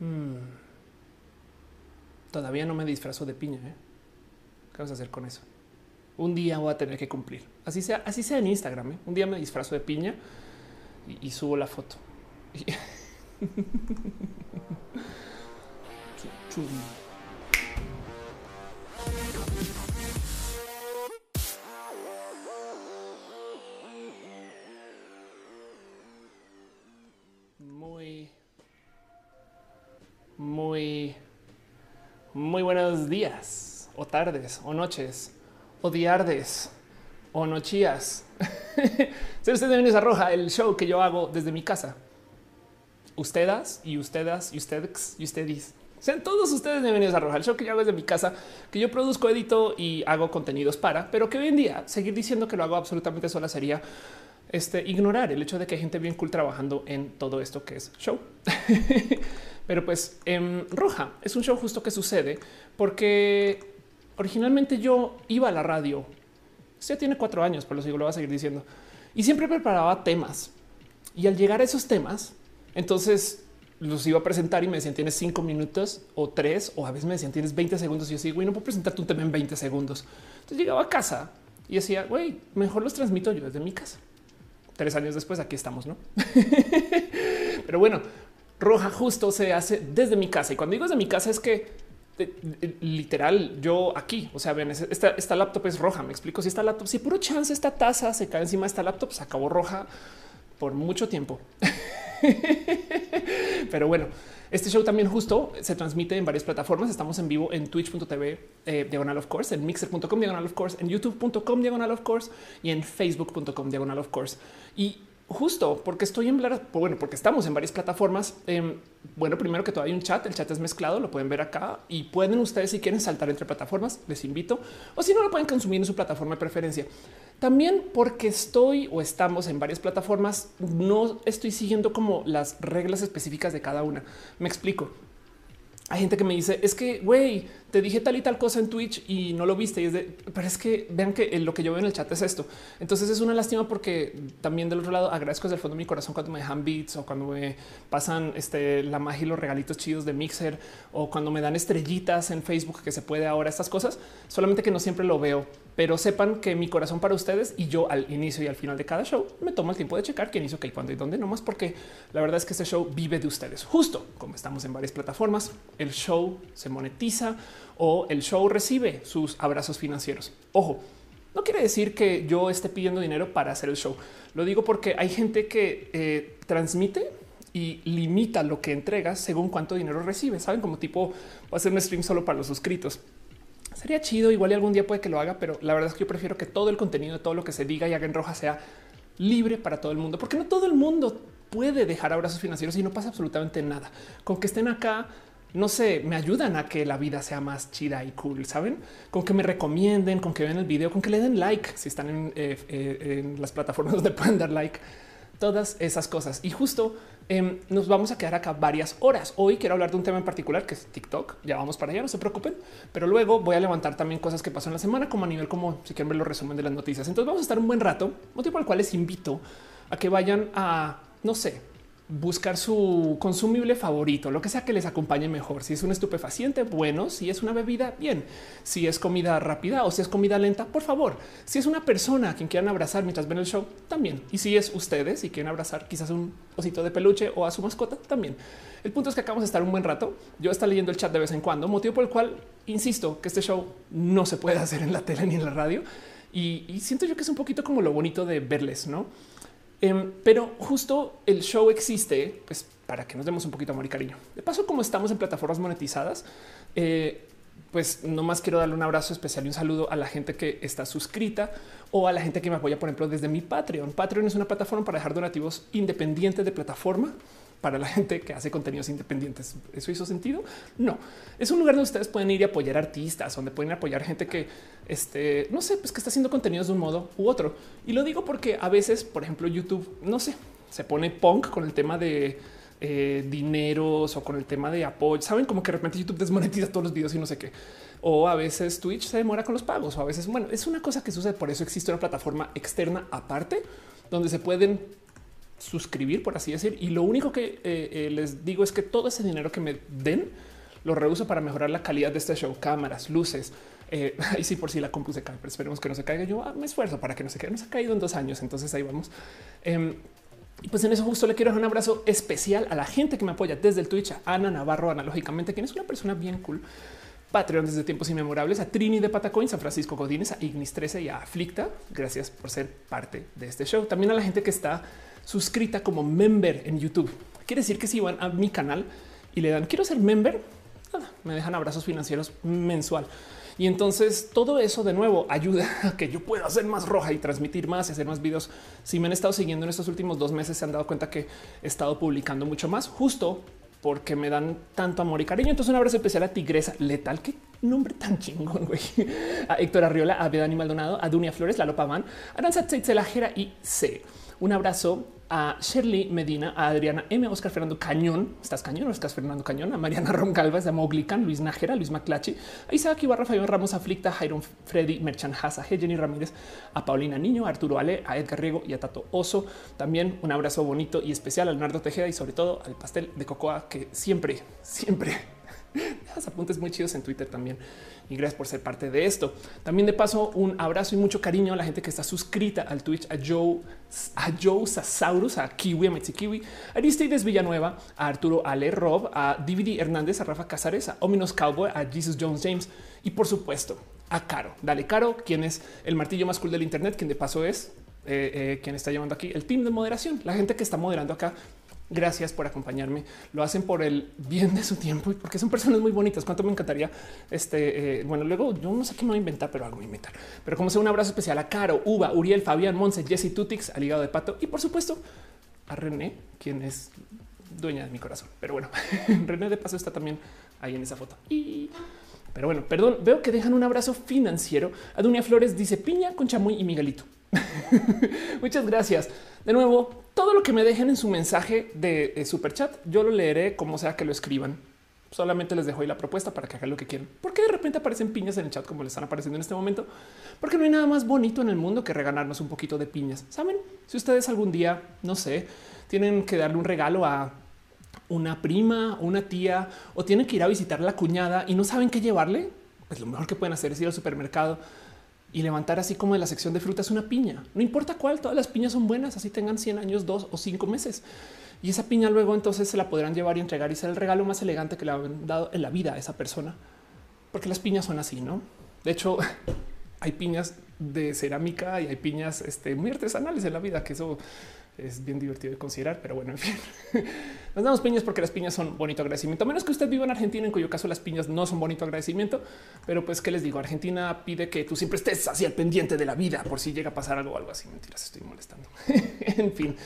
Hmm. Todavía no me disfrazo de piña. ¿eh? ¿Qué vamos a hacer con eso? Un día voy a tener que cumplir. Así sea, así sea en Instagram. ¿eh? Un día me disfrazo de piña y, subo la foto. tardes o noches o diardes o nochías. Ser usted de Mesa Roja, el show que yo hago desde mi casa. Ustedes y ustedes y ustedes y ustedes. Sean todos ustedes bienvenidos a Roja, el show que yo hago desde mi casa, que yo produzco, edito y hago contenidos para, pero que hoy en día seguir diciendo que lo hago absolutamente sola sería este, ignorar el hecho de que hay gente bien cool trabajando en todo esto que es show. pero pues en Roja es un show justo que sucede porque originalmente yo iba a la radio. Ya tiene cuatro años, pero lo sigo, lo voy a seguir diciendo. Y siempre preparaba temas. Y al llegar a esos temas, entonces los iba a presentar y me decían tienes cinco minutos o tres, o a veces me decían tienes 20 segundos. Y yo sigo y no puedo presentarte un tema en 20 segundos. Entonces llegaba a casa y decía, güey, mejor los transmito yo desde mi casa. Tres años después, aquí estamos, no? Pero bueno, roja justo se hace desde mi casa. Y cuando digo desde mi casa es que literal yo aquí, o sea, ven, esta, esta laptop es roja. Me explico si esta laptop, si puro chance esta taza se cae encima de esta laptop, se acabó roja por mucho tiempo. Pero bueno, este show también justo se transmite en varias plataformas. Estamos en vivo en twitch.tv eh, diagonal of course, en mixer.com diagonal of course, en youtube.com diagonal of course y en facebook.com diagonal of course. Y justo porque estoy en bueno, porque estamos en varias plataformas. Eh, bueno, primero que todo hay un chat, el chat es mezclado, lo pueden ver acá y pueden ustedes si quieren saltar entre plataformas, les invito, o si no lo pueden consumir en su plataforma de preferencia. También porque estoy o estamos en varias plataformas, no estoy siguiendo como las reglas específicas de cada una. Me explico. Hay gente que me dice es que güey, te dije tal y tal cosa en Twitch y no lo viste. Y es de, pero es que vean que lo que yo veo en el chat es esto. Entonces es una lástima porque también del otro lado agradezco desde el fondo de mi corazón cuando me dejan beats o cuando me pasan este, la magia y los regalitos chidos de Mixer o cuando me dan estrellitas en Facebook que se puede ahora estas cosas. Solamente que no siempre lo veo pero sepan que mi corazón para ustedes y yo al inicio y al final de cada show me tomo el tiempo de checar quién hizo qué, cuándo y dónde, no más porque la verdad es que este show vive de ustedes. Justo como estamos en varias plataformas, el show se monetiza o el show recibe sus abrazos financieros. Ojo, no quiere decir que yo esté pidiendo dinero para hacer el show. Lo digo porque hay gente que eh, transmite y limita lo que entrega según cuánto dinero recibe. Saben como tipo va a ser un stream solo para los suscritos sería chido. Igual y algún día puede que lo haga, pero la verdad es que yo prefiero que todo el contenido todo lo que se diga y haga en roja sea libre para todo el mundo, porque no todo el mundo puede dejar abrazos financieros y no pasa absolutamente nada. Con que estén acá, no sé, me ayudan a que la vida sea más chida y cool, saben? Con que me recomienden, con que vean el video, con que le den like si están en, eh, eh, las plataformas donde pueden dar like, todas esas cosas. Y justo Em, nos vamos a quedar acá varias horas. Hoy quiero hablar de un tema en particular que es TikTok. Ya vamos para allá, no se preocupen. Pero luego voy a levantar también cosas que pasó en la semana, como a nivel como si quieren ver los resumen de las noticias. Entonces vamos a estar un buen rato, motivo por el cual les invito a que vayan a, no sé, buscar su consumible favorito, lo que sea que les acompañe mejor. Si es un estupefaciente, bueno, si es una bebida, bien. Si es comida rápida o si es comida lenta, por favor. Si es una persona a quien quieran abrazar mientras ven el show, también. Y si es ustedes y quieren abrazar quizás un osito de peluche o a su mascota, también. El punto es que acabamos de estar un buen rato. Yo está leyendo el chat de vez en cuando, motivo por el cual insisto que este show no se puede hacer en la tele ni en la radio. Y, y siento yo que es un poquito como lo bonito de verles, ¿no? Em, pero justo el show existe pues, para que nos demos un poquito amor y cariño. De paso, como estamos en plataformas monetizadas, eh, pues nomás quiero darle un abrazo especial y un saludo a la gente que está suscrita o a la gente que me apoya, por ejemplo, desde mi Patreon. Patreon es una plataforma para dejar donativos independientes de plataforma para la gente que hace contenidos independientes. ¿Eso hizo sentido? No. Es un lugar donde ustedes pueden ir y apoyar artistas, donde pueden apoyar gente que, este, no sé, pues que está haciendo contenidos de un modo u otro. Y lo digo porque a veces, por ejemplo, YouTube, no sé, se pone punk con el tema de eh, dineros o con el tema de apoyo. Saben como que de repente YouTube desmonetiza todos los videos y no sé qué. O a veces Twitch se demora con los pagos o a veces, bueno, es una cosa que sucede. Por eso existe una plataforma externa aparte donde se pueden suscribir, por así decir. Y lo único que eh, eh, les digo es que todo ese dinero que me den lo reuso para mejorar la calidad de este show, cámaras, luces. Eh, ahí sí, por si la compu se cae, pero esperemos que no se caiga. Yo ah, me esfuerzo para que no se caiga. No se ha caído en dos años, entonces ahí vamos. Em, y pues en eso justo le quiero dar un abrazo especial a la gente que me apoya desde el Twitch, a Ana Navarro, analógicamente, quien es una persona bien cool. Patreon desde tiempos inmemorables, a Trini de Patacoins, a Francisco Godínez, a Ignis 13 y a Aflicta. Gracias por ser parte de este show. También a la gente que está suscrita como member en YouTube. Quiere decir que si van a mi canal y le dan quiero ser member, me dejan abrazos financieros mensual. Y entonces todo eso de nuevo ayuda a que yo pueda hacer más roja y transmitir más y hacer más videos. Si me han estado siguiendo en estos últimos dos meses, se han dado cuenta que he estado publicando mucho más justo porque me dan tanto amor y cariño. Entonces un abrazo especial a Tigresa Letal. Qué nombre tan chingón, güey. A Héctor Arriola, a Beda Maldonado, a Dunia Flores, Lalo Paván, a Aranza Jera y C. Un abrazo a Shirley Medina, a Adriana M, Oscar Fernando Cañón, estás cañón, estás Fernando Cañón, a Mariana Roncalvas, a Moglican, Luis Nájera, Luis Maclachi, a Isaac Ibarra, Fabián Ramos Aflicta, Jairon Freddy, Merchan Haza, Jenny Ramírez, a Paulina Niño, a Arturo Ale, a Edgar Riego y a Tato Oso. También un abrazo bonito y especial a Leonardo Tejeda y sobre todo al pastel de cocoa que siempre, siempre dejas apuntes muy chidos en Twitter también y gracias por ser parte de esto. También de paso, un abrazo y mucho cariño a la gente que está suscrita al Twitch, a Joe, a Joe Sasaurus, a Kiwi, a Metzi Kiwi, a Aristides Villanueva, a Arturo Ale Rob, a DVD Hernández, a Rafa Casares, a Ominos Cowboy, a Jesus Jones James y por supuesto a Caro. Dale Caro, quien es el martillo más cool del Internet, quien de paso es eh, eh, quien está llevando aquí el team de moderación, la gente que está moderando acá Gracias por acompañarme. Lo hacen por el bien de su tiempo y porque son personas muy bonitas. Cuánto me encantaría. Este, eh, bueno, luego yo no sé qué me voy a inventar, pero algo voy inventar. Pero como sea, un abrazo especial a Caro, Uva, Uriel, Fabián, Monse, Jesse Tutix, al hígado de pato y por supuesto a René, quien es dueña de mi corazón. Pero bueno, René de paso está también ahí en esa foto. Y pero bueno, perdón, veo que dejan un abrazo financiero. A Dunia Flores dice piña con chamuy y Miguelito. Muchas gracias. De nuevo, todo lo que me dejen en su mensaje de, eh, super chat, yo lo leeré como sea que lo escriban. Solamente les dejo ahí la propuesta para que hagan lo que quieran. ¿Por qué de repente aparecen piñas en el chat como les están apareciendo en este momento? Porque no hay nada más bonito en el mundo que regalarnos un poquito de piñas. Saben, si ustedes algún día, no sé, tienen que darle un regalo a una prima, una tía o tienen que ir a visitar a la cuñada y no saben qué llevarle, pues lo mejor que pueden hacer es ir al supermercado y levantar así como en la sección de frutas una piña. No importa cuál, todas las piñas son buenas, así tengan 100 años, dos o cinco meses. Y esa piña luego entonces se la podrán llevar y entregar y ser el regalo más elegante que le han dado en la vida a esa persona. Porque las piñas son así, ¿no? De hecho, hay piñas de cerámica y hay piñas este, muy artesanales en la vida, que eso es bien divertido de considerar, pero bueno, en fin, nos damos piñas porque las piñas son bonito agradecimiento, a menos que usted viva en Argentina, en cuyo caso las piñas no son bonito agradecimiento, pero pues qué les digo, Argentina pide que tú siempre estés así al pendiente de la vida por si llega a pasar algo o algo así. Mentiras, estoy molestando. en fin.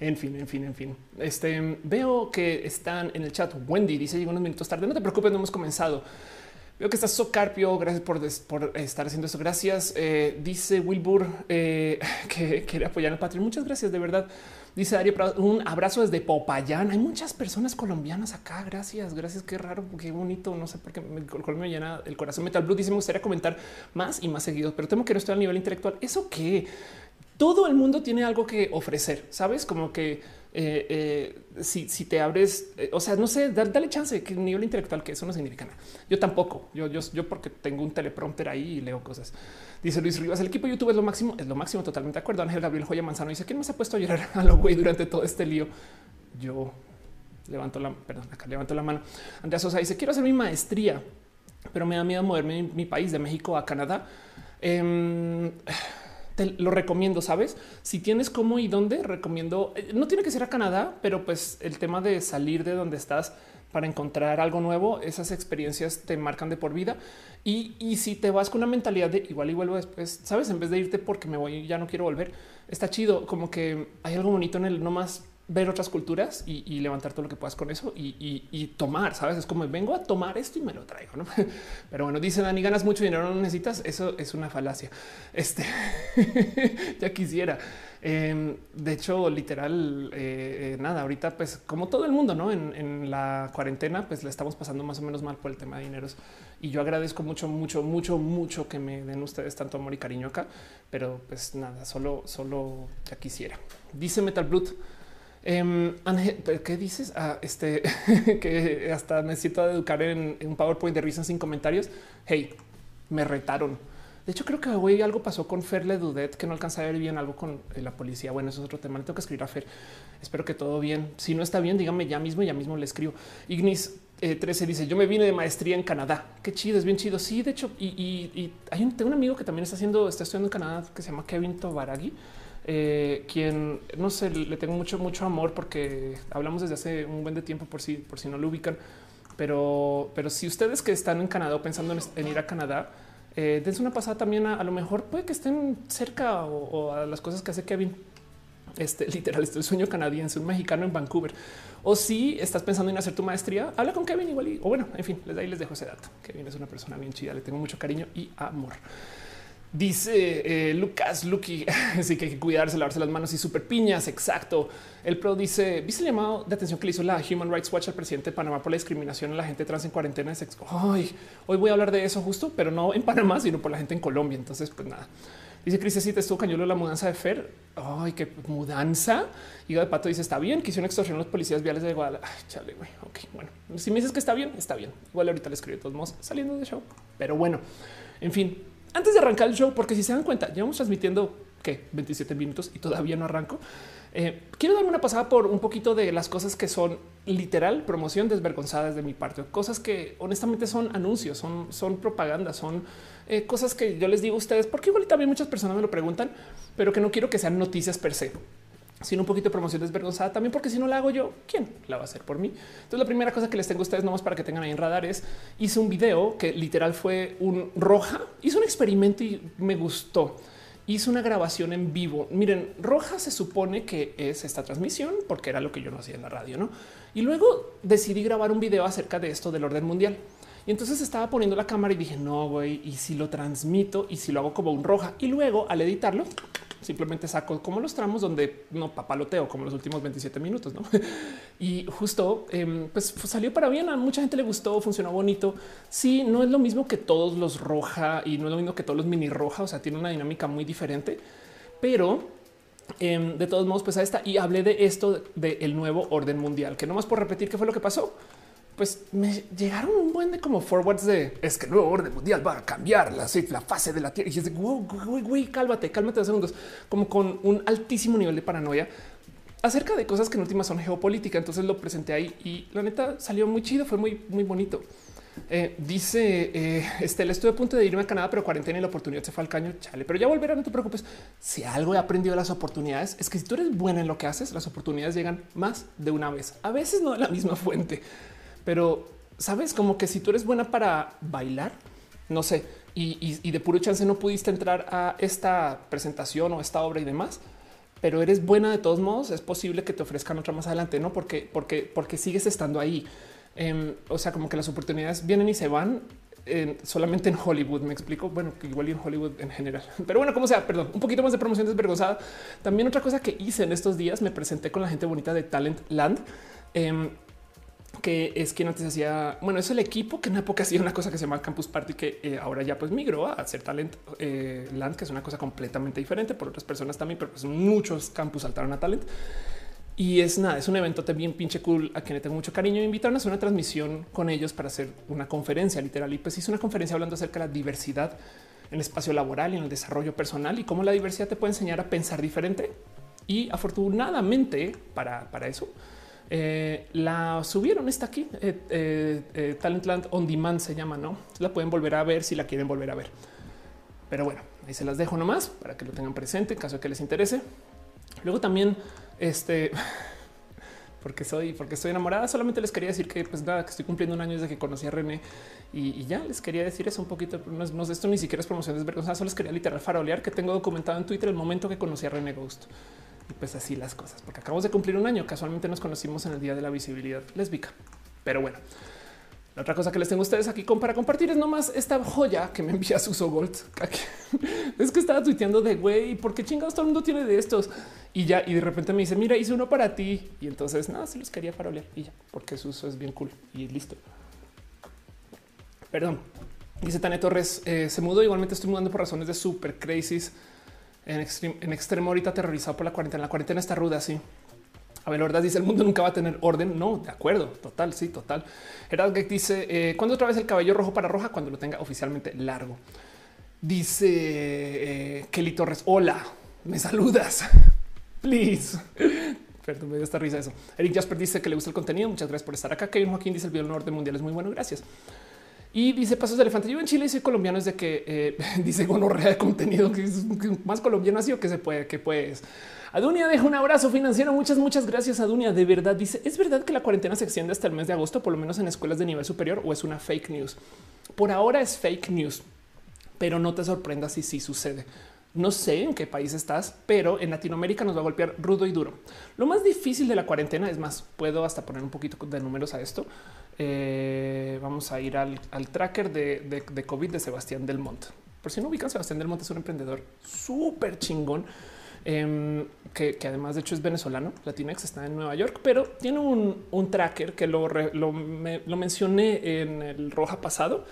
En fin, en fin, en fin. Este veo que están en el chat. Wendy dice llegó unos minutos tarde. No te preocupes, no hemos comenzado. Veo que estás Socarpio. Gracias por, por estar haciendo eso. Gracias. Eh, dice Wilbur eh, que quiere apoyar al Patreon. Muchas gracias, de verdad. Dice Dario, un abrazo desde Popayán. Hay muchas personas colombianas acá. Gracias, gracias. Qué raro, qué bonito. No sé por qué me, me llena el corazón. Metal Blue dice: Me gustaría comentar más y más seguido, pero temo que no estoy al nivel intelectual. Eso que todo el mundo tiene algo que ofrecer, sabes? Como que eh, eh, si, te abres, eh, o sea, no sé, dale chance que nivel intelectual, que eso no significa nada. Yo tampoco, yo, yo, yo porque tengo un teleprompter ahí y leo cosas. Dice Luis Rivas, el equipo YouTube es lo máximo, es lo máximo, totalmente de acuerdo. Ángel Gabriel Joya Manzano dice, ¿quién más ha puesto a llorar a lo güey durante todo este lío? Yo levanto la, perdón, acá levanto la mano. Andrea Sosa dice, quiero hacer mi maestría, pero me da miedo moverme mi país de México a Canadá. Te lo recomiendo, sabes? Si tienes cómo y dónde, recomiendo. Eh, no tiene que ser a Canadá, pero pues el tema de salir de donde estás para encontrar algo nuevo, esas experiencias te marcan de por vida. Y, si te vas con una mentalidad de igual y vuelvo después, sabes, en vez de irte porque me voy, y ya no quiero volver, está chido. Como que hay algo bonito en el no más ver otras culturas y, levantar todo lo que puedas con eso y, tomar, sabes? Es como vengo a tomar esto y me lo traigo. ¿no? Pero bueno, dice Dani, ganas mucho dinero, no necesitas. Eso es una falacia. Este ya quisiera. Em, de hecho, literal, eh, eh, nada, ahorita, pues como todo el mundo, no en, la cuarentena, pues le estamos pasando más o menos mal por el tema de dineros. Y yo agradezco mucho, mucho, mucho, mucho que me den ustedes tanto amor y cariño acá. Pero pues nada, solo, solo ya quisiera. Dice Metal Blood Em, Ángel, ¿qué dices? Ah, este que hasta necesito educar en, un PowerPoint de risa sin comentarios. Hey, me retaron. De hecho, creo que hoy algo pasó con Fer Dudet que no alcanza a ver bien algo con eh, la policía. Bueno, eso es otro tema. Le tengo que escribir a Fer. Espero que todo bien. Si no está bien, dígame ya mismo, ya mismo le escribo. Ignis 13 eh, dice: Yo me vine de maestría en Canadá. Qué chido, es bien chido. Sí, de hecho, y, hay un, tengo un amigo que también está haciendo, está estudiando en Canadá que se llama Kevin Tobaragi eh, quien no sé, le tengo mucho, mucho amor porque hablamos desde hace un buen de tiempo por si, por si no lo ubican. Pero, pero si ustedes que están en Canadá o pensando en, ir a Canadá, eh, dense una pasada también a, lo mejor puede que estén cerca o, a las cosas que hace Kevin. Este literal, este el sueño canadiense, un mexicano en Vancouver. O si estás pensando en hacer tu maestría, habla con Kevin igual. Y, o bueno, en fin, les ahí les dejo ese dato. Kevin es una persona bien chida, le tengo mucho cariño y amor. Dice eh, Lucas Lucky, así que hay que cuidarse, lavarse las manos y super piñas. Exacto. El pro dice: ¿Viste el llamado de atención que le hizo la Human Rights Watch al presidente de Panamá por la discriminación a la gente trans en cuarentena? Ay, hoy voy a hablar de eso justo, pero no en Panamá, sino por la gente en Colombia. Entonces, pues nada. Dice Cris, si te estuvo cañuelo la mudanza de Fer. Ay, qué mudanza. Y de pato dice: Está bien, quisieron extorsionar a los policías viales de Guadalajara. Chale, güey. Ok, bueno, si me dices que está bien, está bien. Igual ahorita le escribo de todos modos saliendo de show, pero bueno, en fin, antes de arrancar el show, porque si se dan cuenta, llevamos transmitiendo que 27 minutos y todavía no arranco. Eh, quiero darme una pasada por un poquito de las cosas que son literal promoción desvergonzadas de mi parte, cosas que honestamente son anuncios, son, son propaganda, son eh, cosas que yo les digo a ustedes, porque igual también muchas personas me lo preguntan, pero que no quiero que sean noticias per se sino un poquito de promoción desvergonzada también, porque si no la hago yo, ¿quién la va a hacer por mí? Entonces, la primera cosa que les tengo a ustedes, nomás para que tengan ahí en radar, es hice un video que literal fue un roja, hice un experimento y me gustó. Hice una grabación en vivo. Miren, roja se supone que es esta transmisión porque era lo que yo no hacía en la radio, no? Y luego decidí grabar un video acerca de esto del orden mundial. Y entonces estaba poniendo la cámara y dije, no, güey, y si lo transmito y si lo hago como un roja y luego al editarlo, simplemente saco como los tramos donde no papaloteo como los últimos 27 minutos. ¿no? y justo em, pues salió para bien. A mucha gente le gustó, funcionó bonito. Sí, no es lo mismo que todos los roja y no es lo mismo que todos los mini roja. O sea, tiene una dinámica muy diferente, pero em, de todos modos, pues a esta y hablé de esto del nuevo orden mundial, que no más por repetir qué fue lo que pasó pues me llegaron un buen de como forwards de es que el nuevo orden mundial va a cambiar la, la fase de la tierra. Y es de güey, güey, cálmate, cálmate dos segundos, como con un altísimo nivel de paranoia acerca de cosas que en última son geopolítica. Entonces lo presenté ahí y la neta salió muy chido, fue muy, muy bonito. Eh, dice eh, Estela, estuve a punto de irme a Canadá, pero cuarentena y la oportunidad se fue al caño. Chale, pero ya volverá, no te preocupes. Si algo he aprendido de las oportunidades es que si tú eres buena en lo que haces, las oportunidades llegan más de una vez, a veces no de la misma fuente pero sabes como que si tú eres buena para bailar, no sé, y, de puro chance no pudiste entrar a esta presentación o esta obra y demás, pero eres buena de todos modos, es posible que te ofrezcan otra más adelante, no porque, porque, porque sigues estando ahí. Em, o sea, como que las oportunidades vienen y se van solamente en Hollywood. Me explico. Bueno, que igual y en Hollywood en general, pero bueno, como sea, perdón, un poquito más de promoción desvergonzada. También otra cosa que hice en estos días, me presenté con la gente bonita de Talent Land. Em, que es quien antes hacía, bueno, es el equipo que en una época hacía una cosa que se llama Campus Party, que eh, ahora ya pues migró a hacer Talent eh, Land, que es una cosa completamente diferente por otras personas también, pero pues muchos campus saltaron a Talent. Y es nada, es un evento también pinche cool a quien le tengo mucho cariño. Me invitaron a hacer una transmisión con ellos para hacer una conferencia literal. Y pues hice una conferencia hablando acerca de la diversidad en el espacio laboral y en el desarrollo personal y cómo la diversidad te puede enseñar a pensar diferente. Y afortunadamente para, para eso, eh, la subieron, está aquí, eh, eh, Talentland On Demand se llama, ¿no? La pueden volver a ver si la quieren volver a ver. Pero bueno, ahí se las dejo nomás para que lo tengan presente en caso de que les interese. Luego también, este, porque soy, porque estoy enamorada, solamente les quería decir que pues nada, que estoy cumpliendo un año desde que conocí a René y, ya les quería decir eso un poquito. No, no esto ni siquiera es promoción desvergonzada, solo les quería literal farolear que tengo documentado en Twitter el momento que conocí a René Ghost. Y pues así las cosas, porque acabamos de cumplir un año. Casualmente nos conocimos en el día de la visibilidad lésbica. Pero bueno, la otra cosa que les tengo a ustedes aquí para compartir es nomás esta joya que me envía Suso Gold. Es que estaba tuiteando de güey, ¿por qué chingados todo el mundo tiene de estos? Y ya, y de repente me dice, mira, hice uno para ti. Y entonces nada, se los quería farolear y ya, porque Suso es bien cool y listo. Perdón. Dice Tane Torres, eh, se mudó. Igualmente estoy mudando por razones de super crisis en, extremo, ahorita aterrorizado por la cuarentena. La cuarentena está ruda, sí. A ver, la verdad dice el mundo nunca va a tener orden. No, de acuerdo, total, sí, total. Herald dice eh, cuando otra vez el cabello rojo para roja cuando lo tenga oficialmente largo. Dice eh, Kelly Torres. Hola, me saludas. Please. Perdón, me dio esta risa eso. Eric Jasper dice que le gusta el contenido. Muchas gracias por estar acá. Kevin Joaquín dice el video orden mundial es muy bueno. Gracias. Y dice Pasos de Elefante. Yo en Chile soy colombiano es de que eh, dice gonorrea de contenido que es más colombiano así o que se puede, que puedes. Adunia deja un abrazo financiero. Muchas, muchas gracias, Adunia. De verdad dice: ¿Es verdad que la cuarentena se extiende hasta el mes de agosto, por lo menos en escuelas de nivel superior, o es una fake news? Por ahora es fake news, pero no te sorprendas si sí sucede. No sé en qué país estás, pero en Latinoamérica nos va a golpear rudo y duro. Lo más difícil de la cuarentena es más, puedo hasta poner un poquito de números a esto. Eh, vamos a ir al, tracker de, COVID de Sebastián Del Monte. Por si no ubican, Sebastián Del Monte es un emprendedor súper chingón Em, que, además de hecho es venezolano, Latinex está en Nueva York, pero tiene un, tracker que lo, lo, mencioné en el Roja pasado,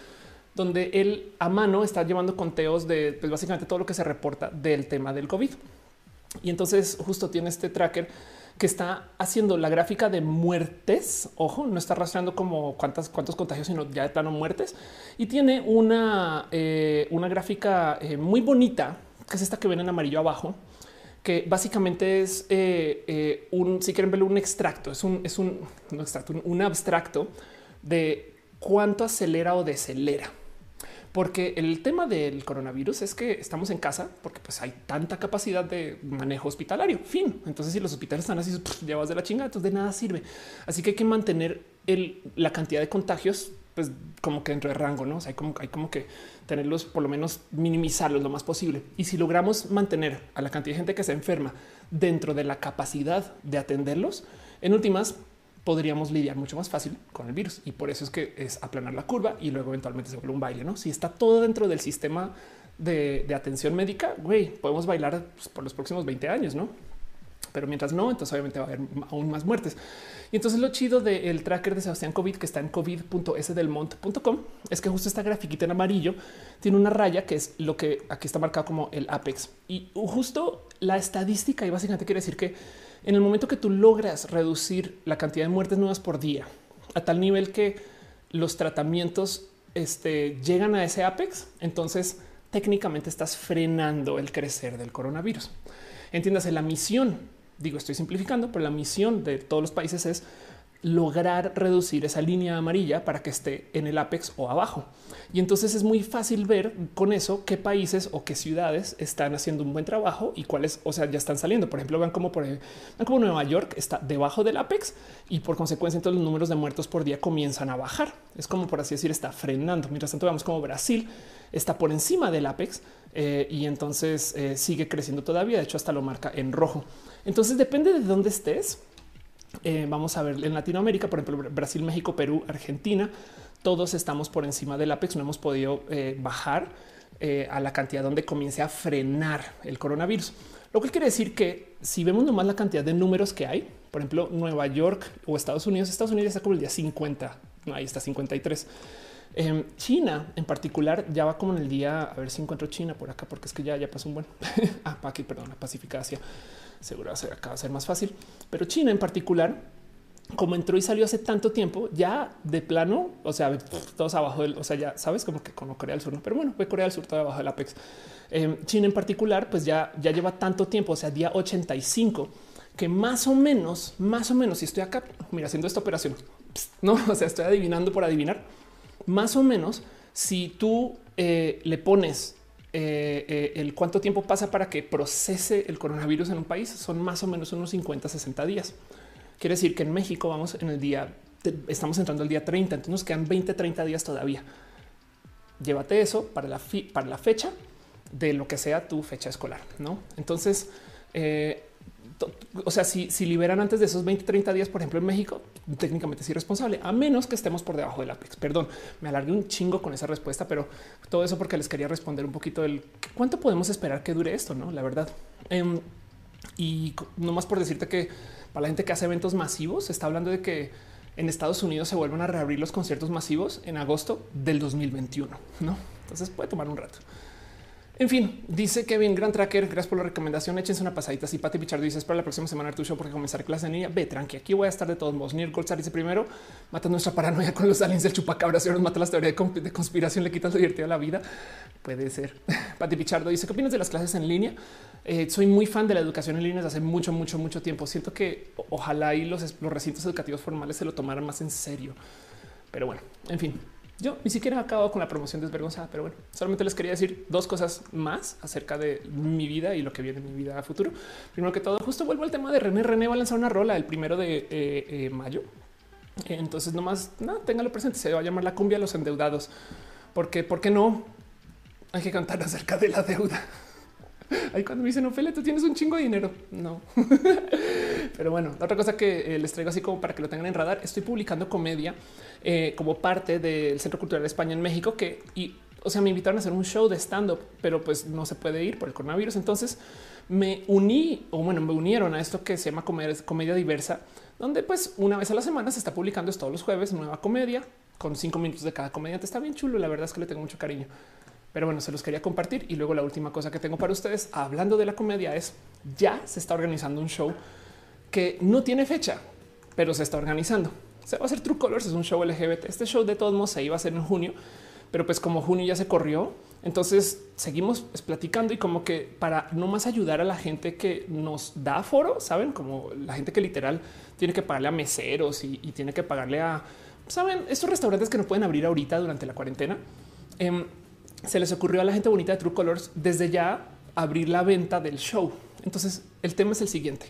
donde él a mano está llevando conteos de pues, básicamente todo lo que se reporta del tema del COVID. Y entonces justo tiene este tracker que está haciendo la gráfica de muertes. Ojo, no está rastreando como cuántas, cuántos contagios, sino ya de plano muertes. Y tiene una, eh, una gráfica eh, muy bonita, que es esta que ven en amarillo abajo, que básicamente es eh, un, si quieren verlo, un extracto, es un, es un, extracto, un, abstracto de cuánto acelera o decelera. Porque el tema del coronavirus es que estamos en casa porque pues hay tanta capacidad de manejo hospitalario. Fin. Entonces, si los hospitales están así, llevas de la chingada, entonces de nada sirve. Así que hay que mantener la cantidad de contagios pues como que dentro de rango, no hay como hay como que tenerlos, por lo menos minimizarlos lo más posible. Y si logramos mantener a la cantidad de gente que se enferma dentro de la capacidad de atenderlos, en últimas podríamos lidiar mucho más fácil con el virus. Y por eso es que es aplanar la curva y luego eventualmente se vuelve un baile. No, si está todo dentro del sistema de, atención médica, güey, podemos bailar pues, por los próximos 20 años, no? Pero mientras no, entonces obviamente va a haber aún más muertes. Y entonces lo chido del tracker de Sebastián COVID que está en covid.sdelmont.com es que justo esta grafiquita en amarillo tiene una raya que es lo que aquí está marcado como el apex. Y justo la estadística y básicamente quiere decir que en el momento que tú logras reducir la cantidad de muertes nuevas por día a tal nivel que los tratamientos este, llegan a ese apex, entonces técnicamente estás frenando el crecer del coronavirus. Entiéndase la misión digo, estoy simplificando, pero la misión de todos los países es lograr reducir esa línea amarilla para que esté en el apex o abajo. Y entonces es muy fácil ver con eso qué países o qué ciudades están haciendo un buen trabajo y cuáles, o sea, ya están saliendo. Por ejemplo, van como por como Nueva York está debajo del apex y por consecuencia entonces los números de muertos por día comienzan a bajar. Es como por así decir, está frenando. Mientras tanto, vemos como Brasil está por encima del apex eh, y entonces eh, sigue creciendo todavía. De hecho, hasta lo marca en rojo. Entonces depende de dónde estés. Eh, vamos a ver en Latinoamérica, por ejemplo, Brasil, México, Perú, Argentina, todos estamos por encima del apex. No hemos podido eh, bajar eh, a la cantidad donde comience a frenar el coronavirus. Lo que quiere decir que si vemos nomás la cantidad de números que hay, por ejemplo, Nueva York o Estados Unidos, Estados Unidos está como el día 50, ahí está 53. Em, China en particular ya va como en el día, a ver si encuentro China por acá, porque es que ya, ya pasó un buen, ah, aquí, perdón, la Pacífica seguro se acaba de ser más fácil, pero China en particular, como entró y salió hace tanto tiempo, ya de plano, o sea, todos abajo del, o sea, ya sabes como que como Corea del Sur, pero bueno, fue Corea del Sur todo abajo del Apex. Em, China en particular, pues ya, ya lleva tanto tiempo, o sea, día 85, que más o menos, más o menos, si estoy acá, mira, haciendo esta operación, no, o sea, estoy adivinando por adivinar, más o menos, si tú eh, le pones eh, eh, el cuánto tiempo pasa para que procese el coronavirus en un país son más o menos unos 50, 60 días. Quiere decir que en México vamos en el día, estamos entrando el día 30, entonces nos quedan 20, 30 días todavía. Llévate eso para la, para la fecha de lo que sea tu fecha escolar, ¿no? Entonces, eh, o sea, si, liberan antes de esos 20, 30 días, por ejemplo, en México, técnicamente es irresponsable, a menos que estemos por debajo del Apex. Perdón, me alargué un chingo con esa respuesta, pero todo eso porque les quería responder un poquito del cuánto podemos esperar que dure esto, no? La verdad. Em, y no más por decirte que para la gente que hace eventos masivos, se está hablando de que en Estados Unidos se vuelvan a reabrir los conciertos masivos en agosto del 2021, no? Entonces puede tomar un rato. En fin, dice Kevin, gran tracker. Gracias por la recomendación. Échense una pasadita. Si Pati Pichardo dice para la próxima semana tu show porque comenzar clase en línea. Ve tranqui. Aquí voy a estar de todos modos. Nier Goldstar dice primero mata nuestra paranoia con los aliens del chupacabra. Si nos mata las teorías de conspiración, le quitas lo divertido a la vida. Puede ser. Pati Pichardo dice qué opinas de las clases en línea. Eh, soy muy fan de la educación en línea desde hace mucho, mucho, mucho tiempo. Siento que ojalá y los, los recintos educativos formales se lo tomaran más en serio. Pero bueno, en fin, yo ni siquiera he acabado con la promoción desvergonzada, pero bueno, solamente les quería decir dos cosas más acerca de mi vida y lo que viene en mi vida a futuro. Primero que todo, justo vuelvo al tema de René. René va a lanzar una rola el primero de eh, eh, mayo. Entonces, nomás, no, téngalo presente. Se va a llamar la cumbia de los endeudados. Porque, ¿por qué no? Hay que cantar acerca de la deuda. Ahí cuando me dicen, Ophelia, tú tienes un chingo de dinero. No. Pero bueno, otra cosa que eh, les traigo así como para que lo tengan en radar, estoy publicando comedia eh, como parte del Centro Cultural de España en México, que y o sea, me invitaron a hacer un show de stand up, pero pues no se puede ir por el coronavirus. Entonces me uní o bueno, me unieron a esto que se llama comedia, comedia diversa, donde pues una vez a la semana se está publicando es todos los jueves nueva comedia con cinco minutos de cada comediante. Está bien chulo. La verdad es que le tengo mucho cariño. Pero bueno, se los quería compartir. Y luego la última cosa que tengo para ustedes, hablando de la comedia, es ya se está organizando un show que no tiene fecha, pero se está organizando. Se va a hacer True Colors, es un show LGBT. Este show de todos modos se iba a hacer en junio, pero pues como junio ya se corrió, entonces seguimos pues, platicando y como que para no más ayudar a la gente que nos da foro, saben, como la gente que literal tiene que pagarle a meseros y, tiene que pagarle a, saben, estos restaurantes que no pueden abrir ahorita durante la cuarentena. Em, se les ocurrió a la gente bonita de True Colors desde ya abrir la venta del show. Entonces el tema es el siguiente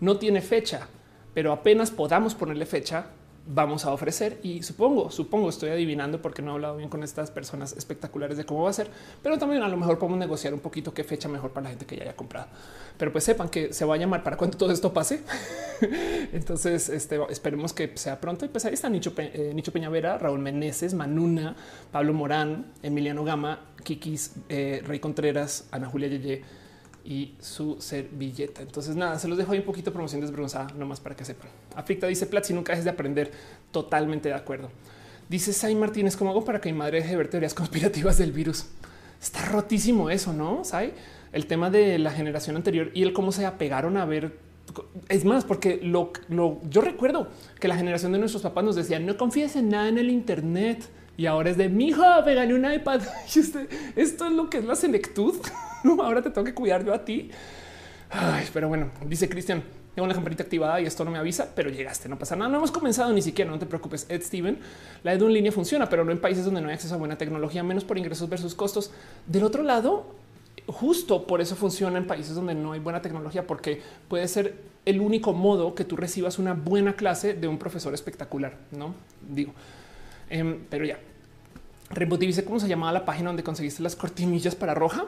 no tiene fecha, pero apenas podamos ponerle fecha, vamos a ofrecer y supongo, supongo, estoy adivinando porque no he hablado bien con estas personas espectaculares de cómo va a ser, pero también a lo mejor podemos negociar un poquito qué fecha mejor para la gente que ya haya comprado. Pero pues sepan que se va a llamar para cuando todo esto pase. Entonces, este, esperemos que sea pronto. Y pues ahí está Nicho, eh, Nicho Peñavera, Raúl Meneses, Manuna, Pablo Morán, Emiliano Gama, Kikis, eh, Rey Contreras, Ana Julia Yeye y su servilleta. Entonces, nada, se los dejo ahí un poquito promoción desvergonzada, nomás para que sepan. Aflicta dice Plat, si nunca dejes de aprender, totalmente de acuerdo. Dice Sai Martínez, ¿cómo hago para que mi madre deje de ver teorías conspirativas del virus? Está rotísimo eso, ¿no? Sai, el tema de la generación anterior y el cómo se apegaron a ver. Es más, porque lo, yo recuerdo que la generación de nuestros papás nos decía no confíes en nada en el Internet y ahora es de mi hijo, me gané un iPad. Esto es lo que es la senectud. ahora te tengo que cuidar yo a ti. pero bueno, dice Cristian, tengo una campanita activada y esto no me avisa, pero llegaste, no pasa nada. No hemos comenzado ni siquiera, no te preocupes. Ed Steven, la edu en línea funciona, pero no en países donde no hay acceso a buena tecnología, menos por ingresos versus costos. Del otro lado, justo por eso funciona en países donde no hay buena tecnología, porque puede ser el único modo que tú recibas una buena clase de un profesor espectacular, no digo, em, pero ya. Dice cómo se llamaba la página donde conseguiste las cortinillas para roja.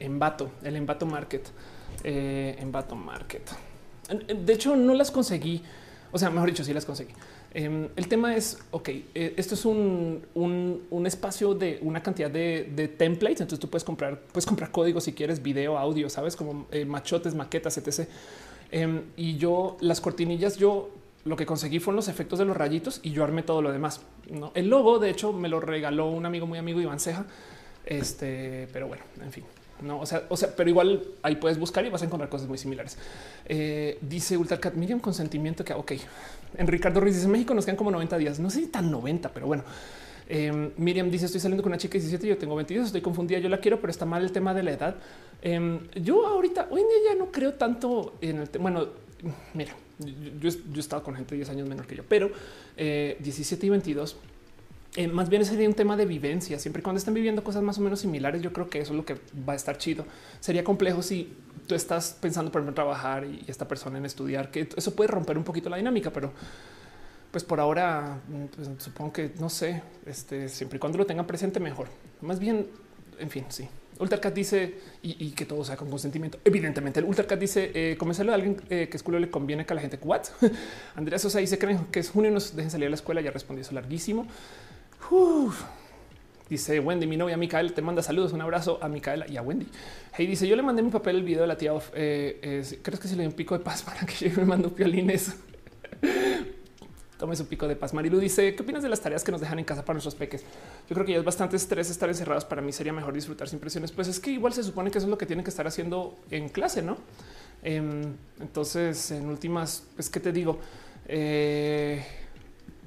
Embato, el Embato Market, Embato Market. De hecho, no las conseguí. O sea, mejor dicho, sí las conseguí. el tema es, ok, esto es un, un, espacio de una cantidad de, templates. Entonces tú puedes comprar, puedes comprar códigos si quieres, video, audio, sabes, como machotes, maquetas, etc. y yo las cortinillas, yo lo que conseguí fueron los efectos de los rayitos y yo armé todo lo demás. El logo, de hecho, me lo regaló un amigo muy amigo, Iván Ceja. Este, pero bueno, en fin. No, o sea, o sea, pero igual ahí puedes buscar y vas a encontrar cosas muy similares. Eh, dice Ultracat Miriam consentimiento que ok. En Ricardo Ruiz dice México nos quedan como 90 días. No sé si tan 90, pero bueno. Eh, Miriam dice estoy saliendo con una chica de 17, yo tengo 22, estoy confundida, yo la quiero, pero está mal el tema de la edad. Eh, yo ahorita, hoy en día ya no creo tanto en el tema. Bueno, mira, yo, he estado con gente de 10 años menor que yo, pero 17 eh, y 22 eh, más bien sería un tema de vivencia. Siempre cuando estén viviendo cosas más o menos similares, yo creo que eso es lo que va a estar chido. Sería complejo si tú estás pensando, por ejemplo, en trabajar y esta persona en estudiar, que eso puede romper un poquito la dinámica, pero pues por ahora pues, supongo que no sé, este, siempre y cuando lo tengan presente, mejor. Más bien, en fin, sí. Ultracat dice y, que todo sea con consentimiento. Evidentemente, el Ultracat dice eh, comenzarlo a alguien eh, que es culo le conviene que a la gente. What? Andrea Sosa dice creen que es junio, nos dejen salir a la escuela. Ya respondí eso larguísimo. Dice Wendy, mi novia Micaela te manda saludos, un abrazo a Micaela y a Wendy. Hey, dice yo le mandé mi papel el video de la tía. Eh, ¿Crees que se le dio un pico de paz para que yo me mando piolines? Tome su pico de paz. Marilu dice, ¿qué opinas de las tareas que nos dejan en casa para nuestros peques? Yo creo que ya es bastante estrés estar encerrados. Para mí sería mejor disfrutar sin presiones. Pues es que igual se supone que eso es lo que tienen que estar haciendo en clase, ¿no? Em, entonces, en últimas, pues, ¿qué te digo? Eh,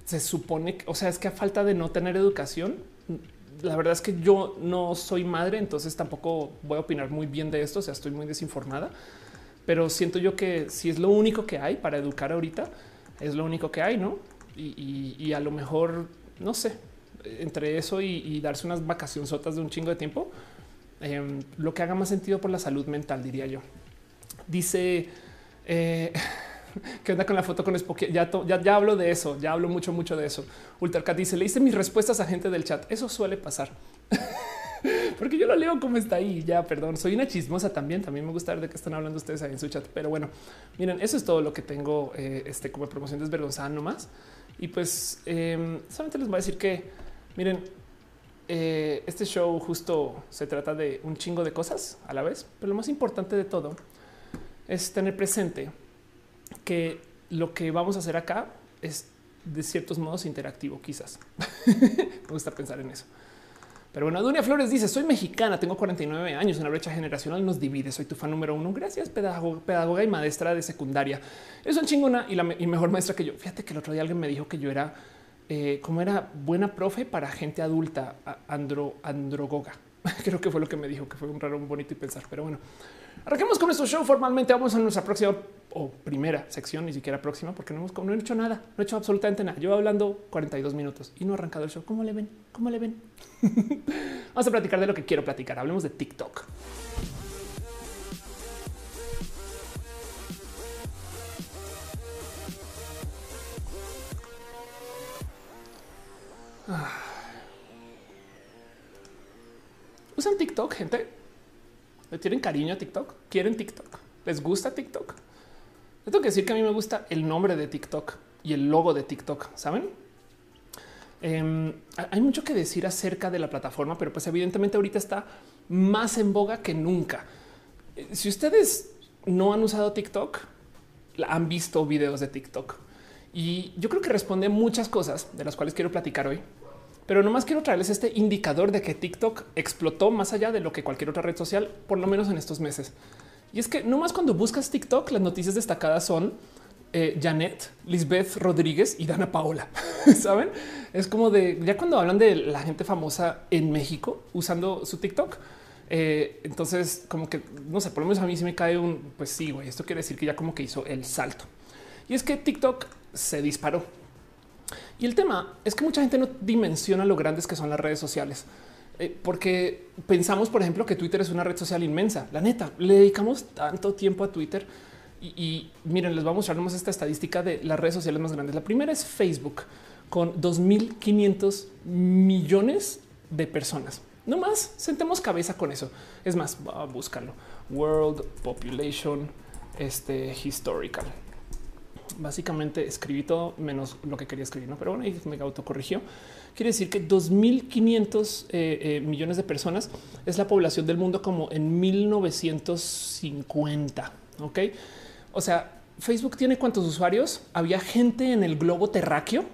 se supone que, o sea, es que a falta de no tener educación, la verdad es que yo no soy madre, entonces tampoco voy a opinar muy bien de esto, o sea, estoy muy desinformada, pero siento yo que si es lo único que hay para educar ahorita, es lo único que hay, ¿no? Y, a lo mejor, no sé, entre eso y, darse unas vacaciones sotas de un chingo de tiempo, em, lo que haga más sentido por la salud mental, diría yo. Dice... Eh, ¿Qué onda con la foto con Spock? Ya, ya, hablo de eso, ya hablo mucho, mucho de eso. Ultracat dice, le hice mis respuestas a gente del chat. Eso suele pasar. Porque yo lo leo como está ahí. Ya, perdón, soy una chismosa también. También me gusta ver de qué están hablando ustedes ahí en su chat. Pero bueno, miren, eso es todo lo que tengo eh, este, como promoción desvergonzada nomás. Y pues em, solamente les voy a decir que, miren, eh, este show justo se trata de un chingo de cosas a la vez, pero lo más importante de todo es tener presente que lo que vamos a hacer acá es de ciertos modos interactivo, quizás. Me gusta pensar en eso. Pero bueno, Dunia Flores dice: Soy mexicana, tengo 49 años, una brecha generacional nos divide. Soy tu fan número uno. Gracias, pedagoga, y maestra de secundaria. Es un chingona y la mejor maestra que yo. Fíjate que el otro día alguien me dijo que yo era eh, como era buena profe para gente adulta, andro, androgoga. Creo que fue lo que me dijo, que fue un raro, un bonito y pensar. Pero bueno, Arranquemos con nuestro show formalmente. Vamos a nuestra próxima o primera sección, ni siquiera próxima, porque no hemos no he hecho nada, no he hecho absolutamente nada. Yo hablando 42 minutos y no he arrancado el show. ¿Cómo le ven? ¿Cómo le ven? Vamos a platicar de lo que quiero platicar. Hablemos de TikTok. Ah. ¿Usan TikTok, gente? ¿Le tienen cariño a TikTok? ¿Quieren TikTok? ¿Les gusta TikTok? Yo tengo que decir que a mí me gusta el nombre de TikTok y el logo de TikTok, ¿saben? Em, hay mucho que decir acerca de la plataforma, pero pues evidentemente ahorita está más en boga que nunca. Eh, si ustedes no han usado TikTok, han visto videos de TikTok y yo creo que responde muchas cosas de las cuales quiero platicar hoy pero nomás quiero traerles este indicador de que TikTok explotó más allá de lo que cualquier otra red social, por lo menos en estos meses. Y es que nomás cuando buscas TikTok, las noticias destacadas son eh, Janet, Lisbeth Rodríguez y Dana Paola. Saben? Es como de ya cuando hablan de la gente famosa en México usando su TikTok. Eh, entonces, como que no sé, por lo menos a mí sí me cae un pues sí, güey. Esto quiere decir que ya como que hizo el salto. Y es que TikTok se disparó y el tema es que mucha gente no dimensiona lo grandes que son las redes sociales. Eh, porque pensamos, por ejemplo, que Twitter es una red social inmensa. La neta, le dedicamos tanto tiempo a Twitter. Y, miren, les vamos a mostrar esta estadística de las redes sociales más grandes. La primera es Facebook con 2.500 millones de personas. No más, sentemos cabeza con eso. Es más, a buscarlo. World Population este, Historical básicamente escribí todo menos lo que quería escribir, ¿no? pero bueno, ahí me autocorrigió. Quiere decir que 2.500 eh, eh, millones de personas es la población del mundo como en 1950. Ok, o sea, Facebook tiene cuántos usuarios? Había gente en el globo terráqueo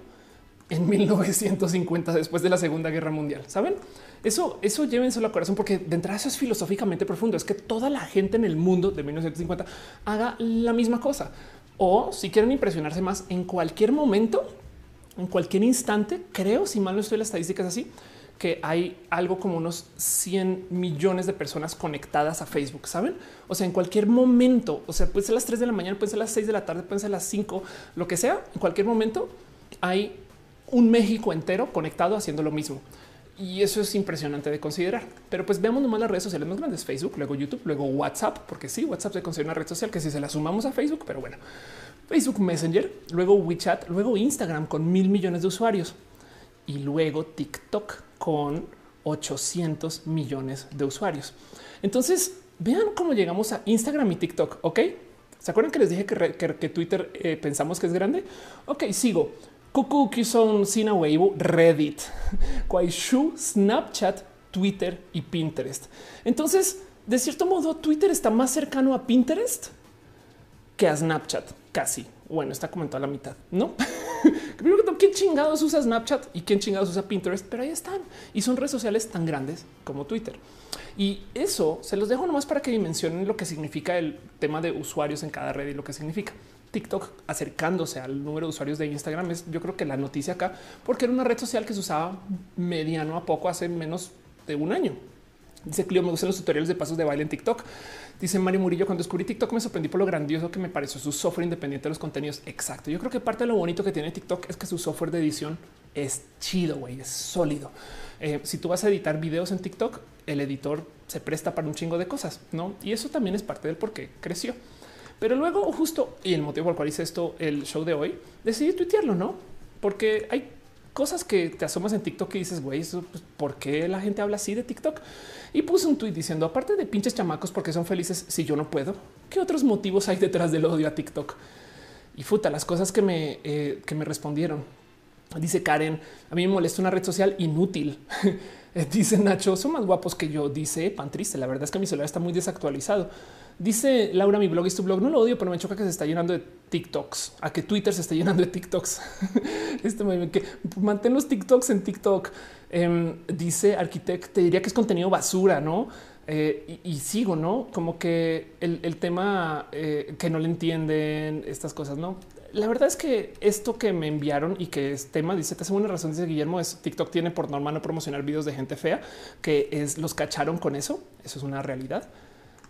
en 1950 después de la Segunda Guerra Mundial. Saben? Eso, eso llévenselo a corazón, porque de entrada eso es filosóficamente profundo. Es que toda la gente en el mundo de 1950 haga la misma cosa. O si quieren impresionarse más en cualquier momento, en cualquier instante, creo, si mal no estoy, las estadísticas así, que hay algo como unos 100 millones de personas conectadas a Facebook, ¿saben? O sea, en cualquier momento, o sea, puede ser las 3 de la mañana, puede ser las 6 de la tarde, puede ser las 5, lo que sea, en cualquier momento hay un México entero conectado haciendo lo mismo. Y eso es impresionante de considerar. Pero pues veamos nomás las redes sociales más grandes, Facebook, luego YouTube, luego WhatsApp, porque sí, WhatsApp se considera una red social que si se la sumamos a Facebook, pero bueno, Facebook Messenger, luego WeChat, luego Instagram con mil millones de usuarios y luego TikTok con 800 millones de usuarios. Entonces, vean cómo llegamos a Instagram y TikTok, ¿ok? ¿Se acuerdan que les dije que, Twitter eh, pensamos que es grande? Ok, sigo. Cuckoo, Kizone, Sina Weibo, Reddit, Kuaishu, Snapchat, Twitter y Pinterest. Entonces, de cierto modo, Twitter está más cercano a Pinterest que a Snapchat, casi. Bueno, está comentado a la mitad, ¿no? Primero chingados usa Snapchat y quién chingados usa Pinterest, pero ahí están y son redes sociales tan grandes como Twitter. Y eso se los dejo nomás para que dimensionen lo que significa el tema de usuarios en cada red y lo que significa. TikTok acercándose al número de usuarios de Instagram es yo creo que la noticia acá, porque era una red social que se usaba mediano a poco hace menos de un año. Dice Clio, me gustan los tutoriales de pasos de baile en TikTok. Dice Mario Murillo, cuando descubrí TikTok me sorprendí por lo grandioso que me pareció su software independiente de los contenidos. Exacto. Yo creo que parte de lo bonito que tiene TikTok es que su software de edición es chido, güey, es sólido. Eh, si tú vas a editar videos en TikTok, el editor se presta para un chingo de cosas, ¿no? Y eso también es parte del por qué creció. Pero luego justo, y el motivo por el cual hice esto, el show de hoy, decidí tuitearlo, ¿no? Porque hay cosas que te asomas en TikTok y dices, güey, pues, ¿por qué la gente habla así de TikTok? Y puse un tweet diciendo, aparte de pinches chamacos porque son felices si yo no puedo, ¿qué otros motivos hay detrás del odio a TikTok? Y futa, las cosas que me, eh, que me respondieron. Dice Karen, a mí me molesta una red social inútil. Dice Nacho, son más guapos que yo. Dice pan triste. La verdad es que mi celular está muy desactualizado. Dice Laura, mi blog es tu blog. No lo odio, pero me choca que se está llenando de TikToks, a que Twitter se esté llenando de TikToks. este que mantén los TikToks en TikTok. Em, dice arquitecto, te diría que es contenido basura, no? Eh, y, sigo, no como que el, tema eh, que no le entienden estas cosas, no? La verdad es que esto que me enviaron y que es tema, dice, te hace una razón, dice Guillermo, es TikTok tiene por norma no promocionar videos de gente fea, que es los cacharon con eso. Eso es una realidad.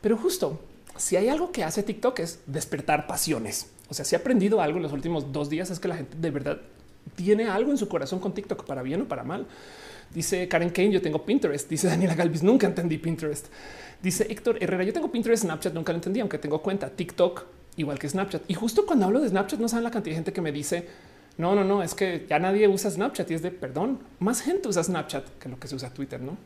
Pero justo si hay algo que hace TikTok es despertar pasiones. O sea, si ha aprendido algo en los últimos dos días es que la gente de verdad tiene algo en su corazón con TikTok para bien o para mal. Dice Karen Kane, yo tengo Pinterest. Dice Daniela Galvis, nunca entendí Pinterest. Dice Héctor Herrera, yo tengo Pinterest, Snapchat, nunca lo entendí, aunque tengo cuenta TikTok igual que Snapchat. Y justo cuando hablo de Snapchat, no saben la cantidad de gente que me dice, no, no, no, es que ya nadie usa Snapchat y es de perdón. Más gente usa Snapchat que lo que se usa Twitter, no?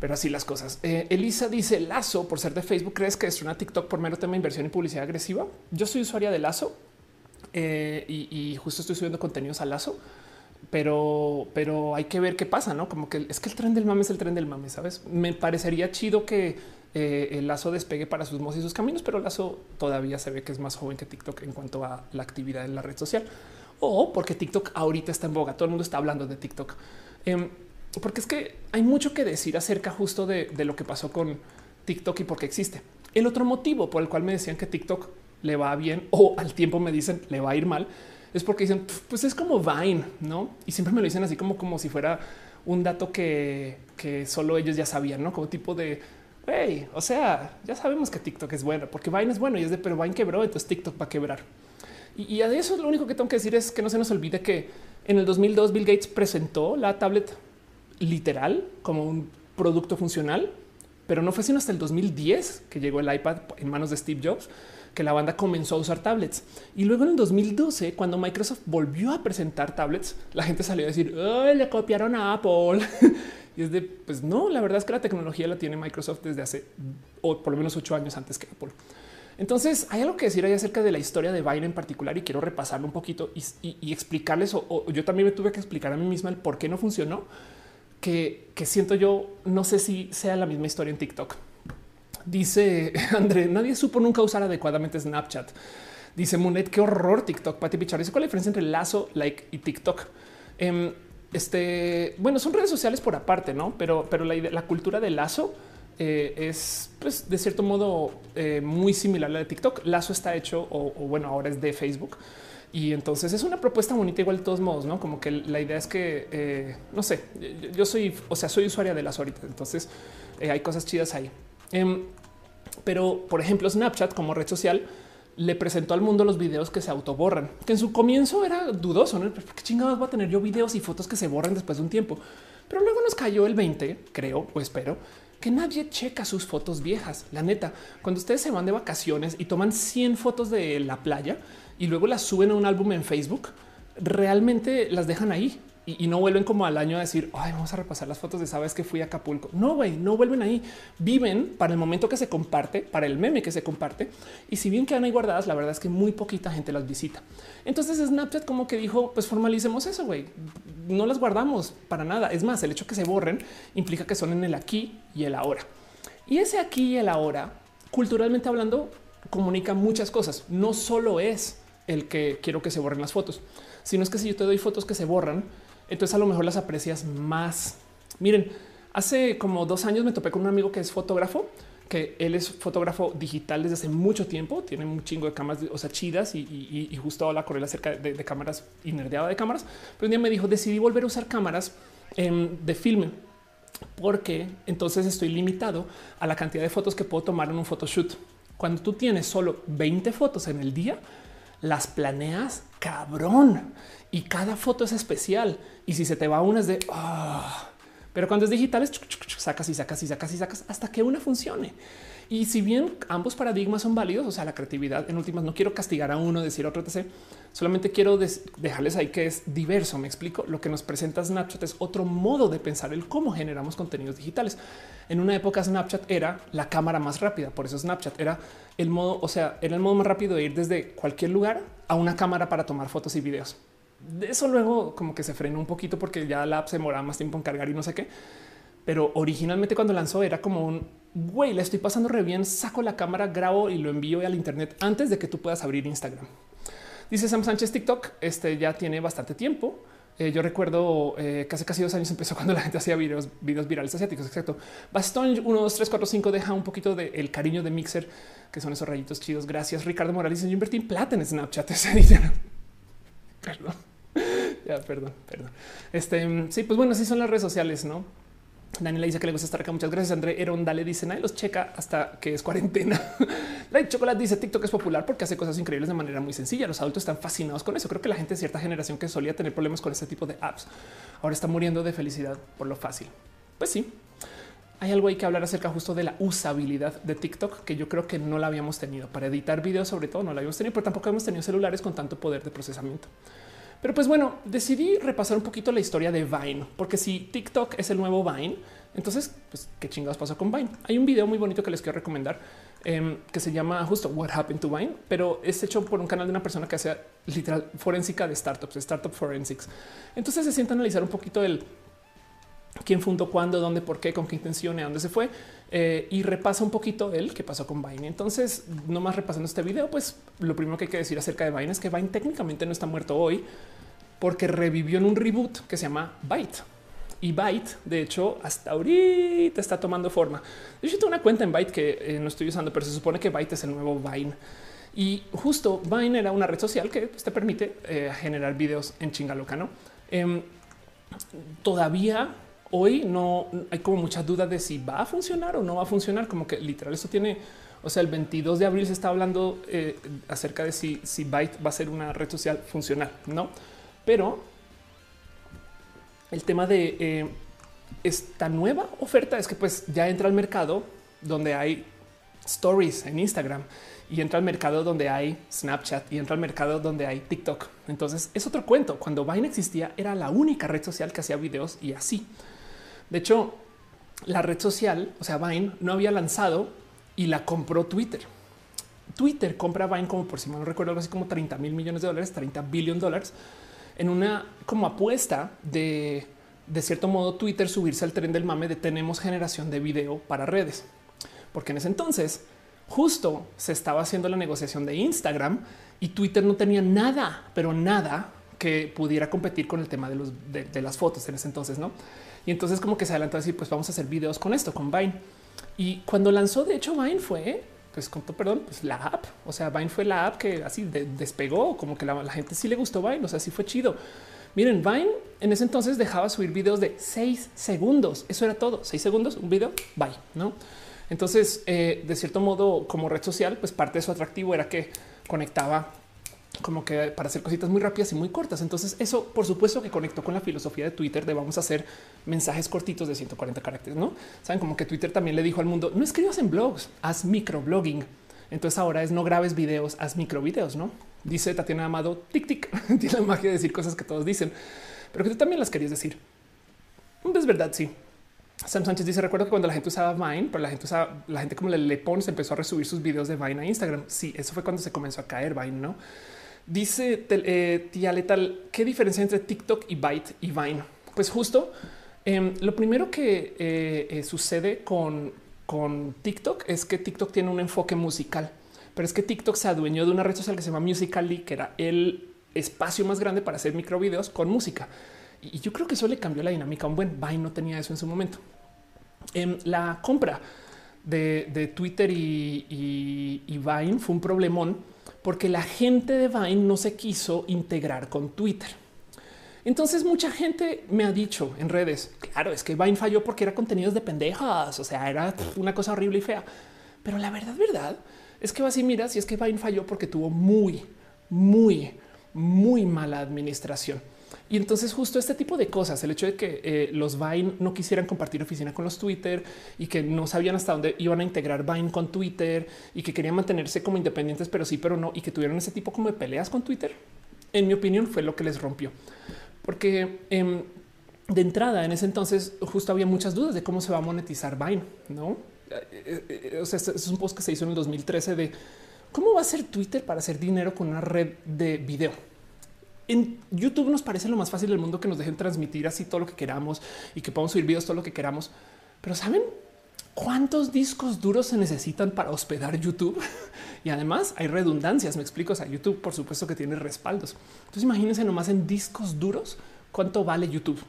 Pero así las cosas. Eh, Elisa dice Lazo por ser de Facebook. ¿Crees que es una TikTok por mero tema de inversión y publicidad agresiva? Yo soy usuaria de Lazo eh, y, justo estoy subiendo contenidos a Lazo, pero, pero hay que ver qué pasa, no? Como que es que el tren del mame es el tren del mame. Sabes? Me parecería chido que eh, el Lazo despegue para sus mozos y sus caminos, pero Lazo todavía se ve que es más joven que TikTok en cuanto a la actividad en la red social o porque TikTok ahorita está en boga. Todo el mundo está hablando de TikTok. Porque es que hay mucho que decir acerca justo de, lo que pasó con TikTok y por qué existe. El otro motivo por el cual me decían que TikTok le va bien o al tiempo me dicen le va a ir mal es porque dicen pues es como Vine, no? Y siempre me lo dicen así como, como si fuera un dato que, solo ellos ya sabían, no como tipo de hey, o sea, ya sabemos que TikTok es bueno porque Vine es bueno y es de pero Vine quebró, entonces TikTok va a quebrar. Y, y a eso lo único que tengo que decir es que no se nos olvide que en el 2002 Bill Gates presentó la tablet literal como un producto funcional, pero no fue sino hasta el 2010 que llegó el iPad en manos de Steve Jobs que la banda comenzó a usar tablets. Y luego en el 2012, cuando Microsoft volvió a presentar tablets, la gente salió a decir, le copiaron a Apple. y es de, pues no, la verdad es que la tecnología la tiene Microsoft desde hace, o por lo menos ocho años antes que Apple. Entonces hay algo que decir ahí acerca de la historia de Vine en particular y quiero repasarlo un poquito y, explicarles, o, yo también me tuve que explicar a mí misma el por qué no funcionó que, siento yo, no sé si sea la misma historia en TikTok. Dice André, nadie supo nunca usar adecuadamente Snapchat. Dice Munet, qué horror TikTok. Pati Pichar dice cuál es la diferencia entre Lazo, Like y TikTok. Em, este, bueno, son redes sociales por aparte, no? Pero, pero la, cultura de Lazo eh, es, pues, de cierto modo eh, muy similar a la de TikTok. Lazo está hecho, o bueno, ahora es de Facebook y entonces es una propuesta bonita igual de todos modos, ¿no? Como que la idea es que, eh, no sé, yo, soy, o sea, soy usuaria de las ahorita, entonces eh, hay cosas chidas ahí. Em, pero, por ejemplo, Snapchat como red social le presentó al mundo los videos que se autoborran, que en su comienzo era dudoso, ¿no? ¿Qué chingados va a tener yo videos y fotos que se borran después de un tiempo? Pero luego nos cayó el 20, creo o espero, que nadie checa sus fotos viejas. La neta, cuando ustedes se van de vacaciones y toman 100 fotos de la playa, y luego las suben a un álbum en Facebook, realmente las dejan ahí y, no vuelven como al año a decir, ay, vamos a repasar las fotos de sabes que fui a Acapulco. No, güey, no vuelven ahí. Viven para el momento que se comparte, para el meme que se comparte. Y si bien quedan ahí guardadas, la verdad es que muy poquita gente las visita. Entonces Snapchat como que dijo, pues formalicemos eso, güey. No las guardamos para nada. Es más, el hecho que se borren implica que son en el aquí y el ahora. Y ese aquí y el ahora, culturalmente hablando, comunica muchas cosas. No solo es el que quiero que se borren las fotos, sino es que si yo te doy fotos que se borran, entonces a lo mejor las aprecias más. Miren, hace como dos años me topé con un amigo que es fotógrafo, que él es fotógrafo digital desde hace mucho tiempo, tiene un chingo de cámaras, o sea, chidas y, justo habla con él acerca de, cámaras y nerdeaba de cámaras. Pero un día me dijo, decidí volver a usar cámaras em, de filme porque entonces estoy limitado a la cantidad de fotos que puedo tomar en un photoshoot. Cuando tú tienes solo 20 fotos en el día, las planeas cabrón y cada foto es especial. Y si se te va una es de ah". pero cuando es digital es sacas y sacas y sacas y sacas hasta que una funcione. Y si bien ambos paradigmas son válidos, o sea, la creatividad en últimas no quiero castigar a uno, decir otro, etc. Solamente quiero dejarles ahí que es diverso. Me explico. Lo que nos presenta Snapchat es otro modo de pensar el cómo generamos contenidos digitales. En una época Snapchat era la cámara más rápida. Por eso Snapchat era el modo, o sea, era el modo más rápido de ir desde cualquier lugar a una cámara para tomar fotos y videos. De eso luego como que se frenó un poquito porque ya la app se demoraba más tiempo en cargar y no sé qué. Pero originalmente cuando lanzó era como un güey, le estoy pasando re bien, saco la cámara, grabo y lo envío al internet antes de que tú puedas abrir Instagram. Dice Sam Sánchez TikTok, este ya tiene bastante tiempo. Eh, yo recuerdo eh, casi casi dos años empezó cuando la gente hacía videos, videos virales asiáticos. Exacto. Bastón 1, 2, 3, 4, 5 deja un poquito del el cariño de Mixer, que son esos rayitos chidos. Gracias. Ricardo Morales. Yo invertí en plata en Snapchat ese día. Perdón. ya, perdón, perdón. Este sí, pues bueno, así son las redes sociales, no? Daniela dice que le gusta estar acá. Muchas gracias. André Eronda le dice nadie los checa hasta que es cuarentena. La Chocolate dice TikTok es popular porque hace cosas increíbles de manera muy sencilla. Los adultos están fascinados con eso. Creo que la gente de cierta generación que solía tener problemas con este tipo de apps ahora está muriendo de felicidad por lo fácil. Pues sí, hay algo ahí que hablar acerca justo de la usabilidad de TikTok que yo creo que no la habíamos tenido para editar videos, sobre todo no la habíamos tenido, pero tampoco hemos tenido celulares con tanto poder de procesamiento. Pero pues bueno, decidí repasar un poquito la historia de Vine, porque si TikTok es el nuevo Vine, entonces, pues qué chingados pasó con Vine. Hay un video muy bonito que les quiero recomendar em, que se llama justo What Happened to Vine, pero es hecho por un canal de una persona que hace literal forénsica de startups, Startup Forensics. Entonces se sienta a analizar un poquito el quién fundó, cuándo, dónde, por qué, con qué intención a dónde se fue eh, y repasa un poquito el qué pasó con Vine. Entonces, nomás repasando este video, pues lo primero que hay que decir acerca de Vine es que Vine técnicamente no está muerto hoy porque revivió en un reboot que se llama Byte. Y Byte, de hecho, hasta ahorita está tomando forma. Yo tengo una cuenta en Byte que eh, no estoy usando, pero se supone que Byte es el nuevo Vine. Y justo Vine era una red social que pues, te permite eh, generar videos en chingaloca, ¿no? Em, todavía hoy no hay como mucha duda de si va a funcionar o no va a funcionar. Como que literal esto tiene, o sea, el 22 de abril se está hablando eh, acerca de si, si Byte va a ser una red social funcional, no? Pero el tema de eh, esta nueva oferta es que pues ya entra al mercado donde hay stories en Instagram y entra al mercado donde hay Snapchat y entra al mercado donde hay TikTok. Entonces es otro cuento. Cuando Vine existía era la única red social que hacía videos y así. De hecho, la red social, o sea, Vine no había lanzado y la compró Twitter. Twitter compra Vine como por si no recuerdo algo así como 30 mil millones de dólares, 30 billones de dólares en una como apuesta de de cierto modo Twitter subirse al tren del mame de tenemos generación de video para redes, porque en ese entonces justo se estaba haciendo la negociación de Instagram y Twitter no tenía nada, pero nada que pudiera competir con el tema de, los, de, las fotos en ese entonces, ¿no? Y entonces como que se adelantó a decir, pues vamos a hacer videos con esto, con Vine. Y cuando lanzó, de hecho, Vine fue pues con perdón, pues la app. O sea, Vine fue la app que así despegó, como que la, gente sí le gustó Vine. O sea, sí fue chido. Miren, Vine en ese entonces dejaba subir videos de seis segundos. Eso era todo. Seis segundos, un video, bye, no? Entonces, eh, de cierto modo, como red social, pues parte de su atractivo era que conectaba como que para hacer cositas muy rápidas y muy cortas. Entonces eso, por supuesto que conectó con la filosofía de Twitter de vamos a hacer mensajes cortitos de 140 caracteres, ¿no? Saben como que Twitter también le dijo al mundo, no escribas en blogs, haz microblogging. Entonces ahora es no grabes videos, haz microvideos, ¿no? Dice Tatiana Amado, tic tic, tiene la magia de decir cosas que todos dicen, pero que tú también las querías decir. Es verdad, sí. Sam Sánchez dice: Recuerdo que cuando la gente usaba Vine, pero la gente usaba la gente como le, le se empezó a resubir sus videos de Vine a Instagram. Sí, eso fue cuando se comenzó a caer Vine, no? Dice eh, Tía Letal, ¿qué diferencia entre TikTok y Byte y Vine? Pues justo em, lo primero que eh, eh, sucede con, con TikTok es que TikTok tiene un enfoque musical, pero es que TikTok se adueñó de una red social que se llama Musical.ly, que era el espacio más grande para hacer microvideos con música. Y yo creo que eso le cambió la dinámica. Un buen Vine no tenía eso en su momento. En em, la compra de, Twitter y, y, Vine fue un problemón porque la gente de Vine no se quiso integrar con Twitter. Entonces mucha gente me ha dicho en redes, claro, es que Vine falló porque era contenidos de pendejas, o sea, era una cosa horrible y fea. Pero la verdad, verdad, es que vas y miras y es que Vine falló porque tuvo muy, muy, muy mala administración. Y entonces justo este tipo de cosas, el hecho de que eh, los Vine no quisieran compartir oficina con los Twitter y que no sabían hasta dónde iban a integrar Vine con Twitter y que querían mantenerse como independientes, pero sí, pero no, y que tuvieron ese tipo como de peleas con Twitter, en mi opinión fue lo que les rompió. Porque em, de entrada en ese entonces justo había muchas dudas de cómo se va a monetizar Vine, ¿no? Eh, eh, o sea, es un post que se hizo en el 2013 de cómo va a ser Twitter para hacer dinero con una red de video en YouTube nos parece lo más fácil del mundo que nos dejen transmitir así todo lo que queramos y que podamos subir videos todo lo que queramos. Pero saben cuántos discos duros se necesitan para hospedar YouTube? y además hay redundancias. Me explico. O sea, YouTube, por supuesto que tiene respaldos. Entonces imagínense nomás en discos duros cuánto vale YouTube,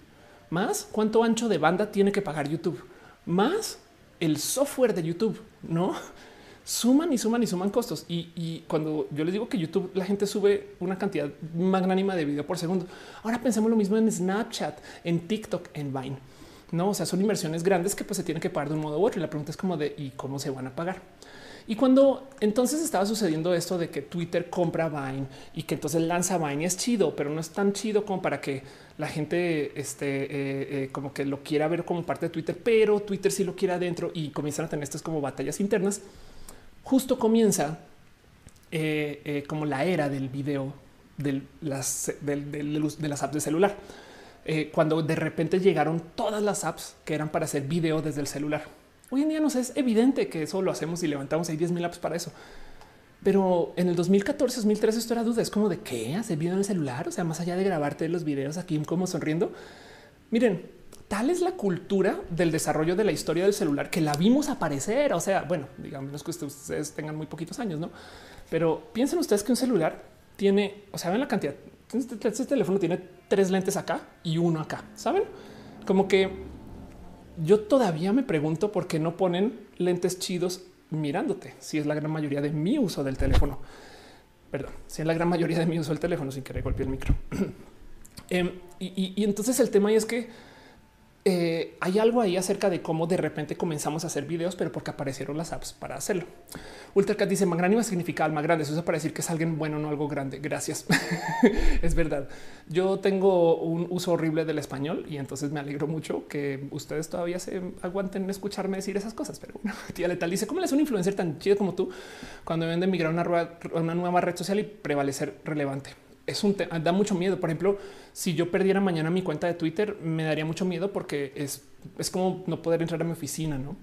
más cuánto ancho de banda tiene que pagar YouTube, más el software de YouTube, no? Suman y suman y suman costos. Y, cuando yo les digo que YouTube, la gente sube una cantidad magnánima de video por segundo. Ahora pensemos lo mismo en Snapchat, en TikTok, en Vine. No, o sea, son inversiones grandes que pues se tienen que pagar de un modo u otro. Y la pregunta es como de y cómo se van a pagar. Y cuando entonces estaba sucediendo esto de que Twitter compra Vine y que entonces lanza Vine es chido, pero no es tan chido como para que la gente este, eh, eh, como que lo quiera ver como parte de Twitter, pero Twitter sí lo quiere adentro y comienzan a tener estas como batallas internas justo comienza eh, eh, como la era del video de las, de las apps de celular. Eh, cuando de repente llegaron todas las apps que eran para hacer video desde el celular. Hoy en día nos es evidente que eso lo hacemos y levantamos ahí 10 mil apps para eso. Pero en el 2014, 2013 esto era duda. Es como de qué hacer video en el celular. O sea, más allá de grabarte los videos aquí como sonriendo. Miren, tal es la cultura del desarrollo de la historia del celular que la vimos aparecer. O sea, bueno, digamos que ustedes tengan muy poquitos años, no? Pero piensen ustedes que un celular tiene, o sea, ven la cantidad. Este, este, teléfono tiene tres lentes acá y uno acá. Saben como que yo todavía me pregunto por qué no ponen lentes chidos mirándote. Si es la gran mayoría de mi uso del teléfono, perdón, si es la gran mayoría de mi uso del teléfono sin querer golpear el micro. Em, y entonces el tema es que eh, hay algo ahí acerca de cómo de repente comenzamos a hacer videos, pero porque aparecieron las apps para hacerlo. Ultracat dice magnánima significa alma grande. Eso es para decir que es alguien bueno, no algo grande. Gracias. es verdad. Yo tengo un uso horrible del español y entonces me alegro mucho que ustedes todavía se aguanten escucharme decir esas cosas. Pero bueno, tía letal dice cómo le es un influencer tan chido como tú cuando deben de migrar a una nueva red social y prevalecer relevante es un da mucho miedo. Por ejemplo, si yo perdiera mañana mi cuenta de Twitter, me daría mucho miedo porque es, es como no poder entrar a mi oficina, no?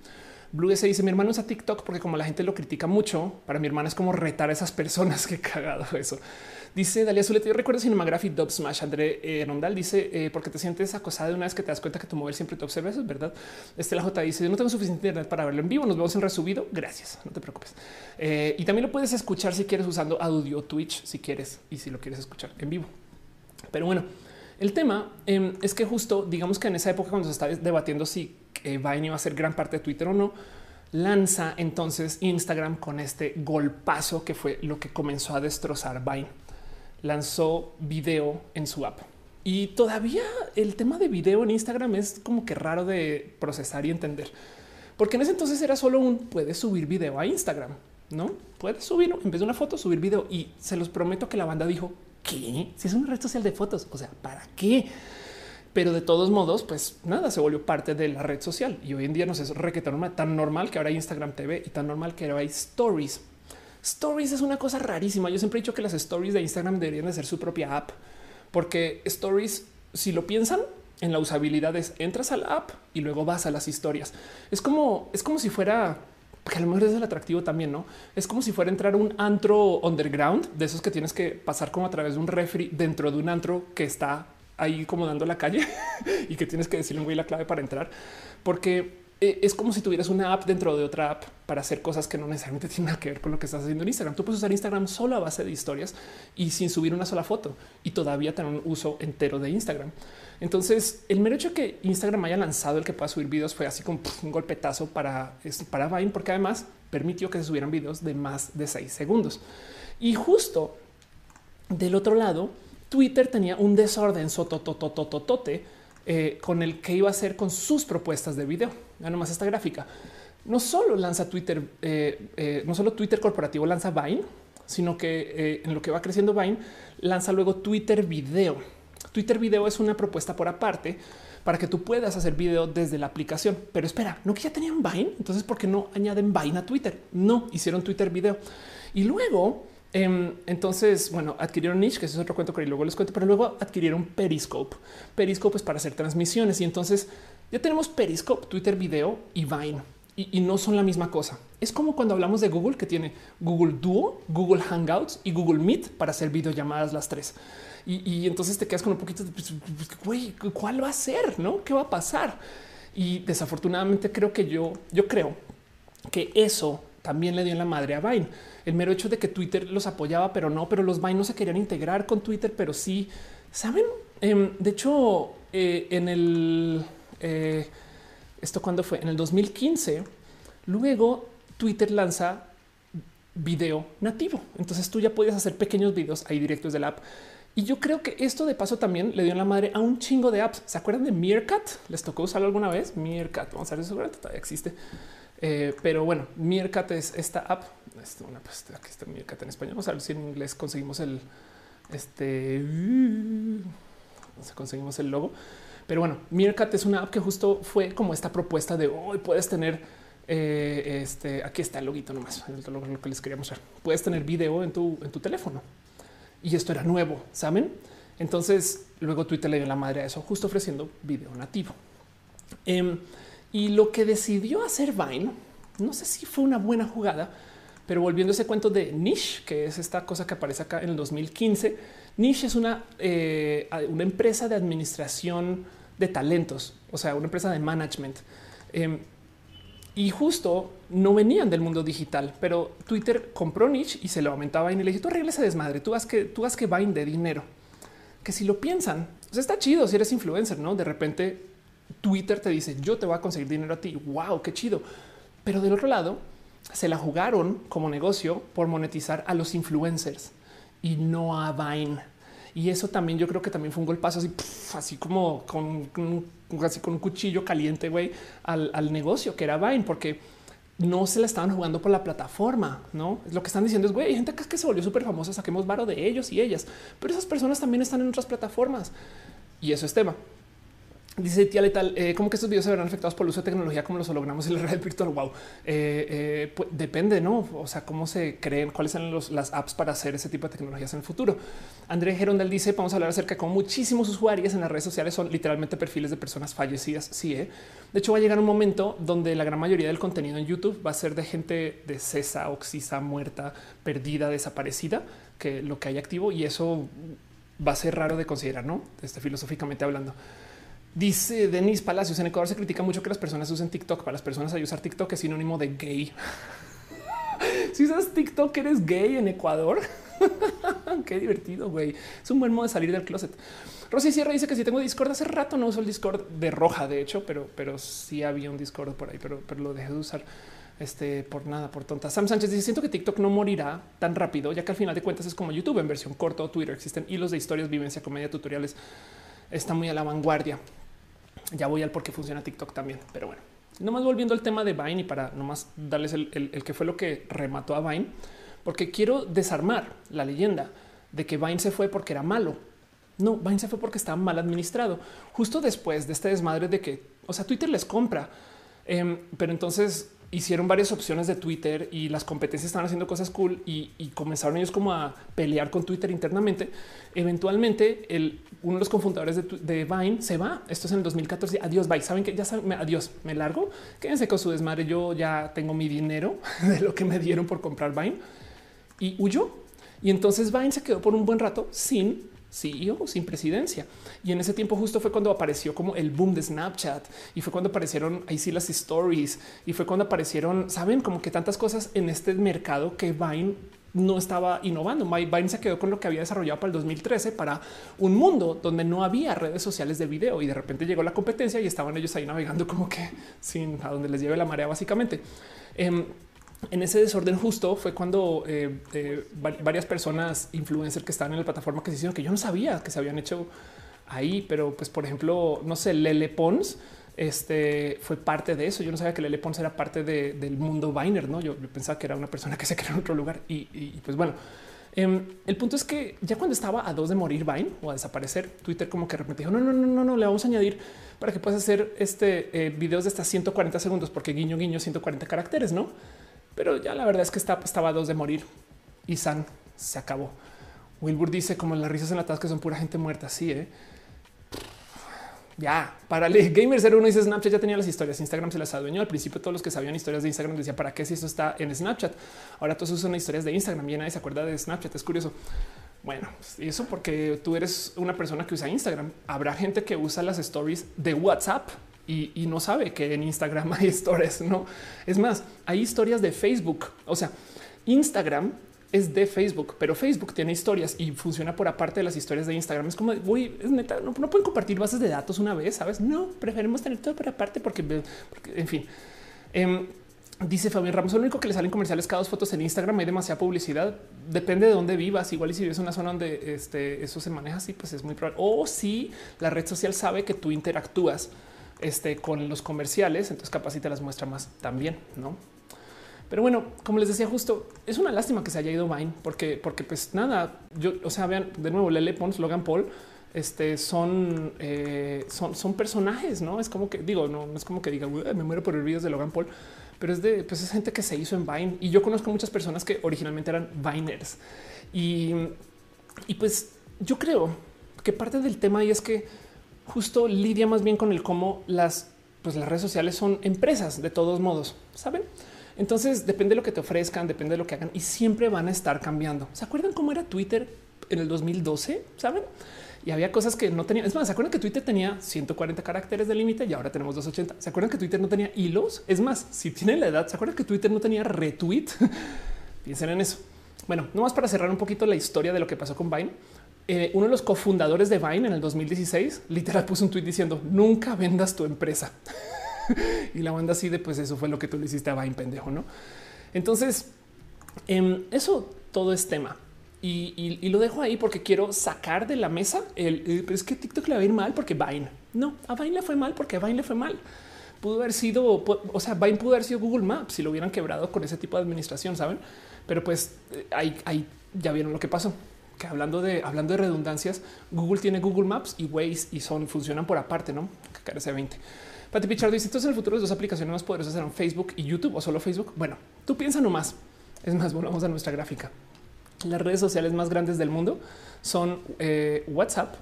Blue se dice mi hermano usa TikTok porque como la gente lo critica mucho, para mi hermana es como retar a esas personas que cagado eso. Dice Dalia Zuleta, yo recuerdo Cinemography Dub Smash. André eh, Rondal dice, eh, porque te sientes acosada de una vez que te das cuenta que tu móvil siempre te observa. Eso es verdad. Estela J dice, yo no tengo suficiente internet para verlo en vivo. Nos vemos en resubido. Gracias, no te preocupes. Eh, y también lo puedes escuchar si quieres usando audio Twitch, si quieres, y si lo quieres escuchar en vivo. Pero bueno, el tema em, es que justo, digamos que en esa época cuando se está debatiendo si Vine iba a ser gran parte de Twitter o no, lanza entonces Instagram con este golpazo que fue lo que comenzó a destrozar Vine lanzó video en su app. Y todavía el tema de video en Instagram es como que raro de procesar y entender. Porque en ese entonces era solo un puedes subir video a Instagram, no puedes subir en vez de una foto, subir video. Y se los prometo que la banda dijo que si es una red social de fotos, o sea, para qué? Pero de todos modos, pues nada, se volvió parte de la red social y hoy en día no es requeta normal, tan normal que ahora hay Instagram TV y tan normal que ahora hay stories. Stories es una cosa rarísima. Yo siempre he dicho que las stories de Instagram deberían de ser su propia app, porque stories, si lo piensan en la usabilidad, es entras a la app y luego vas a las historias. Es como, es como si fuera que a lo mejor es el atractivo también, no es como si fuera entrar un antro underground de esos que tienes que pasar como a través de un refri dentro de un antro que está ahí como dando la calle y que tienes que decirle un güey la clave para entrar, porque es como si tuvieras una app dentro de otra app para hacer cosas que no necesariamente tienen nada que ver con lo que estás haciendo en Instagram. Tú puedes usar Instagram solo a base de historias y sin subir una sola foto y todavía tener un uso entero de Instagram. Entonces, el mero hecho de que Instagram haya lanzado el que pueda subir videos fue así como un golpetazo para, para Vine, porque además permitió que se subieran videos de más de seis segundos. Y justo del otro lado, Twitter tenía un desorden sotototototote eh, con el que iba a hacer con sus propuestas de video. Ya nomás esta gráfica. No solo lanza Twitter, eh, eh, no solo Twitter corporativo lanza Vine, sino que en lo que va creciendo Vine lanza luego Twitter Video. Twitter Video es una propuesta por aparte para que tú puedas hacer video desde la aplicación. Pero espera, no que ya tenían Vine, entonces ¿por qué no añaden Vine a Twitter? No, hicieron Twitter Video. Y luego Em, entonces, bueno, adquirieron Niche, que es otro cuento que luego les cuento, pero luego adquirieron Periscope. Periscope es para hacer transmisiones y entonces ya tenemos Periscope, Twitter Video y Vine. Y, no son la misma cosa. Es como cuando hablamos de Google, que tiene Google Duo, Google Hangouts y Google Meet para hacer videollamadas las tres. Y, y entonces te quedas con un poquito de, pues, güey, ¿cuál va a ser? ¿No? ¿Qué va a pasar? Y desafortunadamente creo que yo, yo creo que eso también le dio en la madre a Vine. El mero hecho de que Twitter los apoyaba, pero no, pero los Vine no se querían integrar con Twitter, pero sí, saben. Em, de hecho, eh, en el eh, esto cuando fue en el 2015, luego Twitter lanza video nativo. Entonces tú ya podías hacer pequeños videos ahí directos de la app. Y yo creo que esto de paso también le dio en la madre a un chingo de apps. ¿Se acuerdan de Meerkat? ¿Les tocó usarlo alguna vez? Meerkat, vamos a ver, seguramente todavía existe. Eh, pero bueno, Meerkat es esta app. Este, una, pues, aquí está Meerkat en español. Vamos a ver si en inglés conseguimos el este. conseguimos el logo. Pero bueno, Meerkat es una app que justo fue como esta propuesta de hoy puedes tener eh, este. Aquí está el loguito nomás, lo, lo, que les quería mostrar. Puedes tener video en tu, en tu teléfono y esto era nuevo, saben? Entonces luego Twitter le dio la madre a eso, justo ofreciendo video nativo. Eh, y lo que decidió hacer Vine, no sé si fue una buena jugada, pero volviendo a ese cuento de Niche, que es esta cosa que aparece acá en el 2015, Niche es una, eh, una empresa de administración de talentos, o sea, una empresa de management. Em, y justo no venían del mundo digital, pero Twitter compró Niche y se lo aumentaba y le dije, tú arregles desmadre, tú haz que, tú haz que Vine de dinero. Que si lo piensan, está chido si eres influencer, ¿no? De repente Twitter te dice yo te voy a conseguir dinero a ti. Wow, qué chido. Pero del otro lado se la jugaron como negocio por monetizar a los influencers y no a Vine. Y eso también yo creo que también fue un golpazo así, así como con, así con un cuchillo caliente güey, al, negocio que era Vine, porque no se la estaban jugando por la plataforma, no lo que están diciendo es güey, hay gente que se volvió súper famosa, saquemos varo de ellos y ellas, pero esas personas también están en otras plataformas y eso es tema. Dice tía letal, eh, ¿cómo que estos videos se verán afectados por el uso de tecnología como los hologramas y la red virtual? Wow, eh, eh, pues depende, no? O sea, cómo se creen, cuáles son las apps para hacer ese tipo de tecnologías en el futuro. André Gerondel dice: Vamos a hablar acerca de cómo muchísimos usuarios en las redes sociales son literalmente perfiles de personas fallecidas. Sí, de hecho, va a llegar un momento donde la gran mayoría del contenido en YouTube va a ser de gente de cesa, oxisa, muerta, perdida, desaparecida, que lo que hay activo y eso va a ser raro de considerar, no? Este, filosóficamente hablando. Dice Denis Palacios, en Ecuador se critica mucho que las personas usen TikTok. Para las personas a usar TikTok es sinónimo de gay. si usas TikTok, eres gay en Ecuador. Qué divertido, güey. Es un buen modo de salir del closet. Rosy Sierra dice que si tengo Discord hace rato no uso el Discord de roja, de hecho, pero, pero sí había un Discord por ahí, pero, pero lo dejé de usar este por nada, por tonta. Sam Sánchez dice: Siento que TikTok no morirá tan rápido, ya que al final de cuentas es como YouTube en versión corta o Twitter. Existen hilos de historias, vivencia, comedia, tutoriales. Está muy a la vanguardia. Ya voy al por qué funciona TikTok también, pero bueno, nomás volviendo al tema de Vine y para nomás darles el, que fue lo que remató a Vine, porque quiero desarmar la leyenda de que Vine se fue porque era malo. No, Vine se fue porque estaba mal administrado. Justo después de este desmadre de que, o sea, Twitter les compra, em, pero entonces hicieron varias opciones de Twitter y las competencias estaban haciendo cosas cool y, comenzaron ellos como a pelear con Twitter internamente. Eventualmente, el, uno de los cofundadores de, Vine se va. Esto es en el 2014. Adiós, bye. Saben que ya saben, adiós, me largo. Quédense con su desmadre. Yo ya tengo mi dinero de lo que me dieron por comprar Vine y huyó. Y entonces Vine se quedó por un buen rato sin CEO sin presidencia. Y en ese tiempo justo fue cuando apareció como el boom de Snapchat y fue cuando aparecieron ahí sí las stories y fue cuando aparecieron, saben, como que tantas cosas en este mercado que Vine no estaba innovando. Vine se quedó con lo que había desarrollado para el 2013 para un mundo donde no había redes sociales de video y de repente llegó la competencia y estaban ellos ahí navegando como que sin a donde les lleve la marea básicamente. Em, en ese desorden justo fue cuando eh, eh, varias personas influencers que estaban en la plataforma que se hicieron que yo no sabía que se habían hecho ahí, pero pues por ejemplo, no sé, Lele Pons este fue parte de eso. Yo no sabía que Lele Pons era parte del mundo Viner, no? Yo, pensaba que era una persona que se creó en otro lugar y, pues bueno. Em, el punto es que ya cuando estaba a dos de morir Vine o a desaparecer, Twitter como que de no, no, no, no, no, le vamos a añadir para que puedas hacer este eh, videos de hasta 140 segundos, porque guiño, guiño, 140 caracteres, no? Pero ya la verdad es que estaba a dos de morir y San se acabó. Wilbur dice como las risas en enlatadas que son pura gente muerta. Sí, ¿eh? ya para Gamer 01 dice Snapchat ya tenía las historias. Instagram se las adueñó. Al principio, todos los que sabían historias de Instagram decía para qué si esto está en Snapchat. Ahora todos usan historias de Instagram y nadie se acuerda de Snapchat. Es curioso. Bueno, y eso porque tú eres una persona que usa Instagram. Habrá gente que usa las stories de WhatsApp y, no sabe que en Instagram hay stories. No es más, hay historias de Facebook. O sea, Instagram es de Facebook, pero Facebook tiene historias y funciona por aparte de las historias de Instagram. Es como voy, es neta, no, pueden compartir bases de datos una vez, sabes? No preferimos tener todo por aparte porque, en fin. Em, dice Fabián Ramos, lo único que le salen comerciales cada dos fotos en Instagram. Hay demasiada publicidad. Depende de dónde vivas. Igual y si vives en una zona donde este, eso se maneja así, pues es muy probable. O si la red social sabe que tú interactúas este, con los comerciales, entonces capaz te las muestra más también, ¿no? Pero bueno, como les decía justo, es una lástima que se haya ido Vine, porque, porque pues nada, yo, o sea, vean de nuevo, Lele Pons, Logan Paul, este son, eh, son, son personajes, no es como que digo, no, es como que diga me muero por el videos de Logan Paul, pero es de pues es gente que se hizo en Vine y yo conozco muchas personas que originalmente eran Viners y, y pues yo creo que parte del tema ahí es que justo lidia más bien con el cómo las, pues las redes sociales son empresas de todos modos, saben? Entonces depende de lo que te ofrezcan, depende de lo que hagan y siempre van a estar cambiando. ¿Se acuerdan cómo era Twitter en el 2012? Saben? Y había cosas que no tenían. Es más, ¿se acuerdan que Twitter tenía 140 caracteres de límite y ahora tenemos 280? ¿Se acuerdan que Twitter no tenía hilos? Es más, si tienen la edad, ¿se acuerdan que Twitter no tenía retweet? Piensen en eso. Bueno, no más para cerrar un poquito la historia de lo que pasó con Vine. Eh, uno de los cofundadores de Vine en el 2016 literal puso un tweet diciendo nunca vendas tu empresa. y la banda así de pues eso fue lo que tú le hiciste a Vine pendejo, ¿no? Entonces, em, eso todo es tema. Y, lo dejo ahí porque quiero sacar de la mesa el, es que TikTok le va a ir mal porque Vine. No, a Vine le fue mal porque a Vine le fue mal. Pudo haber sido, o sea, Vine pudo haber sido Google Maps si lo hubieran quebrado con ese tipo de administración, saben? Pero pues eh, ahí, ahí ya vieron lo que pasó que hablando de hablando de redundancias, Google tiene Google Maps y Waze y son funcionan por aparte, no? Que carece 20. Pati Pichardo dice: Entonces, en el futuro, las dos aplicaciones más poderosas serán Facebook y YouTube o solo Facebook. Bueno, tú piensa nomás. Es más, volvamos a nuestra gráfica. Las redes sociales más grandes del mundo son eh, WhatsApp,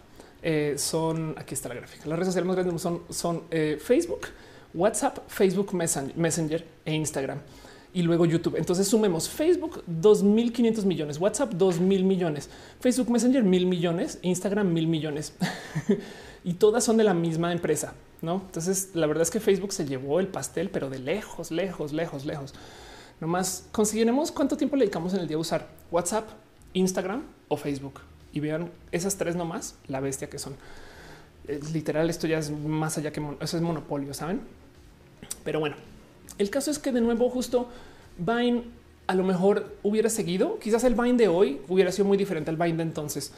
eh, son aquí está la gráfica. Las redes sociales más grandes son, son eh, Facebook, WhatsApp, Facebook Messenger e Instagram y luego YouTube. Entonces sumemos Facebook 2.500 millones, WhatsApp 2.000 millones, Facebook Messenger mil millones, Instagram mil millones y todas son de la misma empresa. No, entonces la verdad es que Facebook se llevó el pastel, pero de lejos, lejos, lejos, lejos. Nomás conseguiremos cuánto tiempo le dedicamos en el día a usar WhatsApp, Instagram o Facebook y vean esas tres nomás la bestia que son. literal, esto ya es más allá que eso es monopolio, saben? Pero bueno, el caso es que de nuevo justo Vine a lo mejor hubiera seguido, quizás el Vine de hoy hubiera sido muy diferente al Vine de entonces,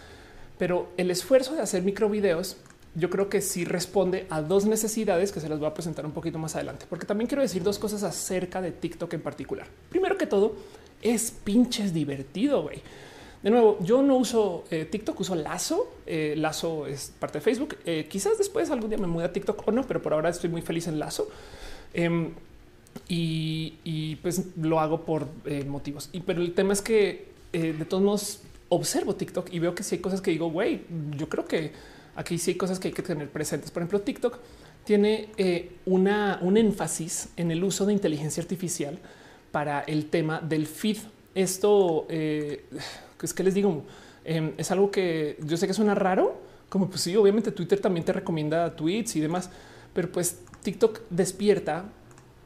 pero el esfuerzo de hacer micro videos yo creo que sí responde a dos necesidades que se las voy a presentar un poquito más adelante, porque también quiero decir dos cosas acerca de TikTok en particular. Primero que todo, es pinches divertido, güey. De nuevo, yo no uso eh, TikTok, uso Lazo. Eh, Lazo es parte de Facebook. Eh, quizás después algún día me mude a TikTok o no, pero por ahora estoy muy feliz en Lazo. Y, pues lo hago por eh, motivos. Y pero el tema es que eh, de todos modos observo TikTok y veo que si hay cosas que digo, güey, yo creo que aquí sí hay cosas que hay que tener presentes. Por ejemplo, TikTok tiene eh, una, un énfasis en el uso de inteligencia artificial para el tema del feed. Esto es que les digo, Em, es algo que yo sé que suena raro, como pues sí, obviamente Twitter también te recomienda tweets y demás, pero pues TikTok despierta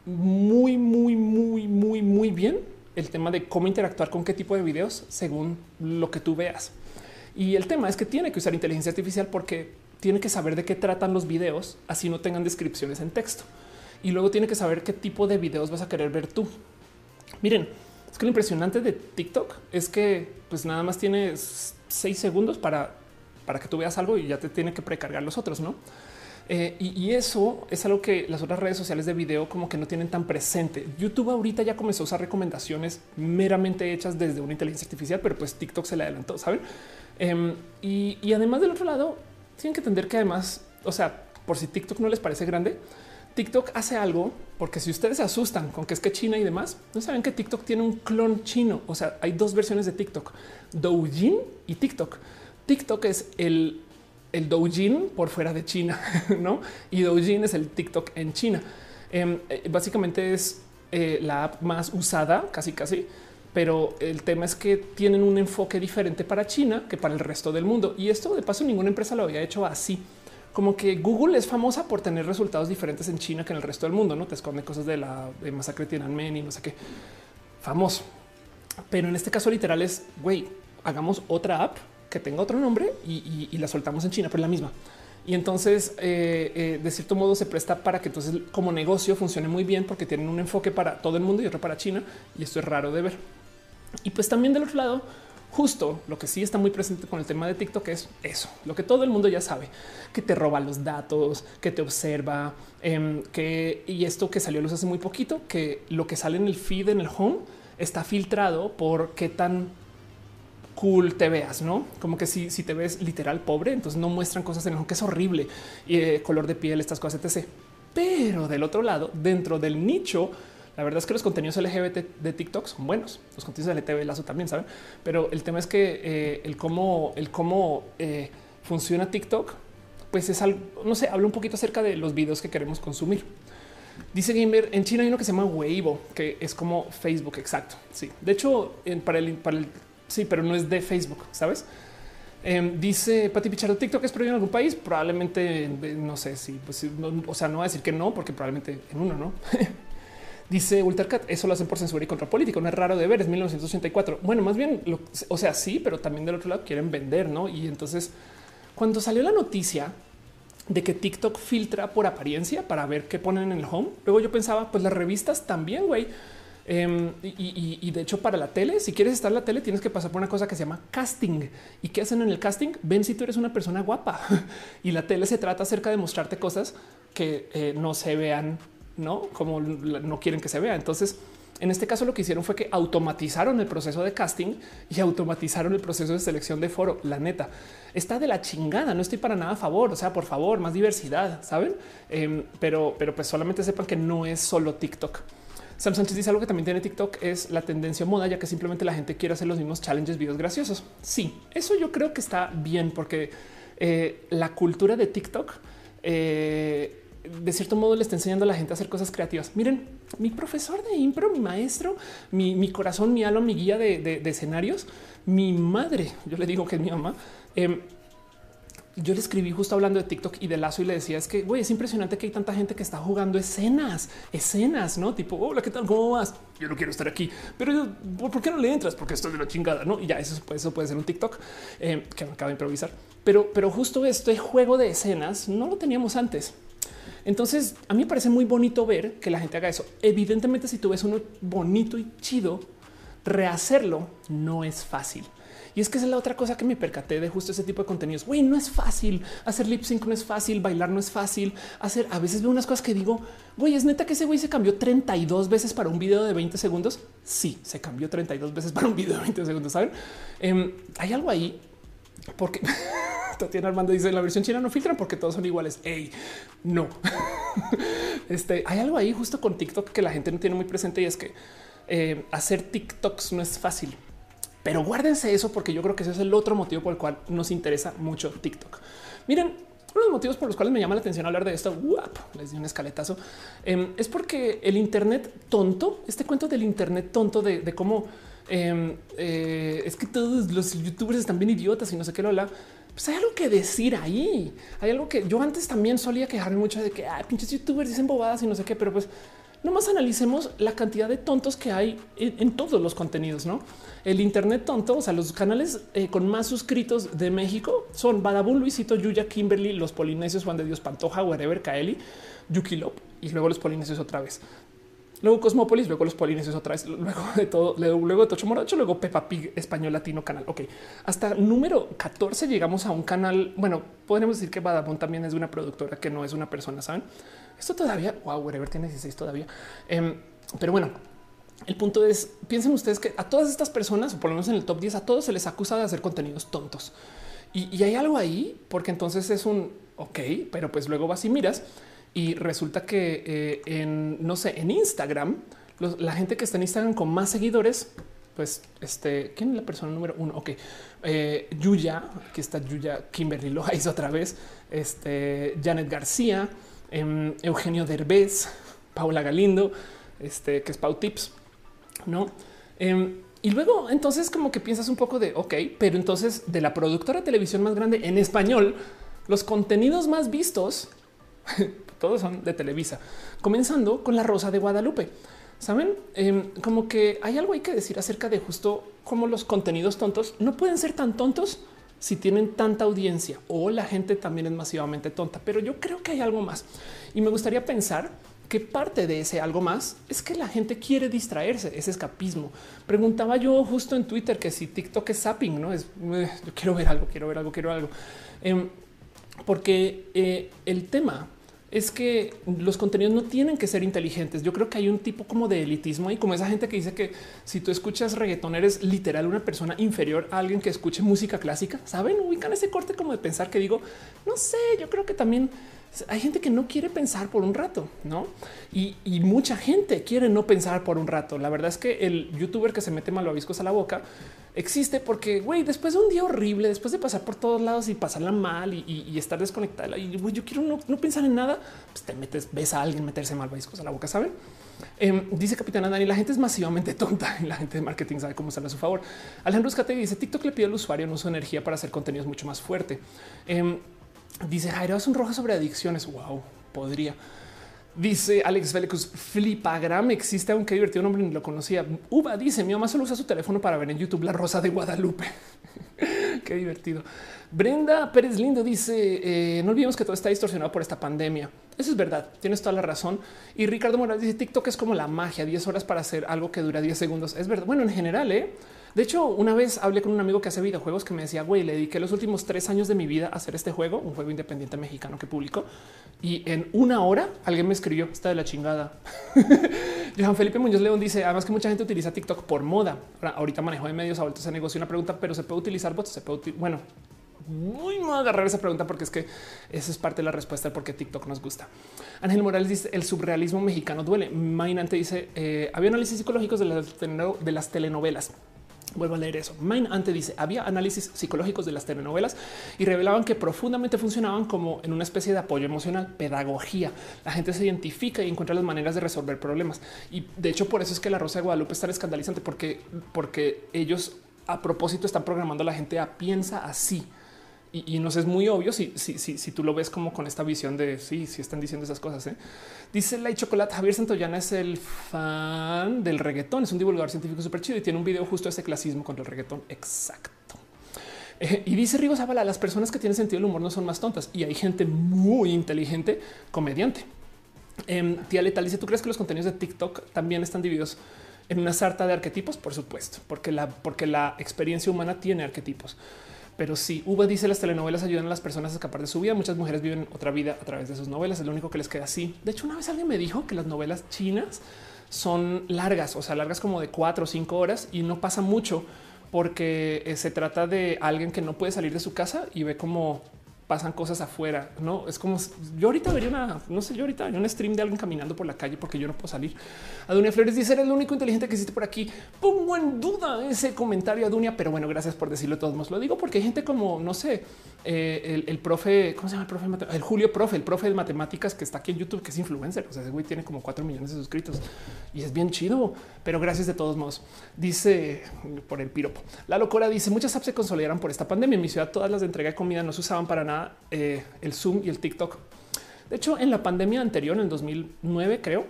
muy, muy, muy, muy, muy bien el tema de cómo interactuar con qué tipo de videos según lo que tú veas. Y el tema es que tiene que usar inteligencia artificial porque tiene que saber de qué tratan los videos, así no tengan descripciones en texto. Y luego tiene que saber qué tipo de videos vas a querer ver tú. Miren, es que lo impresionante de TikTok es que pues nada más tienes seis segundos para, para que tú veas algo y ya te tiene que precargar los otros, ¿no? Eh, y, eso es algo que las otras redes sociales de video como que no tienen tan presente. YouTube ahorita ya comenzó a usar recomendaciones meramente hechas desde una inteligencia artificial, pero pues TikTok se le adelantó, ¿saben? Em, y, y además del otro lado, tienen que entender que además, o sea, por si TikTok no les parece grande, TikTok hace algo porque si ustedes se asustan con que es que China y demás, no saben que TikTok tiene un clon chino. O sea, hay dos versiones de TikTok, Douyin y TikTok. TikTok es el, el Douyin por fuera de China, no? Y Douyin es el TikTok en China. Em, eh, básicamente es eh, la app más usada, casi casi, pero el tema es que tienen un enfoque diferente para China que para el resto del mundo. Y esto de paso ninguna empresa lo había hecho así como que Google es famosa por tener resultados diferentes en China que en el resto del mundo. No te esconde cosas de la masacre de Tiananmen y no sé qué famoso. Pero en este caso, literal es güey, hagamos otra app que tenga otro nombre y, la soltamos en China, pero la misma. Y entonces, eh, eh, de cierto modo, se presta para que entonces como negocio funcione muy bien porque tienen un enfoque para todo el mundo y otro para China. Y esto es raro de ver. Y pues también del otro lado, justo lo que sí está muy presente con el tema de TikTok es eso, lo que todo el mundo ya sabe, que te roba los datos, que te observa, em, que y esto que salió a luz hace muy poquito, que lo que sale en el feed en el home está filtrado por qué tan cool te veas, no como que si, si te ves literal pobre, entonces no muestran cosas en home que es horrible y eh, color de piel, estas cosas, etc. Pero del otro lado, dentro del nicho, la verdad es que los contenidos LGBT de TikTok son buenos. Los contenidos LGTB lazo también saben, pero el tema es que eh, el cómo, el cómo eh, funciona TikTok, pues es algo, no sé, habla un poquito acerca de los videos que queremos consumir. Dice Gamer, en China hay uno que se llama Weibo, que es como Facebook, exacto. Sí, de hecho, para el, para el, sí, pero no es de Facebook, sabes? Em, dice Pati Pichardo, TikTok es prohibido en algún país. Probablemente no sé si, pues, o sea, no va a decir que no, porque probablemente en uno no. Dice Ultercat, eso lo hacen por censura y contra político. No es raro de ver, es 1984. Bueno, más bien, o sea, sí, pero también del otro lado quieren vender, ¿no? Y entonces, cuando salió la noticia de que TikTok filtra por apariencia para ver qué ponen en el home, luego yo pensaba, pues las revistas también, güey. Em, y, de hecho, para la tele, si quieres estar en la tele, tienes que pasar por una cosa que se llama casting. ¿Y qué hacen en el casting? Ven si tú eres una persona guapa. y la tele se trata acerca de mostrarte cosas que eh, no se vean no como no quieren que se vea. Entonces, en este caso lo que hicieron fue que automatizaron el proceso de casting y automatizaron el proceso de selección de foro. La neta está de la chingada. No estoy para nada a favor. O sea, por favor, más diversidad, saben? Em, pero, pero pues solamente sepan que no es solo TikTok. Sam Sánchez dice algo que también tiene TikTok es la tendencia moda, ya que simplemente la gente quiere hacer los mismos challenges, videos graciosos. Sí, eso yo creo que está bien porque eh, la cultura de TikTok eh, de cierto modo le está enseñando a la gente a hacer cosas creativas. Miren, mi profesor de impro, mi maestro, mi, corazón, mi alma, mi guía de, escenarios, mi madre, yo le digo que es mi mamá. Em, yo le escribí justo hablando de TikTok y de lazo y le decía es que es impresionante que hay tanta gente que está jugando escenas, escenas, no tipo hola, qué tal? ¿Cómo vas? Yo no quiero estar aquí, pero ¿por qué no le entras? Porque estoy de la chingada, no? Y ya eso, eso puede ser un TikTok em, que me acaba de improvisar, pero, pero justo este juego de escenas no lo teníamos antes. Entonces, a mí me parece muy bonito ver que la gente haga eso. Evidentemente, si tú ves uno bonito y chido, rehacerlo no es fácil. Y es que esa es la otra cosa que me percaté de justo ese tipo de contenidos. Güey, no es fácil hacer lip sync, no es fácil bailar, no es fácil hacer. A veces veo unas cosas que digo, güey, es neta que ese güey se cambió 32 veces para un video de 20 segundos. Sí, se cambió 32 veces para un video de 20 segundos. Saben, em, hay algo ahí porque Tatiana Armando dice la versión china no filtran porque todos son iguales. Ey, no. este hay algo ahí justo con TikTok que la gente no tiene muy presente y es que eh, hacer TikToks no es fácil. Pero guárdense eso porque yo creo que ese es el otro motivo por el cual nos interesa mucho TikTok. Miren, uno de los motivos por los cuales me llama la atención hablar de esto, les di un escaletazo, em, es porque el Internet tonto, este cuento del Internet tonto de, cómo em, eh, es que todos los youtubers están bien idiotas y no sé qué lo habla. Pues hay algo que decir ahí. Hay algo que yo antes también solía quejarme mucho de que ah, pinches youtubers dicen bobadas y no sé qué, pero pues nomás analicemos la cantidad de tontos que hay en, todos los contenidos, ¿no? El Internet tonto, o sea, los canales eh, con más suscritos de México son Badabun, Luisito, Yuya, Kimberly, Los Polinesios, Juan de Dios, Pantoja, Wherever, Kaeli, Yuki Lop y luego Los Polinesios otra vez. Luego Cosmópolis, luego los polinesios otra vez, luego de todo, luego de Tocho Morocho, luego Peppa Pig español latino canal. Ok, hasta número 14 llegamos a un canal. Bueno, podríamos decir que Badabun también es una productora que no es una persona, saben? Esto todavía, wow, whatever tiene 16 todavía. Em, pero bueno, el punto es, piensen ustedes que a todas estas personas, o por lo menos en el top 10, a todos se les acusa de hacer contenidos tontos. Y, hay algo ahí, porque entonces es un, ok, pero pues luego vas y miras y resulta que eh, en, no sé, en Instagram, la gente que está en Instagram con más seguidores, pues este, ¿quién es la persona número uno? Ok, eh, Yuya, aquí está Yuya, Kimberly Loaiz otra vez, este, Janet García, em, Eugenio Derbez, Paula Galindo, este, que es Pau Tips, ¿no? Em, y luego entonces como que piensas un poco de, ok, pero entonces de la productora de televisión más grande en español, los contenidos más vistos todos son de Televisa, comenzando con la Rosa de Guadalupe. Saben em, como que hay algo hay que decir acerca de justo cómo los contenidos tontos no pueden ser tan tontos si tienen tanta audiencia o la gente también es masivamente tonta. Pero yo creo que hay algo más y me gustaría pensar que parte de ese algo más es que la gente quiere distraerse, ese escapismo. Preguntaba yo justo en Twitter que si TikTok es zapping, no es eh, yo quiero ver algo, quiero ver algo, quiero algo, em, porque eh, el tema es que los contenidos no tienen que ser inteligentes. Yo creo que hay un tipo como de elitismo y como esa gente que dice que si tú escuchas reggaetón eres literal una persona inferior a alguien que escuche música clásica. Saben, ubican ese corte como de pensar que digo, no sé, yo creo que también hay gente que no quiere pensar por un rato, no? Y, mucha gente quiere no pensar por un rato. La verdad es que el youtuber que se mete malvaviscos a la boca existe porque, güey, después de un día horrible, después de pasar por todos lados y pasarla mal y, estar desconectada, y yo quiero no, pensar en nada, pues te metes, ves a alguien meterse malvaviscos a la boca, ¿saben? Em, dice Capitán Dani, la gente es masivamente tonta y la gente de marketing sabe cómo usarla a su favor. Alejandro Escate dice TikTok le pide al usuario no su energía para hacer contenidos mucho más fuerte. Em, Dice Jairo, es un rojo sobre adicciones. Wow, podría. Dice Alex Felicus, flipagram existe, aunque divertido nombre ni lo conocía. Uva dice, mi mamá solo usa su teléfono para ver en YouTube La Rosa de Guadalupe. Qué divertido. Brenda Pérez Lindo dice, eh, no olvidemos que todo está distorsionado por esta pandemia. Eso es verdad, tienes toda la razón. Y Ricardo Morales dice, TikTok es como la magia, 10 horas para hacer algo que dura 10 segundos. Es verdad. Bueno, en general, ¿eh? De hecho, una vez hablé con un amigo que hace videojuegos que me decía, güey, le dediqué los últimos tres años de mi vida a hacer este juego, un juego independiente mexicano que publicó. Y en una hora alguien me escribió, está de la chingada. Johan Felipe Muñoz León dice, además que mucha gente utiliza TikTok por moda. Ahorita manejo de medios, ahorita se negocia una pregunta, pero se puede utilizar bots, se puede, bueno, muy mal agarrar esa pregunta porque es que esa es parte de la respuesta de por qué TikTok nos gusta. Ángel Morales dice el surrealismo mexicano duele. Mainante dice eh, había análisis psicológicos de las telenovelas. Vuelvo a leer eso. Main antes dice había análisis psicológicos de las telenovelas y revelaban que profundamente funcionaban como en una especie de apoyo emocional, pedagogía. La gente se identifica y encuentra las maneras de resolver problemas. Y de hecho, por eso es que la Rosa de Guadalupe es tan escandalizante, porque, porque ellos a propósito están programando a la gente a piensa así y, nos es muy obvio si, si, si, si, tú lo ves como con esta visión de sí, si están diciendo esas cosas. ¿eh? Dice la chocolate. Javier Santoyana es el fan del reggaetón, es un divulgador científico súper chido y tiene un video justo ese clasismo contra el reggaetón. Exacto. Eh, y dice Rigo Zavala, las personas que tienen sentido del humor no son más tontas y hay gente muy inteligente, comediante. Eh, tía Letal dice, ¿tú crees que los contenidos de TikTok también están divididos en una sarta de arquetipos? Por supuesto, porque la, porque la experiencia humana tiene arquetipos. Pero sí, Uva dice las telenovelas ayudan a las personas a escapar de su vida. Muchas mujeres viven otra vida a través de sus novelas. Es lo único que les queda así. De hecho, una vez alguien me dijo que las novelas chinas son largas, o sea, largas como de cuatro o cinco horas y no pasa mucho porque eh, se trata de alguien que no puede salir de su casa y ve como pasan cosas afuera. No es como yo ahorita vería una, no sé, yo ahorita vería un stream de alguien caminando por la calle porque yo no puedo salir. Adunia Flores dice: Eres el único inteligente que existe por aquí. Pongo en duda ese comentario, Adunia, pero bueno, gracias por decirlo. Todos nos lo digo porque hay gente como no sé, eh, el, profe, ¿cómo se llama el profe? El Julio Profe, el profe de matemáticas que está aquí en YouTube, que es influencer. O sea, ese güey tiene como cuatro millones de suscritos y es bien chido, pero gracias de todos modos. Dice por el piropo. La locura dice: Muchas apps se consolidaron por esta pandemia. En mi ciudad, todas las de entrega de comida no se usaban para nada eh, el Zoom y el TikTok. De hecho, en la pandemia anterior, en el 2009, creo,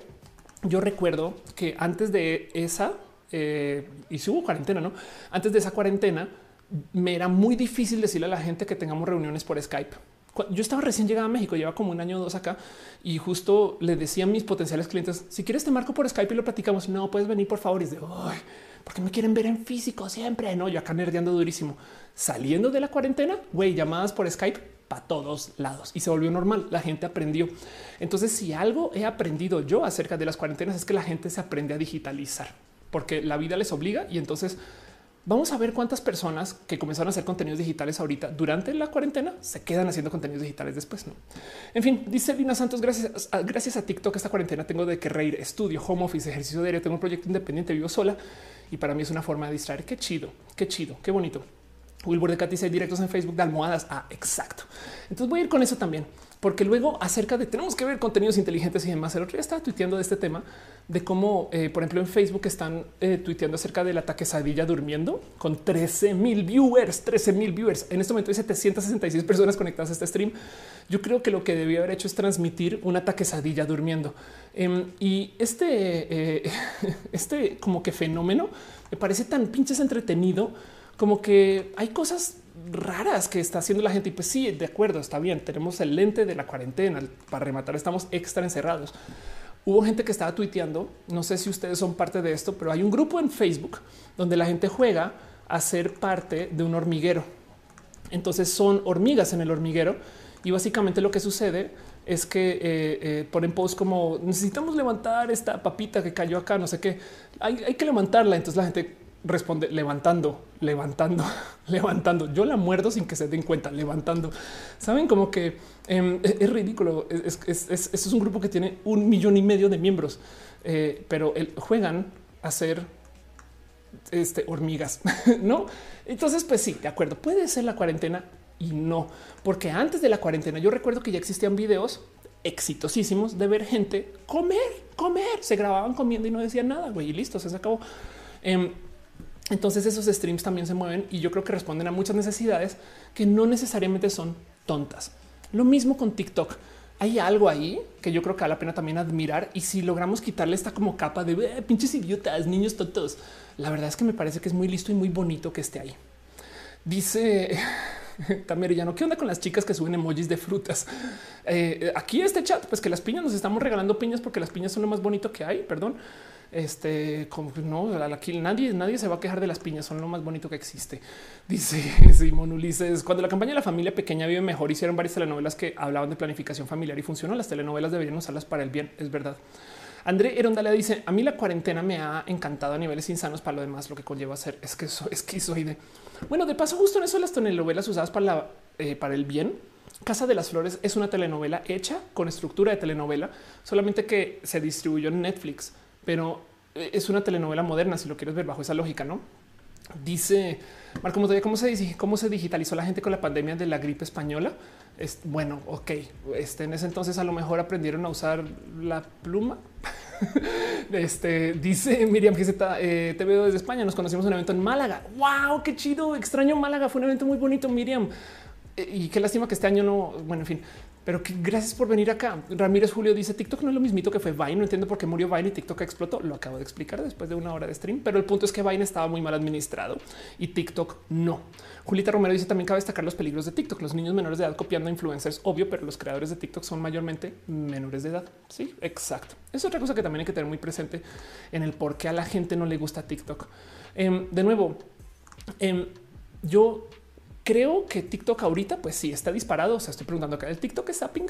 yo recuerdo que antes de esa, eh, y si hubo cuarentena, no? Antes de esa cuarentena, me era muy difícil decirle a la gente que tengamos reuniones por Skype. Yo estaba recién llegada a México, lleva como un año o dos acá y justo le decía a mis potenciales clientes: si quieres, te marco por Skype y lo platicamos. No puedes venir, por favor. Y es de porque me quieren ver en físico siempre. No, yo acá nerdeando durísimo. Saliendo de la cuarentena, güey, llamadas por Skype para todos lados y se volvió normal. La gente aprendió. Entonces, si algo he aprendido yo acerca de las cuarentenas es que la gente se aprende a digitalizar porque la vida les obliga y entonces Vamos a ver cuántas personas que comenzaron a hacer contenidos digitales ahorita durante la cuarentena se quedan haciendo contenidos digitales después. ¿no? En fin, dice Lina Santos, gracias a, gracias a TikTok esta cuarentena tengo de que reír, estudio, home office, ejercicio diario, tengo un proyecto independiente, vivo sola y para mí es una forma de distraer. Qué chido, qué chido, qué bonito. Wilbur de Katy directos en Facebook de almohadas. Ah, exacto. Entonces voy a ir con eso también porque luego acerca de tenemos que ver contenidos inteligentes y demás. El otro día estaba tuiteando de este tema de cómo, eh, por ejemplo, en Facebook están eh, tuiteando acerca del ataque Sadilla durmiendo con 13 mil viewers, 13 mil viewers. En este momento hay 766 personas conectadas a este stream. Yo creo que lo que debía haber hecho es transmitir un ataque Sadilla durmiendo. Em, y este, eh, este como que fenómeno me parece tan pinches entretenido como que hay cosas raras que está haciendo la gente. Y pues sí, de acuerdo, está bien. Tenemos el lente de la cuarentena para rematar. Estamos extra encerrados. Hubo gente que estaba tuiteando. No sé si ustedes son parte de esto, pero hay un grupo en Facebook donde la gente juega a ser parte de un hormiguero. Entonces son hormigas en el hormiguero y básicamente lo que sucede es que eh, eh, ponen post como necesitamos levantar esta papita que cayó acá, no sé qué. Hay, hay que levantarla. Entonces la gente responde levantando, levantando, levantando. Yo la muerdo sin que se den cuenta, levantando. Saben como que em, e-, es, ridículo. Es, es, un grupo que tiene un millón y medio de miembros, eh, pero juegan a ser este, hormigas, no? Entonces, pues sí, de acuerdo. Puede ser la cuarentena y no, porque antes de la cuarentena yo recuerdo que ya existían videos exitosísimos de ver gente comer, comer. Se grababan comiendo y no decían nada, güey, y listo, se acabó. Em, entonces esos streams también se mueven y yo creo que responden a muchas necesidades que no necesariamente son tontas. Lo mismo con TikTok. Hay algo ahí que yo creo que vale la pena también admirar y si logramos quitarle esta como capa de eh, pinches idiotas, niños tontos, la verdad es que me parece que es muy listo y muy bonito que esté ahí. Dice también qué onda con las chicas que suben emojis de frutas. Eh, aquí este chat, pues que las piñas nos estamos regalando piñas porque las piñas son lo más bonito que hay. Perdón. Este, como no, aquí nadie, nadie se va a quejar de las piñas, son lo más bonito que existe. Dice Simón Ulises, cuando la campaña de la familia pequeña vive mejor, hicieron varias telenovelas que hablaban de planificación familiar y funcionó. Las telenovelas deberían usarlas para el bien, es verdad. André Erondalia dice: A mí la cuarentena me ha encantado a niveles insanos. Para lo demás, lo que conlleva ser es que soy esquizoide. Bueno, de paso, justo en eso, las telenovelas usadas para, la, eh, para el bien. Casa de las Flores es una telenovela hecha con estructura de telenovela, solamente que se distribuyó en Netflix pero eh, es una telenovela moderna, si lo quieres ver bajo esa lógica, ¿no? Dice Marco ¿cómo se, ¿cómo se digitalizó la gente con la pandemia de la gripe española? Es, bueno, ok, este, en ese entonces a lo mejor aprendieron a usar la pluma. este dice Miriam que eh, te veo desde España. Nos conocimos en un evento en Málaga. Wow, qué chido, extraño Málaga. Fue un evento muy bonito, Miriam. Eh, y qué lástima que este año no. Bueno, en fin, pero que gracias por venir acá. Ramírez Julio dice TikTok no es lo mismito que fue Vine. No entiendo por qué murió Vine y TikTok explotó. Lo acabo de explicar después de una hora de stream, pero el punto es que Vine estaba muy mal administrado y TikTok no. Julita Romero dice también cabe destacar los peligros de TikTok. Los niños menores de edad copiando influencers, obvio, pero los creadores de TikTok son mayormente menores de edad. Sí, exacto. Es otra cosa que también hay que tener muy presente en el por qué a la gente no le gusta TikTok. Em, de nuevo, em, yo creo que TikTok ahorita, pues sí está disparado. O sea, estoy preguntando acá el TikTok es zapping.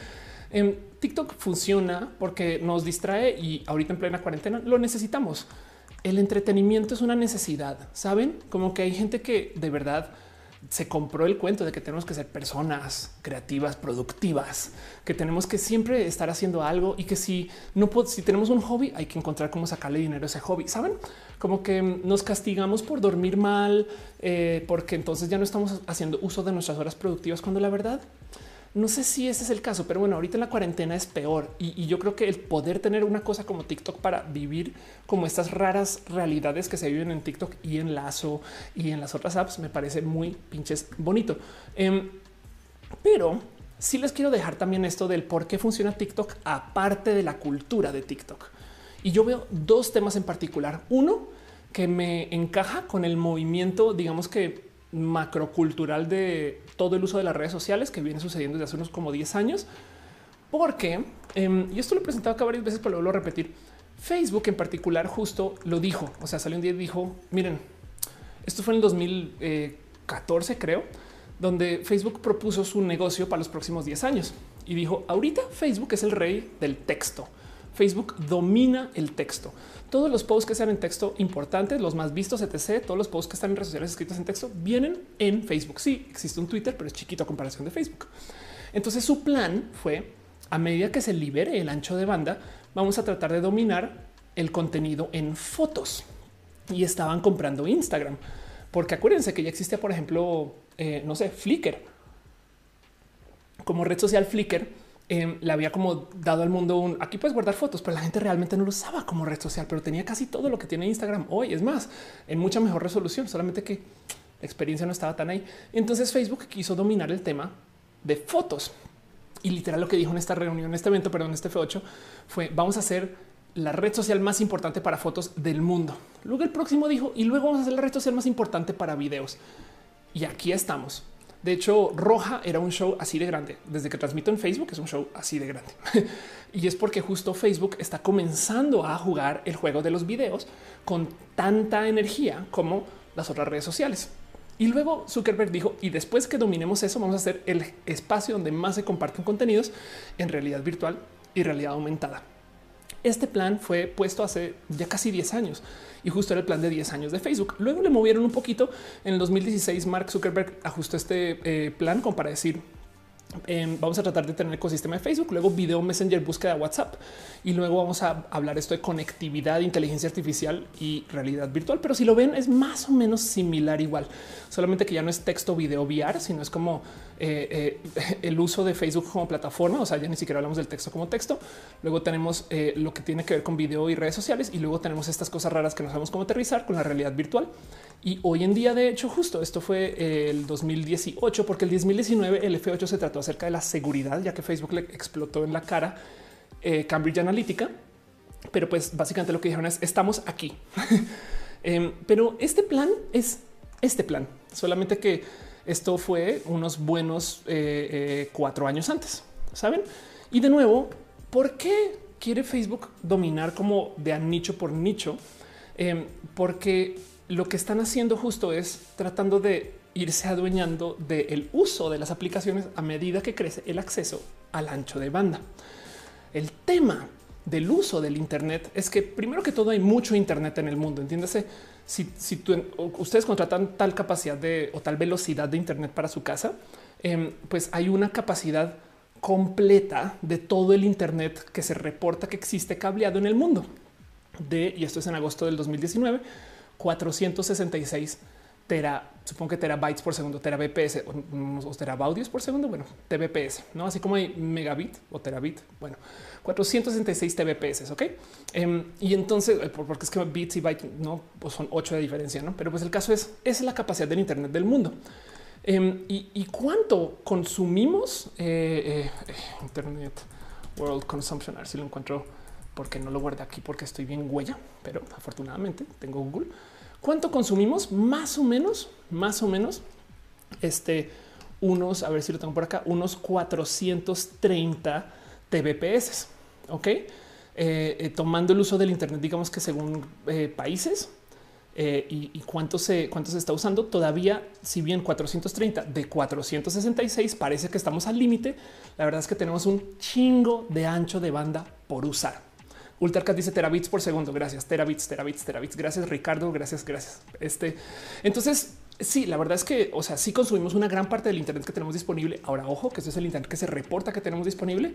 em, TikTok funciona porque nos distrae y ahorita en plena cuarentena lo necesitamos. El entretenimiento es una necesidad, saben? Como que hay gente que de verdad se compró el cuento de que tenemos que ser personas creativas, productivas, que tenemos que siempre estar haciendo algo y que si no si tenemos un hobby, hay que encontrar cómo sacarle dinero a ese hobby. Saben como que nos castigamos por dormir mal, eh, porque entonces ya no estamos haciendo uso de nuestras horas productivas, cuando la verdad no sé si ese es el caso, pero bueno, ahorita en la cuarentena es peor y, yo creo que el poder tener una cosa como TikTok para vivir como estas raras realidades que se viven en TikTok y en Lazo y en las otras apps me parece muy pinches bonito. Em, pero sí les quiero dejar también esto del por qué funciona TikTok aparte de la cultura de TikTok. Y yo veo dos temas en particular. Uno que me encaja con el movimiento, digamos que macrocultural de todo el uso de las redes sociales que viene sucediendo desde hace unos como 10 años, porque em, y esto lo he presentado acá varias veces, pero lo vuelvo a repetir. Facebook en particular justo lo dijo. O sea, salió un día y dijo: Miren, esto fue en el 2014, creo, donde Facebook propuso su negocio para los próximos 10 años y dijo: Ahorita Facebook es el rey del texto. Facebook domina el texto. Todos los posts que sean en texto importantes, los más vistos, etc., todos los posts que están en redes sociales escritos en texto vienen en Facebook. Sí, existe un Twitter, pero es chiquito a comparación de Facebook. Entonces su plan fue, a medida que se libere el ancho de banda, vamos a tratar de dominar el contenido en fotos. Y estaban comprando Instagram, porque acuérdense que ya existía, por ejemplo, eh, no sé, Flickr. Como red social Flickr Em, le había como dado al mundo un aquí puedes guardar fotos, pero la gente realmente no lo usaba como red social, pero tenía casi todo lo que tiene Instagram hoy. Es más, en mucha mejor resolución, solamente que la experiencia no estaba tan ahí. Entonces Facebook quiso dominar el tema de fotos y literal lo que dijo en esta reunión, en este evento, perdón, este F8 fue vamos a hacer la red social más importante para fotos del mundo. Luego el próximo dijo y luego vamos a hacer la red social más importante para videos. Y aquí estamos. De hecho, Roja era un show así de grande. Desde que transmito en Facebook es un show así de grande. y es porque justo Facebook está comenzando a jugar el juego de los videos con tanta energía como las otras redes sociales. Y luego Zuckerberg dijo, y después que dominemos eso, vamos a hacer el espacio donde más se comparten contenidos en realidad virtual y realidad aumentada. Este plan fue puesto hace ya casi 10 años y justo era el plan de 10 años de Facebook. Luego le movieron un poquito. En el 2016 Mark Zuckerberg ajustó este eh, plan como para decir Em, vamos a tratar de tener ecosistema de Facebook, luego video Messenger, búsqueda de WhatsApp y luego vamos a hablar esto de conectividad, inteligencia artificial y realidad virtual. Pero si lo ven, es más o menos similar igual, solamente que ya no es texto, video, VR, sino es como eh, eh, el uso de Facebook como plataforma. O sea, ya ni siquiera hablamos del texto como texto. Luego tenemos eh, lo que tiene que ver con video y redes sociales y luego tenemos estas cosas raras que no sabemos cómo aterrizar con la realidad virtual. Y hoy en día, de hecho, justo esto fue el 2018, porque el 2019 el F8 se trató acerca de la seguridad, ya que Facebook le explotó en la cara eh, Cambridge Analytica. Pero pues básicamente lo que dijeron es estamos aquí. Em, pero este plan es este plan, solamente que esto fue unos buenos eh, eh, cuatro años antes, saben? Y de nuevo, ¿por qué quiere Facebook dominar como de nicho por nicho? Em, porque lo que están haciendo justo es tratando de irse adueñando del uso de las aplicaciones a medida que crece el acceso al ancho de banda. El tema del uso del Internet es que primero que todo hay mucho Internet en el mundo. Entiéndase, si, ustedes contratan tal capacidad de o tal velocidad de Internet para su casa, em, pues hay una capacidad completa de todo el Internet que se reporta que existe cableado en el mundo. De, y esto es en agosto del 2019, 466 tera, supongo que terabytes por segundo, terabps o, o terabaudios por segundo. Bueno, tbps, no así como hay megabit o terabit. Bueno, 466 tbps. Ok. Em, y entonces, eh, porque es que bits y bytes no pues son 8 de diferencia, no? Pero pues el caso es, es la capacidad del Internet del mundo. Em, y, cuánto consumimos eh, eh, Internet World Consumption. A ver si lo encuentro porque no lo guardé aquí porque estoy bien huella, pero afortunadamente tengo Google. ¿Cuánto consumimos? Más o menos, más o menos, este, unos, a ver si lo tengo por acá, unos 430 TBPS. Ok, eh, eh, tomando el uso del Internet, digamos que según eh, países y, y, cuánto se cuánto se está usando, todavía, si bien 430 de 466 parece que estamos al límite, la verdad es que tenemos un chingo de ancho de banda por usar. Ultracat dice terabits por segundo. Gracias. Terabits, terabits, terabits. Gracias, Ricardo. Gracias, gracias. Este entonces Sí, la verdad es que, o sea, sí consumimos una gran parte del Internet que tenemos disponible. Ahora, ojo, que ese es el Internet que se reporta que tenemos disponible,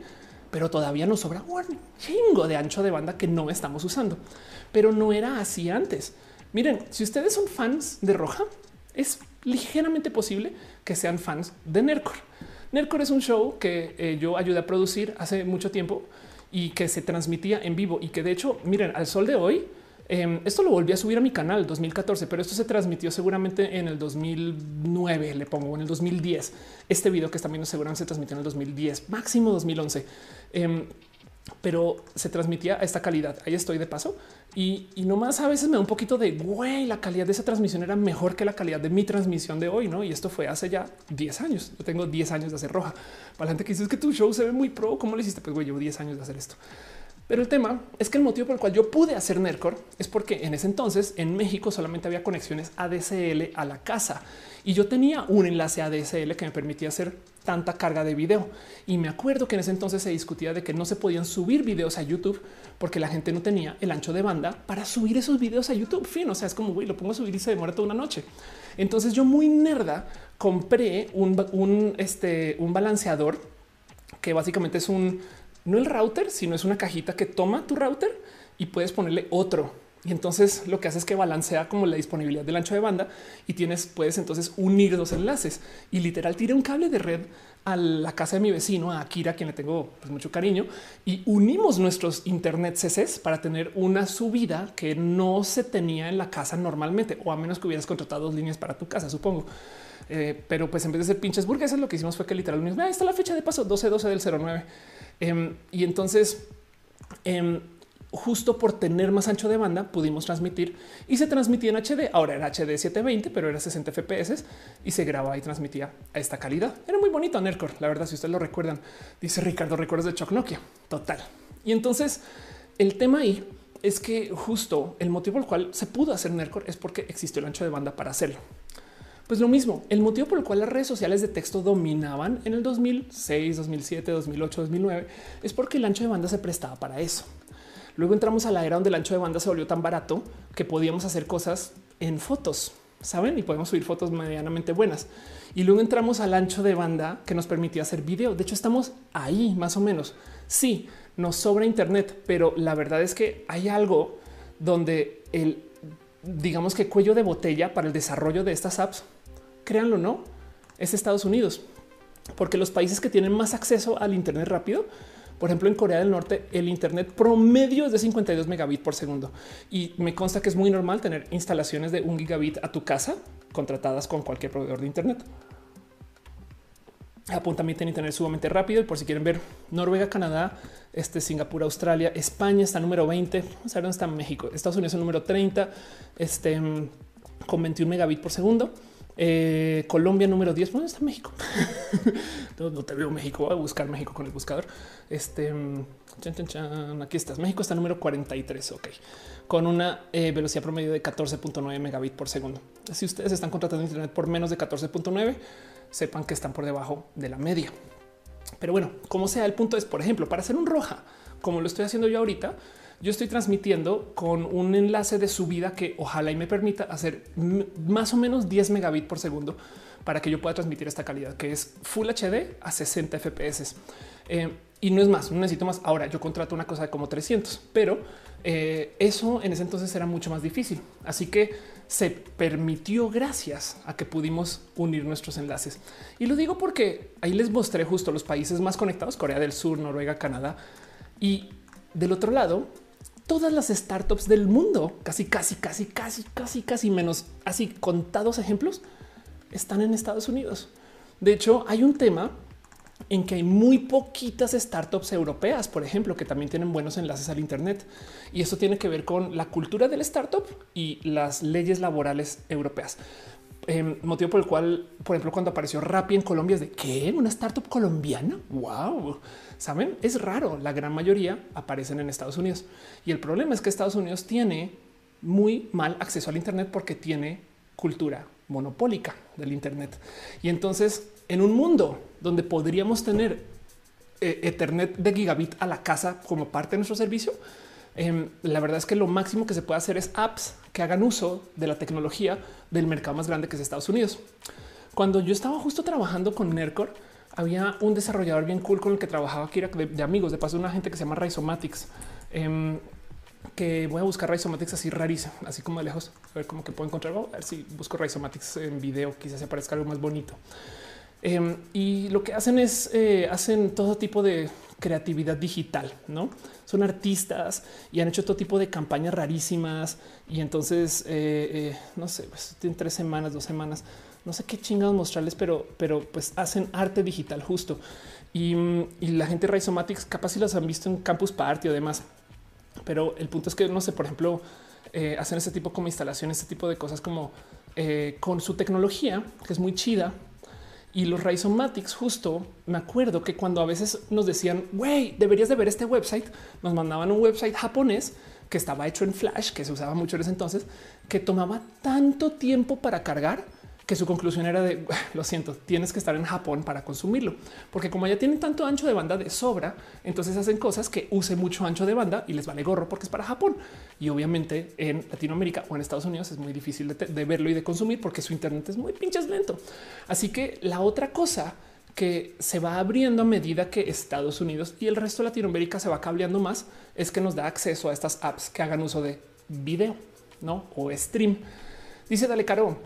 pero todavía nos sobra un chingo de ancho de banda que no estamos usando. Pero no era así antes. Miren, si ustedes son fans de Roja, es ligeramente posible que sean fans de Nercor. Nercor es un show que eh, yo ayudé a producir hace mucho tiempo y que se transmitía en vivo y que de hecho, miren, al sol de hoy, em, esto lo volví a subir a mi canal 2014, pero esto se transmitió seguramente en el 2009, le pongo en el 2010. Este video que viendo seguramente se transmitió en el 2010, máximo 2011 pero se transmitía a esta calidad. Ahí estoy de paso y, y nomás a veces me da un poquito de güey, la calidad de esa transmisión era mejor que la calidad de mi transmisión de hoy, no? Y esto fue hace ya 10 años. Yo tengo 10 años de hacer roja. Para la gente que dice que tu show se ve muy pro, ¿cómo lo hiciste? Pues güey, llevo 10 años de hacer esto. Pero el tema es que el motivo por el cual yo pude hacer Nercor es porque en ese entonces en México solamente había conexiones ADSL a la casa y yo tenía un enlace ADSL que me permitía hacer tanta carga de video. Y me acuerdo que en ese entonces se discutía de que no se podían subir videos a YouTube porque la gente no tenía el ancho de banda para subir esos videos a YouTube. Fin, o sea, es como güey, lo pongo a subir y se demora toda una noche. Entonces yo muy nerda compré un, un, este, un balanceador que básicamente es un no el router, sino es una cajita que toma tu router y puedes ponerle otro. Y entonces lo que hace es que balancea como la disponibilidad del ancho de banda y tienes, puedes entonces unir dos enlaces y literal tira un cable de red a la casa de mi vecino, a Akira, a quien le tengo pues, mucho cariño, y unimos nuestros internet CCs para tener una subida que no se tenía en la casa normalmente, o a menos que hubieras contratado dos líneas para tu casa, supongo. Eh, pero pues en vez de ser pinches burgueses, lo que hicimos fue que literal unimos, ah, está la fecha de paso 12-12 del 09 Em, y entonces, em, justo por tener más ancho de banda, pudimos transmitir y se transmitía en HD. Ahora era HD 720, pero era 60 FPS y se grababa y transmitía a esta calidad. Era muy bonito Nercor, la verdad, si ustedes lo recuerdan. Dice Ricardo, recuerdos de Choc Nokia. Total. Y entonces el tema ahí es que justo el motivo por el cual se pudo hacer Nercor es porque existió el ancho de banda para hacerlo. Pues lo mismo, el motivo por el cual las redes sociales de texto dominaban en el 2006, 2007, 2008, 2009 es porque el ancho de banda se prestaba para eso. Luego entramos a la era donde el ancho de banda se volvió tan barato que podíamos hacer cosas en fotos, saben? Y podemos subir fotos medianamente buenas. Y luego entramos al ancho de banda que nos permitía hacer video. De hecho, estamos ahí más o menos. Sí, nos sobra Internet, pero la verdad es que hay algo donde el digamos que cuello de botella para el desarrollo de estas apps créanlo o no, es Estados Unidos, porque los países que tienen más acceso al Internet rápido, por ejemplo, en Corea del Norte, el Internet promedio es de 52 megabits por segundo. Y me consta que es muy normal tener instalaciones de un gigabit a tu casa contratadas con cualquier proveedor de Internet. Japón también tiene Internet sumamente rápido. Y por si quieren ver Noruega, Canadá, este, Singapur, Australia, España está número 20. Vamos a ver dónde está México. Estados Unidos es número 30, este, con 21 megabits por segundo. Eh, Colombia número 10. ¿Dónde está México? no, te veo México. Voy a buscar México con el buscador. Este aquí estás. México está número 43. Ok, con una eh, velocidad promedio de 14.9 megabit por segundo. Si ustedes están contratando Internet por menos de 14.9, sepan que están por debajo de la media. Pero bueno, como sea, el punto es, por ejemplo, para hacer un roja, como lo estoy haciendo yo ahorita, yo estoy transmitiendo con un enlace de subida que ojalá y me permita hacer más o menos 10 megabits por segundo para que yo pueda transmitir esta calidad que es Full HD a 60 FPS. Eh, y no es más, no necesito más. Ahora yo contrato una cosa de como 300, pero eh, eso en ese entonces era mucho más difícil. Así que se permitió gracias a que pudimos unir nuestros enlaces. Y lo digo porque ahí les mostré justo los países más conectados, Corea del Sur, Noruega, Canadá. Y del otro lado, todas las startups del mundo, casi, casi, casi, casi, casi, casi menos así contados ejemplos, están en Estados Unidos. De hecho, hay un tema en que hay muy poquitas startups europeas, por ejemplo, que también tienen buenos enlaces al Internet. Y eso tiene que ver con la cultura del startup y las leyes laborales europeas. Em, motivo por el cual, por ejemplo, cuando apareció Rappi en Colombia, es de qué una startup colombiana. Wow, saben, es raro. La gran mayoría aparecen en Estados Unidos y el problema es que Estados Unidos tiene muy mal acceso al Internet porque tiene cultura monopólica del Internet. Y entonces, en un mundo donde podríamos tener eh, Ethernet de gigabit a la casa como parte de nuestro servicio, Em, la verdad es que lo máximo que se puede hacer es apps que hagan uso de la tecnología del mercado más grande que es Estados Unidos. Cuando yo estaba justo trabajando con Nercor, había un desarrollador bien cool con el que trabajaba aquí de, amigos, de paso una gente que se llama Rhizomatics. Em, que voy a buscar Rhizomatics así rarísimo, así como de lejos, a ver cómo que puedo encontrar. A ver si busco Rhizomatics en video, quizás se aparezca algo más bonito. Em, y lo que hacen es eh, hacen todo tipo de creatividad digital, no son artistas y han hecho todo tipo de campañas rarísimas. Y entonces, eh, eh, no sé, pues, tienen tres semanas, dos semanas, no sé qué chingados mostrarles, pero, pero pues hacen arte digital justo. Y, y la gente Rhizomatics capaz si las han visto en Campus Party o demás. Pero el punto es que no sé, por ejemplo, hacen ese tipo como instalaciones, este tipo de cosas como con su tecnología, que es muy chida, y los Rhizomatics, justo me acuerdo que cuando a veces nos decían, güey, deberías de ver este website, nos mandaban un website japonés que estaba hecho en Flash, que se usaba mucho en ese entonces, que tomaba tanto tiempo para cargar que su conclusión era de lo siento, tienes que estar en Japón para consumirlo, porque como ya tienen tanto ancho de banda de sobra, entonces hacen cosas que use mucho ancho de banda y les vale gorro porque es para Japón. Y obviamente en Latinoamérica o en Estados Unidos es muy difícil de, verlo y de consumir porque su Internet es muy pinches lento. Así que la otra cosa que se va abriendo a medida que Estados Unidos y el resto de Latinoamérica se va cableando más es que nos da acceso a estas apps que hagan uso de video no o stream. Dice Dale Caro,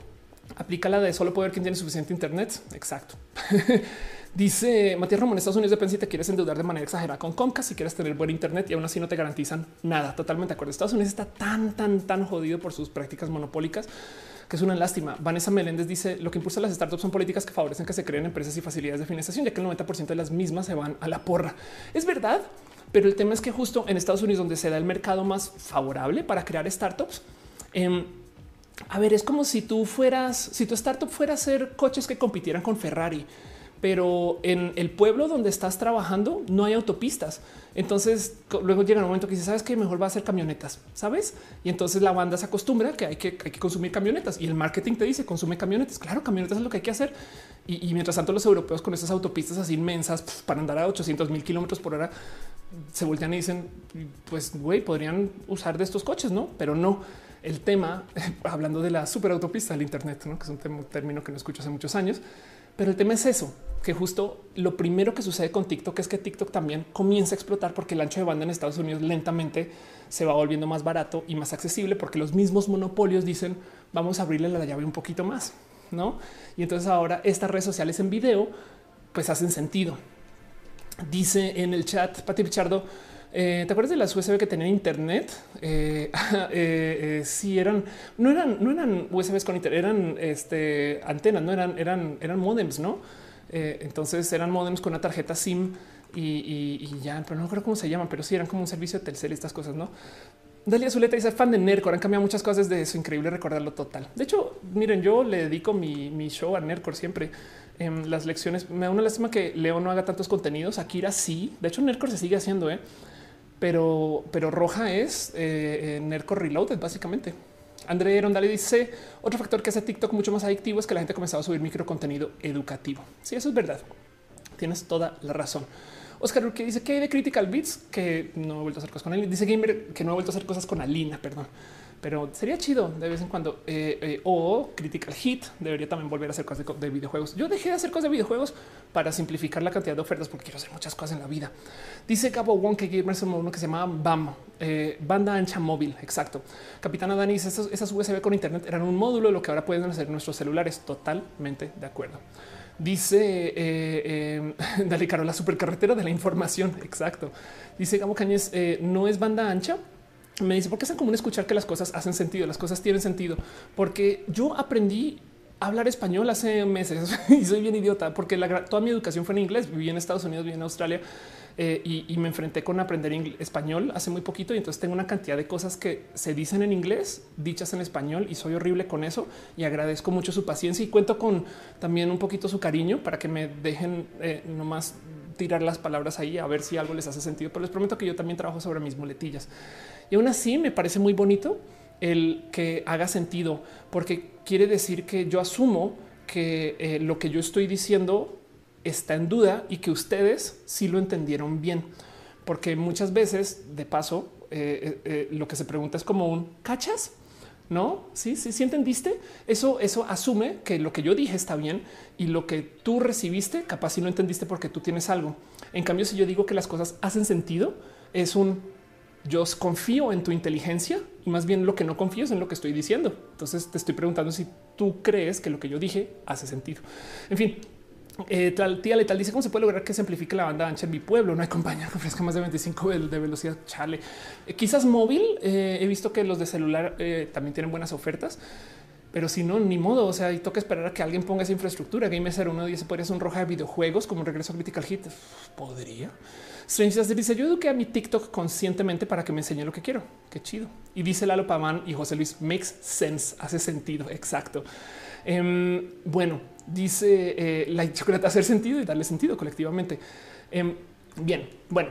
Aplica la de solo poder quien tiene suficiente internet. Exacto. Dice Matías Ramón, Estados Unidos depende si te quieres endeudar de manera exagerada con Comcast, si quieres tener buen internet y aún así no te garantizan nada. Totalmente de acuerdo. Estados Unidos está tan, tan, tan jodido por sus prácticas monopólicas que es una lástima. Vanessa Meléndez dice lo que impulsa las startups son políticas que favorecen que se creen empresas y facilidades de financiación, ya que el 90% de las mismas se van a la porra. Es verdad, pero el tema es que justo en Estados Unidos, donde se da el mercado más favorable para crear startups, eh, a ver, es como si tú fueras, si tu startup fuera a hacer coches que compitieran con Ferrari, pero en el pueblo donde estás trabajando no hay autopistas. Entonces luego llega un momento que dice, sabes que mejor va a hacer camionetas, sabes? Y entonces la banda se acostumbra que hay que, hay que consumir camionetas y el marketing te dice consume camionetas. Claro, camionetas es lo que hay que hacer. Y, mientras tanto, los europeos con esas autopistas así inmensas para andar a 800 mil kilómetros por hora se voltean y dicen, pues güey, podrían usar de estos coches, no? Pero no el tema, hablando de la superautopista del Internet, que es un término que no escucho hace muchos años, pero el tema es eso, que justo lo primero que sucede con TikTok es que TikTok también comienza a explotar porque el ancho de banda en Estados Unidos lentamente se va volviendo más barato y más accesible porque los mismos monopolios dicen vamos a abrirle la llave un poquito más, ¿no? Y entonces ahora estas redes sociales en video pues hacen sentido. Dice en el chat Pati Pichardo, eh, ¿Te acuerdas de las USB que tenían internet? Eh, eh, sí, eran, no eran, no eran USBs con internet, eran este, antenas, no eran, eran, eran modems, no? entonces eran modems con una tarjeta SIM y, ya, pero no creo cómo se llaman, pero sí eran como un servicio de Telcel, estas cosas, no? Dalia Zuleta dice fan de Nercor. Han cambiado muchas cosas de eso. Increíble recordarlo total. De hecho, miren, yo le dedico mi, mi show a Nercor siempre en las lecciones. Me da una lástima que Leo no haga tantos contenidos. Akira sí. De hecho, Nercor se sigue haciendo. ¿eh? Pero, pero roja es eh, Nerco Reloaded, básicamente. André Rondale dice otro factor que hace TikTok mucho más adictivo es que la gente ha comenzado a subir micro contenido educativo. Sí, eso es verdad. Tienes toda la razón. Oscar que dice que hay de Critical Beats que no he vuelto a hacer cosas con él. Dice Gamer que no he vuelto a hacer cosas con Alina, perdón pero sería chido de vez en cuando. Eh, eh, o Critical Hit debería también volver a hacer cosas de, videojuegos. Yo dejé de hacer cosas de videojuegos para simplificar la cantidad de ofertas porque quiero hacer muchas cosas en la vida. Dice Cabo Wong que Gamers uno que se llama BAM, eh, banda ancha móvil. Exacto. Capitana Dani, esas, esas USB con internet eran un módulo de lo que ahora pueden hacer nuestros celulares. Totalmente de acuerdo. Dice eh, Dale Caro, la supercarretera de la información. Exacto. Dice Gabo Cañez, no es banda ancha, me dice, ¿por qué es común escuchar que las cosas hacen sentido? Las cosas tienen sentido. Porque yo aprendí a hablar español hace meses y soy bien idiota porque toda mi educación fue en inglés. Viví en Estados Unidos, viví en Australia eh, y, me enfrenté con aprender español hace muy poquito. Y entonces tengo una cantidad de cosas que se dicen en inglés, dichas en español y soy horrible con eso. Y agradezco mucho su paciencia y cuento con también un poquito su cariño para que me dejen eh, nomás tirar las palabras ahí a ver si algo les hace sentido. Pero les prometo que yo también trabajo sobre mis muletillas. Y aún así me parece muy bonito el que haga sentido, porque quiere decir que yo asumo que eh, lo que yo estoy diciendo está en duda y que ustedes sí lo entendieron bien. Porque muchas veces, de paso, lo que se pregunta es como un cachas. No, sí, sí, sí entendiste. Eso, eso asume que lo que yo dije está bien y lo que tú recibiste, capaz si no entendiste porque tú tienes algo. En cambio, si yo digo que las cosas hacen sentido, es un yo confío en tu inteligencia y más bien lo que no confío es en lo que estoy diciendo. Entonces te estoy preguntando si tú crees que lo que yo dije hace sentido. En fin, eh, tal, tía letal dice cómo se puede lograr que se amplifique la banda ancha en mi pueblo. No hay compañía que ofrezca más de 25 de velocidad. Chale, eh, quizás móvil. Eh, he visto que los de celular también tienen buenas ofertas, pero si no, ni modo. O sea, y toca esperar a que alguien ponga esa infraestructura. Game uno dice podría ser un roja de videojuegos como un regreso a Critical Hit. Podría. Strange dice yo eduqué a mi TikTok conscientemente para que me enseñe lo que quiero. Qué chido. Y dice Lalo Paván y José Luis makes sense. Hace sentido. Exacto. Em, bueno, dice eh, la chocolate hacer sentido y darle sentido colectivamente. Em, bien, bueno.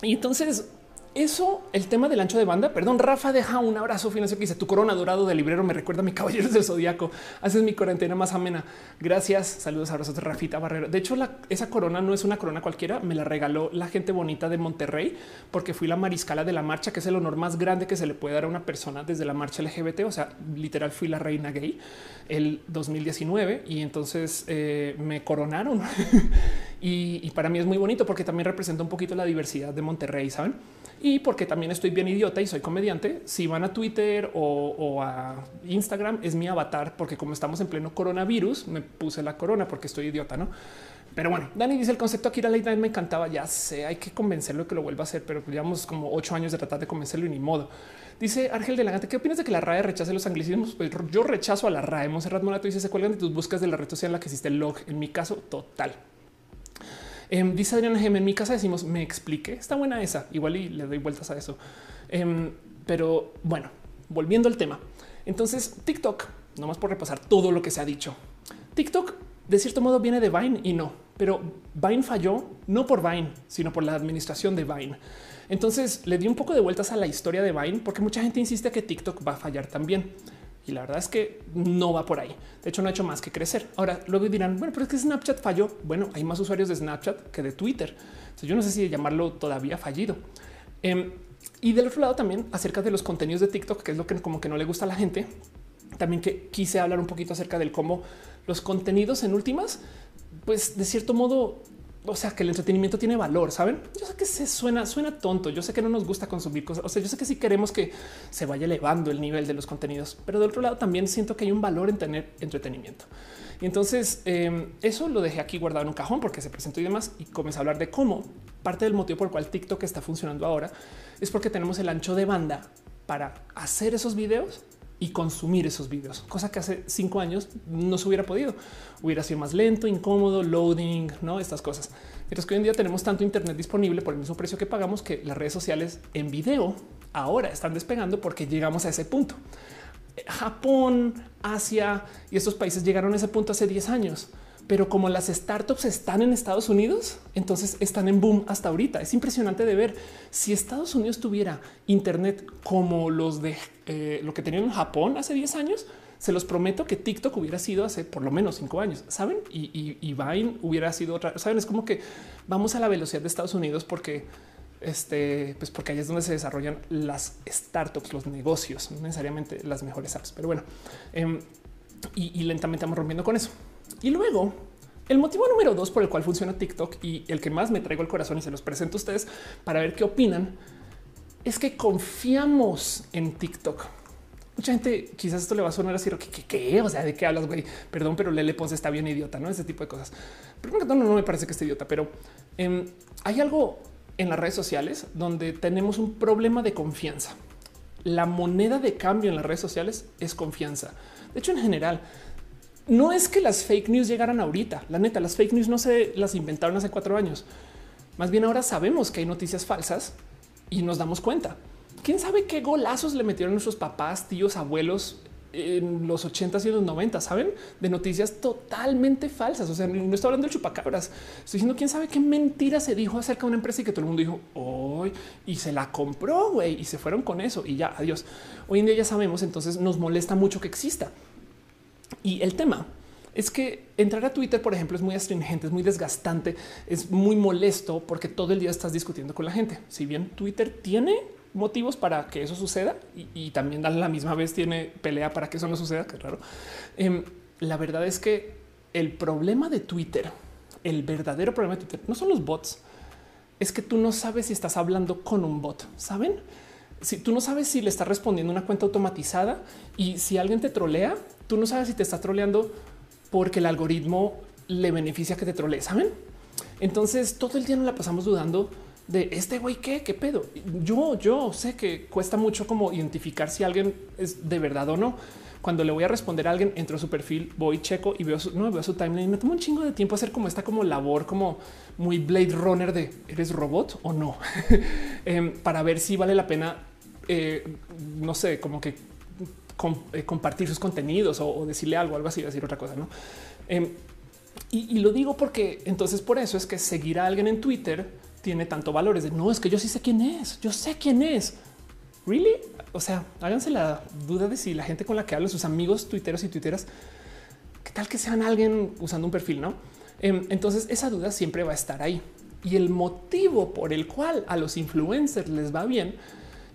Y entonces eso, el tema del ancho de banda. Perdón, Rafa deja un abrazo financiero que dice tu corona dorado de librero me recuerda a mi caballeros del zodiaco. Haces mi cuarentena más amena. Gracias. Saludos, abrazos Rafita Barrero. De hecho, esa corona no es una corona cualquiera. Me la regaló la gente bonita de Monterrey porque fui la mariscala de la marcha, que es el honor más grande que se le puede dar a una persona desde la marcha LGBT. O sea, literal fui la reina gay el 2019 y entonces eh, me coronaron. y, y para mí es muy bonito porque también representa un poquito la diversidad de Monterrey, saben? Y porque también estoy bien idiota y soy comediante. Si van a Twitter o, a Instagram, es mi avatar, porque como estamos en pleno coronavirus, me puse la corona porque estoy idiota, no? Pero bueno, Dani dice el concepto aquí la ley me encantaba. Ya sé, hay que convencerlo que lo vuelva a hacer, pero llevamos como ocho años de tratar de convencerlo y ni modo. Dice Ángel de la ¿qué opinas de que la RAE rechace los anglicismos? Pues yo rechazo a la RAE. Monserrat Morato dice se cuelgan de tus buscas de la red social en la que existe el log. En mi caso, total. Em, dice Adriana Gem, en mi casa decimos me explique. Está buena esa. Igual y le doy vueltas a eso. Em, pero bueno, volviendo al tema. Entonces, TikTok, nomás por repasar todo lo que se ha dicho. TikTok, de cierto modo, viene de Vine y no, pero Vine falló no por Vine, sino por la administración de Vine. Entonces le di un poco de vueltas a la historia de Vine porque mucha gente insiste que TikTok va a fallar también. Y la verdad es que no va por ahí. De hecho, no ha hecho más que crecer. Ahora luego dirán, bueno, pero es que Snapchat falló. Bueno, hay más usuarios de Snapchat que de Twitter. Yo no sé si llamarlo todavía fallido. Em, y del otro lado también acerca de los contenidos de TikTok, que es lo que como que no le gusta a la gente. También que quise hablar un poquito acerca del cómo los contenidos en últimas, pues de cierto modo o sea, que el entretenimiento tiene valor, ¿saben? Yo sé que se suena, suena tonto, yo sé que no nos gusta consumir cosas, o sea, yo sé que sí queremos que se vaya elevando el nivel de los contenidos, pero del otro lado también siento que hay un valor en tener entretenimiento. Y entonces em, eso lo dejé aquí guardado en un cajón porque se presentó y demás y comencé a hablar de cómo parte del motivo por el cual TikTok está funcionando ahora es porque tenemos el ancho de banda para hacer esos videos y consumir esos videos, cosa que hace cinco años no se hubiera podido. Hubiera sido más lento, incómodo, loading, no estas cosas. Mientras que hoy en día tenemos tanto Internet disponible por el mismo precio que pagamos que las redes sociales en video ahora están despegando porque llegamos a ese punto. Japón, Asia y estos países llegaron a ese punto hace 10 años pero como las startups están en Estados Unidos, entonces están en boom hasta ahorita. Es impresionante de ver si Estados Unidos tuviera Internet como los de eh, lo que tenían en Japón hace 10 años. Se los prometo que TikTok hubiera sido hace por lo menos cinco años, saben? Y, Vine hubiera sido otra. Saben, es como que vamos a la velocidad de Estados Unidos porque este, pues porque ahí es donde se desarrollan las startups, los negocios, no necesariamente las mejores apps, pero bueno, em, y, y lentamente vamos rompiendo con eso. Y luego el motivo número dos por el cual funciona TikTok y el que más me traigo el corazón y se los presento a ustedes para ver qué opinan es que confiamos en TikTok. Mucha gente quizás esto le va a sonar así, ¿qué, qué, O sea, ¿de qué hablas, güey? Perdón, pero Lele Pons está bien idiota, ¿no? Ese tipo de cosas. Primero todo, no, me parece que esté idiota, pero em, hay algo en las redes sociales donde tenemos un problema de confianza. La moneda de cambio en las redes sociales es confianza. De hecho, en general, no es que las fake news llegaran ahorita. La neta, las fake news no se las inventaron hace cuatro años. Más bien ahora sabemos que hay noticias falsas y nos damos cuenta. ¿Quién sabe qué golazos le metieron nuestros papás, tíos, abuelos en los 80 y los 90, saben de noticias totalmente falsas. O sea, no estoy hablando de chupacabras, estoy diciendo quién sabe qué mentira se dijo acerca de una empresa y que todo el mundo dijo hoy y se la compró güey y se fueron con eso y ya adiós. Hoy en día ya sabemos, entonces nos molesta mucho que exista. Y el tema es que entrar a Twitter, por ejemplo, es muy astringente, es muy desgastante, es muy molesto porque todo el día estás discutiendo con la gente. Si bien Twitter tiene motivos para que eso suceda y, también a la misma vez tiene pelea para que eso no suceda, que raro. Em, la verdad es que el problema de Twitter, el verdadero problema de Twitter, no son los bots, es que tú no sabes si estás hablando con un bot, ¿saben? Si tú no sabes si le está respondiendo una cuenta automatizada y si alguien te trolea, tú no sabes si te está troleando porque el algoritmo le beneficia que te trolee, ¿saben? Entonces todo el día nos la pasamos dudando de este güey qué, qué pedo. Yo, yo sé que cuesta mucho como identificar si alguien es de verdad o no. Cuando le voy a responder a alguien, entro a su perfil, voy, checo y veo su, no veo su timeline. Me tomo un chingo de tiempo hacer como esta como labor, como muy Blade Runner de eres robot o no, em, para ver si vale la pena, eh, no sé, como que eh, compartir sus contenidos o, decirle algo, algo así, decir otra cosa, no? Em, y, lo digo porque entonces por eso es que seguir a alguien en Twitter tiene tanto valor. Es de no, es que yo sí sé quién es. Yo sé quién es. Really? O sea, háganse la duda de si la gente con la que hablo, sus amigos tuiteros y tuiteras, qué tal que sean alguien usando un perfil, no? Em, entonces esa duda siempre va a estar ahí. Y el motivo por el cual a los influencers les va bien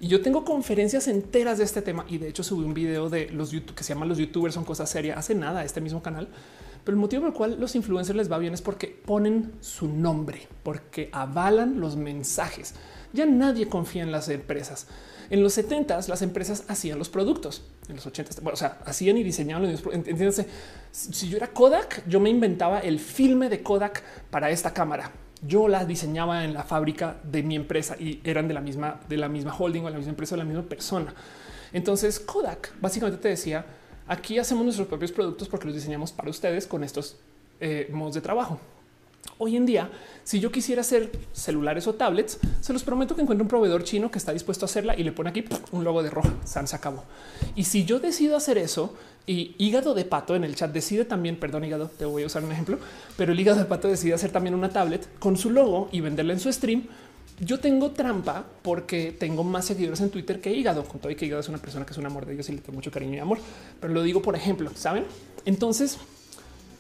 y yo tengo conferencias enteras de este tema y de hecho subí un video de los YouTube que se llaman los youtubers son cosas serias hace nada este mismo canal pero el motivo por el cual los influencers les va bien es porque ponen su nombre, porque avalan los mensajes. Ya nadie confía en las empresas. En los 70 las empresas hacían los productos. En los 80 bueno, o sea, hacían y diseñaban los entiéndase. Si yo era Kodak, yo me inventaba el filme de Kodak para esta cámara. Yo la diseñaba en la fábrica de mi empresa y eran de la misma, de la misma holding o la misma empresa o la misma persona. Entonces Kodak básicamente te decía Aquí hacemos nuestros propios productos porque los diseñamos para ustedes con estos eh, modos de trabajo. Hoy en día, si yo quisiera hacer celulares o tablets, se los prometo que encuentro un proveedor chino que está dispuesto a hacerla y le pone aquí un logo de. San se acabó. Y si yo decido hacer eso y hígado de pato en el chat decide también, perdón, hígado, te voy a usar un ejemplo, pero el hígado de pato decide hacer también una tablet con su logo y venderla en su stream, yo tengo trampa porque tengo más seguidores en Twitter que Hígado, con todo y que Hígado es una persona que es un amor de ellos y le tengo mucho cariño y amor, pero lo digo por ejemplo, ¿saben? Entonces,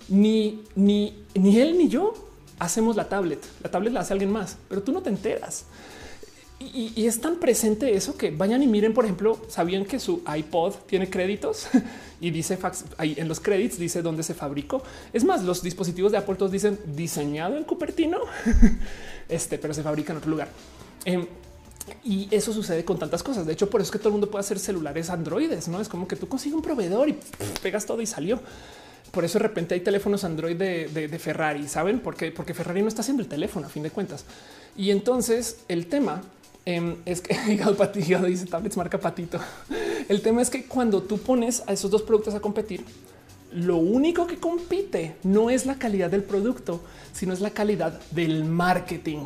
ni, ni, ni él ni yo hacemos la tablet, la tablet la hace alguien más, pero tú no te enteras. Y, es tan presente eso que vayan y miren, por ejemplo, sabían que su iPod tiene créditos y dice fax ahí en los créditos dice dónde se fabricó. Es más, los dispositivos de Apple todos dicen diseñado en Cupertino. este, pero se fabrica en otro lugar. Em, y eso sucede con tantas cosas. De hecho, por eso es que todo el mundo puede hacer celulares androides. No es como que tú consigues un proveedor y pegas todo y salió. Por eso de repente hay teléfonos Android de, Ferrari. Saben por qué? Porque Ferrari no está haciendo el teléfono a fin de cuentas. Y entonces el tema em, es que Patito dice tablets marca patito. El tema es que cuando tú pones a esos dos productos a competir, lo único que compite no es la calidad del producto, sino es la calidad del marketing.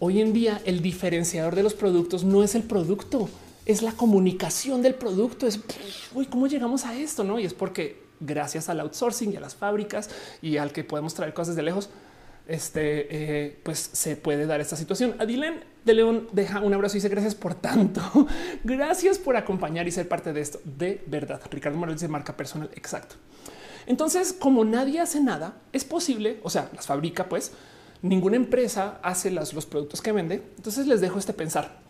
Hoy en día el diferenciador de los productos no es el producto, es la comunicación del producto. Es uy, cómo llegamos a esto, no? Y es porque gracias al outsourcing y a las fábricas y al que podemos traer cosas de lejos, este eh, pues se puede dar esta situación. Adilen de León deja un abrazo y dice gracias por tanto. gracias por acompañar y ser parte de esto. De verdad. Ricardo Morales dice marca personal. Exacto. Entonces, como nadie hace nada, es posible, o sea, las fabrica, pues ninguna empresa hace los productos que vende. Entonces les dejo este pensar.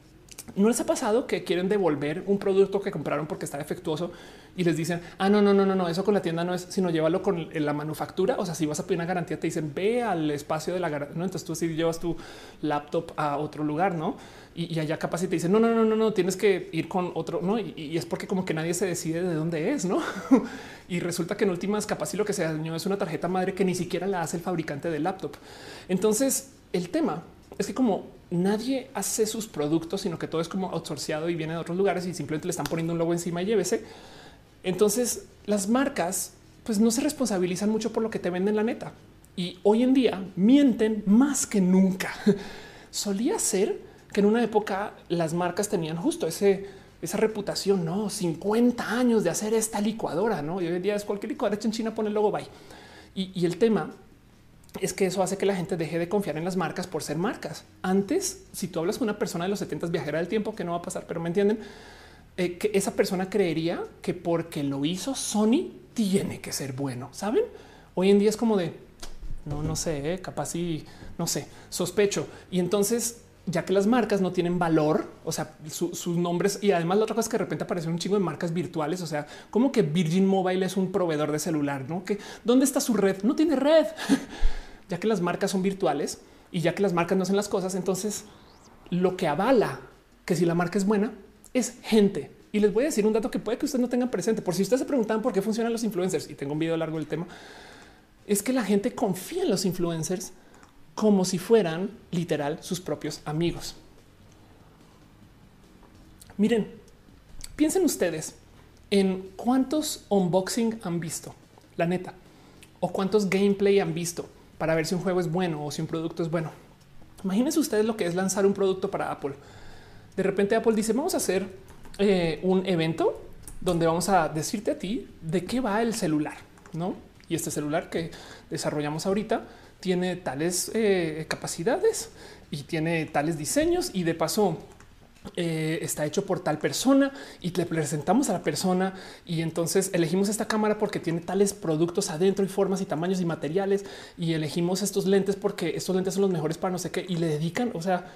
¿No les ha pasado que quieren devolver un producto que compraron porque está defectuoso y les dicen, ah, no, no, no, no, no, eso con la tienda no es, sino llévalo con la manufactura? O sea, si vas a pedir una garantía, te dicen, ve al espacio de la garantía. ¿no? Entonces tú si llevas tu laptop a otro lugar, ¿no? Y, allá capaz y te dicen, no, no, no, no, no, tienes que ir con otro, ¿no? Y, es porque como que nadie se decide de dónde es, ¿no? y resulta que en últimas capaz y lo que se dañó es una tarjeta madre que ni siquiera la hace el fabricante del laptop. Entonces, el tema es que como nadie hace sus productos, sino que todo es como outsourciado y viene de otros lugares y simplemente le están poniendo un logo encima y llévese. Entonces las marcas pues no se responsabilizan mucho por lo que te venden la neta. Y hoy en día mienten más que nunca. Solía ser que en una época las marcas tenían justo ese, esa reputación, no 50 años de hacer esta licuadora, no? Y hoy en día es cualquier licuadora hecha en China, pone el logo bye. Y, y el tema es que eso hace que la gente deje de confiar en las marcas por ser marcas. Antes, si tú hablas con una persona de los 70 viajera del tiempo, que no va a pasar, pero me entienden, eh, que esa persona creería que porque lo hizo Sony tiene que ser bueno, ¿saben? Hoy en día es como de no, no sé, ¿eh? capaz y no sé, sospecho. Y entonces, ya que las marcas no tienen valor, o sea, sus nombres y además la otra cosa es que de repente aparecen un chingo de marcas virtuales. O sea, como que Virgin Mobile es un proveedor de celular, no que dónde está su red? No tiene red, ya que las marcas son virtuales y ya que las marcas no hacen las cosas. Entonces, lo que avala que si la marca es buena es gente. Y les voy a decir un dato que puede que ustedes no tengan presente. Por si ustedes se preguntan por qué funcionan los influencers y tengo un video largo del tema, es que la gente confía en los influencers como si fueran literal sus propios amigos. Miren, piensen ustedes en cuántos unboxing han visto, la neta, o cuántos gameplay han visto para ver si un juego es bueno o si un producto es bueno. Imagínense ustedes lo que es lanzar un producto para Apple. De repente Apple dice, vamos a hacer eh, un evento donde vamos a decirte a ti de qué va el celular, ¿no? Y este celular que desarrollamos ahorita tiene tales eh, capacidades y tiene tales diseños y de paso eh, está hecho por tal persona y le presentamos a la persona y entonces elegimos esta cámara porque tiene tales productos adentro y formas y tamaños y materiales y elegimos estos lentes porque estos lentes son los mejores para no sé qué y le dedican, o sea,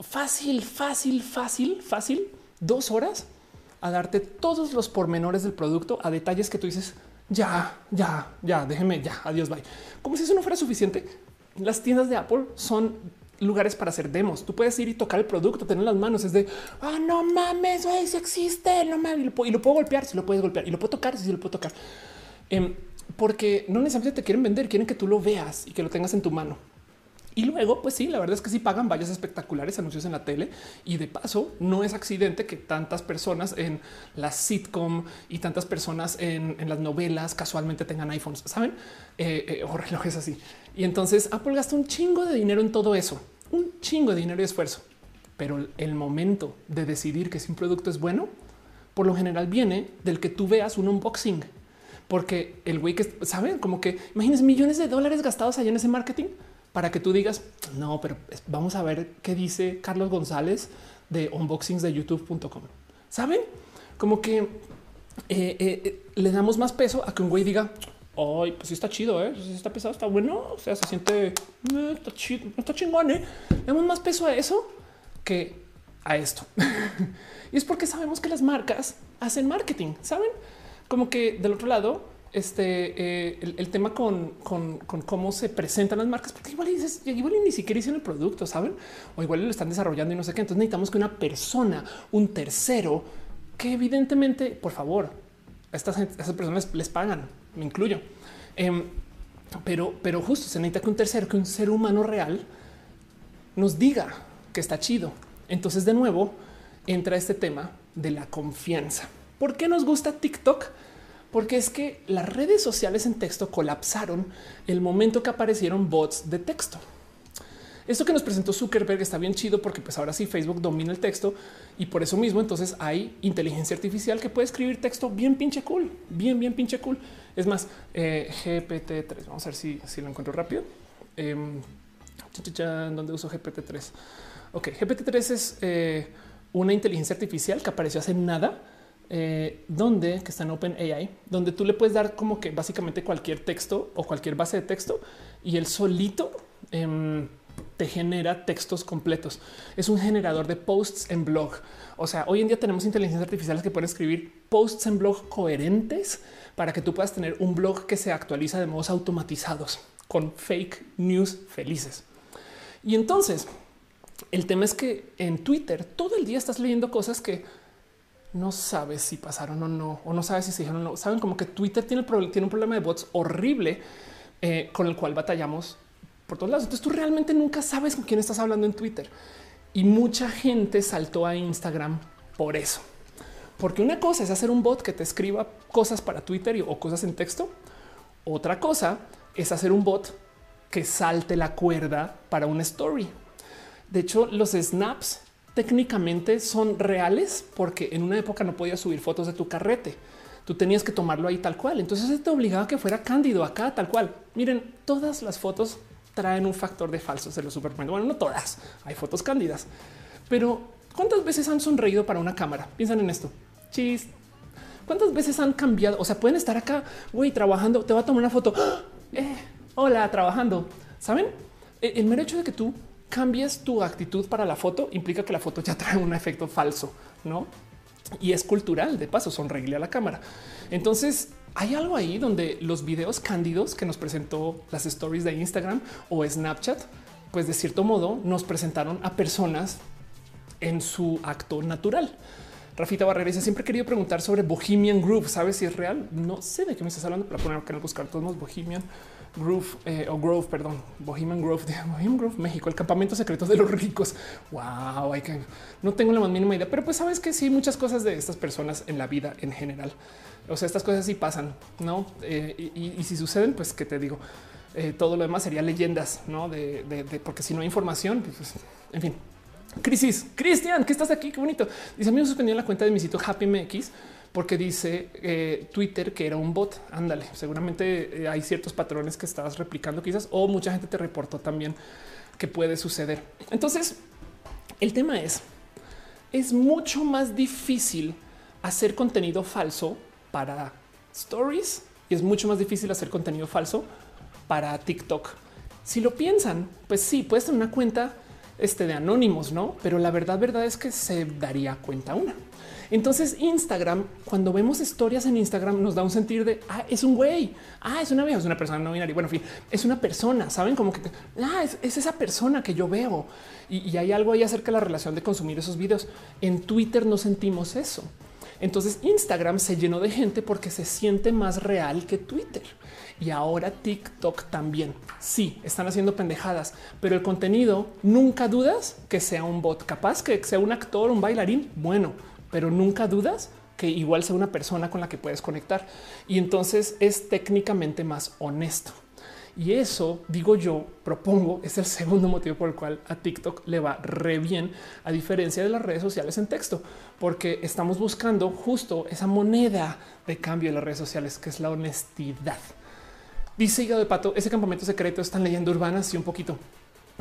fácil, fácil, fácil, fácil, dos horas a darte todos los pormenores del producto a detalles que tú dices, ya, ya, ya, déjeme, ya, adiós, bye. Como si eso no fuera suficiente. Las tiendas de Apple son lugares para hacer demos. Tú puedes ir y tocar el producto, tener las manos. Es de ah, no mames, si existe, no mames, y lo, y lo, puedo golpear, si lo puedes golpear y lo puedo tocar, si lo puedo tocar. Em, porque no necesariamente te quieren vender, quieren que tú lo veas y que lo tengas en tu mano. Y luego, pues sí, la verdad es que sí pagan vallas espectaculares, anuncios en la tele. Y de paso, no es accidente que tantas personas en la sitcom y tantas personas en, las novelas casualmente tengan iPhones, saben? Eh, eh, o relojes así. Y entonces Apple gasta un chingo de dinero en todo eso, un chingo de dinero y esfuerzo. Pero el momento de decidir que si un producto es bueno, por lo general viene del que tú veas un unboxing. Porque el güey que saben como que imagines millones de dólares gastados allá en ese marketing para que tú digas, no, pero vamos a ver qué dice Carlos González de unboxings de youtube.com. ¿Saben? Como que eh, eh, eh, le damos más peso a que un güey diga, ay, pues sí está chido, ¿eh? está pesado, está bueno, o sea, se siente, está, chido, está chingón, ¿eh? Damos más peso a eso que a esto. y es porque sabemos que las marcas hacen marketing, ¿saben? Como que del otro lado, este eh, el, tema con, cómo se presentan las marcas, porque igual, dices, igual ni siquiera hicieron el producto, saben? O igual lo están desarrollando y no sé qué. Entonces necesitamos que una persona, un tercero, que evidentemente, por favor, a estas, personas les pagan, me incluyo. Em, pero, pero justo se necesita que un tercero, que un ser humano real nos diga que está chido. Entonces, de nuevo, entra este tema de la confianza. ¿Por qué nos gusta TikTok? porque es que las redes sociales en texto colapsaron el momento que aparecieron bots de texto. Esto que nos presentó Zuckerberg está bien chido porque pues ahora sí Facebook domina el texto y por eso mismo entonces hay inteligencia artificial que puede escribir texto bien pinche cool, bien, bien pinche cool. Es más, eh, GPT-3, vamos a ver si, si lo encuentro rápido. Eh, ¿Dónde uso GPT-3? Ok, GPT-3 es eh, una inteligencia artificial que apareció hace nada eh, donde que está en Open AI, donde tú le puedes dar como que básicamente cualquier texto o cualquier base de texto y el solito em, te genera textos completos. Es un generador de posts en blog. O sea, hoy en día tenemos inteligencias artificiales que pueden escribir posts en blog coherentes para que tú puedas tener un blog que se actualiza de modos automatizados con fake news felices. Y entonces el tema es que en Twitter todo el día estás leyendo cosas que no sabes si pasaron o no, o no sabes si se dijeron o no. Saben como que Twitter tiene, tiene un problema de bots horrible eh, con el cual batallamos por todos lados. Entonces tú realmente nunca sabes con quién estás hablando en Twitter. Y mucha gente saltó a Instagram por eso. Porque una cosa es hacer un bot que te escriba cosas para Twitter o cosas en texto. Otra cosa es hacer un bot que salte la cuerda para una story. De hecho, los snaps técnicamente son reales porque en una época no podías subir fotos de tu carrete. Tú tenías que tomarlo ahí tal cual. Entonces te obligaba a que fuera cándido acá tal cual. Miren, todas las fotos traen un factor de falso. Se lo superpongo. Bueno, no todas. Hay fotos cándidas, pero ¿cuántas veces han sonreído para una cámara? Piensan en esto. Chis. ¿Cuántas veces han cambiado? O sea, pueden estar acá, güey, trabajando. Te va a tomar una foto. ¡Ah! eh, hola, trabajando. Saben, e, el mero hecho de que tú cambies tu actitud para la foto implica que la foto ya trae un efecto falso, no? Y es cultural. De paso, sonreírle a la cámara. Entonces, hay algo ahí donde los videos cándidos que nos presentó las stories de Instagram o Snapchat, pues de cierto modo nos presentaron a personas en su acto natural. Rafita Barrera dice siempre he querido preguntar sobre Bohemian Groove. ¿Sabes si es real? No sé de qué me estás hablando para poner acá en buscar todos Bohemian Groove eh, o Grove, perdón, Bohemian Grove, Bohemian Grove, México, el campamento secreto de los ricos. Wow, que no tengo la más mínima idea, pero pues sabes que sí, muchas cosas de estas personas en la vida en general. O sea, estas cosas sí pasan, no? Eh, y, si suceden, pues qué te digo, eh, todo lo demás sería leyendas, no? De, porque si no hay información, pues, pues en fin. Crisis, Cristian, que estás aquí, qué bonito. Dice a mí me suspendió la cuenta de mi sitio Happy MX porque dice eh, Twitter que era un bot. Ándale, seguramente hay ciertos patrones que estabas replicando quizás o mucha gente te reportó también que puede suceder. Entonces, el tema es, es mucho más difícil hacer contenido falso para stories y es mucho más difícil hacer contenido falso para TikTok. Si lo piensan, pues sí, puedes tener una cuenta este, de anónimos, no? Pero la verdad, verdad es que se daría cuenta una. Entonces, Instagram, cuando vemos historias en Instagram, nos da un sentir de ah, es un güey, ah, es una vieja, es una persona no binaria. Bueno, en fin, es una persona, saben como que ah, es, esa persona que yo veo y, y hay algo ahí acerca de la relación de consumir esos videos. En Twitter no sentimos eso. Entonces Instagram se llenó de gente porque se siente más real que Twitter. Y ahora TikTok también. Sí, están haciendo pendejadas, pero el contenido nunca dudas que sea un bot, capaz que sea un actor, un bailarín, bueno, pero nunca dudas que igual sea una persona con la que puedes conectar. Y entonces es técnicamente más honesto. Y eso, digo yo, propongo, es el segundo motivo por el cual a TikTok le va re bien, a diferencia de las redes sociales en texto, porque estamos buscando justo esa moneda de cambio de las redes sociales, que es la honestidad. Dice Hígado de Pato, ese campamento secreto están leyendo urbanas y un poquito.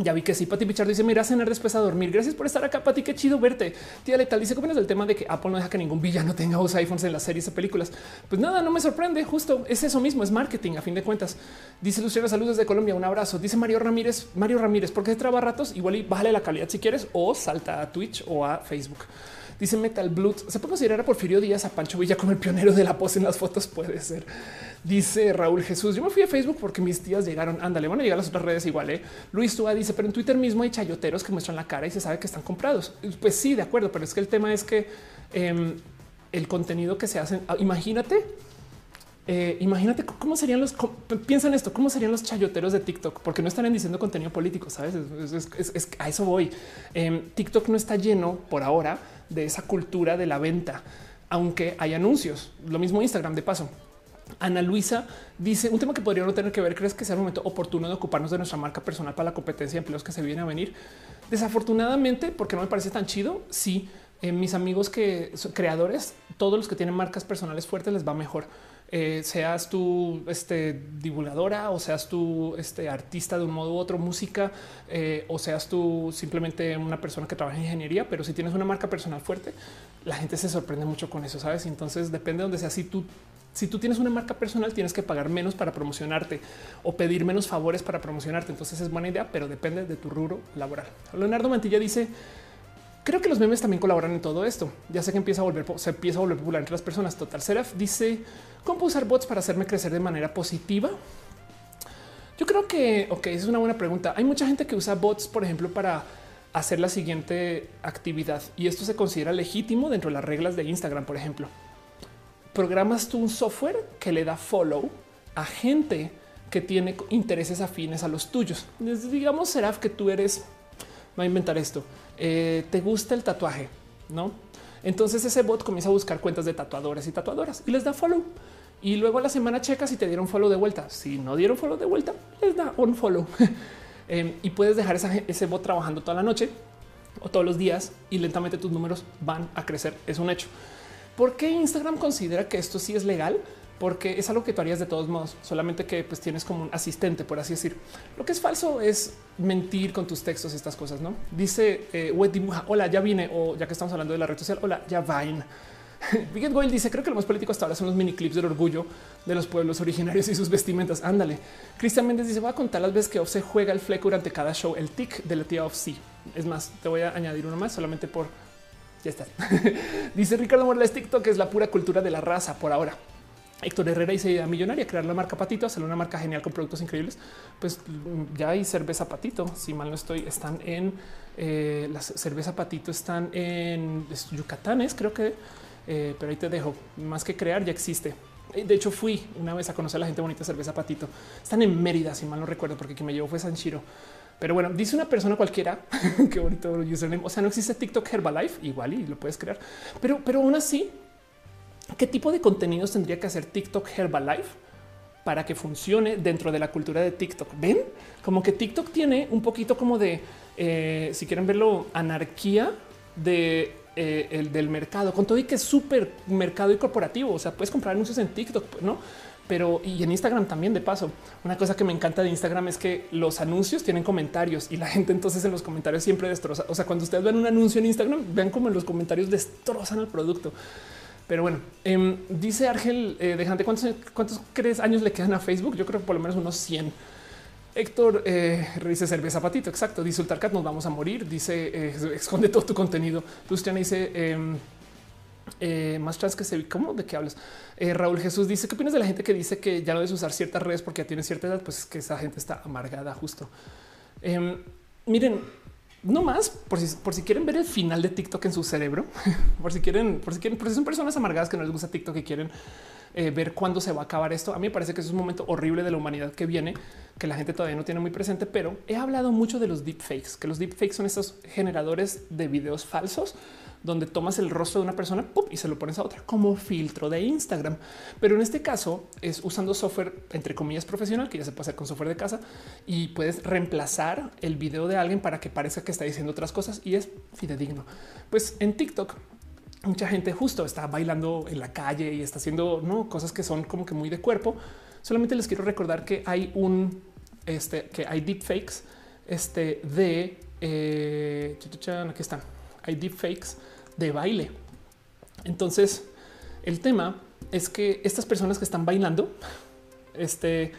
Ya vi que sí, Pati Pichardo dice, mira cenar después a dormir. Gracias por estar acá, Pati, qué chido verte. Tía Letal dice, ¿cómo es el tema de que Apple no deja que ningún villano tenga dos iPhones en las series de películas? Pues nada, no me sorprende, justo es eso mismo, es marketing a fin de cuentas. Dice Luciana, saludos desde Colombia, un abrazo. Dice Mario Ramírez, Mario Ramírez, ¿por qué traba ratos? Igual y bájale la calidad si quieres o salta a Twitch o a Facebook. Dice Metal Blood. Se puede considerar a Porfirio Díaz a Pancho Villa como el pionero de la pose en las fotos. Puede ser. Dice Raúl Jesús. Yo me fui a Facebook porque mis tías llegaron. Ándale, van a llegar a las otras redes igual. ¿eh? Luis Tua dice, pero en Twitter mismo hay chayoteros que muestran la cara y se sabe que están comprados. Pues sí, de acuerdo, pero es que el tema es que em, el contenido que se hace, ah, imagínate eh, imagínate cómo serían los, piensan esto, cómo serían los chayoteros de TikTok, porque no estarían diciendo contenido político, sabes? Es, a eso voy. Em, TikTok no está lleno por ahora de esa cultura de la venta, aunque hay anuncios. Lo mismo Instagram de paso. Ana Luisa dice un tema que podría no tener que ver. ¿Crees que sea el momento oportuno de ocuparnos de nuestra marca personal para la competencia de empleos que se viene a venir? Desafortunadamente, porque no me parece tan chido. Sí, eh, mis amigos que son creadores, todos los que tienen marcas personales fuertes les va mejor eh, seas tú este, divulgadora o seas tú este, artista de un modo u otro, música, eh, o seas tú simplemente una persona que trabaja en ingeniería, pero si tienes una marca personal fuerte, la gente se sorprende mucho con eso, ¿sabes? Entonces depende de donde sea. Si tú, si tú tienes una marca personal, tienes que pagar menos para promocionarte o pedir menos favores para promocionarte. Entonces es buena idea, pero depende de tu rubro laboral. Leonardo Mantilla dice, Creo que los memes también colaboran en todo esto. Ya sé que empieza a volver, se empieza a volver popular entre las personas. Total Seraph dice cómo usar bots para hacerme crecer de manera positiva. Yo creo que, es una buena pregunta. Hay mucha gente que usa bots, por ejemplo, para hacer la siguiente actividad y esto se considera legítimo dentro de las reglas de Instagram, por ejemplo. Programas tú un software que le da follow a gente que tiene intereses afines a los tuyos. Digamos, Seraph, que tú eres, va a inventar esto eh, te gusta el tatuaje, no? Entonces ese bot comienza a buscar cuentas de tatuadores y tatuadoras y les da follow. Y luego a la semana checa si te dieron follow de vuelta. Si no dieron follow de vuelta, les da un follow. Em, y puedes dejar ese bot trabajando toda la noche o todos los días y lentamente tus números van a crecer. Es un hecho. ¿Por qué Instagram considera que esto sí es legal? porque es algo que tú harías de todos modos, solamente que pues tienes como un asistente, por así decir. Lo que es falso es mentir con tus textos, estas cosas, ¿no? Dice eh, dibuja, hola, ya vine, o ya que estamos hablando de la red social, hola, ya vain. Bigot Goyle dice: Creo que lo más político hasta ahora son los mini clips del orgullo de los pueblos originarios y sus vestimentas. Ándale. Cristian Méndez dice: Voy a contar las veces que Off se juega el fleco durante cada show. El tic de la tía Off. Sí, es más, te voy a añadir uno más solamente por ya está. dice Ricardo Morales: TikTok es la pura cultura de la raza por ahora. Héctor Herrera dice idea millonaria, crear la marca Patito, hacer una marca genial con productos increíbles. Pues ya hay cerveza Patito. Si mal no estoy, están en eh, la cerveza Patito, están en Yucatanes, creo que, eh, pero ahí te dejo más que crear, ya existe. Eh, de hecho, fui una vez a conocer a la gente bonita cerveza Patito. Están en Mérida, si mal no recuerdo, porque quien me llevó fue Sanchiro. Pero bueno, dice una persona cualquiera que bonito username. O sea, no existe TikTok Herbalife, igual y lo puedes crear, pero, pero aún así ¿Qué tipo de contenidos tendría que hacer TikTok Herbalife para que funcione dentro de la cultura de TikTok? Ven como que TikTok tiene un poquito como de, eh, si quieren verlo, anarquía de eh, el del mercado, con todo y que es súper mercado y corporativo. O sea, puedes comprar anuncios en TikTok, no? Pero y en Instagram también de paso. Una cosa que me encanta de Instagram es que los anuncios tienen comentarios y la gente entonces en los comentarios siempre destroza. O sea, cuando ustedes ven un anuncio en Instagram, vean como en los comentarios destrozan el producto. Pero bueno, em, dice Argel eh, Dejante, ¿cuántos, ¿cuántos crees años le quedan a Facebook? Yo creo que por lo menos unos 100. Héctor eh, dice cerveza patito. Exacto. Dice Ultarcat, nos vamos a morir. Dice eh, esconde todo tu contenido. Luciana dice em, eh, más trans que se ¿Cómo de qué hablas? Raúl Jesús dice qué opinas de la gente que dice que ya no debes usar ciertas redes porque ya tiene cierta edad. Pues es que esa gente está amargada justo. Em, miren, no más por si, por si quieren ver el final de TikTok en su cerebro, por si quieren, por si quieren, por si son personas amargadas que no les gusta TikTok y quieren eh, ver cuándo se va a acabar esto. A mí me parece que es un momento horrible de la humanidad que viene, que la gente todavía no tiene muy presente, pero he hablado mucho de los deepfakes, que los deepfakes son estos generadores de videos falsos donde tomas el rostro de una persona y se lo pones a otra como filtro de Instagram. Pero en este caso es usando software entre comillas profesional que ya se puede hacer con software de casa y puedes reemplazar el video de alguien para que parezca que está diciendo otras cosas y es fidedigno. Pues en TikTok mucha gente justo está bailando en la calle y está haciendo ¿no? cosas que son como que muy de cuerpo. Solamente les quiero recordar que hay un este que hay deepfakes este de eh, aquí están. Hay deepfakes de baile. Entonces, el tema es que estas personas que están bailando, este,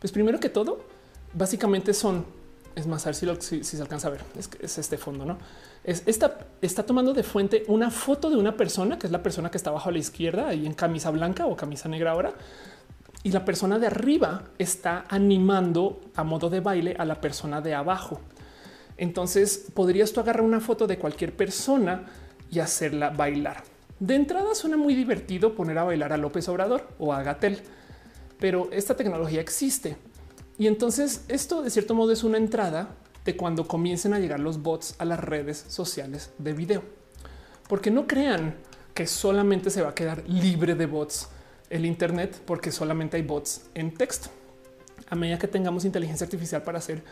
pues primero que todo, básicamente son, es más, a ver si, se alcanza a ver, es, es este fondo, ¿no? Es esta, está tomando de fuente una foto de una persona, que es la persona que está abajo a la izquierda, ahí en camisa blanca o camisa negra ahora, y la persona de arriba está animando a modo de baile a la persona de abajo. Entonces, podrías tú agarrar una foto de cualquier persona y hacerla bailar. De entrada suena muy divertido poner a bailar a López Obrador o a Gatel, pero esta tecnología existe. Y entonces esto de cierto modo es una entrada de cuando comiencen a llegar los bots a las redes sociales de video. Porque no crean que solamente se va a quedar libre de bots el Internet porque solamente hay bots en texto. A medida que tengamos inteligencia artificial para hacer,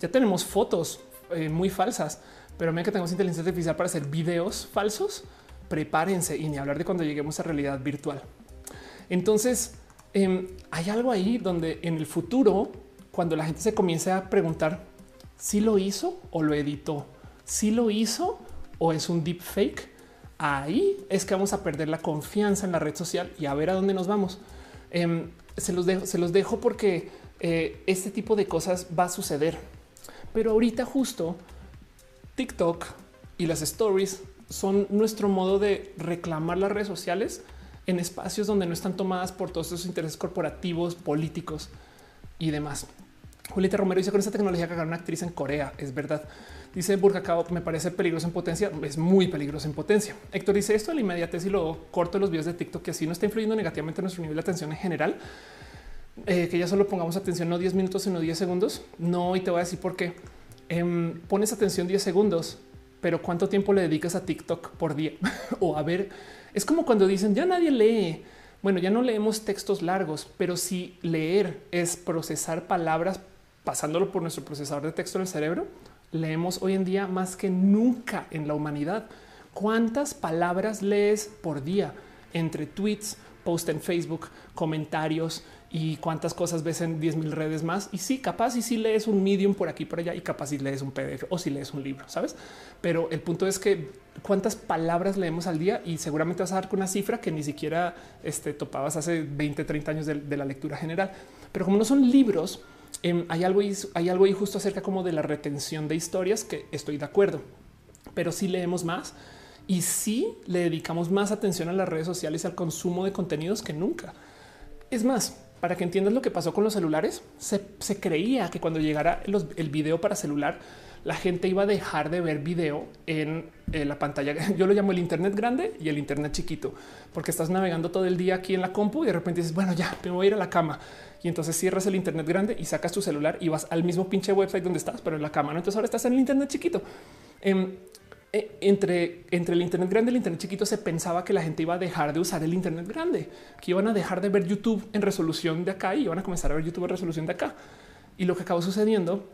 ya tenemos fotos eh, muy falsas, pero medida que tengamos inteligencia artificial para hacer videos falsos, prepárense y ni hablar de cuando lleguemos a realidad virtual. Entonces, em, hay algo ahí donde en el futuro, cuando la gente se comience a preguntar si lo hizo o lo editó, si lo hizo o es un deep fake, ahí es que vamos a perder la confianza en la red social y a ver a dónde nos vamos. Em, se, los dejo, se los dejo porque eh, este tipo de cosas va a suceder. Pero ahorita justo TikTok y las stories son nuestro modo de reclamar las redes sociales en espacios donde no están tomadas por todos esos intereses corporativos, políticos y demás. Julieta Romero dice con esta tecnología que una actriz en Corea. Es verdad. Dice Burka me parece peligroso en potencia. Es muy peligroso en potencia. Héctor dice esto de la inmediatez y lo corto los videos de TikTok que así no está influyendo negativamente en nuestro nivel de atención en general. Eh, que ya solo pongamos atención no 10 minutos, sino 10 segundos. No, y te voy a decir por qué Em, pones atención 10 segundos, pero cuánto tiempo le dedicas a TikTok por día o a ver. Es como cuando dicen ya nadie lee. Bueno, ya no leemos textos largos, pero si leer es procesar palabras pasándolo por nuestro procesador de texto en el cerebro, leemos hoy en día más que nunca en la humanidad. ¿Cuántas palabras lees por día entre tweets, post en Facebook, comentarios, y cuántas cosas ves en 10 mil redes más. Y sí, capaz y si lees un medium por aquí por allá y capaz si lees un PDF o si lees un libro, sabes? Pero el punto es que cuántas palabras leemos al día y seguramente vas a dar con una cifra que ni siquiera este, topabas hace 20, 30 años de, la lectura general. Pero como no son libros, em, hay algo hay algo ahí justo acerca como de la retención de historias que estoy de acuerdo, pero si leemos más y sí le dedicamos más atención a las redes sociales y al consumo de contenidos que nunca. Es más, para que entiendas lo que pasó con los celulares, se, creía que cuando llegara el video para celular, la gente iba a dejar de ver video en, la pantalla. Yo lo llamo el Internet grande y el Internet chiquito, porque estás navegando todo el día aquí en la compu y de repente dices, bueno, ya me voy a ir a la cama. Y entonces cierras el Internet grande y sacas tu celular y vas al mismo pinche website donde estás, pero en la cama. ¿no? Entonces ahora estás en el Internet chiquito. Em, eh, entre, entre el Internet grande y el Internet chiquito se pensaba que la gente iba a dejar de usar el Internet grande, que iban a dejar de ver YouTube en resolución de acá y iban a comenzar a ver YouTube en resolución de acá. Y lo que acabó sucediendo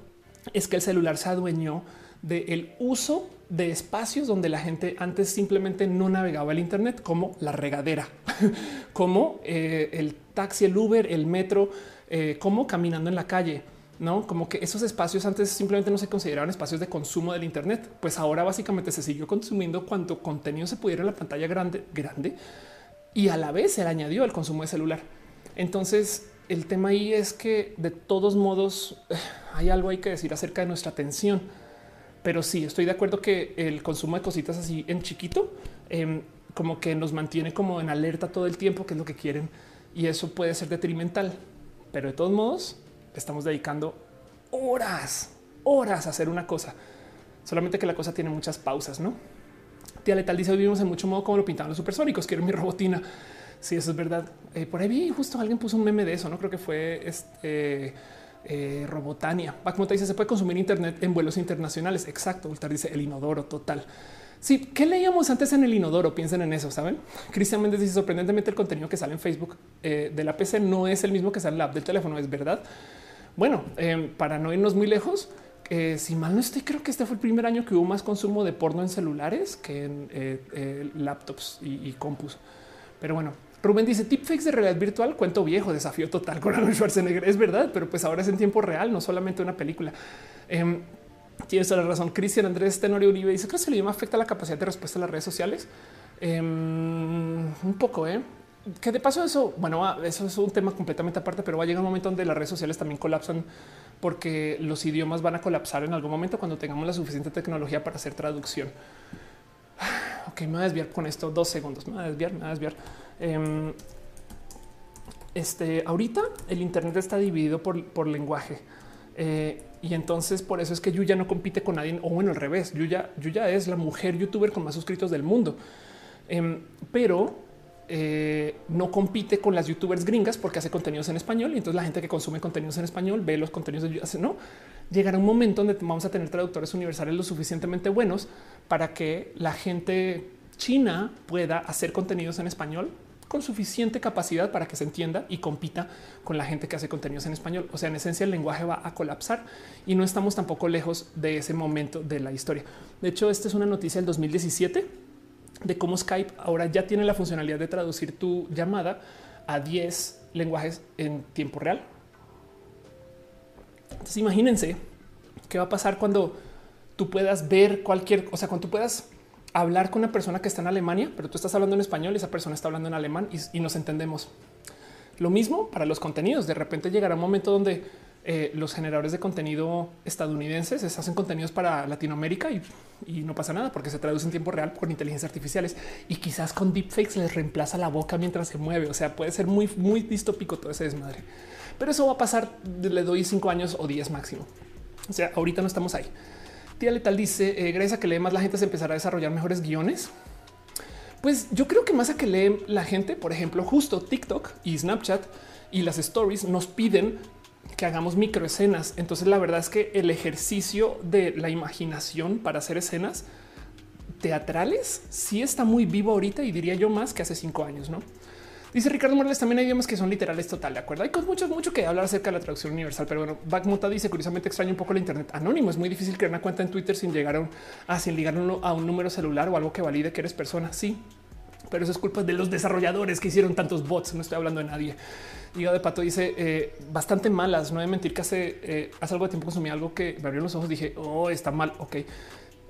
es que el celular se adueñó del uso de espacios donde la gente antes simplemente no navegaba el Internet, como la regadera, como eh, el taxi, el Uber, el metro, eh, como caminando en la calle no como que esos espacios antes simplemente no se consideraban espacios de consumo del Internet. Pues ahora básicamente se siguió consumiendo cuanto contenido se pudiera en la pantalla grande, grande y a la vez se le añadió el consumo de celular. Entonces, el tema ahí es que de todos modos hay algo hay que decir acerca de nuestra atención. Pero sí, estoy de acuerdo que el consumo de cositas así en chiquito, em, como que nos mantiene como en alerta todo el tiempo, que es lo que quieren, y eso puede ser detrimental. Pero de todos modos, estamos dedicando horas, horas a hacer una cosa. Solamente que la cosa tiene muchas pausas, ¿no? Tía Letal dice, vivimos en mucho modo como lo pintaban los supersónicos, quiero mi robotina. Sí, eso es verdad. Eh, por ahí vi justo alguien puso un meme de eso, no creo que fue este eh, Robotania. Como te dice, se puede consumir Internet en vuelos internacionales. Exacto. Ultar dice el inodoro total. Sí, ¿qué leíamos antes en el inodoro? Piensen en eso, ¿saben? Cristian Méndez dice sorprendentemente el contenido que sale en Facebook eh, de la PC no es el mismo que sale en la app del teléfono, es verdad. Bueno, em, para no irnos muy lejos, eh, si mal no estoy, creo que este fue el primer año que hubo más consumo de porno en celulares que en eh, laptops y, compus. Pero bueno, Rubén dice tipfakes de realidad virtual, cuento viejo, desafío total con Arnold Schwarzenegger. Es verdad, pero pues ahora es en tiempo real, no solamente una película. Em, Tienes toda la razón. Cristian Andrés Tenorio Uribe dice que el idioma afecta la capacidad de respuesta a las redes sociales. Em, un poco, ¿eh? Que de paso eso, bueno, eso es un tema completamente aparte, pero va a llegar un momento donde las redes sociales también colapsan porque los idiomas van a colapsar en algún momento cuando tengamos la suficiente tecnología para hacer traducción. Ok, me voy a desviar con esto dos segundos. Me voy a desviar, me voy a desviar. Em, este ahorita el Internet está dividido por, por lenguaje. Eh, y entonces por eso es que Yuya no compite con nadie, o bueno, al revés. Yuya, Yuya es la mujer youtuber con más suscritos del mundo, em, pero eh, no compite con las youtubers gringas porque hace contenidos en español y entonces la gente que consume contenidos en español ve los contenidos de. No llegará un momento donde vamos a tener traductores universales lo suficientemente buenos para que la gente china pueda hacer contenidos en español con suficiente capacidad para que se entienda y compita con la gente que hace contenidos en español. O sea, en esencia el lenguaje va a colapsar y no estamos tampoco lejos de ese momento de la historia. De hecho, esta es una noticia del 2017 de cómo Skype ahora ya tiene la funcionalidad de traducir tu llamada a 10 lenguajes en tiempo real. Entonces imagínense qué va a pasar cuando tú puedas ver cualquier, o sea, cuando tú puedas hablar con una persona que está en Alemania, pero tú estás hablando en español y esa persona está hablando en alemán y, nos entendemos. Lo mismo para los contenidos. De repente llegará un momento donde eh, los generadores de contenido estadounidenses hacen contenidos para Latinoamérica y, no pasa nada porque se traduce en tiempo real con inteligencias artificiales y quizás con deepfakes les reemplaza la boca mientras se mueve. O sea, puede ser muy, muy distópico todo ese desmadre, pero eso va a pasar. Le doy cinco años o diez máximo. O sea, ahorita no estamos ahí. Tía Letal dice, eh, gracias a que lee más la gente se empezará a desarrollar mejores guiones. Pues yo creo que más a que lee la gente, por ejemplo, justo TikTok y Snapchat y las stories nos piden que hagamos microescenas. Entonces la verdad es que el ejercicio de la imaginación para hacer escenas teatrales sí está muy vivo ahorita y diría yo más que hace cinco años, ¿no? Dice Ricardo Morales, también hay idiomas que son literales total, de acuerdo. Hay mucho, mucho que hablar acerca de la traducción universal, pero bueno, Backmuta dice curiosamente extraño un poco el Internet anónimo. Es muy difícil crear una cuenta en Twitter sin llegar a un, ah, sin ligar a un número celular o algo que valide que eres persona. Sí, pero eso es culpa de los desarrolladores que hicieron tantos bots. No estoy hablando de nadie. Digo de Pato dice eh, bastante malas. No de mentir que hace, eh, hace algo de tiempo consumí algo que me abrió los ojos. Dije, oh, está mal. Ok.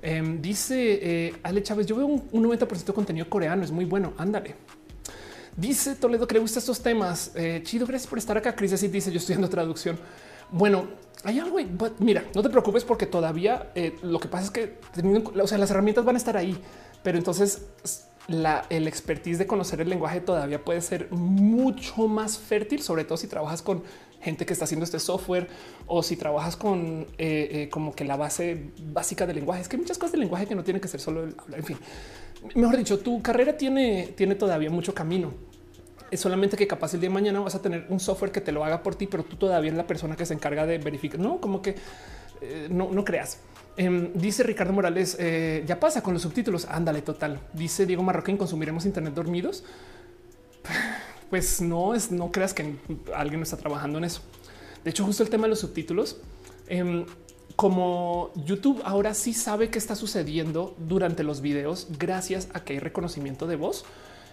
Em, dice eh, Ale Chávez, yo veo un, 90% de contenido coreano, es muy bueno, ándale. Dice Toledo que le gusta estos temas. Chido, gracias por estar acá. Cris así dice, yo estudiando traducción. Bueno, hay algo, mira, no te preocupes porque todavía lo que pasa es que o sea, las herramientas van a estar ahí, pero entonces la, el expertise de conocer el lenguaje todavía puede ser mucho más fértil, sobre todo si trabajas con gente que está haciendo este software o si trabajas con eh, eh, como que la base básica del lenguaje. Es que hay muchas cosas del lenguaje que no tienen que ser solo el hablar. En fin, mejor dicho, tu carrera tiene, tiene todavía mucho camino. Es solamente que capaz el día de mañana vas a tener un software que te lo haga por ti, pero tú todavía es la persona que se encarga de verificar. No, como que eh, no, no creas. Em, dice Ricardo Morales, ya pasa con los subtítulos. Ándale, total. Dice Diego Marroquín, consumiremos internet dormidos pues no es, no creas que alguien está trabajando en eso. De hecho, justo el tema de los subtítulos, em, como YouTube ahora sí sabe qué está sucediendo durante los videos gracias a que hay reconocimiento de voz.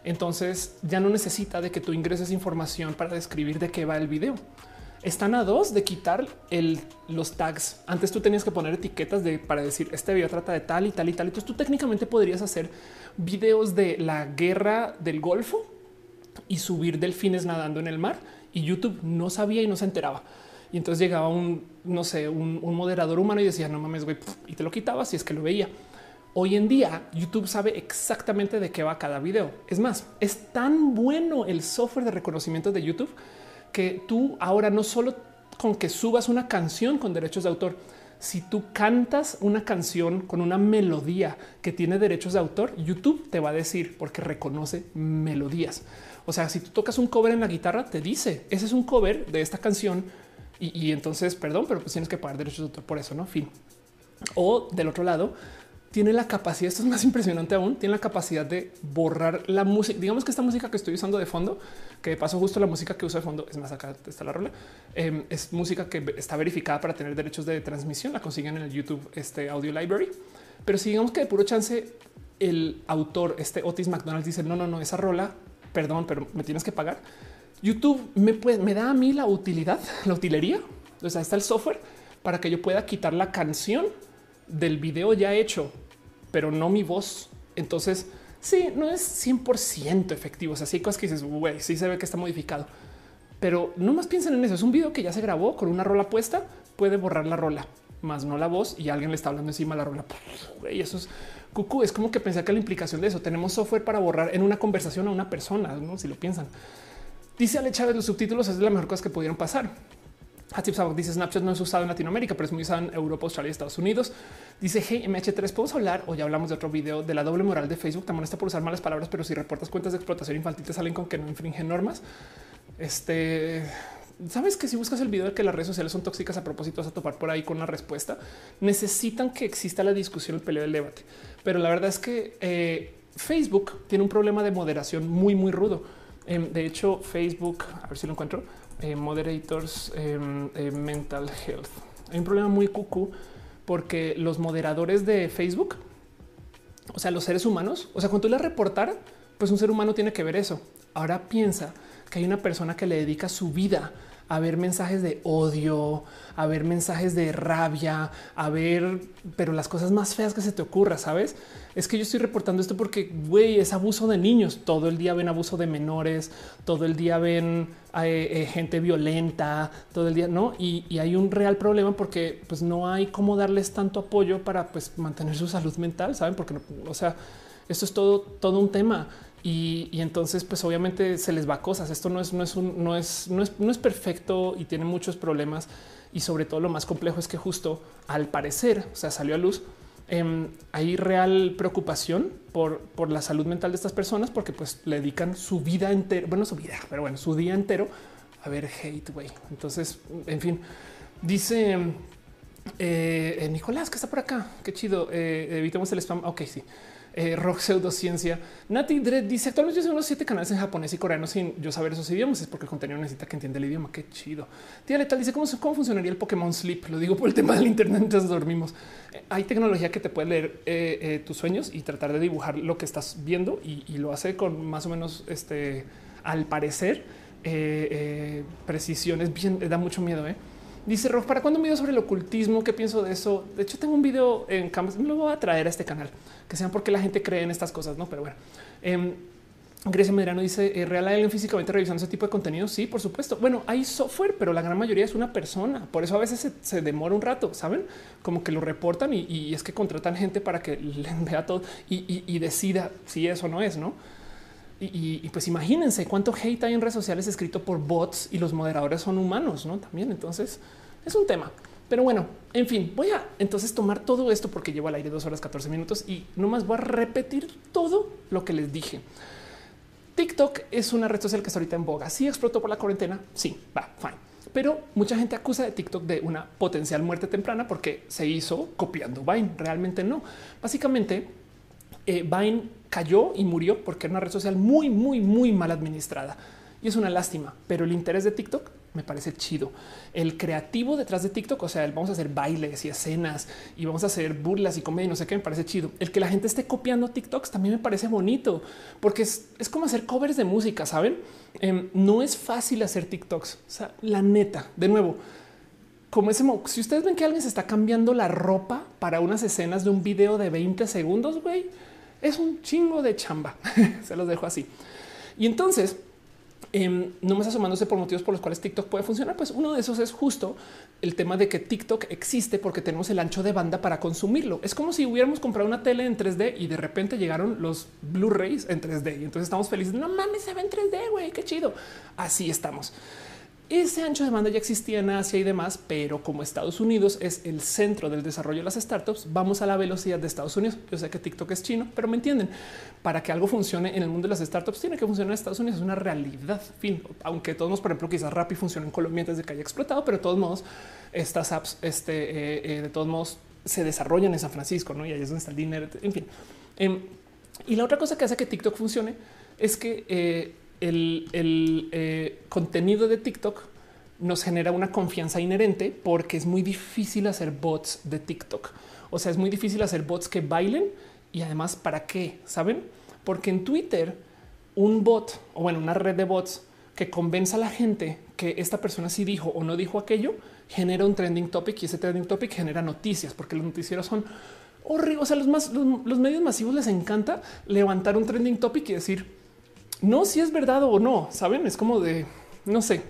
Entonces ya no necesita de que tú ingreses información para describir de qué va el video. Están a dos de quitar los tags. Antes tú tenías que poner etiquetas para decir este video trata de tal y tal y tal. Entonces tú técnicamente podrías hacer videos de la guerra del Golfo y subir delfines nadando en el mar y YouTube no sabía y no se enteraba. Y entonces llegaba un, no sé, un, moderador humano y decía, no mames, güey, y te lo quitaba si es que lo veía. Hoy en día YouTube sabe exactamente de qué va cada video. Es más, es tan bueno el software de reconocimiento de YouTube que tú ahora no solo con que subas una canción con derechos de autor, si tú cantas una canción con una melodía que tiene derechos de autor, YouTube te va a decir porque reconoce melodías. O sea, si tú tocas un cover en la guitarra, te dice ese es un cover de esta canción y, entonces, perdón, pero pues tienes que pagar derechos de autor por eso, no fin. O del otro lado, tiene la capacidad, esto es más impresionante aún, tiene la capacidad de borrar la música. Digamos que esta música que estoy usando de fondo, que de paso justo la música que uso de fondo, es más acá está la rola, em, es música que está verificada para tener derechos de transmisión, la consiguen en el YouTube, este Audio Library. Pero si digamos que de puro chance el autor, este Otis McDonald dice, no, no, no, esa rola perdón, pero me tienes que pagar. YouTube me, me da a mí la utilidad, la utilería. O sea, está el software para que yo pueda quitar la canción del video ya hecho, pero no mi voz. Entonces, sí, no es 100% efectivo. O sea, sí cosas que dices, güey, sí se ve que está modificado, pero no más piensen en eso. Es un video que ya se grabó con una rola puesta, puede borrar la rola, más no la voz y alguien le está hablando encima de la rola. Y eso es Cucu es como que pensar que la implicación de eso tenemos software para borrar en una conversación a una persona, ¿no? si lo piensan. Dice Ale Chávez, los subtítulos es la mejor cosa que pudieron pasar. Hatip Sabok dice Snapchat no es usado en Latinoamérica, pero es muy usado en Europa, Australia y Estados Unidos. Dice hey, MH3, podemos hablar o ya hablamos de otro video de la doble moral de Facebook. También está por usar malas palabras, pero si reportas cuentas de explotación infantil te salen con que no infringen normas. Este sabes que si buscas el video de que las redes sociales son tóxicas a propósito, vas a topar por ahí con la respuesta. Necesitan que exista la discusión, el peleo, del debate. Pero la verdad es que eh, Facebook tiene un problema de moderación muy, muy rudo. Em, de hecho, Facebook, a ver si lo encuentro, eh, moderators em, eh, mental health. Hay un problema muy cucú porque los moderadores de Facebook, o sea, los seres humanos, o sea, cuando le reportar, pues un ser humano tiene que ver eso. Ahora piensa que hay una persona que le dedica su vida a ver mensajes de odio, a ver mensajes de rabia, a ver, pero las cosas más feas que se te ocurra, sabes? Es que yo estoy reportando esto porque güey, es abuso de niños. Todo el día ven abuso de menores, todo el día ven eh, eh, gente violenta, todo el día no. Y, hay un real problema porque pues no hay cómo darles tanto apoyo para pues mantener su salud mental, saben? Porque o sea, esto es todo, todo un tema. Y, entonces, pues obviamente se les va cosas. Esto no es, no es, no es, no es, no es perfecto y tiene muchos problemas. Y sobre todo lo más complejo es que justo al parecer, o sea, salió a luz, em, hay real preocupación por, por la salud mental de estas personas porque pues le dedican su vida entera, bueno, su vida, pero bueno, su día entero a ver hate, güey. Entonces, en fin, dice eh, Nicolás que está por acá. Qué chido. Eh, evitemos el spam. Ok, sí eh, rock pseudociencia. Nati Dredd dice actualmente yo soy unos siete canales en japonés y coreano sin yo saber esos idiomas. Es porque el contenido necesita que entienda el idioma. Qué chido. Tía Letal dice cómo, cómo funcionaría el Pokémon Sleep. Lo digo por el tema del Internet mientras dormimos. Eh, hay tecnología que te puede leer eh, tus sueños y tratar de dibujar lo que estás viendo y, lo hace con más o menos este al parecer precisiones bien da mucho miedo. Dice Rock, ¿para cuándo un video sobre el ocultismo? ¿Qué pienso de eso? De hecho, tengo un video en Canvas, me lo voy a traer a este canal, que sean porque la gente cree en estas cosas, ¿no? Pero bueno. Eh, Grecia Medrano dice eh, real alguien físicamente revisando ese tipo de contenido. Sí, por supuesto. Bueno, hay software, pero la gran mayoría es una persona. Por eso a veces se, demora un rato, saben? Como que lo reportan y, es que contratan gente para que le vea todo y, decida si eso no es, no? Y, pues imagínense cuánto hate hay en redes sociales escrito por bots y los moderadores son humanos, no? También. Entonces es un tema. Pero bueno, en fin, voy a entonces tomar todo esto porque llevo al aire dos horas 14 minutos y nomás voy a repetir todo lo que les dije. TikTok es una red social que está ahorita en boga. Sí explotó por la cuarentena. Sí, va, fine. Pero mucha gente acusa de TikTok de una potencial muerte temprana porque se hizo copiando Vine. Realmente no. Básicamente, eh, Vine cayó y murió porque era una red social muy, muy, muy mal administrada. Y es una lástima, pero el interés de TikTok me parece chido. El creativo detrás de TikTok, o sea, vamos a hacer bailes y escenas y vamos a hacer burlas y comedia, no sé qué, me parece chido. El que la gente esté copiando TikToks también me parece bonito, porque es, como hacer covers de música, ¿saben? Em, no es fácil hacer TikToks, o sea, la neta, de nuevo. Como ese, si ustedes ven que alguien se está cambiando la ropa para unas escenas de un video de 20 segundos, güey, es un chingo de chamba. se los dejo así. Y entonces, eh, no más asomándose por motivos por los cuales TikTok puede funcionar, pues uno de esos es justo el tema de que TikTok existe porque tenemos el ancho de banda para consumirlo. Es como si hubiéramos comprado una tele en 3D y de repente llegaron los Blu-rays en 3D y entonces estamos felices. No mames, se ve en 3D, güey, qué chido. Así estamos. Ese ancho de banda ya existía en Asia y demás, pero como Estados Unidos es el centro del desarrollo de las startups, vamos a la velocidad de Estados Unidos. Yo sé que TikTok es chino, pero me entienden. Para que algo funcione en el mundo de las startups, tiene que funcionar en Estados Unidos. Es una realidad. Fin, aunque todos, por ejemplo, quizás Rappi funciona en Colombia antes de que haya explotado, pero de todos modos, estas apps, este, eh, eh, de todos modos, se desarrollan en San Francisco, ¿no? Y ahí es donde está el dinero. En fin. Em, y la otra cosa que hace que TikTok funcione es que el, eh, contenido de TikTok nos genera una confianza inherente porque es muy difícil hacer bots de TikTok. O sea, es muy difícil hacer bots que bailen y además para qué, saben? Porque en Twitter un bot o bueno, una red de bots que convenza a la gente que esta persona sí dijo o no dijo aquello, genera un trending topic y ese trending topic genera noticias porque los noticieros son horribles. O sea, los, más, los medios masivos les encanta levantar un trending topic y decir no si es verdad o no, saben? Es como de no sé.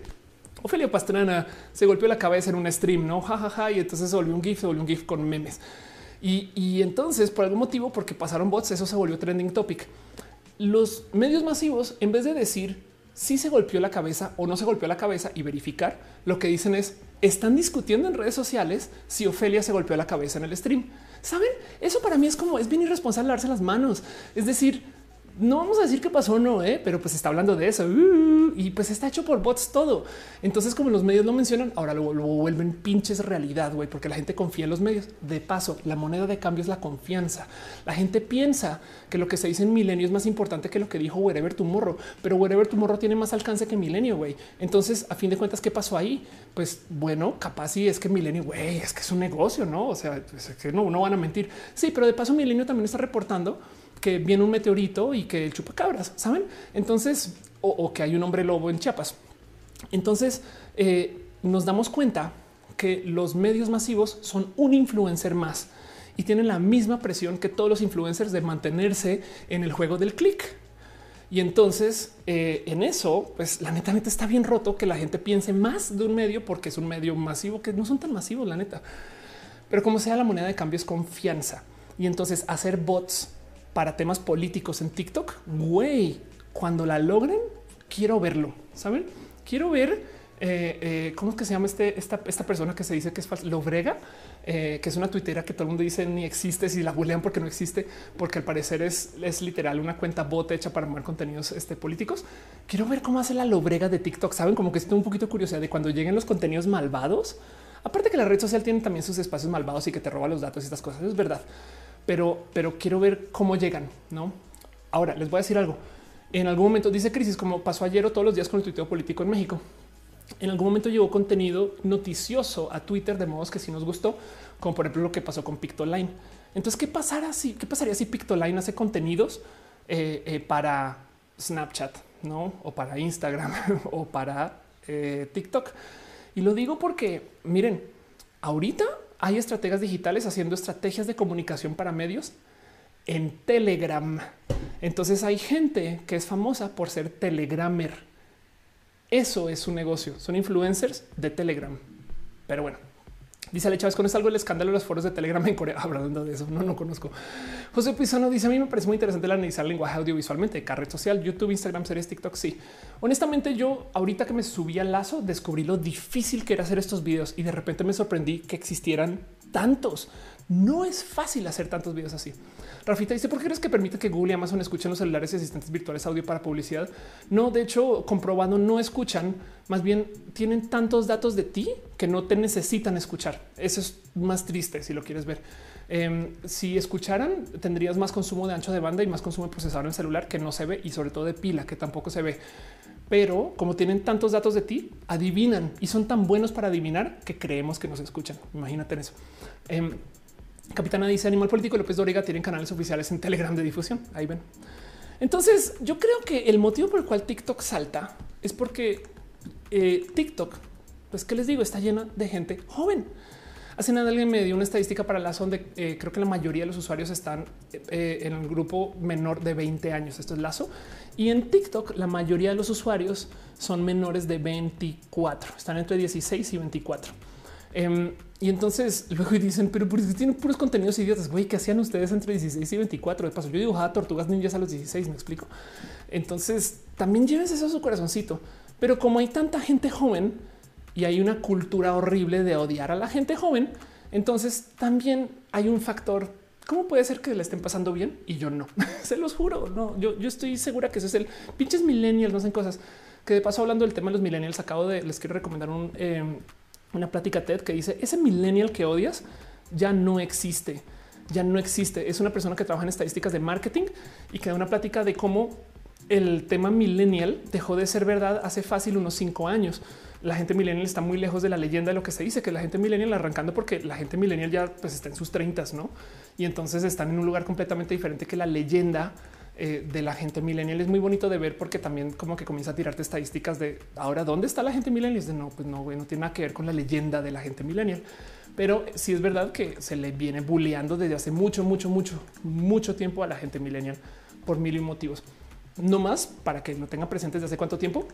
Ofelia Pastrana se golpeó la cabeza en un stream, no jajaja, y entonces se volvió un GIF, se volvió un GIF con memes. Y, entonces, por algún motivo, porque pasaron bots, eso se volvió trending topic. Los medios masivos, en vez de decir si se golpeó la cabeza o no se golpeó la cabeza y verificar, lo que dicen es están discutiendo en redes sociales si Ofelia se golpeó la cabeza en el stream. Saben, eso para mí es como es bien irresponsable darse las manos. Es decir, no vamos a decir qué pasó, no, ¿eh? pero pues está hablando de eso y pues está hecho por bots todo. Entonces, como los medios lo mencionan, ahora lo, vuelven pinches realidad, güey, porque la gente confía en los medios. De paso, la moneda de cambio es la confianza. La gente piensa que lo que se dice en milenio es más importante que lo que dijo Wherever Tomorrow, pero Wherever Tomorrow tiene más alcance que milenio, güey. Entonces, a fin de cuentas, ¿qué pasó ahí? Pues bueno, capaz sí es que milenio, güey, es que es un negocio, no? O sea, es que no, no van a mentir. Sí, pero de paso, milenio también está reportando que viene un meteorito y que chupa cabras, saben? Entonces, o, que hay un hombre lobo en Chiapas. Entonces, eh, nos damos cuenta que los medios masivos son un influencer más y tienen la misma presión que todos los influencers de mantenerse en el juego del click. Y entonces eh, en eso, pues la neta, neta está bien roto que la gente piense más de un medio porque es un medio masivo que no son tan masivos, la neta. Pero como sea, la moneda de cambio es confianza. Y entonces hacer bots para temas políticos en TikTok, güey, cuando la logren, quiero verlo. Saben? Quiero ver eh, eh, cómo es que se llama este, esta, persona que se dice que es Lobrega, eh, que es una tuitera que todo el mundo dice ni existe, si la googlean porque no existe, porque al parecer es, es literal una cuenta bot hecha para mover contenidos este, políticos. Quiero ver cómo hace la Lobrega de TikTok. Saben como que estoy un poquito curiosidad de cuando lleguen los contenidos malvados. Aparte que la red social tiene también sus espacios malvados y que te roba los datos y estas cosas. Es verdad pero, pero quiero ver cómo llegan. No, ahora les voy a decir algo. En algún momento dice crisis, como pasó ayer o todos los días con el tuiteo político en México. En algún momento llegó contenido noticioso a Twitter de modos que sí nos gustó, como por ejemplo lo que pasó con Pictoline. Entonces, ¿qué pasará si qué pasaría si Pictoline hace contenidos eh, eh, para Snapchat, no o para Instagram o para eh, TikTok? Y lo digo porque miren, ahorita hay estrategas digitales haciendo estrategias de comunicación para medios en Telegram. Entonces hay gente que es famosa por ser Telegramer. Eso es su negocio. Son influencers de Telegram. Pero bueno, Dice Ale Chávez, con algo el escándalo de los foros de Telegram en Corea. Hablando de eso, no, no conozco. José Pizano dice: A mí me parece muy interesante el analizar el lenguaje audiovisualmente, cada red social, YouTube, Instagram, series, TikTok. Sí, honestamente, yo ahorita que me subí al lazo, descubrí lo difícil que era hacer estos videos y de repente me sorprendí que existieran tantos. No es fácil hacer tantos videos así. Rafita dice, ¿por qué crees que permite que Google y Amazon escuchen los celulares y asistentes virtuales audio para publicidad? No, de hecho, comprobando no escuchan, más bien tienen tantos datos de ti que no te necesitan escuchar. Eso es más triste si lo quieres ver. Em, si escucharan, tendrías más consumo de ancho de banda y más consumo de procesador en celular que no se ve y sobre todo de pila que tampoco se ve. Pero como tienen tantos datos de ti, adivinan y son tan buenos para adivinar que creemos que nos escuchan. Imagínate en eso. Em, Capitana dice Animal Político López Dóriga tienen canales oficiales en Telegram de difusión. Ahí ven. Entonces yo creo que el motivo por el cual TikTok salta es porque eh, TikTok, pues que les digo, está llena de gente joven. Hace nada alguien me dio una estadística para la donde eh, creo que la mayoría de los usuarios están eh, en el grupo menor de 20 años. Esto es Lazo. Y en TikTok la mayoría de los usuarios son menores de 24. Están entre 16 y 24. Em, y entonces luego dicen, pero tienen puros contenidos idiotas. Güey, ¿qué hacían ustedes entre 16 y 24? De paso, yo dibujaba tortugas ninjas a los 16, me explico. Entonces también lleves eso a su corazoncito. Pero como hay tanta gente joven y hay una cultura horrible de odiar a la gente joven, entonces también hay un factor. ¿Cómo puede ser que le estén pasando bien y yo no? Se los juro. No, yo, yo estoy segura que eso es el pinches millennials, no hacen cosas que de paso hablando del tema de los millennials, acabo de les quiero recomendar un em, una plática TED que dice ese millennial que odias ya no existe, ya no existe. Es una persona que trabaja en estadísticas de marketing y que da una plática de cómo el tema millennial dejó de ser verdad hace fácil unos cinco años. La gente millennial está muy lejos de la leyenda de lo que se dice, que la gente millennial arrancando porque la gente millennial ya pues, está en sus treintas, ¿no? Y entonces están en un lugar completamente diferente que la leyenda eh, de la gente millennial es muy bonito de ver porque también como que comienza a tirarte estadísticas de ahora dónde está la gente millennial. De no, pues no, no tiene nada que ver con la leyenda de la gente millennial, pero sí es verdad que se le viene bulleando desde hace mucho, mucho, mucho, mucho tiempo a la gente millennial por mil y motivos. No más para que lo tenga presente desde hace cuánto tiempo.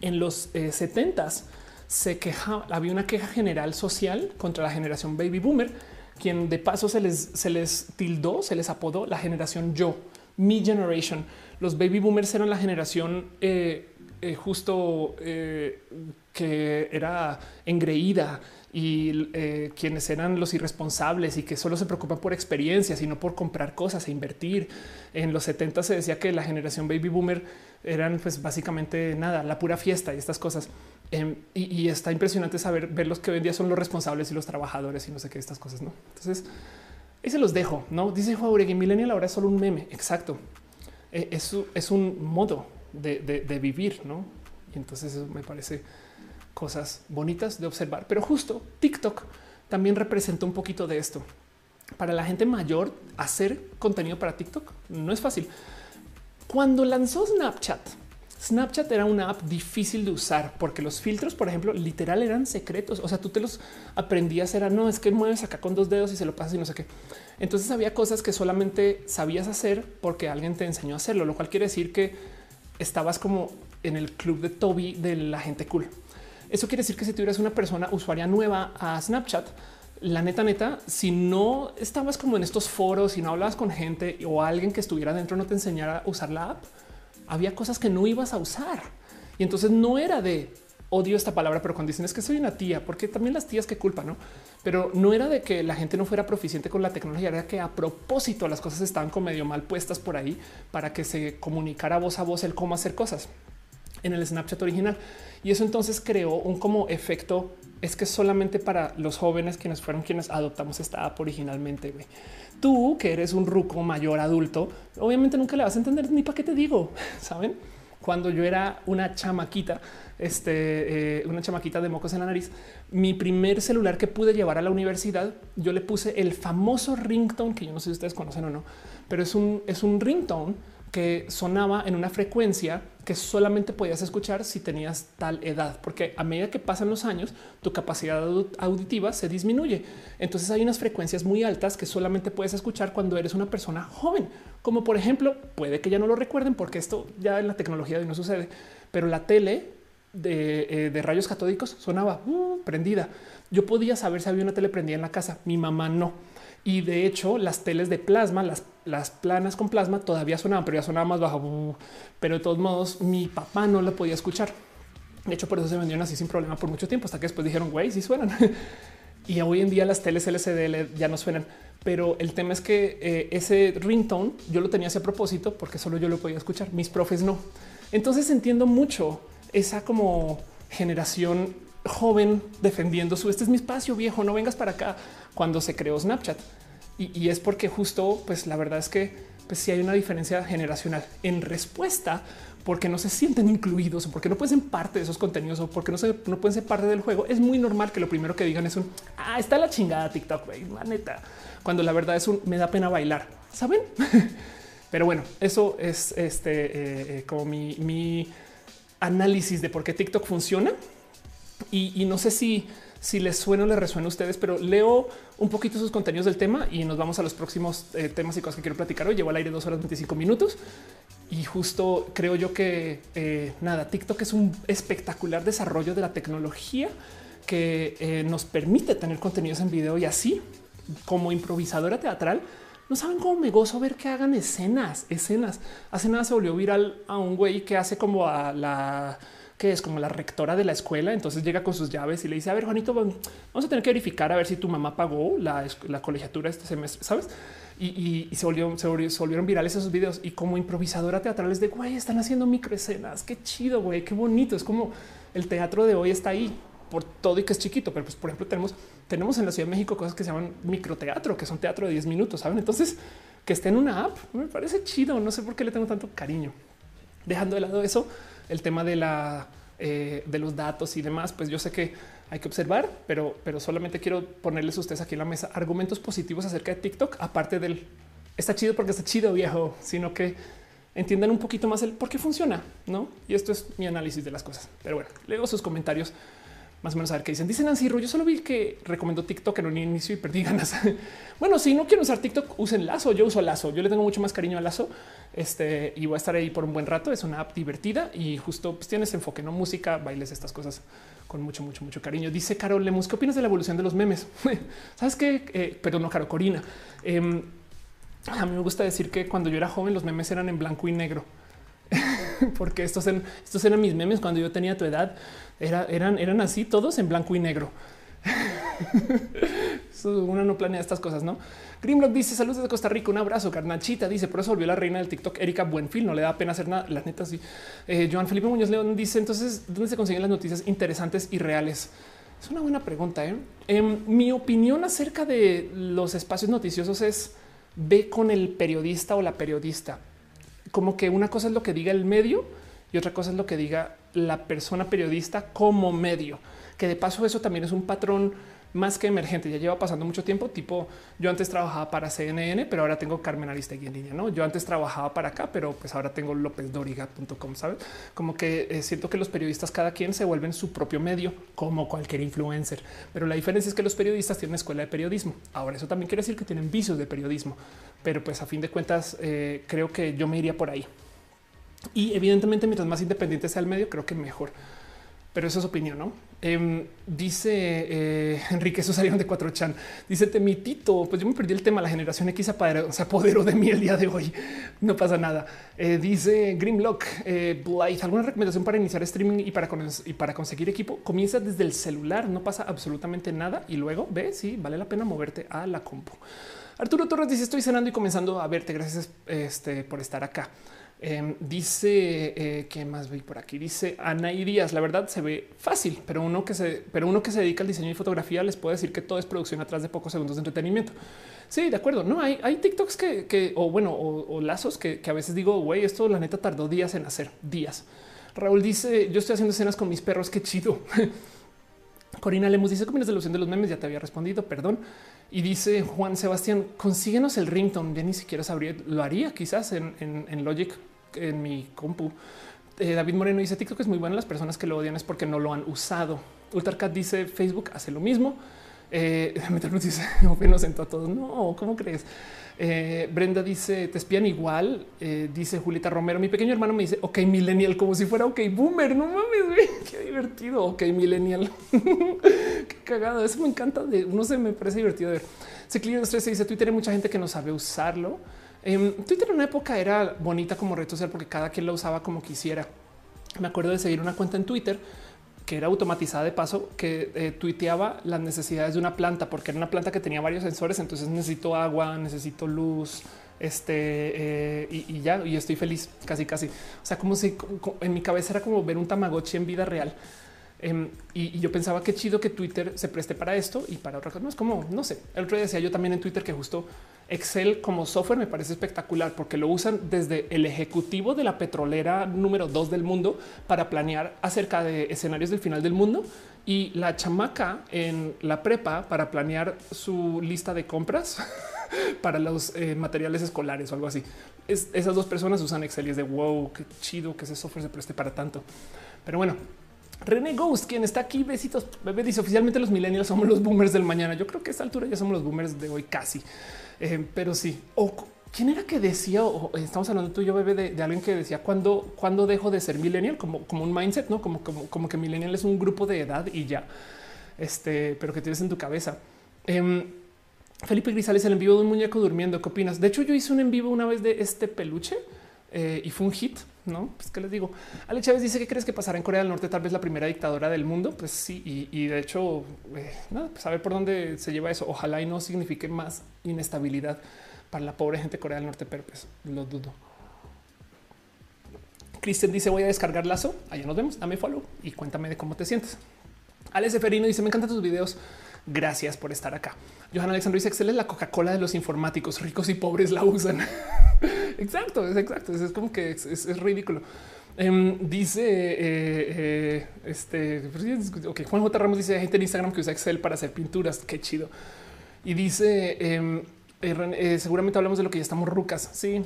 En los eh, setentas se quejaba, había una queja general social contra la generación baby boomer, quien de paso se les, se les tildó, se les apodó la generación yo mi generation. Los baby boomers eran la generación eh, eh, justo eh, que era engreída y quienes eran los irresponsables y que solo se preocupan por experiencias y no por comprar cosas e invertir. En los 70 se decía que la generación baby boomer eran pues básicamente nada, la pura fiesta y estas cosas. Em, y, está impresionante saber ver los que hoy en día son los responsables y los trabajadores y no sé qué estas cosas. No, entonces y se los dejo. No dice Jauregui Millennial ahora es solo un meme. Exacto. E, es, es un modo de, vivir, no? Y entonces eso me parece cosas bonitas de observar. Pero justo TikTok también representa un poquito de esto. Para la gente mayor, hacer contenido para TikTok no es fácil. Cuando lanzó Snapchat, Snapchat era una app difícil de usar porque los filtros, por ejemplo, literal eran secretos. O sea, tú te los aprendías, era no es que mueves acá con dos dedos y se lo pasas y no sé qué. Entonces había cosas que solamente sabías hacer porque alguien te enseñó a hacerlo, lo cual quiere decir que estabas como en el club de Toby de la gente cool. Eso quiere decir que si tuvieras una persona usuaria nueva a Snapchat, la neta, neta, si no estabas como en estos foros y no hablabas con gente o alguien que estuviera dentro no te enseñara a usar la app, había cosas que no ibas a usar. Y entonces no era de odio esta palabra, pero cuando dicen es que soy una tía, porque también las tías que culpa, no? Pero no era de que la gente no fuera proficiente con la tecnología, era que a propósito las cosas estaban como medio mal puestas por ahí para que se comunicara voz a voz el cómo hacer cosas en el Snapchat original. Y eso entonces creó un como efecto es que solamente para los jóvenes quienes fueron quienes adoptamos esta app originalmente. Tú que eres un ruco mayor adulto, obviamente nunca le vas a entender ni para qué te digo, saben? Cuando yo era una chamaquita, este, eh, una chamaquita de mocos en la nariz, mi primer celular que pude llevar a la universidad, yo le puse el famoso ringtone que yo no sé si ustedes conocen o no, pero es un, es un ringtone que sonaba en una frecuencia que solamente podías escuchar si tenías tal edad, porque a medida que pasan los años, tu capacidad auditiva se disminuye. Entonces hay unas frecuencias muy altas que solamente puedes escuchar cuando eres una persona joven, como por ejemplo, puede que ya no lo recuerden porque esto ya en la tecnología de no sucede, pero la tele de, eh, rayos catódicos sonaba uh, prendida. Yo podía saber si había una tele prendida en la casa, mi mamá no. Y de hecho, las teles de plasma, las, las planas con plasma todavía sonaban, pero ya sonaba más bajo. Pero de todos modos, mi papá no la podía escuchar. De hecho, por eso se vendieron así sin problema por mucho tiempo, hasta que después dijeron, güey, sí suenan. y hoy en día las teles LCD ya no suenan. Pero el tema es que eh, ese ringtone yo lo tenía a propósito porque solo yo lo podía escuchar. Mis profes no. Entonces entiendo mucho esa como generación joven defendiendo su este es mi espacio viejo, no vengas para acá cuando se creó Snapchat. Y, es porque justo, pues la verdad es que pues sí hay una diferencia generacional en respuesta porque no se sienten incluidos o porque no pueden ser parte de esos contenidos o porque no, se, no pueden ser parte del juego. Es muy normal que lo primero que digan es un ah, está la chingada TikTok, güey, la neta, cuando la verdad es un me da pena bailar, saben? Pero bueno, eso es este eh, eh, como mi, mi análisis de por qué TikTok funciona y, no sé si, si les suena o les resuena a ustedes, pero leo un poquito sus contenidos del tema y nos vamos a los próximos eh, temas y cosas que quiero platicar hoy. Llevo al aire dos horas 25 minutos y justo creo yo que eh, nada, TikTok es un espectacular desarrollo de la tecnología que eh, nos permite tener contenidos en video y así como improvisadora teatral. No saben cómo me gozo ver que hagan escenas, escenas. Hace nada se volvió viral a un güey que hace como a la que es como la rectora de la escuela. Entonces llega con sus llaves y le dice, a ver, Juanito, vamos a tener que verificar a ver si tu mamá pagó la, colegiatura este semestre, ¿sabes? Y, se, volvió, se, volvieron virales esos videos y como improvisadora teatral es de güey, están haciendo microescenas. Qué chido, güey, qué bonito. Es como el teatro de hoy está ahí por todo y que es chiquito, pero pues por ejemplo tenemos, tenemos en la Ciudad de México cosas que se llaman microteatro, que son teatro de 10 minutos, ¿saben? Entonces, que esté en una app me parece chido, no sé por qué le tengo tanto cariño. Dejando de lado eso, el tema de la eh, de los datos y demás, pues yo sé que hay que observar, pero, pero solamente quiero ponerles a ustedes aquí en la mesa argumentos positivos acerca de TikTok, aparte del está chido porque está chido viejo, sino que entiendan un poquito más el por qué funciona, no? Y esto es mi análisis de las cosas. Pero bueno, leo sus comentarios más o menos a ver qué dicen. Dicen Nancy Yo solo vi que recomendó TikTok en un inicio y perdí ganas. bueno, si no quieren usar TikTok, usen Lazo. Yo uso Lazo. Yo le tengo mucho más cariño a Lazo. Este y voy a estar ahí por un buen rato. Es una app divertida y justo pues, tiene ese enfoque, no música, bailes, estas cosas con mucho, mucho, mucho cariño. Dice Carol Lemus, ¿qué opinas de la evolución de los memes? Sabes qué? Eh, perdón, no, Caro Corina. Em, a mí me gusta decir que cuando yo era joven, los memes eran en blanco y negro. porque estos estos eran mis memes cuando yo tenía tu edad. Eran, eran así, todos en blanco y negro. Uno no planea estas cosas, ¿no? Grimlock dice saludos desde Costa Rica, un abrazo. Carnachita dice por eso volvió la reina del TikTok, Erika Buenfil, no le da pena hacer nada. La neta, sí. Eh, Joan Felipe Muñoz León dice entonces, ¿dónde se consiguen las noticias interesantes y reales? Es una buena pregunta. ¿eh? Em, mi opinión acerca de los espacios noticiosos es ve con el periodista o la periodista como que una cosa es lo que diga el medio y otra cosa es lo que diga la persona periodista como medio, que de paso eso también es un patrón más que emergente, ya lleva pasando mucho tiempo, tipo yo antes trabajaba para CNN, pero ahora tengo Carmen Aristegui en línea, ¿no? Yo antes trabajaba para acá, pero pues ahora tengo lopezdoriga.com, ¿sabes? Como que eh, siento que los periodistas cada quien se vuelven su propio medio, como cualquier influencer, pero la diferencia es que los periodistas tienen escuela de periodismo. Ahora eso también quiere decir que tienen vicios de periodismo, pero pues a fin de cuentas eh, creo que yo me iría por ahí. Y evidentemente mientras más independiente sea el medio, creo que mejor pero eso es opinión, ¿no? Em, dice eh, Enrique, eso salieron de 4chan. Dice Temitito, pues yo me perdí el tema, la generación X se apoderó de mí el día de hoy. No pasa nada. Eh, dice Grimlock, eh, Blight, ¿alguna recomendación para iniciar streaming y para, para conseguir equipo? Comienza desde el celular, no pasa absolutamente nada y luego ve si vale la pena moverte a la compu. Arturo Torres dice, estoy cenando y comenzando a verte. Gracias este, por estar acá. Em, dice eh, que más vi por aquí. Dice Ana y Díaz. La verdad se ve fácil, pero uno que se, pero uno que se dedica al diseño y fotografía les puede decir que todo es producción atrás de pocos segundos de entretenimiento. Sí, de acuerdo. No hay, hay TikToks que, o bueno, o, lazos que, a veces digo, güey, esto la neta tardó días en hacer días. Raúl dice: Yo estoy haciendo escenas con mis perros. Qué chido. Corina Lemus dice: ¿Cómo es de ilusión de los memes? Ya te había respondido. Perdón. Y dice Juan Sebastián, consíguenos el ringtone. Ya ni siquiera sabría, lo haría quizás en, Logic, en mi compu. Eh, David Moreno dice TikTok es muy bueno. Las personas que lo odian es porque no lo han usado. Ultracat dice Facebook hace lo mismo. Eh, nos dice no sentó a todos. No, ¿cómo crees? Eh, Brenda dice te espían igual. Eh, dice Julieta Romero. Mi pequeño hermano me dice ok, millennial, como si fuera ok, boomer. No mames, qué divertido. Ok, millennial. qué cagado. Eso me encanta. De no sé, me parece divertido ver. Se se dice Twitter hay mucha gente que no sabe usarlo. Em, Twitter en una época era bonita como red social porque cada quien la usaba como quisiera. Me acuerdo de seguir una cuenta en Twitter que era automatizada de paso, que eh, tuiteaba las necesidades de una planta, porque era una planta que tenía varios sensores. Entonces necesito agua, necesito luz, este eh, y, ya, y estoy feliz casi, casi. O sea, como si en mi cabeza era como ver un Tamagotchi en vida real. Em, y, yo pensaba que chido que Twitter se preste para esto y para otra cosa. No es como, no sé. El otro día decía yo también en Twitter que justo Excel como software me parece espectacular porque lo usan desde el ejecutivo de la petrolera número dos del mundo para planear acerca de escenarios del final del mundo y la chamaca en la prepa para planear su lista de compras para los eh, materiales escolares o algo así. esas dos personas usan Excel y es de wow, qué chido que ese software se preste para tanto. Pero bueno, René Ghost, quien está aquí, besitos, bebé, dice oficialmente los millennials somos los boomers del mañana. Yo creo que a esta altura ya somos los boomers de hoy casi. Eh, pero sí. O quién era que decía, o estamos hablando tú y yo, bebé, de, alguien que decía cuando, cuando dejo de ser millennial, como, como un mindset, no como, como, como que millennial es un grupo de edad y ya, este, pero que tienes en tu cabeza. Em, Felipe Grisales, el en vivo de un muñeco durmiendo. ¿Qué opinas? De hecho, yo hice un en vivo una vez de este peluche eh, y fue un hit. No, pues qué les digo. Ale Chávez dice que crees que pasará en Corea del Norte, tal vez la primera dictadora del mundo. Pues sí, y, de hecho, eh, nada, pues a ver por dónde se lleva eso. Ojalá y no signifique más inestabilidad para la pobre gente de Corea del Norte, pero pues lo dudo. Cristian dice: Voy a descargar lazo. Allá nos vemos. Dame follow y cuéntame de cómo te sientes. Alex Seferino dice: Me encantan tus videos. Gracias por estar acá. Johan Alexandro dice Excel es la Coca-Cola de los informáticos, ricos y pobres la usan. exacto, es exacto. Es como que es, ridículo. Em, dice eh, eh, este okay, Juan J. Ramos dice gente en Instagram que usa Excel para hacer pinturas. Qué chido. Y dice em, eh, seguramente hablamos de lo que ya estamos rucas. Sí,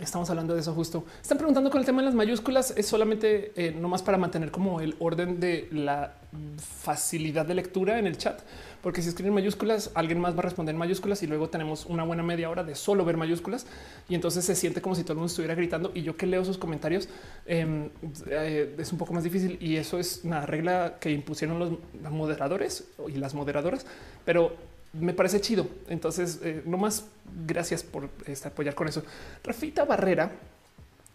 Estamos hablando de eso justo. Están preguntando con el tema de las mayúsculas. Es solamente eh, no más para mantener como el orden de la facilidad de lectura en el chat, porque si escriben mayúsculas, alguien más va a responder en mayúsculas y luego tenemos una buena media hora de solo ver mayúsculas y entonces se siente como si todo el mundo estuviera gritando y yo que leo sus comentarios em, eh, es un poco más difícil y eso es una regla que impusieron los moderadores y las moderadoras, pero me parece chido. Entonces, eh, no más gracias por este, apoyar con eso. Rafita Barrera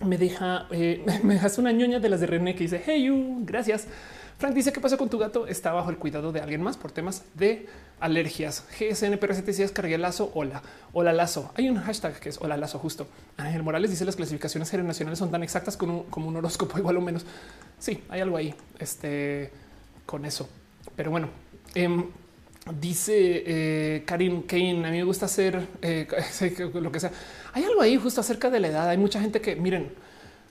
me deja, eh, me dejas una ñoña de las de René que dice Hey, you, gracias. Frank dice qué pasa con tu gato. Está bajo el cuidado de alguien más por temas de alergias. GSN decía cargué lazo. Hola, hola lazo. Hay un hashtag que es hola lazo justo. Ángel Morales dice las clasificaciones generacionales son tan exactas como un, como un horóscopo, igual o menos. Sí, hay algo ahí este, con eso. Pero bueno, em, Dice eh, Karim Kane, a mí me gusta hacer eh, lo que sea. Hay algo ahí justo acerca de la edad. Hay mucha gente que, miren,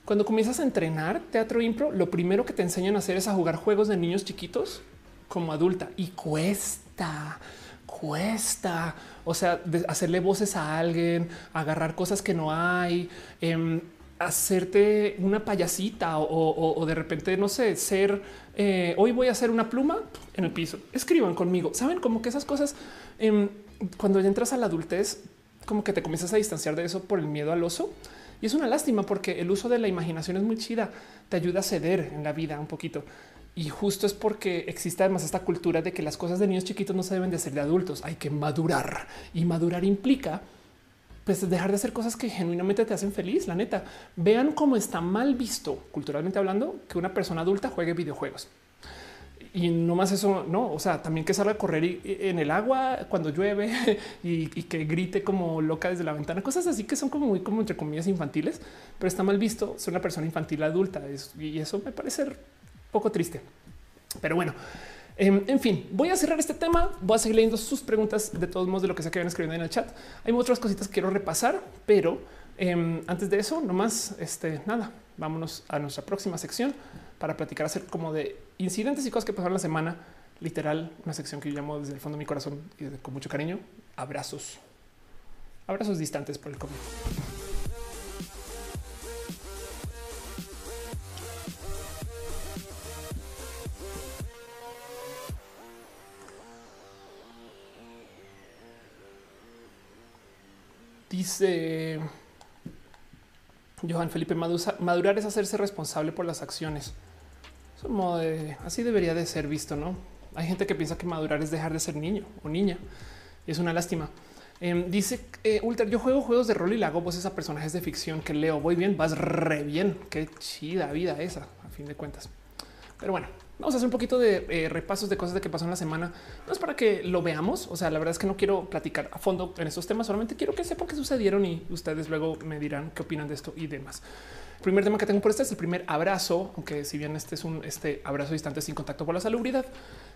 cuando comienzas a entrenar teatro impro, lo primero que te enseñan a hacer es a jugar juegos de niños chiquitos como adulta y cuesta, cuesta. O sea, hacerle voces a alguien, agarrar cosas que no hay, em, hacerte una payasita o de repente, no sé, ser eh, hoy voy a hacer una pluma en el piso. Escriban conmigo. Saben como que esas cosas em, cuando ya entras a la adultez, como que te comienzas a distanciar de eso por el miedo al oso. Y es una lástima porque el uso de la imaginación es muy chida. Te ayuda a ceder en la vida un poquito. Y justo es porque existe además esta cultura de que las cosas de niños chiquitos no se deben de hacer de adultos. Hay que madurar y madurar implica pues dejar de hacer cosas que genuinamente te hacen feliz. La neta, vean cómo está mal visto culturalmente hablando que una persona adulta juegue videojuegos. Y no más eso, no, o sea, también que salga a correr en el agua cuando llueve y, que grite como loca desde la ventana, cosas así que son como muy como entre comillas infantiles, pero está mal visto ser una persona infantil adulta y eso me parece poco triste. Pero bueno, Em, en fin, voy a cerrar este tema. Voy a seguir leyendo sus preguntas de todos modos de lo que sea que vayan escribiendo en el chat. Hay otras cositas que quiero repasar, pero em, antes de eso, nomás este nada, vámonos a nuestra próxima sección para platicar acerca como de incidentes y cosas que pasaron la semana literal, una sección que yo llamo desde el fondo de mi corazón y con mucho cariño, abrazos. Abrazos distantes por el COVID. Dice Johan Felipe, madurar es hacerse responsable por las acciones. así debería de ser visto, ¿no? Hay gente que piensa que madurar es dejar de ser niño o niña. Es una lástima. Em, dice eh, Ultra, yo juego juegos de rol y le hago voces a personajes de ficción que leo. Voy bien, vas re bien. Qué chida vida esa, a fin de cuentas. Pero bueno, Vamos a hacer un poquito de eh, repasos de cosas de que pasó en la semana. No es para que lo veamos. O sea, la verdad es que no quiero platicar a fondo en estos temas. Solamente quiero que sepan qué sucedieron y ustedes luego me dirán qué opinan de esto y demás. El primer tema que tengo por este es el primer abrazo, aunque si bien este es un este abrazo distante sin contacto por la salubridad,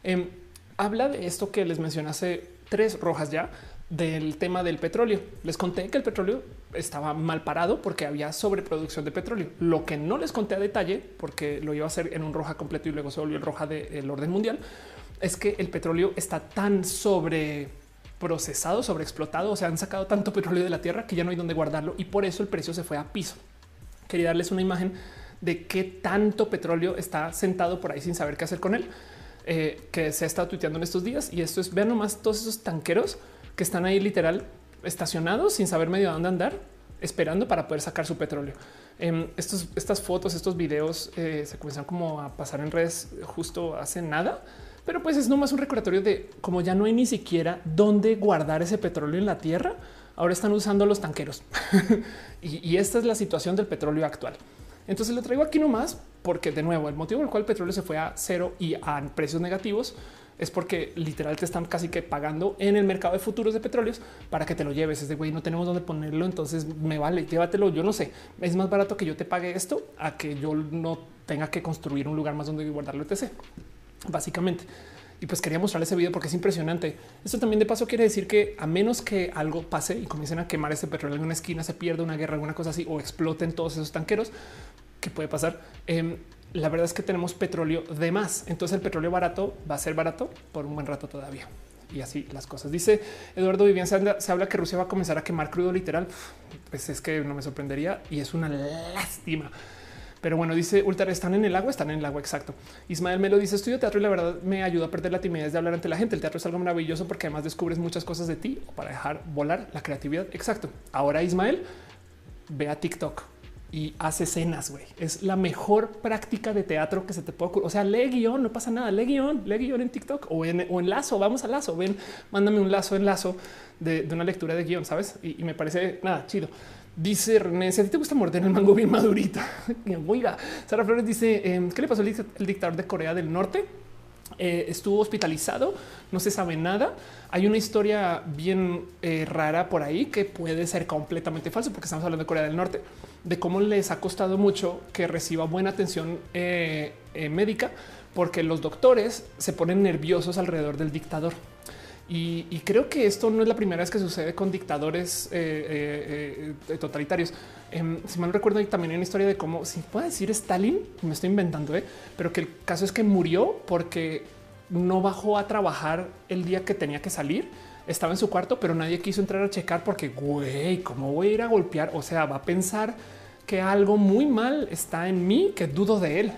em, habla de esto que les mencioné hace tres rojas ya del tema del petróleo. Les conté que el petróleo estaba mal parado porque había sobreproducción de petróleo. Lo que no les conté a detalle, porque lo iba a hacer en un roja completo y luego se volvió el roja del orden mundial, es que el petróleo está tan sobre procesado, sobre explotado, o sea, han sacado tanto petróleo de la tierra que ya no hay donde guardarlo y por eso el precio se fue a piso. Quería darles una imagen de qué tanto petróleo está sentado por ahí sin saber qué hacer con él, eh, que se ha estado tuiteando en estos días. Y esto es, vean nomás todos esos tanqueros que están ahí literal estacionados sin saber medio dónde andar, esperando para poder sacar su petróleo. Em, estos, estas fotos, estos videos eh, se comienzan como a pasar en redes justo hace nada, pero pues es nomás un recordatorio de como ya no hay ni siquiera dónde guardar ese petróleo en la tierra. Ahora están usando los tanqueros y, y esta es la situación del petróleo actual. Entonces lo traigo aquí nomás porque de nuevo el motivo por el cual el petróleo se fue a cero y a precios negativos es porque literal te están casi que pagando en el mercado de futuros de petróleos para que te lo lleves. Es de güey, no tenemos dónde ponerlo, entonces me vale, llévatelo. Yo no sé, es más barato que yo te pague esto a que yo no tenga que construir un lugar más donde guardarlo, etc. Básicamente. Y pues quería mostrarles ese video porque es impresionante. Esto también de paso quiere decir que a menos que algo pase y comiencen a quemar ese petróleo en una esquina, se pierda una guerra, alguna cosa así, o exploten todos esos tanqueros, que puede pasar. Eh, la verdad es que tenemos petróleo de más. Entonces el petróleo barato va a ser barato por un buen rato todavía. Y así las cosas. Dice Eduardo Vivian, se habla que Rusia va a comenzar a quemar crudo literal. Pues es que no me sorprendería y es una lástima. Pero bueno, dice Ultra, están en el agua, están en el agua. Exacto. Ismael Melo dice estudio teatro y la verdad me ayuda a perder la timidez de hablar ante la gente. El teatro es algo maravilloso porque además descubres muchas cosas de ti para dejar volar la creatividad. Exacto. Ahora Ismael ve a TikTok y hace escenas, güey. Es la mejor práctica de teatro que se te puede ocurrir. O sea, lee guion, no pasa nada. Lee guion, lee guion en TikTok o en, o en lazo. Vamos al lazo. Ven, mándame un lazo en lazo de, una lectura de guion, sabes? Y, me parece nada chido. Dice René, si a te gusta morder el mango bien madurita. Oiga, Sara Flores dice, em, ¿qué le pasó al dictador de Corea del Norte? Eh, estuvo hospitalizado, no se sabe nada. Hay una historia bien eh, rara por ahí que puede ser completamente falso porque estamos hablando de Corea del Norte, de cómo les ha costado mucho que reciba buena atención eh, médica porque los doctores se ponen nerviosos alrededor del dictador. Y, creo que esto no es la primera vez que sucede con dictadores totalitarios. Em, si mal recuerdo, hay también una historia de cómo, si puedo decir Stalin, me estoy inventando, ¿eh? pero que el caso es que murió porque no bajó a trabajar el día que tenía que salir. Estaba en su cuarto, pero nadie quiso entrar a checar porque, güey, ¿cómo voy a ir a golpear? O sea, va a pensar que algo muy mal está en mí, que dudo de él.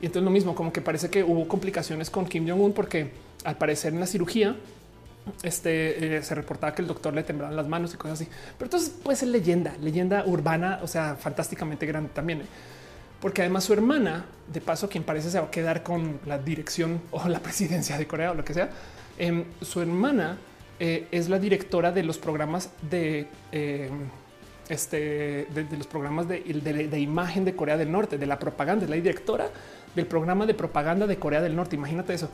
Y entonces lo mismo, como que parece que hubo complicaciones con Kim Jong-un porque al parecer en la cirugía este eh, se reportaba que el doctor le temblaban las manos y cosas así. Pero entonces puede ser leyenda, leyenda urbana, o sea, fantásticamente grande también. Porque además su hermana, de paso, quien parece se va a quedar con la dirección o la presidencia de Corea o lo que sea, em, su hermana eh, es la directora de los programas de em, este de, los programas de, de, imagen de Corea del Norte, de la propaganda, es la directora del programa de propaganda de Corea del Norte. Imagínate eso.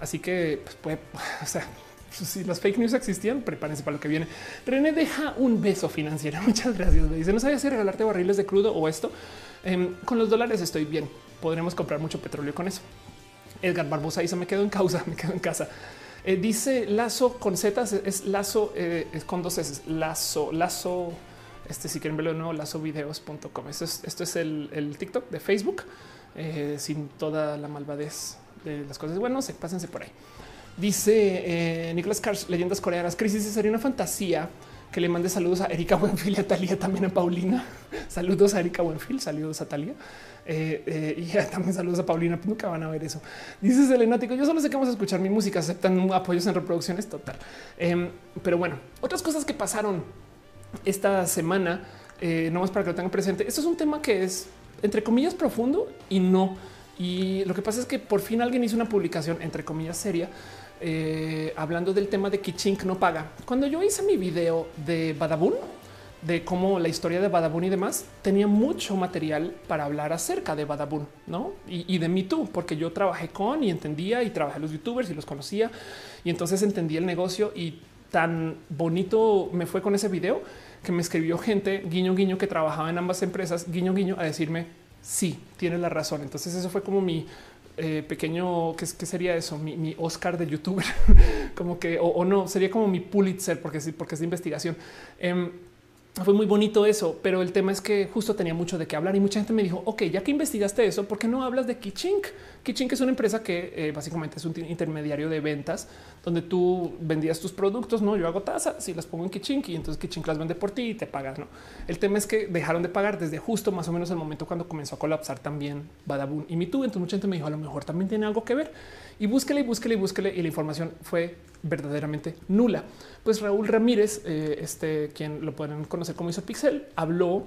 Así que pues, puede, o sea, si las fake news existían, prepárense para lo que viene. René deja un beso financiero. Muchas gracias. Me dice no sabía si regalarte barriles de crudo o esto. Em, con los dólares estoy bien. Podremos comprar mucho petróleo con eso. Edgar Barbosa dice me quedo en causa, me quedo en casa. Eh, dice lazo con zetas es lazo eh, es con dos S, lazo, lazo. Este, si quieren verlo de nuevo, lazovideos.com. Esto es, esto es el, TikTok de Facebook eh, sin toda la malvadez de las cosas. Bueno, no sé, pásense por ahí. Dice eh, Nicolás Cars, leyendas coreanas. Crisis sería una fantasía que le mande saludos a Erika Buenfil y a Talía, también a Paulina. saludos a Erika Buenfil, saludos a Talía. Eh, eh, y también saludos a Paulina, pues nunca van a ver eso. Dice Selenático, yo solo sé que vamos a escuchar mi música, aceptan apoyos en reproducciones, total. Em, pero bueno, otras cosas que pasaron esta semana, eh, no más para que lo tengan presente. Esto es un tema que es, entre comillas, profundo y no. Y lo que pasa es que por fin alguien hizo una publicación, entre comillas, seria, hablando del tema de que Chink no paga. Cuando yo hice mi video de Badabun, de cómo la historia de Badabun y demás tenía mucho material para hablar acerca de Badabun ¿no? y, de mí tú, porque yo trabajé con y entendía y trabajé los youtubers y los conocía y entonces entendí el negocio y tan bonito me fue con ese video que me escribió gente guiño guiño que trabajaba en ambas empresas guiño guiño a decirme sí, tienes la razón. Entonces eso fue como mi eh, pequeño, ¿qué, sería eso? Mi, Oscar de youtuber, como que, o, no, sería como mi Pulitzer, porque sí, porque es de investigación. Em, fue muy bonito eso, pero el tema es que justo tenía mucho de qué hablar y mucha gente me dijo, ok, ya que investigaste eso, ¿por qué no hablas de Kichink? Kichink es una empresa que eh, básicamente es un intermediario de ventas donde tú vendías tus productos, no, yo hago tasas y las pongo en Kichink y entonces Kichink las vende por ti y te pagas, ¿no? El tema es que dejaron de pagar desde justo más o menos el momento cuando comenzó a colapsar también Badabun y MeToo, entonces mucha gente me dijo, a lo mejor también tiene algo que ver y búsquele y búsquele y búsquele y la información fue verdaderamente nula. Pues Raúl Ramírez, eh, este quien lo pueden conocer como hizo Pixel, habló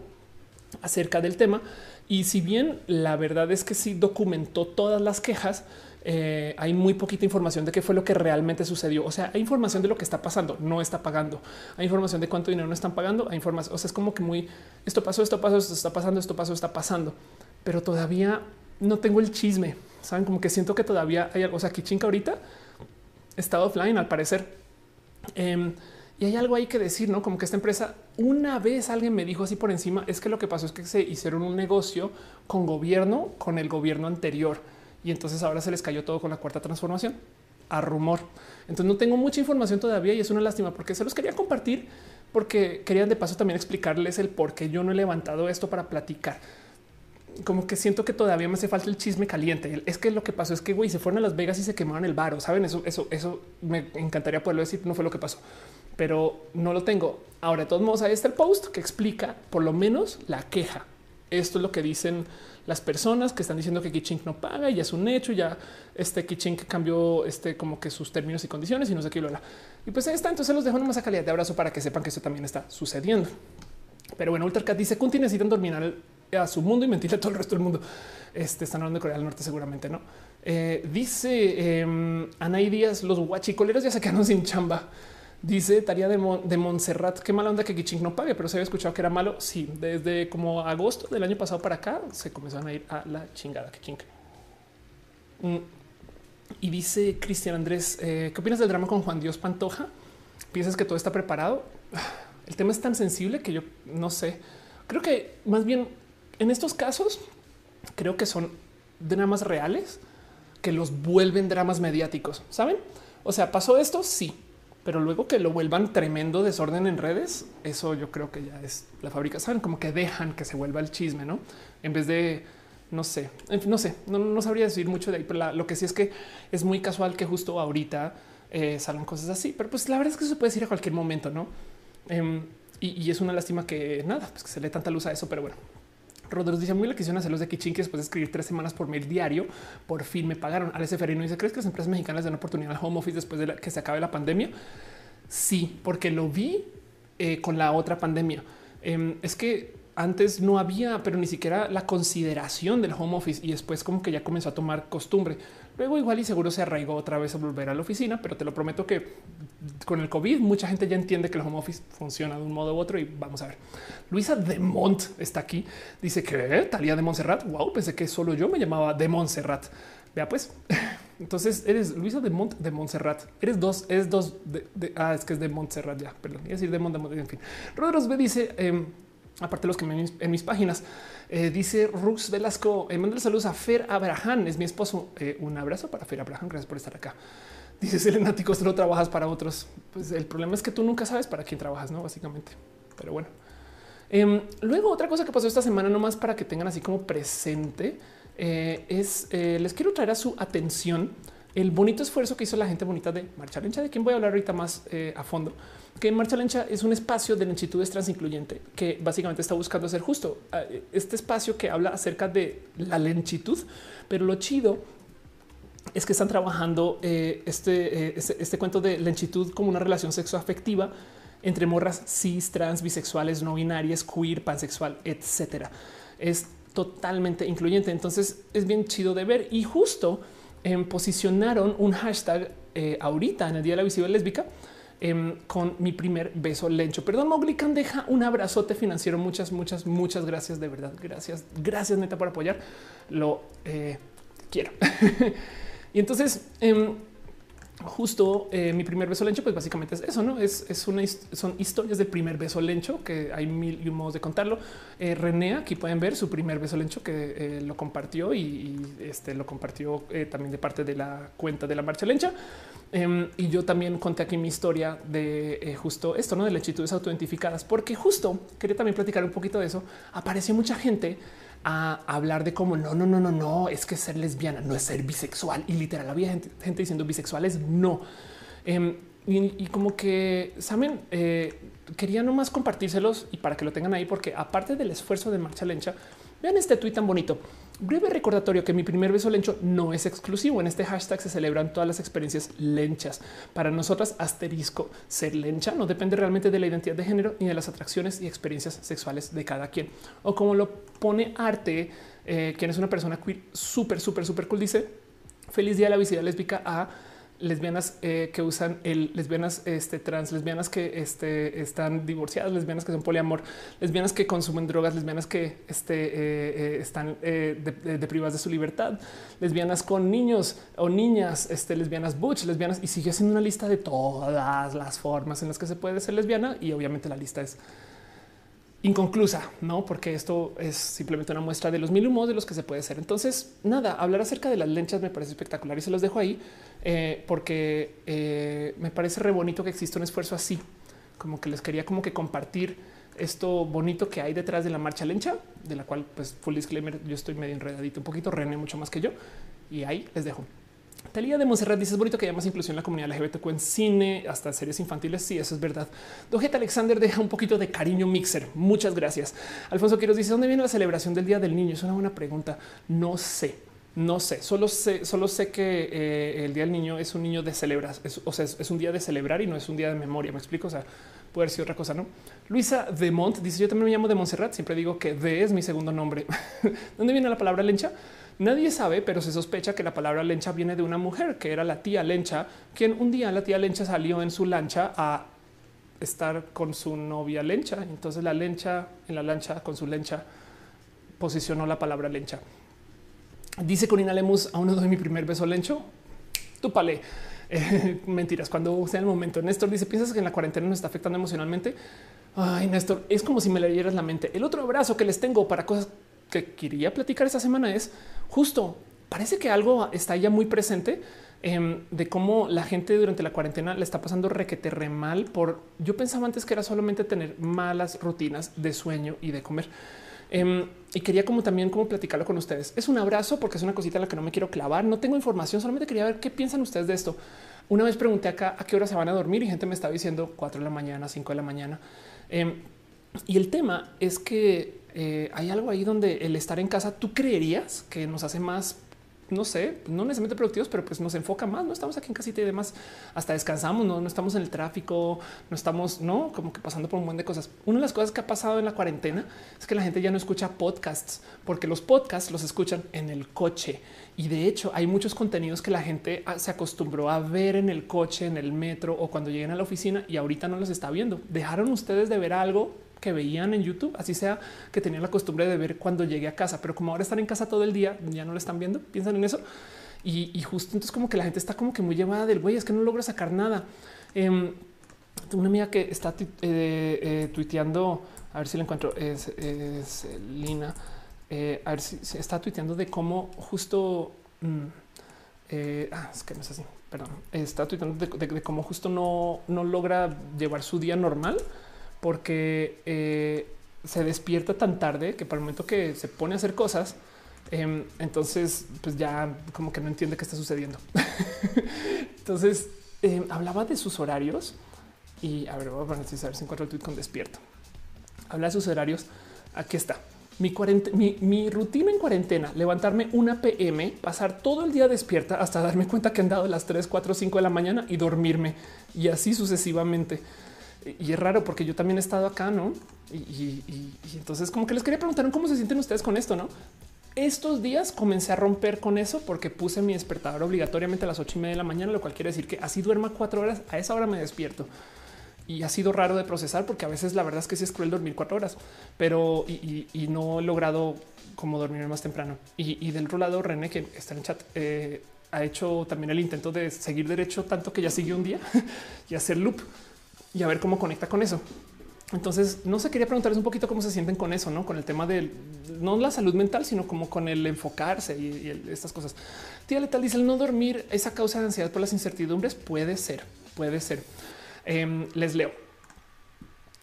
acerca del tema y si bien la verdad es que sí documentó todas las quejas, eh, hay muy poquita información de qué fue lo que realmente sucedió. O sea, hay información de lo que está pasando, no está pagando. Hay información de cuánto dinero no están pagando. Hay información, o sea, es como que muy esto pasó, esto pasó, esto está pasando, esto pasó, está pasando, pero todavía no tengo el chisme. Saben como que siento que todavía hay algo. O sea, Kichinka ahorita está offline al parecer. Em, y hay algo ahí que decir, no como que esta empresa una vez alguien me dijo así por encima es que lo que pasó es que se hicieron un negocio con gobierno, con el gobierno anterior y entonces ahora se les cayó todo con la cuarta transformación a rumor. Entonces no tengo mucha información todavía y es una lástima porque se los quería compartir porque querían de paso también explicarles el por qué yo no he levantado esto para platicar como que siento que todavía me hace falta el chisme caliente. Es que lo que pasó es que güey se fueron a Las Vegas y se quemaron el bar. Saben eso, eso, eso me encantaría poderlo decir. No fue lo que pasó, pero no lo tengo. Ahora, de todos modos, ahí está el post que explica por lo menos la queja. Esto es lo que dicen las personas que están diciendo que Kichink no paga y ya es un hecho. Ya este Kichink cambió este como que sus términos y condiciones y no sé qué. Y pues ahí está. Entonces los dejo nomás a calidad de abrazo para que sepan que eso también está sucediendo. Pero bueno, Ultracat dice Kunti necesitan dormir a su mundo y mentirle a todo el resto del mundo. Este están hablando de Corea del Norte, seguramente no. Eh, dice eh, Anaí Díaz, los guachicoleros ya se quedaron sin chamba. Dice Taría de, Montserrat, qué mala onda que Kichink no pague, pero se había escuchado que era malo. Sí, desde como agosto del año pasado para acá se comenzaron a ir a la chingada Kichink. Mm. Y dice Cristian Andrés, eh, ¿qué opinas del drama con Juan Dios Pantoja? ¿Piensas que todo está preparado? El tema es tan sensible que yo no sé. Creo que más bien en estos casos creo que son dramas reales que los vuelven dramas mediáticos. Saben? O sea, pasó esto, sí, pero luego que lo vuelvan tremendo desorden en redes, eso yo creo que ya es la fábrica. Saben como que dejan que se vuelva el chisme, no en vez de no sé, no sé, no, sabría decir mucho de ahí, pero lo que sí es que es muy casual que justo ahorita eh, salgan cosas así, pero pues la verdad es que eso puede decir a cualquier momento, no? Em, y, es una lástima que nada, pues que se le tanta luz a eso, pero bueno. Rodríguez dice muy la quisieron hacer los de Kichin que después de escribir tres semanas por mail diario, por fin me pagaron. Alex Ferrino dice: ¿Crees que las empresas mexicanas dan oportunidad al home office después de que se acabe la pandemia? Sí, porque lo vi eh, con la otra pandemia. Em, es que antes no había, pero ni siquiera la consideración del home office y después como que ya comenzó a tomar costumbre. Luego igual y seguro se arraigó otra vez a volver a la oficina, pero te lo prometo que con el COVID mucha gente ya entiende que el home office funciona de un modo u otro y vamos a ver. Luisa de Mont está aquí. Dice que Talía de Montserrat. Wow, pensé que solo yo me llamaba de Montserrat. Vea pues. Entonces eres Luisa de Mont de Montserrat. Eres dos, es dos de, ah, es que es de Montserrat ya, perdón. Y decir de Mont de Mont, en fin. Rodríguez B dice em, aparte de los que me en mis páginas. Eh, dice Rux Velasco, eh, saludos a Fer Abraham, es mi esposo. Eh, un abrazo para Fer Abraham, gracias por estar acá. Dice Selenático, no trabajas para otros. Pues el problema es que tú nunca sabes para quién trabajas, no? Básicamente. Pero bueno. Em, luego, otra cosa que pasó esta semana, nomás para que tengan así como presente, eh, es les quiero traer a su atención el bonito esfuerzo que hizo la gente bonita de Marcha Lencha, de quien voy a hablar ahorita más a fondo, que Marcha Lencha es un espacio de lentitudes transincluyente que básicamente está buscando hacer justo este espacio que habla acerca de la lentitud, pero lo chido es que están trabajando este, este, este, cuento de lentitud como una relación sexoafectiva entre morras cis, trans, bisexuales, no binarias, queer, pansexual, etcétera. Es totalmente incluyente. Entonces es bien chido de ver y justo em, posicionaron un hashtag eh, ahorita en el Día de la Visibilidad Lésbica em, con mi primer beso lencho. Perdón, Mowgli deja un abrazote financiero. Muchas, muchas, muchas gracias de verdad. Gracias, gracias neta por apoyar. Lo eh, quiero. y entonces em, justo eh, mi primer beso lencho, pues básicamente es eso, no es, es una, son historias del primer beso lencho que hay mil y un modos de contarlo. Eh, René, aquí pueden ver su primer beso lencho que eh, lo compartió y, este lo compartió también de parte de la cuenta de la marcha lencha. Em, y yo también conté aquí mi historia de justo esto, no de lechitudes autoidentificadas, porque justo quería también platicar un poquito de eso. Apareció mucha gente a hablar de cómo no, no, no, no, no, es que ser lesbiana no es ser bisexual y literal había gente, diciendo bisexuales no. Em, y, como que saben, eh, quería nomás compartírselos y para que lo tengan ahí, porque aparte del esfuerzo de Marcha Lencha, vean este tuit tan bonito. Breve recordatorio que mi primer beso lencho no es exclusivo. En este hashtag se celebran todas las experiencias lenchas. Para nosotras, asterisco, ser lencha no depende realmente de la identidad de género ni de las atracciones y experiencias sexuales de cada quien. O como lo pone Arte, eh, quien es una persona queer súper, súper, súper cool, dice, feliz día de la visibilidad lésbica a lesbianas eh, que usan el lesbianas este, trans, lesbianas que este, están divorciadas, lesbianas que son poliamor, lesbianas que consumen drogas, lesbianas que este, eh, eh, están deprivadas de su libertad, lesbianas con niños o niñas, este, lesbianas butch, lesbianas y sigue haciendo una lista de todas las formas en las que se puede ser lesbiana y obviamente la lista es inconclusa, no? Porque esto es simplemente una muestra de los mil humos de los que se puede ser. Entonces, nada, hablar acerca de las lenchas me parece espectacular y se los dejo ahí eh, porque eh, me parece re bonito que exista un esfuerzo así, como que les quería como que compartir esto bonito que hay detrás de la marcha lencha, de la cual, pues, full disclaimer, yo estoy medio enredadito un poquito, René mucho más que yo, y ahí les dejo. Talía de Monserrat dice es bonito que haya más inclusión en la comunidad LGBTQ en cine, hasta series infantiles. Sí, eso es verdad. Dojeta Alexander deja un poquito de cariño mixer. Muchas gracias. Alfonso Quiroz dice dónde viene la celebración del Día del Niño. Es una buena pregunta. No sé. No sé, solo sé, solo sé que eh, el Día del Niño es un niño de celebrar, o sea, es, un día de celebrar y no es un día de memoria. Me explico. O sea, puede ser otra cosa, no? Luisa de Mont dice: Yo también me llamo de Montserrat. Siempre digo que de es mi segundo nombre. ¿Dónde viene la palabra lencha? Nadie sabe, pero se sospecha que la palabra lencha viene de una mujer que era la tía Lencha, quien un día la tía Lencha salió en su lancha a estar con su novia Lencha. Entonces la Lencha en la lancha con su Lencha posicionó la palabra Lencha. Dice Corina Lemus, a uno de mi primer beso Lencho. Tú pale. Eh, mentiras. Cuando sea el momento, Néstor dice: ¿Piensas que en la cuarentena nos está afectando emocionalmente? Ay, Néstor, es como si me leyeras la mente. El otro abrazo que les tengo para cosas que quería platicar esta semana es justo, parece que algo está ya muy presente em, de cómo la gente durante la cuarentena le está pasando requete re mal por yo pensaba antes que era solamente tener malas rutinas de sueño y de comer. Em, y quería como también como platicarlo con ustedes. Es un abrazo porque es una cosita en la que no me quiero clavar. No tengo información, solamente quería ver qué piensan ustedes de esto. Una vez pregunté acá a qué hora se van a dormir y gente me estaba diciendo 4 de la mañana, 5 de la mañana. Em, y el tema es que eh, hay algo ahí donde el estar en casa, tú creerías que nos hace más, no sé, no necesariamente productivos, pero pues nos enfoca más. No estamos aquí en casita y demás, hasta descansamos, no, no estamos en el tráfico, no estamos, no como que pasando por un montón de cosas. Una de las cosas que ha pasado en la cuarentena es que la gente ya no escucha podcasts porque los podcasts los escuchan en el coche. Y de hecho hay muchos contenidos que la gente ah, se acostumbró a ver en el coche, en el metro o cuando lleguen a la oficina y ahorita no los está viendo. ¿Dejaron ustedes de ver algo que veían en YouTube, así sea que tenían la costumbre de ver cuando llegué a casa, pero como ahora están en casa todo el día, ya no lo están viendo, piensan en eso. Y, justo entonces como que la gente está como que muy llevada del güey, es que no logra sacar nada. Eh, una amiga que está eh, eh, tuiteando, a ver si la encuentro, es, Lina, eh, a ver si, está tuiteando de cómo justo, mm, ah, es que no es así, perdón, está tuiteando de, de, cómo justo no, no logra llevar su día normal porque eh, se despierta tan tarde que para el momento que se pone a hacer cosas, Em, entonces, pues ya como que no entiende qué está sucediendo. entonces, em, hablaba de sus horarios y a ver, voy a poner si encuentro el tweet con despierto. Habla de sus horarios. Aquí está. Mi, mi, mi, rutina en cuarentena, levantarme una PM, pasar todo el día despierta hasta darme cuenta que han dado las 3, 4, 5 de la mañana y dormirme y así sucesivamente. Y es raro porque yo también he estado acá, ¿no? Y, entonces como que les quería preguntar cómo se sienten ustedes con esto, ¿no? Estos días comencé a romper con eso porque puse mi despertador obligatoriamente a las ocho y media de la mañana, lo cual quiere decir que así duerma cuatro horas, a esa hora me despierto. Y ha sido raro de procesar porque a veces la verdad es que sí es cruel dormir cuatro horas, pero y, no he logrado como dormir más temprano. Y, del otro lado, René, que está en chat, eh, ha hecho también el intento de seguir derecho tanto que ya siguió un día y hacer loop y a ver cómo conecta con eso. Entonces, no se quería preguntarles un poquito cómo se sienten con eso, no con el tema de no la salud mental, sino como con el enfocarse y, estas cosas. Tía Letal dice el no dormir, esa causa de ansiedad por las incertidumbres puede ser, puede ser. Em, les leo.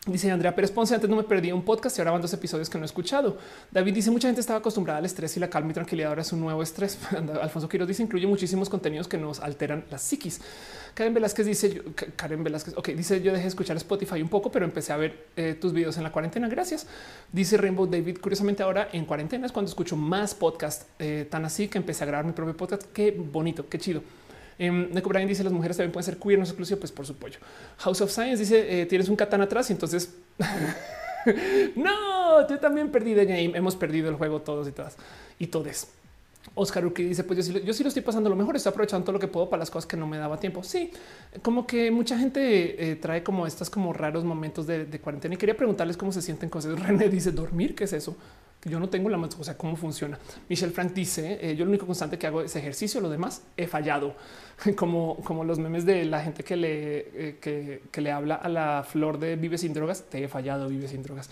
Dice Andrea Pérez Ponce, antes no me perdí un podcast y ahora van dos episodios que no he escuchado. David dice, mucha gente estaba acostumbrada al estrés y la calma y tranquilidad ahora es un nuevo estrés. Alfonso Quiroz dice, incluye muchísimos contenidos que nos alteran la psiquis. Karen Velázquez dice, Karen Velázquez, ok, dice, yo dejé de escuchar Spotify un poco, pero empecé a ver eh, tus videos en la cuarentena, gracias. Dice Rainbow David, curiosamente ahora en cuarentena es cuando escucho más podcast, eh, tan así que empecé a grabar mi propio podcast. Qué bonito, qué chido. Um, Neko Brian dice las mujeres también pueden ser queer, no es exclusivo. Pues por supuesto. House of Science dice eh, tienes un katana atrás y entonces no, yo también perdí de game. Hemos perdido el juego todos y todas y todes. Oscar Uki dice: Pues yo sí, yo sí, lo estoy pasando lo mejor. Estoy aprovechando todo lo que puedo para las cosas que no me daba tiempo. Sí, como que mucha gente eh, trae como estas como raros momentos de, cuarentena y quería preguntarles cómo se sienten cosas. René dice: Dormir, ¿qué es eso? yo no tengo la más, o sea, cómo funciona. Michelle Frank dice: eh, Yo lo único constante que hago es ejercicio, lo demás he fallado, como, como los memes de la gente que le, eh, que, le habla a la flor de vive sin drogas. Te he fallado, vive sin drogas.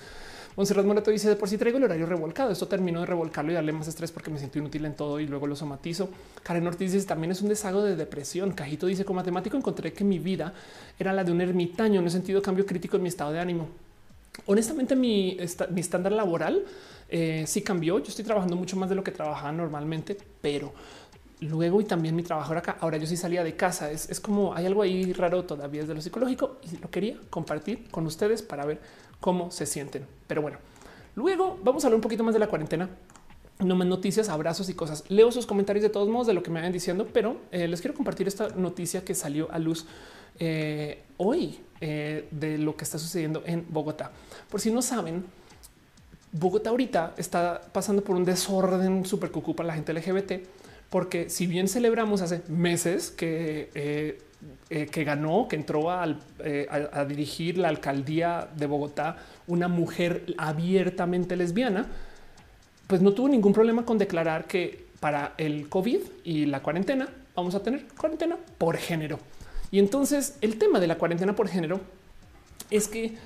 Monserrat Moreto dice: De por si traigo el horario revolcado. Esto termino de revolcarlo y darle más estrés porque me siento inútil en todo y luego lo somatizo. Karen Ortiz dice: También es un deshago de depresión. Cajito dice: Como matemático encontré que mi vida era la de un ermitaño. No he sentido cambio crítico en mi estado de ánimo. Honestamente, mi, mi estándar laboral eh, sí cambió. Yo estoy trabajando mucho más de lo que trabajaba normalmente, pero luego y también mi trabajo acá. Ahora yo sí salía de casa. Es, como hay algo ahí raro todavía desde lo psicológico y lo quería compartir con ustedes para ver cómo se sienten. Pero bueno, luego vamos a hablar un poquito más de la cuarentena. No más noticias, abrazos y cosas. Leo sus comentarios de todos modos de lo que me vayan diciendo, pero eh, les quiero compartir esta noticia que salió a luz eh, hoy de lo que está sucediendo en Bogotá. Por si no saben, Bogotá ahorita está pasando por un desorden súper que ocupa la gente LGBT, porque si bien celebramos hace meses que, eh, eh, que ganó, que entró eh, a, dirigir la alcaldía de Bogotá una mujer abiertamente lesbiana, pues no tuvo ningún problema con declarar que para el COVID y la cuarentena vamos a tener cuarentena por género. Y entonces el tema de la cuarentena por género es que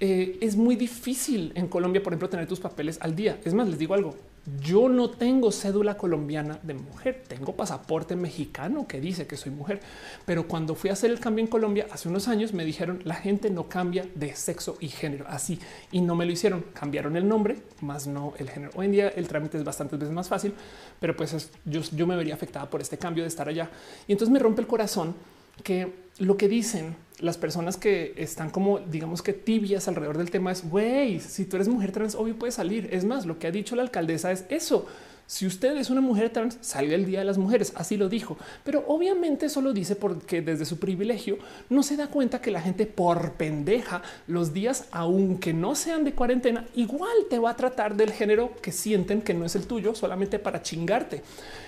eh, es muy difícil en Colombia, por ejemplo, tener tus papeles al día. Es más, les digo algo. Yo no tengo cédula colombiana de mujer, tengo pasaporte mexicano que dice que soy mujer, pero cuando fui a hacer el cambio en Colombia hace unos años me dijeron la gente no cambia de sexo y género así y no me lo hicieron. Cambiaron el nombre, más no el género. Hoy en día el trámite es bastantes veces más fácil, pero pues yo, yo me vería afectada por este cambio de estar allá y entonces me rompe el corazón que lo que dicen las personas que están como digamos que tibias alrededor del tema es güey, si tú eres mujer trans, obvio puedes salir. Es más, lo que ha dicho la alcaldesa es eso. Si usted es una mujer trans, salga el Día de las Mujeres, así lo dijo. Pero obviamente eso lo dice porque desde su privilegio no se da cuenta que la gente por pendeja los días, aunque no sean de cuarentena, igual te va a tratar del género que sienten que no es el tuyo solamente para chingarte.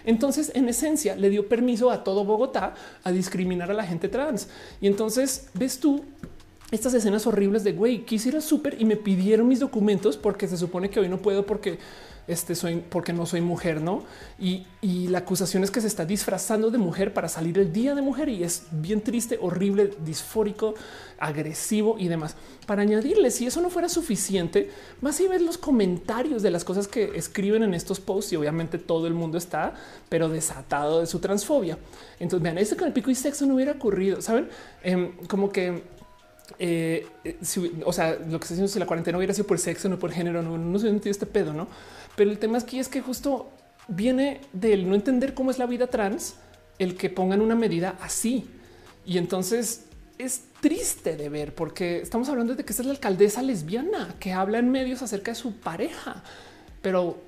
Entonces, en esencia, le dio permiso a todo Bogotá a discriminar a la gente trans. Y entonces ves tú estas escenas horribles de güey, quisiera súper y me pidieron mis documentos porque se supone que hoy no puedo porque este soy porque no soy mujer, no? Y, la acusación es que se está disfrazando de mujer para salir el día de mujer y es bien triste, horrible, disfórico, agresivo y demás. Para añadirle, si eso no fuera suficiente, más si ves los comentarios de las cosas que escriben en estos posts y obviamente todo el mundo está, pero desatado de su transfobia. Entonces vean, este con el pico y sexo no hubiera ocurrido, saben? Em, como que eh, o sea, lo que está diciendo si la cuarentena hubiera sido por sexo, no por género, no, no se entiende este pedo, no? Pero el tema aquí es que justo viene del no entender cómo es la vida trans, el que pongan una medida así. Y entonces es triste de ver porque estamos hablando de que esta es la alcaldesa lesbiana que habla en medios acerca de su pareja, pero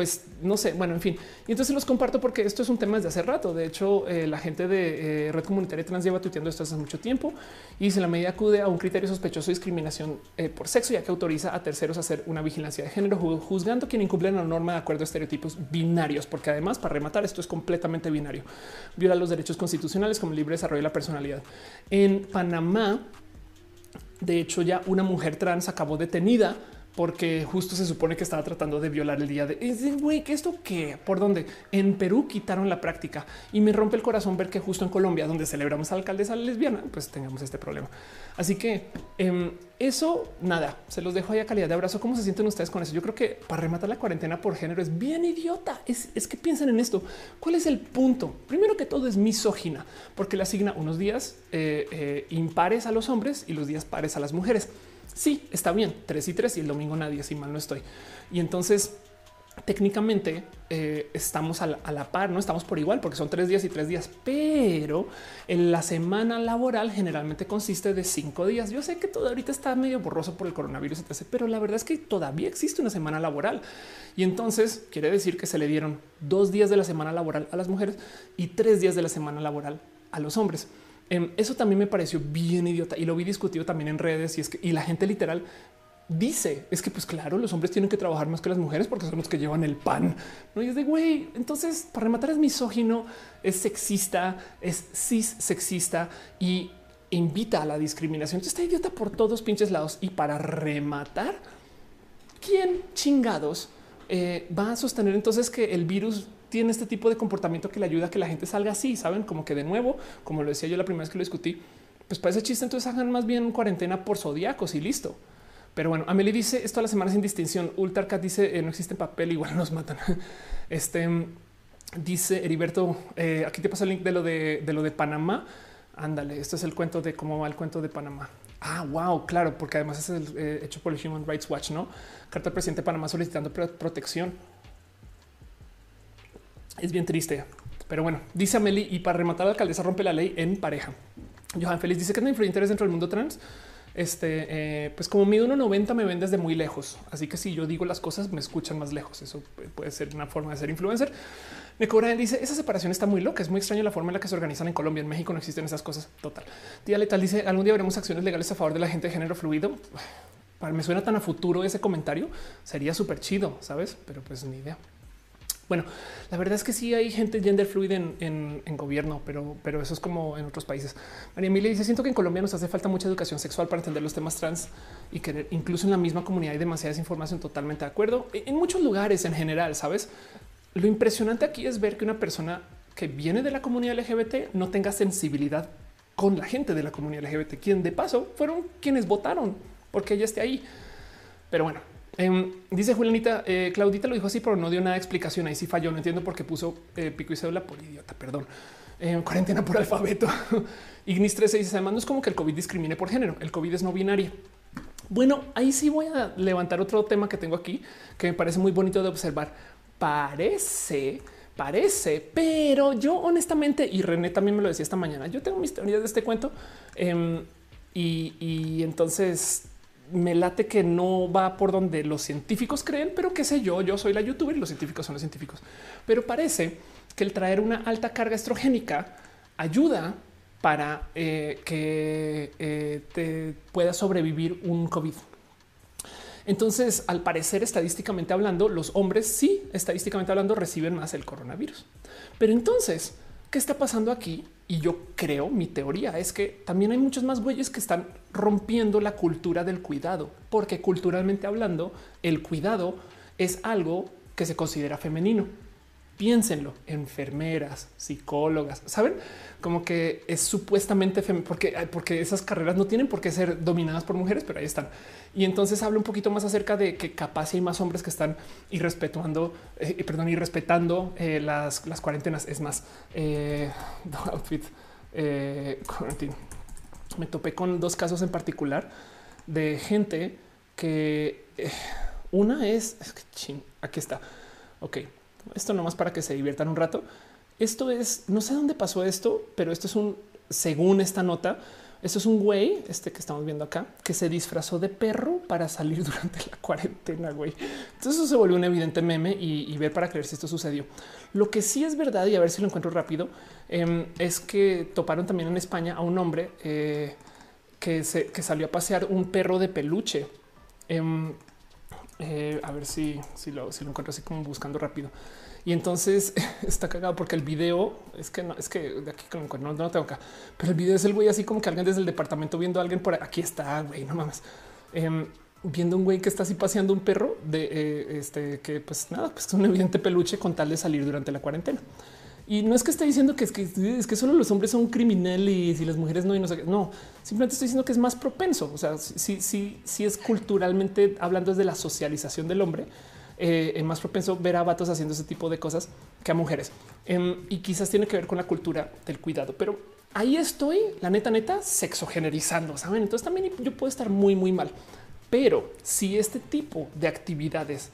pues no sé, bueno, en fin. Y entonces los comparto porque esto es un tema desde hace rato. De hecho, eh, la gente de eh, Red Comunitaria Trans lleva tuiteando esto hace mucho tiempo y si la medida acude a un criterio sospechoso de discriminación eh, por sexo, ya que autoriza a terceros a hacer una vigilancia de género, juzgando quien incumple la norma de acuerdo a estereotipos binarios, porque además, para rematar, esto es completamente binario. Viola los derechos constitucionales como el libre desarrollo de la personalidad. En Panamá, de hecho, ya una mujer trans acabó detenida porque justo se supone que estaba tratando de violar el día de güey, que esto que por donde en Perú quitaron la práctica y me rompe el corazón ver que justo en Colombia, donde celebramos a la alcaldesa lesbiana, pues tengamos este problema. Así que em, eso nada, se los dejo ahí a calidad de abrazo. ¿Cómo se sienten ustedes con eso? Yo creo que para rematar la cuarentena por género es bien idiota. Es, que piensen en esto. ¿Cuál es el punto? Primero que todo es misógina porque le asigna unos días eh, eh, impares a los hombres y los días pares a las mujeres. Sí, está bien, tres y tres y el domingo nadie, si mal no estoy. Y entonces técnicamente eh, estamos a la, par, no estamos por igual porque son tres días y tres días, pero en la semana laboral generalmente consiste de cinco días. Yo sé que todo ahorita está medio borroso por el coronavirus, pero la verdad es que todavía existe una semana laboral y entonces quiere decir que se le dieron dos días de la semana laboral a las mujeres y tres días de la semana laboral a los hombres. Em, eso también me pareció bien idiota y lo vi discutido también en redes y es que y la gente literal dice es que pues claro, los hombres tienen que trabajar más que las mujeres porque son los que llevan el pan. No y es de güey. Entonces, para rematar, es misógino, es sexista, es cis sexista y invita a la discriminación. Está idiota por todos pinches lados. Y para rematar, ¿quién chingados eh, va a sostener entonces que el virus tiene este tipo de comportamiento que le ayuda a que la gente salga así, saben, como que de nuevo, como lo decía yo la primera vez que lo discutí, pues para ese chiste, entonces hagan más bien cuarentena por zodiacos y listo. Pero bueno, Amelie dice esto a la semana sin distinción. Ultarcat dice eh, no existe papel, igual nos matan. Este dice Heriberto, eh, aquí te paso el link de lo de, lo de Panamá. Ándale, esto es el cuento de cómo va el cuento de Panamá. Ah, wow, claro, porque además es el, eh, hecho por el Human Rights Watch, no? Carta al presidente de Panamá solicitando protección es bien triste. Pero bueno, dice Amelie, y para rematar la alcaldesa rompe la ley en pareja. Johan Félix dice que no influyente dentro del mundo trans. Este, eh, pues como mido 1,90 me ven desde muy lejos. Así que si yo digo las cosas, me escuchan más lejos. Eso puede ser una forma de ser influencer. Me cobra dice esa separación está muy loca. Es muy extraño la forma en la que se organizan en Colombia. En México no existen esas cosas. Total. Tía Letal dice algún día veremos acciones legales a favor de la gente de género fluido. Para me suena tan a futuro ese comentario. Sería súper chido, sabes? Pero pues ni idea. Bueno, la verdad es que sí hay gente gender fluid en, gobierno, pero, pero eso es como en otros países. María Emilia dice: Siento que en Colombia nos hace falta mucha educación sexual para entender los temas trans y que incluso en la misma comunidad hay demasiada desinformación. Totalmente de acuerdo. E, en muchos lugares en general, sabes? Lo impresionante aquí es ver que una persona que viene de la comunidad LGBT no tenga sensibilidad con la gente de la comunidad LGBT, quien de paso fueron quienes votaron porque ella esté ahí. Pero bueno, Em, dice Julianita, eh, Claudita lo dijo así, pero no dio nada de explicación. Ahí sí falló. No entiendo por qué puso eh, pico y cédula por idiota. Perdón. Eh, cuarentena por alfabeto. Ignis 13 dice: Además, no es como que el COVID discrimine por género. El COVID es no binario. Bueno, ahí sí voy a levantar otro tema que tengo aquí que me parece muy bonito de observar. Parece, parece, pero yo honestamente, y René también me lo decía esta mañana, yo tengo mis teorías de este cuento em, y entonces me late que no va por donde los científicos creen, pero qué sé yo, yo soy la youtuber y los científicos son los científicos. Pero parece que el traer una alta carga estrogénica ayuda para eh, que eh, te pueda sobrevivir un COVID. Entonces, al parecer, estadísticamente hablando, los hombres sí, estadísticamente hablando, reciben más el coronavirus. Pero entonces, ¿qué está pasando aquí? Y yo creo, mi teoría es que también hay muchos más güeyes que están rompiendo la cultura del cuidado, porque culturalmente hablando, el cuidado es algo que se considera femenino. Piénsenlo, enfermeras, psicólogas, saben como que es supuestamente porque, porque esas carreras no tienen por qué ser dominadas por mujeres, pero ahí están. Y entonces habla un poquito más acerca de que capaz hay más hombres que están irrespetuando, eh, perdón, irrespetando eh, las, las cuarentenas. Es más, eh, outfit eh, Me topé con dos casos en particular de gente que una es, es que aquí está. Ok, esto nomás para que se diviertan un rato. Esto es, no sé dónde pasó esto, pero esto es un, según esta nota, esto es un güey, este que estamos viendo acá, que se disfrazó de perro para salir durante la cuarentena, güey. Entonces eso se volvió un evidente meme y, ver para creer si esto sucedió. Lo que sí es verdad, y a ver si lo encuentro rápido, em, es que toparon también en España a un hombre eh, que, se, que salió a pasear un perro de peluche. Em, eh, a ver si, si, lo, si lo encuentro así como buscando rápido. Y entonces está cagado porque el video es que no es que de aquí no, no tengo acá, pero el video es el güey así como que alguien desde el departamento viendo a alguien por aquí está, güey, no mames. Em, viendo un güey que está así paseando un perro de eh, este que pues nada, pues es un evidente peluche con tal de salir durante la cuarentena. Y no es que esté diciendo que es que es que solo los hombres son criminales y las mujeres no y no sé qué. No, simplemente estoy diciendo que es más propenso. O sea, sí, sí, sí es culturalmente hablando desde la socialización del hombre eh, más propenso ver a vatos haciendo ese tipo de cosas que a mujeres. Em, y quizás tiene que ver con la cultura del cuidado, pero ahí estoy, la neta, neta, sexogenerizando, ¿saben? Entonces también yo puedo estar muy, muy mal. Pero si este tipo de actividades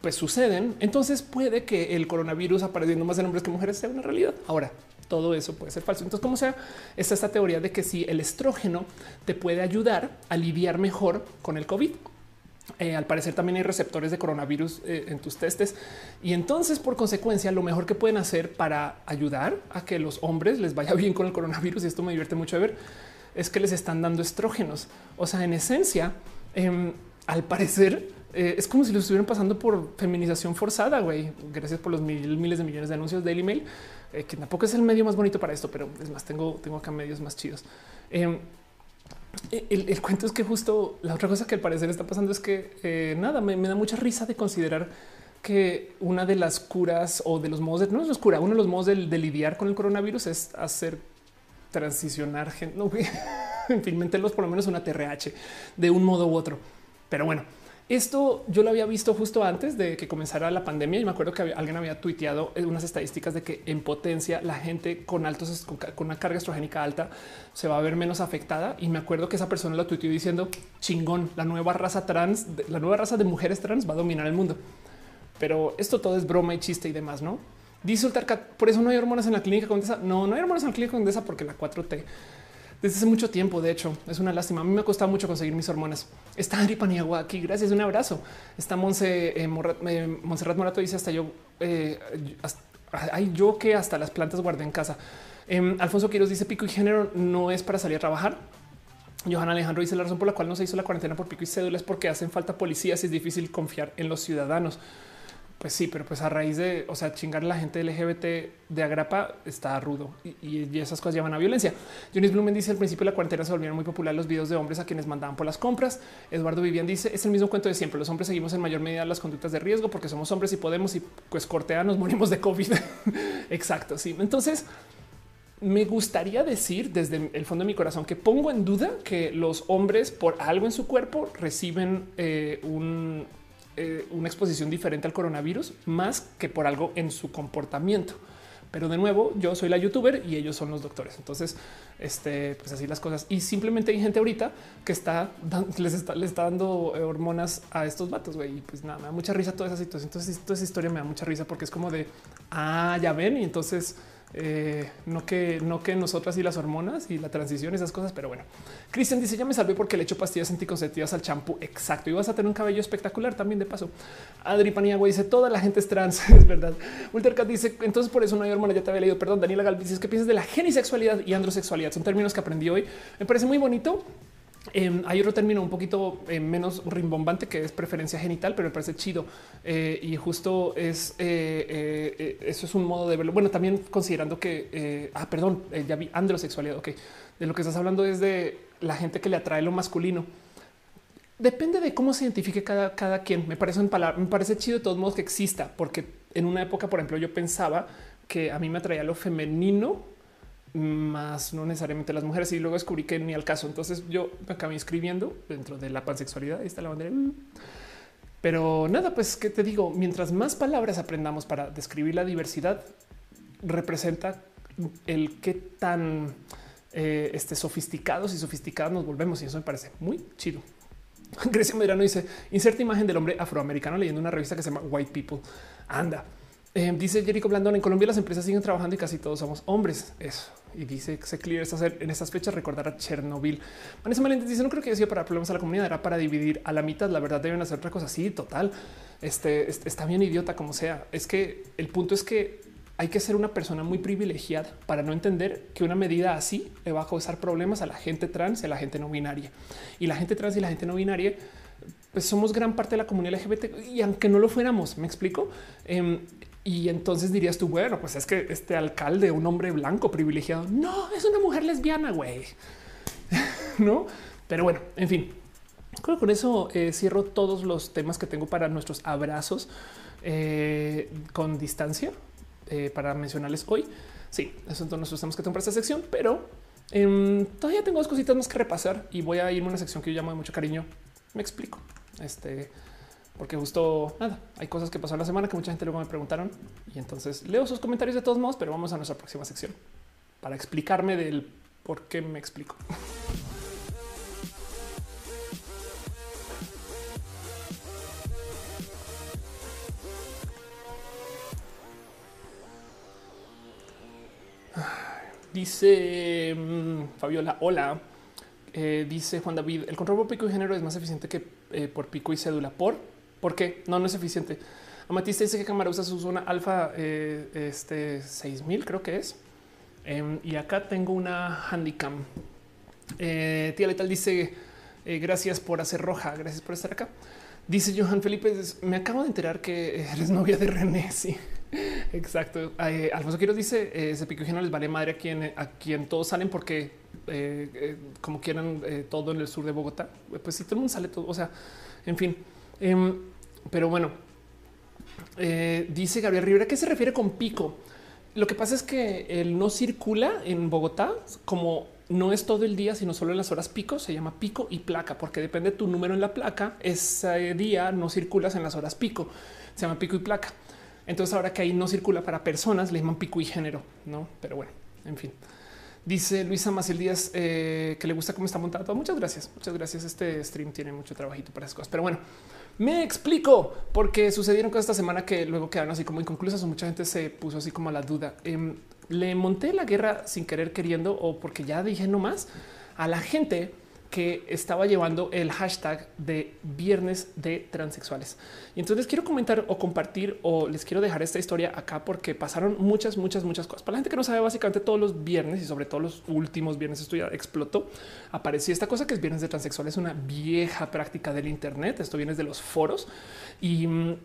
pues suceden, entonces puede que el coronavirus apareciendo más en hombres que mujeres sea una realidad. Ahora, todo eso puede ser falso. Entonces, como sea, está esta teoría de que si el estrógeno te puede ayudar a lidiar mejor con el COVID. Eh, al parecer también hay receptores de coronavirus eh, en tus testes y entonces por consecuencia lo mejor que pueden hacer para ayudar a que los hombres les vaya bien con el coronavirus y esto me divierte mucho de ver es que les están dando estrógenos. O sea, en esencia, em, al parecer eh, es como si lo estuvieran pasando por feminización forzada. Güey, gracias por los miles de millones de anuncios de email, que tampoco es el medio más bonito para esto, pero es más, tengo, tengo acá medios más chidos. Em, el, cuento es que justo la otra cosa que al parecer está pasando es que eh, nada, me, da mucha risa de considerar que una de las curas o de los modos de no es cura, uno de los modos de, lidiar con el coronavirus es hacer transicionar gente. No, en fin, meterlos por lo menos una TRH de un modo u otro. Pero bueno, esto yo lo había visto justo antes de que comenzara la pandemia y me acuerdo que alguien había tuiteado unas estadísticas de que en potencia la gente con altos con, una carga estrogénica alta se va a ver menos afectada y me acuerdo que esa persona lo tuiteó diciendo chingón, la nueva raza trans, la nueva raza de mujeres trans va a dominar el mundo. Pero esto todo es broma y chiste y demás, ¿no? Dice por eso no hay hormonas en la clínica Condesa. No, no hay hormonas en la clínica Condesa porque la 4T desde hace mucho tiempo. De hecho, es una lástima. A mí me ha costado mucho conseguir mis hormonas. Está Adri Paniagua aquí. Gracias. Un abrazo. Está Monse, eh, eh, Morato dice hasta yo. Eh, hay yo que hasta las plantas guardé en casa. Em, Alfonso Quiroz dice pico y género no es para salir a trabajar. Johanna Alejandro dice la razón por la cual no se hizo la cuarentena por pico y cédula es porque hacen falta policías y es difícil confiar en los ciudadanos. Pues sí, pero pues a raíz de, o sea, chingar a la gente LGBT de agrapa está rudo y, esas cosas llevan a violencia. Jonis Blumen dice al principio de la cuarentena se volvieron muy populares los videos de hombres a quienes mandaban por las compras. Eduardo Vivian dice es el mismo cuento de siempre. Los hombres seguimos en mayor medida las conductas de riesgo porque somos hombres y podemos y pues corteanos morimos de COVID. Exacto. Sí. Entonces me gustaría decir desde el fondo de mi corazón que pongo en duda que los hombres por algo en su cuerpo reciben eh, un, eh, una exposición diferente al coronavirus más que por algo en su comportamiento. Pero de nuevo, yo soy la youtuber y ellos son los doctores. Entonces, este, pues así las cosas. Y simplemente hay gente ahorita que está, les está, les está dando hormonas a estos vatos, güey. Y pues nada, me da mucha risa toda esa situación. Entonces, toda esa historia me da mucha risa porque es como de, ah, ya ven. Y entonces eh, no que no que nosotras y las hormonas y la transición, esas cosas, pero bueno. Cristian dice: Ya me salvé porque le echo pastillas anticonceptivas al champú. Exacto. Y vas a tener un cabello espectacular también. De paso, Adri Paniagua dice: Toda la gente es trans. es verdad. Ultercat dice: Entonces por eso no hay hormona. Ya te había leído. Perdón. Daniela Galvis ¿Qué piensas de la genisexualidad y androsexualidad? Son términos que aprendí hoy. Me parece muy bonito. Em, hay otro término un poquito eh, menos rimbombante que es preferencia genital, pero me parece chido eh, y justo es eh, eso es un modo de verlo. Bueno, también considerando que, ah, perdón, ya vi androsexualidad. Ok, de lo que estás hablando es de la gente que le atrae lo masculino. Depende de cómo se identifique cada, cada quien. Me parece un palabra, me parece chido de todos modos que exista, porque en una época, por ejemplo, yo pensaba que a mí me atraía lo femenino más no necesariamente las mujeres y luego descubrí que ni al caso. Entonces yo me acabé escribiendo dentro de la pansexualidad. Ahí está la bandera. Pero nada, pues que te digo, mientras más palabras aprendamos para describir la diversidad, representa el qué tan eh, este, sofisticados y sofisticados nos volvemos. Y eso me parece muy chido. Grecia Medrano dice inserta imagen del hombre afroamericano leyendo una revista que se llama White People. Anda. Eh, dice Jericho Blandón, en Colombia las empresas siguen trabajando y casi todos somos hombres. Eso. Y dice que se clear en estas fechas recordar a Chernobyl. Vanessa Meléndez dice, no creo que sido para problemas a la comunidad, era para dividir a la mitad. La verdad deben hacer otra cosa así, total. Este, está bien idiota como sea. Es que el punto es que hay que ser una persona muy privilegiada para no entender que una medida así le va a causar problemas a la gente trans y a la gente no binaria. Y la gente trans y la gente no binaria pues somos gran parte de la comunidad LGBT y aunque no lo fuéramos, me explico. Em, y entonces dirías tú, bueno, pues es que este alcalde, un hombre blanco privilegiado, no es una mujer lesbiana, güey. no, pero bueno, en fin, creo que con eso eh, cierro todos los temas que tengo para nuestros abrazos eh, con distancia eh, para mencionarles hoy. Sí, eso nuestros temas que para esta sección, pero em, todavía tengo dos cositas más que repasar y voy a irme a una sección que yo llamo de mucho cariño. Me explico. Este, porque justo nada, hay cosas que pasó la semana que mucha gente luego me preguntaron y entonces leo sus comentarios de todos modos, pero vamos a nuestra próxima sección para explicarme del por qué me explico. Dice mm, Fabiola, hola. Eh, dice Juan David, el control por pico y género es más eficiente que eh, por pico y cédula. ¿Por? ¿Por qué? No, no es eficiente. Amatista dice que cámara usa su zona alfa eh, este 6000 creo que es. Em, y acá tengo una handicam. tía Letal dice gracias por hacer roja. Gracias por estar acá. Dice Johan Felipe, me acabo de enterar que eres novia de René. Sí, exacto. Alfonso Quiroz dice ese pico y les vale madre a quien, a quien todos salen porque eh, como quieran eh, todo en el sur de Bogotá. Pues si todo sale todo, o sea, en fin. Em, pero bueno, eh, dice Gabriel Rivera, ¿qué se refiere con pico? Lo que pasa es que él no circula en Bogotá como no es todo el día, sino solo en las horas pico. Se llama pico y placa, porque depende de tu número en la placa. Ese día no circulas en las horas pico. Se llama pico y placa. Entonces, ahora que ahí no circula para personas, le llaman pico y género, no? Pero bueno, en fin. Dice Luisa Maciel Díaz eh, que le gusta cómo está montado. Muchas gracias. Muchas gracias. Este stream tiene mucho trabajito para esas cosas. Pero bueno, me explico porque sucedieron cosas esta semana que luego quedaron así como inconclusas o mucha gente se puso así como a la duda. Em, le monté la guerra sin querer queriendo o porque ya dije no más a la gente que estaba llevando el hashtag de viernes de transexuales. Y entonces quiero comentar o compartir o les quiero dejar esta historia acá porque pasaron muchas, muchas, muchas cosas. Para la gente que no sabe, básicamente todos los viernes y sobre todo los últimos viernes esto ya explotó. Apareció esta cosa que es viernes de transexuales, una vieja práctica del Internet. Esto viene de los foros y mm,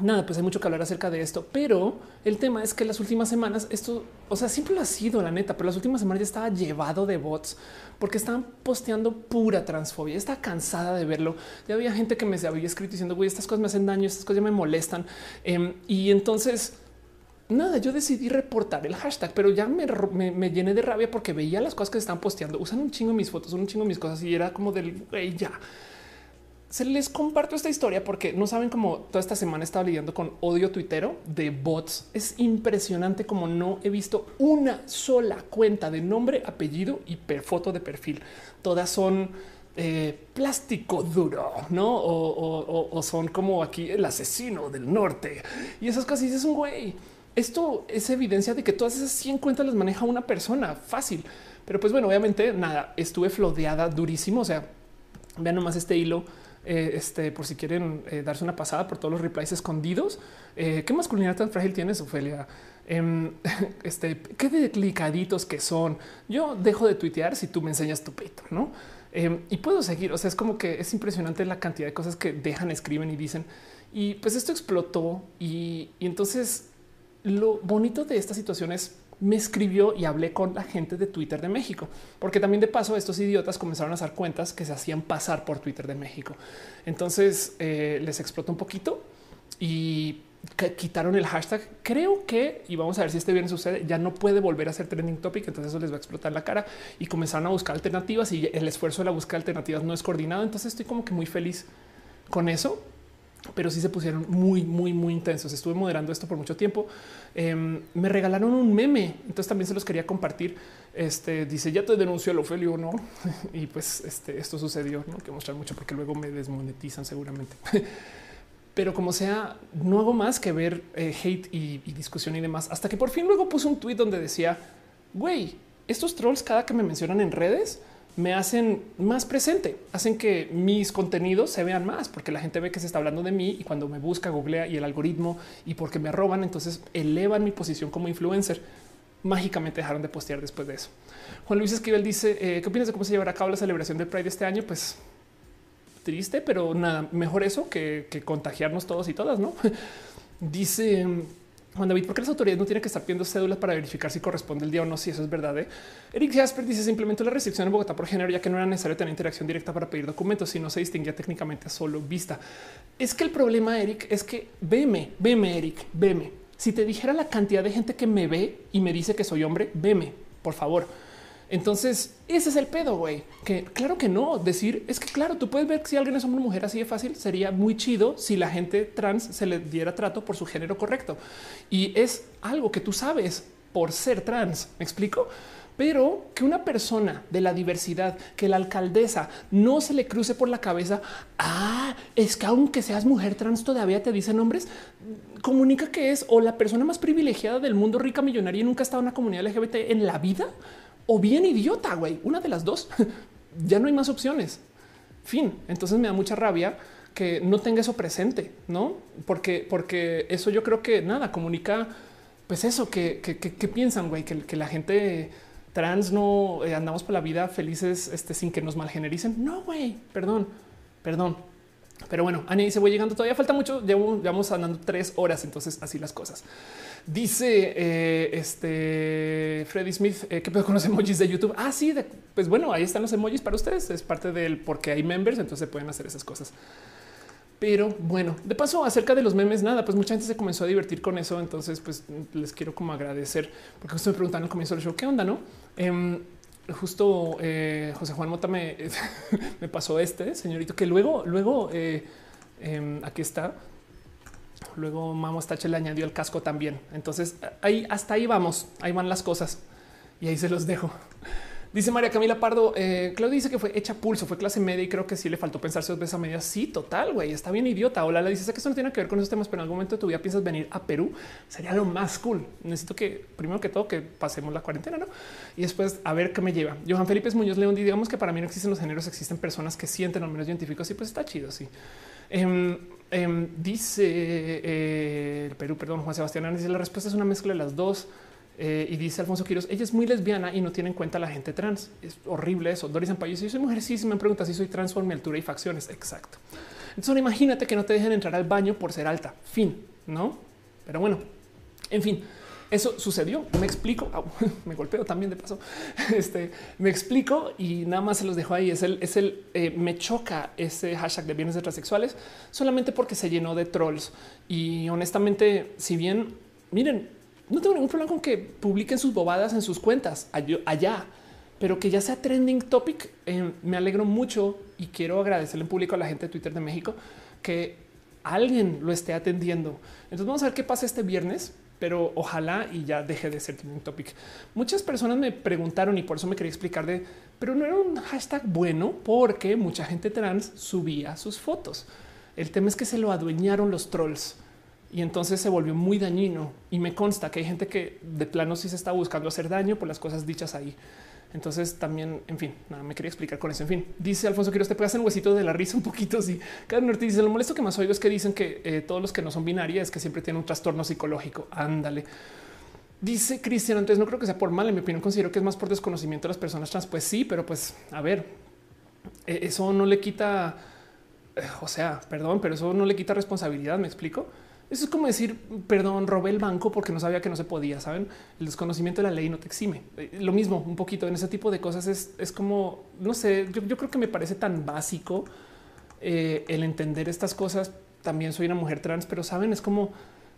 nada, pues hay mucho que hablar acerca de esto, pero el tema es que las últimas semanas esto, o sea, siempre lo ha sido la neta, pero las últimas semanas ya estaba llevado de bots porque estaban posteando pura transfobia. Está cansada de verlo. Ya había gente que me había escrito diciendo, güey, estas cosas me hacen daño, estas cosas ya me molestan. Em, y entonces, nada, yo decidí reportar el hashtag, pero ya me, me, llené de rabia porque veía las cosas que se están posteando. Usan un chingo mis fotos, un chingo mis cosas y era como del güey, ya se les comparto esta historia porque no saben cómo toda esta semana estaba lidiando con odio tuitero de bots. Es impresionante como no he visto una sola cuenta de nombre, apellido y foto de perfil. Todas son eh, plástico duro, no? O, son como aquí el asesino del norte y esas cosas. Es un güey. Esto es evidencia de que todas esas 100 cuentas las maneja una persona fácil. Pero pues bueno, obviamente nada, estuve flodeada durísimo. O sea, vean nomás este hilo eh, este, por si quieren eh, darse una pasada por todos los replies escondidos. Eh, ¿Qué masculinidad tan frágil tienes, Ofelia? Em, este, qué delicaditos que son. Yo dejo de tuitear si tú me enseñas tu peito, ¿no? Em, y puedo seguir. O sea, es como que es impresionante la cantidad de cosas que dejan, escriben y dicen. Y pues esto explotó. Y, y entonces lo bonito de esta situación es me escribió y hablé con la gente de Twitter de México, porque también de paso estos idiotas comenzaron a hacer cuentas que se hacían pasar por Twitter de México. Entonces eh, les explotó un poquito y quitaron el hashtag. Creo que, y vamos a ver si este bien sucede, ya no puede volver a ser trending topic, entonces eso les va a explotar la cara y comenzaron a buscar alternativas y el esfuerzo de la búsqueda de alternativas no es coordinado. Entonces estoy como que muy feliz con eso pero sí se pusieron muy, muy, muy intensos. Estuve moderando esto por mucho tiempo. Em, me regalaron un meme, entonces también se los quería compartir. Este dice: Ya te denunció el Ofelio, no? y pues este, esto sucedió. No que mostrar mucho porque luego me desmonetizan seguramente. pero como sea, no hago más que ver eh, hate y, y, discusión y demás, hasta que por fin luego puse un tweet donde decía, güey, estos trolls cada que me mencionan en redes me hacen más presente, hacen que mis contenidos se vean más, porque la gente ve que se está hablando de mí y cuando me busca, googlea y el algoritmo y porque me roban, entonces elevan mi posición como influencer. Mágicamente dejaron de postear después de eso. Juan Luis Esquivel dice, eh, ¿qué opinas de cómo se llevará a cabo la celebración del Pride este año? Pues triste, pero nada, mejor eso que, que contagiarnos todos y todas, ¿no? dice... Juan David, ¿por qué las autoridades no tienen que estar pidiendo cédulas para verificar si corresponde el día o no? Si eso es verdad. ¿eh? Eric Jasper dice se implementó la restricción en Bogotá por género, ya que no era necesario tener interacción directa para pedir documentos, si no se distinguía técnicamente a solo vista. Es que el problema, Eric, es que veme, veme, Eric, veme. Si te dijera la cantidad de gente que me ve y me dice que soy hombre, veme, por favor. Entonces, ese es el pedo, güey. Que claro que no. Decir es que, claro, tú puedes ver que si alguien es hombre o mujer así de fácil, sería muy chido si la gente trans se le diera trato por su género correcto. Y es algo que tú sabes por ser trans. ¿Me explico? Pero que una persona de la diversidad, que la alcaldesa no se le cruce por la cabeza, ah, es que aunque seas mujer trans todavía te dicen hombres, comunica que es o la persona más privilegiada del mundo, rica, millonaria y nunca ha estado en una comunidad LGBT en la vida o bien idiota, güey. Una de las dos. ya no hay más opciones. Fin. Entonces me da mucha rabia que no tenga eso presente, no? Porque, porque eso yo creo que nada comunica, pues eso que, que, piensan, güey, que, la gente trans no eh, andamos por la vida felices este, sin que nos malgenericen. No, güey, perdón, perdón. Pero bueno, Ani dice voy llegando, todavía falta mucho, ya vamos andando tres horas, entonces así las cosas. Dice eh, este Freddy Smith eh, que puedo con los emojis de YouTube. Ah, sí, pues bueno, ahí están los emojis para ustedes. Es parte del porque hay members, entonces pueden hacer esas cosas. Pero bueno, de paso, acerca de los memes, nada, pues mucha gente se comenzó a divertir con eso. Entonces, pues les quiero como agradecer porque justo me preguntaron al comienzo del show qué onda, no? Em, justo eh, José Juan Mota me, me, pasó este señorito que luego, luego em, aquí está Luego Mamo Stache le añadió el casco también. Entonces ahí hasta ahí vamos. Ahí van las cosas y ahí se los dejo. Dice María Camila Pardo, eh, Claudia dice que fue hecha pulso, fue clase media y creo que sí le faltó pensarse dos veces a media. Sí, total, güey, está bien idiota. Hola, le dice que esto no tiene que ver con esos temas, pero en algún momento de tu vida piensas venir a Perú, sería lo más cool. Necesito que, primero que todo, que pasemos la cuarentena, ¿no? Y después a ver qué me lleva. Johan Felipe Muñoz León, digamos que para mí no existen los géneros, existen personas que sienten al menos identificos y pues está chido, sí. Em, em, dice eh, el Perú, perdón, Juan Sebastián, dice la respuesta es una mezcla de las dos. Eh, y dice Alfonso Quiroz, ella es muy lesbiana y no tiene en cuenta la gente trans. Es horrible eso. Doris Ampayo, si soy mujer, sí, si me pregunta si soy trans por mi altura y facciones. Exacto. Entonces, imagínate que no te dejen entrar al baño por ser alta. Fin, no? Pero bueno, en fin, eso sucedió. Me explico. me golpeo también de paso. Este me explico y nada más se los dejo ahí. Es el, es el eh, me choca ese hashtag de bienes transexuales solamente porque se llenó de trolls. Y honestamente, si bien miren, no tengo ningún problema con que publiquen sus bobadas en sus cuentas allá, pero que ya sea trending topic. Eh, me alegro mucho y quiero agradecerle en público a la gente de Twitter de México que alguien lo esté atendiendo. Entonces vamos a ver qué pasa este viernes pero ojalá y ya deje de ser un topic. Muchas personas me preguntaron y por eso me quería explicar de, pero no era un hashtag bueno porque mucha gente trans subía sus fotos. El tema es que se lo adueñaron los trolls y entonces se volvió muy dañino y me consta que hay gente que de plano sí se está buscando hacer daño por las cosas dichas ahí. Entonces también, en fin, nada, me quería explicar con eso. En fin, dice Alfonso Quiroz, te pegas el huesito de la risa un poquito. Sí, Carlos Ortiz dice lo molesto que más oigo es que dicen que eh, todos los que no son binarias es que siempre tienen un trastorno psicológico. Ándale. Dice Cristian, entonces no creo que sea por mal. En mi opinión, considero que es más por desconocimiento de las personas trans. Pues sí, pero pues a ver, eh, eso no le quita, eh, o sea, perdón, pero eso no le quita responsabilidad. Me explico. Eso es como decir, perdón, robé el banco porque no sabía que no se podía, ¿saben? El desconocimiento de la ley no te exime. Eh, lo mismo, un poquito en ese tipo de cosas es, como, no sé, yo, creo que me parece tan básico eh, el entender estas cosas. También soy una mujer trans, pero saben, es como,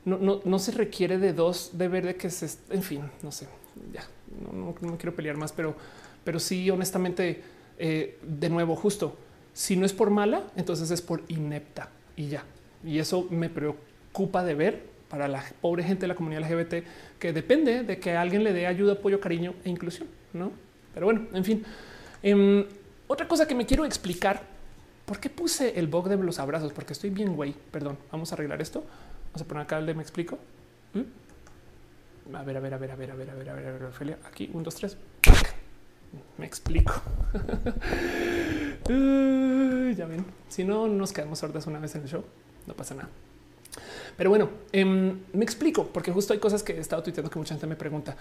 no, se requiere de dos de ver de que se, en fin, no sé, ya, no, me quiero pelear más, pero, pero sí, honestamente, eh, de nuevo, justo, si no es por mala, entonces es por inepta y ya. Y eso me preocupa ocupa de ver para la pobre gente de la comunidad LGBT que depende de que alguien le dé ayuda, apoyo, cariño e inclusión, ¿no? Pero bueno, en fin. Em, otra cosa que me quiero explicar ¿Por qué puse el bug de los abrazos? Porque estoy bien, güey. Perdón, vamos a arreglar esto. Vamos a poner acá el de me explico. ¿Mm? A ver, a ver, a ver, a ver, a ver, a ver, a ver, a ver, Ophelia. Aquí, un, dos, tres. Me explico. ya ven, si no nos quedamos sordas una vez en el show, no pasa nada. Pero bueno, em, me explico, porque justo hay cosas que he estado tuiteando que mucha gente me pregunta.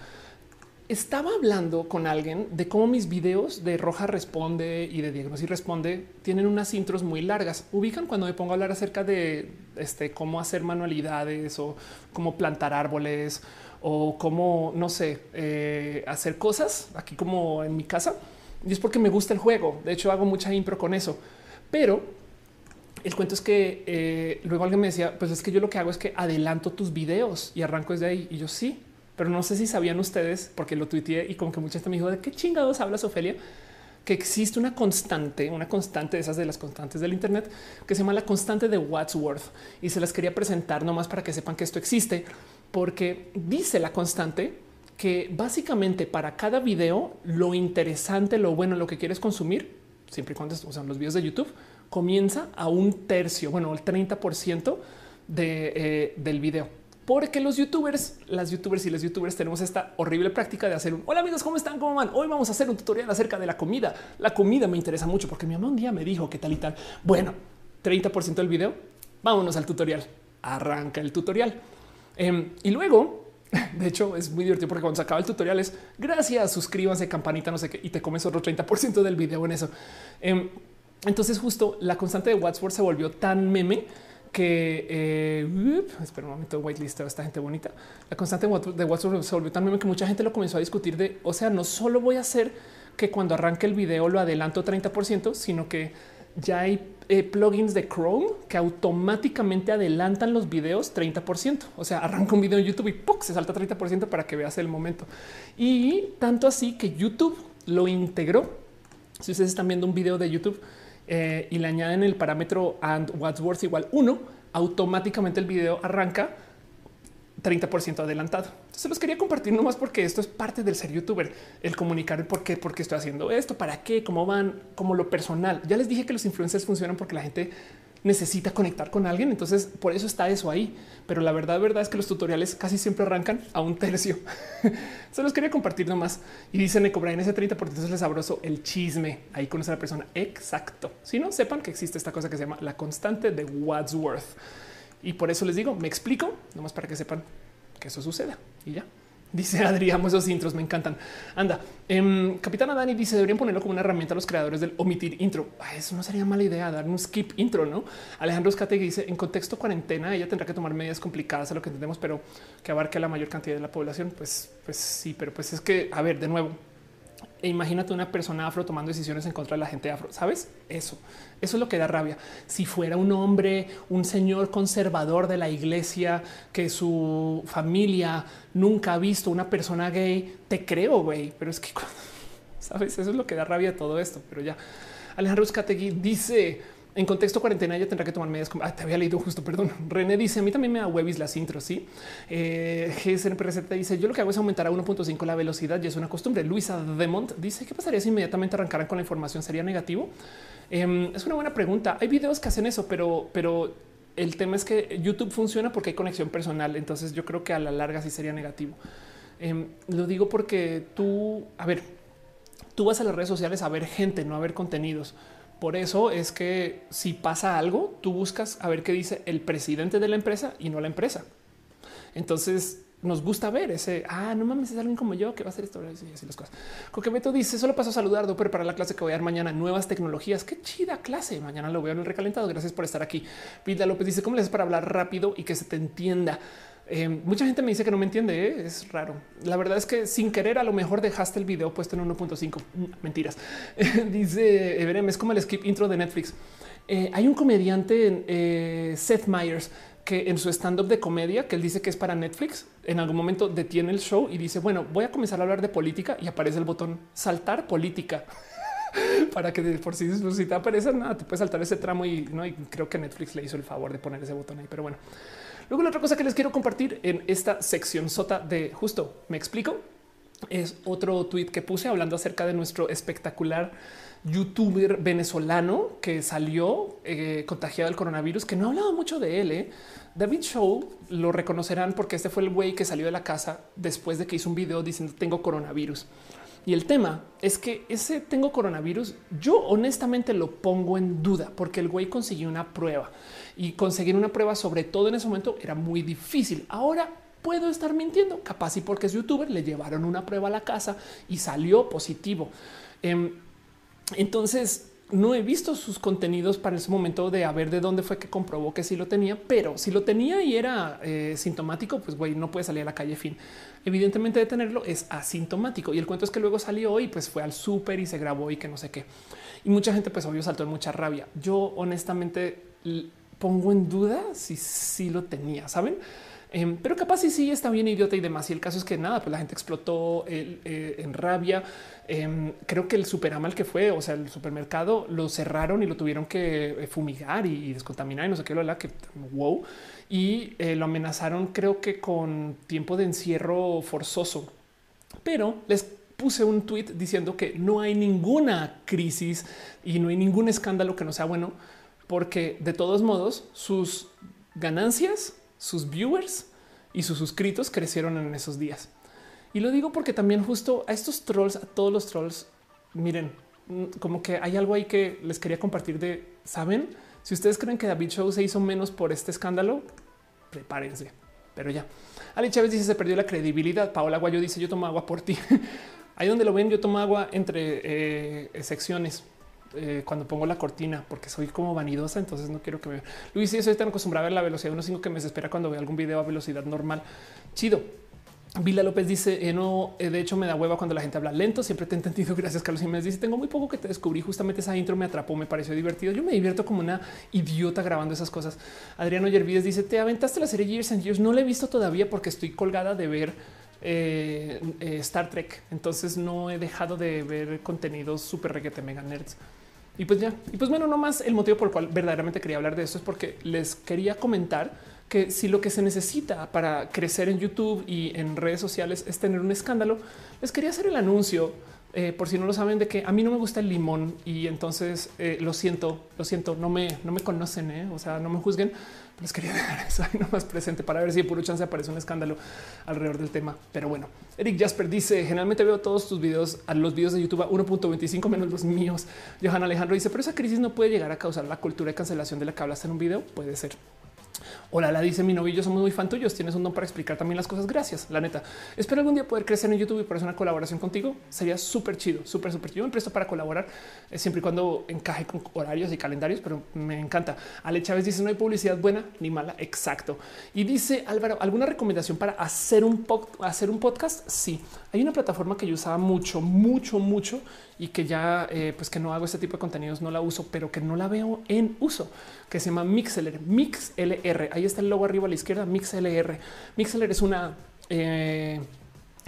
Estaba hablando con alguien de cómo mis videos de Roja Responde y de Diagnosis Responde tienen unas intros muy largas. Ubican cuando me pongo a hablar acerca de este, cómo hacer manualidades o cómo plantar árboles o cómo, no sé, eh, hacer cosas aquí como en mi casa. Y es porque me gusta el juego. De hecho, hago mucha impro con eso. Pero el cuento es que eh, luego alguien me decía, pues es que yo lo que hago es que adelanto tus videos y arranco desde ahí. Y yo sí, pero no sé si sabían ustedes, porque lo tuiteé y como que mucha gente me dijo, ¿de qué chingados hablas, Ofelia? Que existe una constante, una constante de esas de las constantes del Internet que se llama la constante de Wadsworth. Y se las quería presentar nomás para que sepan que esto existe, porque dice la constante que básicamente para cada video lo interesante, lo bueno, lo que quieres consumir, siempre y cuando usan los videos de YouTube, comienza a un tercio, bueno, el 30 por ciento de, eh, del video. Porque los youtubers, las youtubers y los youtubers tenemos esta horrible práctica de hacer un hola amigos, ¿cómo están? ¿Cómo van? Hoy vamos a hacer un tutorial acerca de la comida. La comida me interesa mucho porque mi mamá un día me dijo que tal y tal. Bueno, 30 por ciento del video. Vámonos al tutorial. Arranca el tutorial. Em, y luego de hecho, es muy divertido porque cuando se acaba el tutorial es gracias, suscríbanse, campanita, no sé qué, y te comes otro 30% del video en eso. Em, entonces, justo la constante de Wadsworth se volvió tan meme que eh, espera un momento, whitelist a esta gente bonita. La constante de Wadsworth se volvió tan meme que mucha gente lo comenzó a discutir de, o sea, no solo voy a hacer que cuando arranque el video lo adelanto 30%, sino que ya hay eh, plugins de Chrome que automáticamente adelantan los videos 30%. O sea, arranca un video en YouTube y se salta 30% para que veas el momento. Y tanto así que YouTube lo integró. Si ustedes están viendo un video de YouTube eh, y le añaden el parámetro and Wadsworth igual 1, automáticamente el video arranca 30% adelantado. Se los quería compartir nomás porque esto es parte del ser youtuber, el comunicar el por qué, por qué estoy haciendo esto, para qué, cómo van, como lo personal. Ya les dije que los influencers funcionan porque la gente necesita conectar con alguien. Entonces, por eso está eso ahí. Pero la verdad, verdad es que los tutoriales casi siempre arrancan a un tercio. Se los quería compartir nomás. Y dicen me cobran ese 30 porque es sabroso el chisme. Ahí conoce a la persona. Exacto. Si no, sepan que existe esta cosa que se llama la constante de Wadsworth. Y por eso les digo, me explico, nomás para que sepan que eso suceda y ya. Dice Adrián, esos intros me encantan. Anda, eh, Capitana Dani dice deberían ponerlo como una herramienta a los creadores del omitir intro. eso no sería mala idea, dar un skip intro, no? Alejandro Escate dice en contexto cuarentena ella tendrá que tomar medidas complicadas a lo que entendemos, pero que abarque a la mayor cantidad de la población. Pues, pues sí, pero pues es que a ver, de nuevo, e imagínate una persona afro tomando decisiones en contra de la gente afro. Sabes eso? Eso es lo que da rabia. Si fuera un hombre, un señor conservador de la iglesia que su familia nunca ha visto una persona gay, te creo, güey. Pero es que sabes, eso es lo que da rabia todo esto. Pero ya Alejandro Uzcategui dice en contexto cuarentena ella tendrá que tomar medidas. Ah, te había leído justo, perdón. René dice a mí también me da webis las intros. Sí, eh, GSNPRZ dice yo lo que hago es aumentar a 1.5 la velocidad y es una costumbre. Luisa Demont dice qué pasaría si inmediatamente arrancaran con la información sería negativo. Em, es una buena pregunta. Hay videos que hacen eso, pero, pero el tema es que YouTube funciona porque hay conexión personal. Entonces yo creo que a la larga sí sería negativo. Em, lo digo porque tú, a ver, tú vas a las redes sociales a ver gente, no a ver contenidos. Por eso es que si pasa algo, tú buscas a ver qué dice el presidente de la empresa y no la empresa. Entonces nos gusta ver ese. Ah, no mames, es alguien como yo que va a hacer esto y así las cosas. Coquemeto dice: Solo paso a saludar, pero para la clase que voy a dar mañana, nuevas tecnologías. Qué chida clase. Mañana lo veo en el recalentado. Gracias por estar aquí. Pida López dice: ¿Cómo le haces para hablar rápido y que se te entienda? Eh, mucha gente me dice que no me entiende. ¿eh? Es raro. La verdad es que sin querer, a lo mejor dejaste el video puesto en 1.5. Mm, mentiras. dice Everem, es como el skip intro de Netflix. Eh, hay un comediante, Seth Meyers, que en su stand up de comedia, que él dice que es para Netflix, en algún momento detiene el show y dice, bueno, voy a comenzar a hablar de política y aparece el botón saltar política. para que por si, si te aparece nada, te puedes saltar ese tramo y no. Y creo que Netflix le hizo el favor de poner ese botón ahí, pero bueno. Luego la otra cosa que les quiero compartir en esta sección sota de justo me explico es otro tweet que puse hablando acerca de nuestro espectacular youtuber venezolano que salió eh, contagiado del coronavirus, que no ha hablado mucho de él. Eh. David Show lo reconocerán porque este fue el güey que salió de la casa después de que hizo un video diciendo tengo coronavirus. Y el tema es que ese tengo coronavirus, yo honestamente lo pongo en duda porque el güey consiguió una prueba y conseguir una prueba sobre todo en ese momento era muy difícil. Ahora puedo estar mintiendo, capaz y porque es youtuber, le llevaron una prueba a la casa y salió positivo. Em, entonces, no he visto sus contenidos para ese momento de a ver de dónde fue que comprobó que sí lo tenía, pero si lo tenía y era eh, sintomático, pues güey, no puede salir a la calle. Fin. Evidentemente de tenerlo es asintomático y el cuento es que luego salió y pues fue al súper y se grabó y que no sé qué. Y mucha gente pues obvio saltó en mucha rabia. Yo honestamente pongo en duda si sí lo tenía, saben? Em, pero capaz sí, sí está bien idiota y demás. Y el caso es que nada, pues la gente explotó eh, en rabia. Em, creo que el Superamal que fue, o sea, el supermercado lo cerraron y lo tuvieron que eh, fumigar y, descontaminar y no sé qué, lo la que wow. Y eh, lo amenazaron, creo que con tiempo de encierro forzoso. Pero les puse un tweet diciendo que no hay ninguna crisis y no hay ningún escándalo que no sea bueno, porque de todos modos sus ganancias sus viewers y sus suscritos crecieron en esos días. Y lo digo porque también justo a estos trolls, a todos los trolls, miren, mm, como que hay algo ahí que les quería compartir de, ¿saben? Si ustedes creen que David Show se hizo menos por este escándalo, prepárense. Pero ya. Ali Chávez dice se perdió la credibilidad. Paola Guayo dice yo tomo agua por ti. Ahí donde lo ven, yo tomo agua entre eh, secciones. Eh, cuando pongo la cortina porque soy como vanidosa, entonces no quiero que me Luis, y soy tan acostumbrado a ver la velocidad unos cinco que me desespera cuando veo algún video a velocidad normal. Chido. Vila López dice: eh, No, eh, de hecho, me da hueva cuando la gente habla lento. Siempre te he entendido. Gracias, Carlos me Dice: Tengo muy poco que te descubrí. Justamente esa intro me atrapó, me pareció divertido. Yo me divierto como una idiota grabando esas cosas. Adriano Yervides dice: Te aventaste la serie Years and Years. No la he visto todavía porque estoy colgada de ver Star Trek. Entonces no he dejado de ver contenidos súper reguete mega nerds. Y pues ya, y pues bueno, no más el motivo por el cual verdaderamente quería hablar de esto es porque les quería comentar que si lo que se necesita para crecer en YouTube y en redes sociales es tener un escándalo, les quería hacer el anuncio eh, por si no lo saben, de que a mí no me gusta el limón y entonces eh, lo siento, lo siento, no me, no me conocen, eh, o sea, no me juzguen. Les quería dejar eso ahí nomás presente para ver si de puro chance aparece un escándalo alrededor del tema. Pero bueno, Eric Jasper dice: Generalmente veo todos tus videos a los videos de YouTube a 1.25 menos los míos. Johan Alejandro dice: Pero esa crisis no puede llegar a causar la cultura de cancelación de la que hablaste en un video. Puede ser. Hola, la dice mi novio, yo somos muy fan tuyos. Tienes un don para explicar también las cosas. Gracias, la neta. Espero algún día poder crecer en YouTube y por eso una colaboración contigo. Sería súper chido, súper, súper chido. Me presto para colaborar eh, siempre y cuando encaje con horarios y calendarios, pero me encanta. Ale Chávez dice no hay publicidad buena ni mala. Exacto. Y dice Álvaro, ¿alguna recomendación para hacer un podcast? Sí, hay una plataforma que yo usaba mucho, mucho, mucho y que ya eh, pues que no hago este tipo de contenidos, no la uso, pero que no la veo en uso, que se llama MixLR, MixLR. Ahí está el logo arriba a la izquierda, MixLR. MixLR es una eh,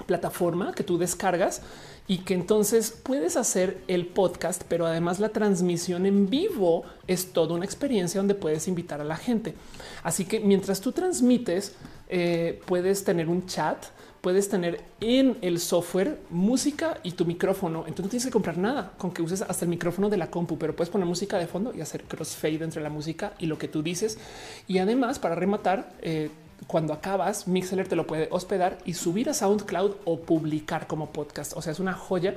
plataforma que tú descargas y que entonces puedes hacer el podcast, pero además la transmisión en vivo es toda una experiencia donde puedes invitar a la gente. Así que mientras tú transmites, eh, puedes tener un chat puedes tener en el software música y tu micrófono. Entonces no tienes que comprar nada con que uses hasta el micrófono de la compu, pero puedes poner música de fondo y hacer crossfade entre la música y lo que tú dices. Y además, para rematar, eh, cuando acabas, Mixler te lo puede hospedar y subir a SoundCloud o publicar como podcast. O sea, es una joya.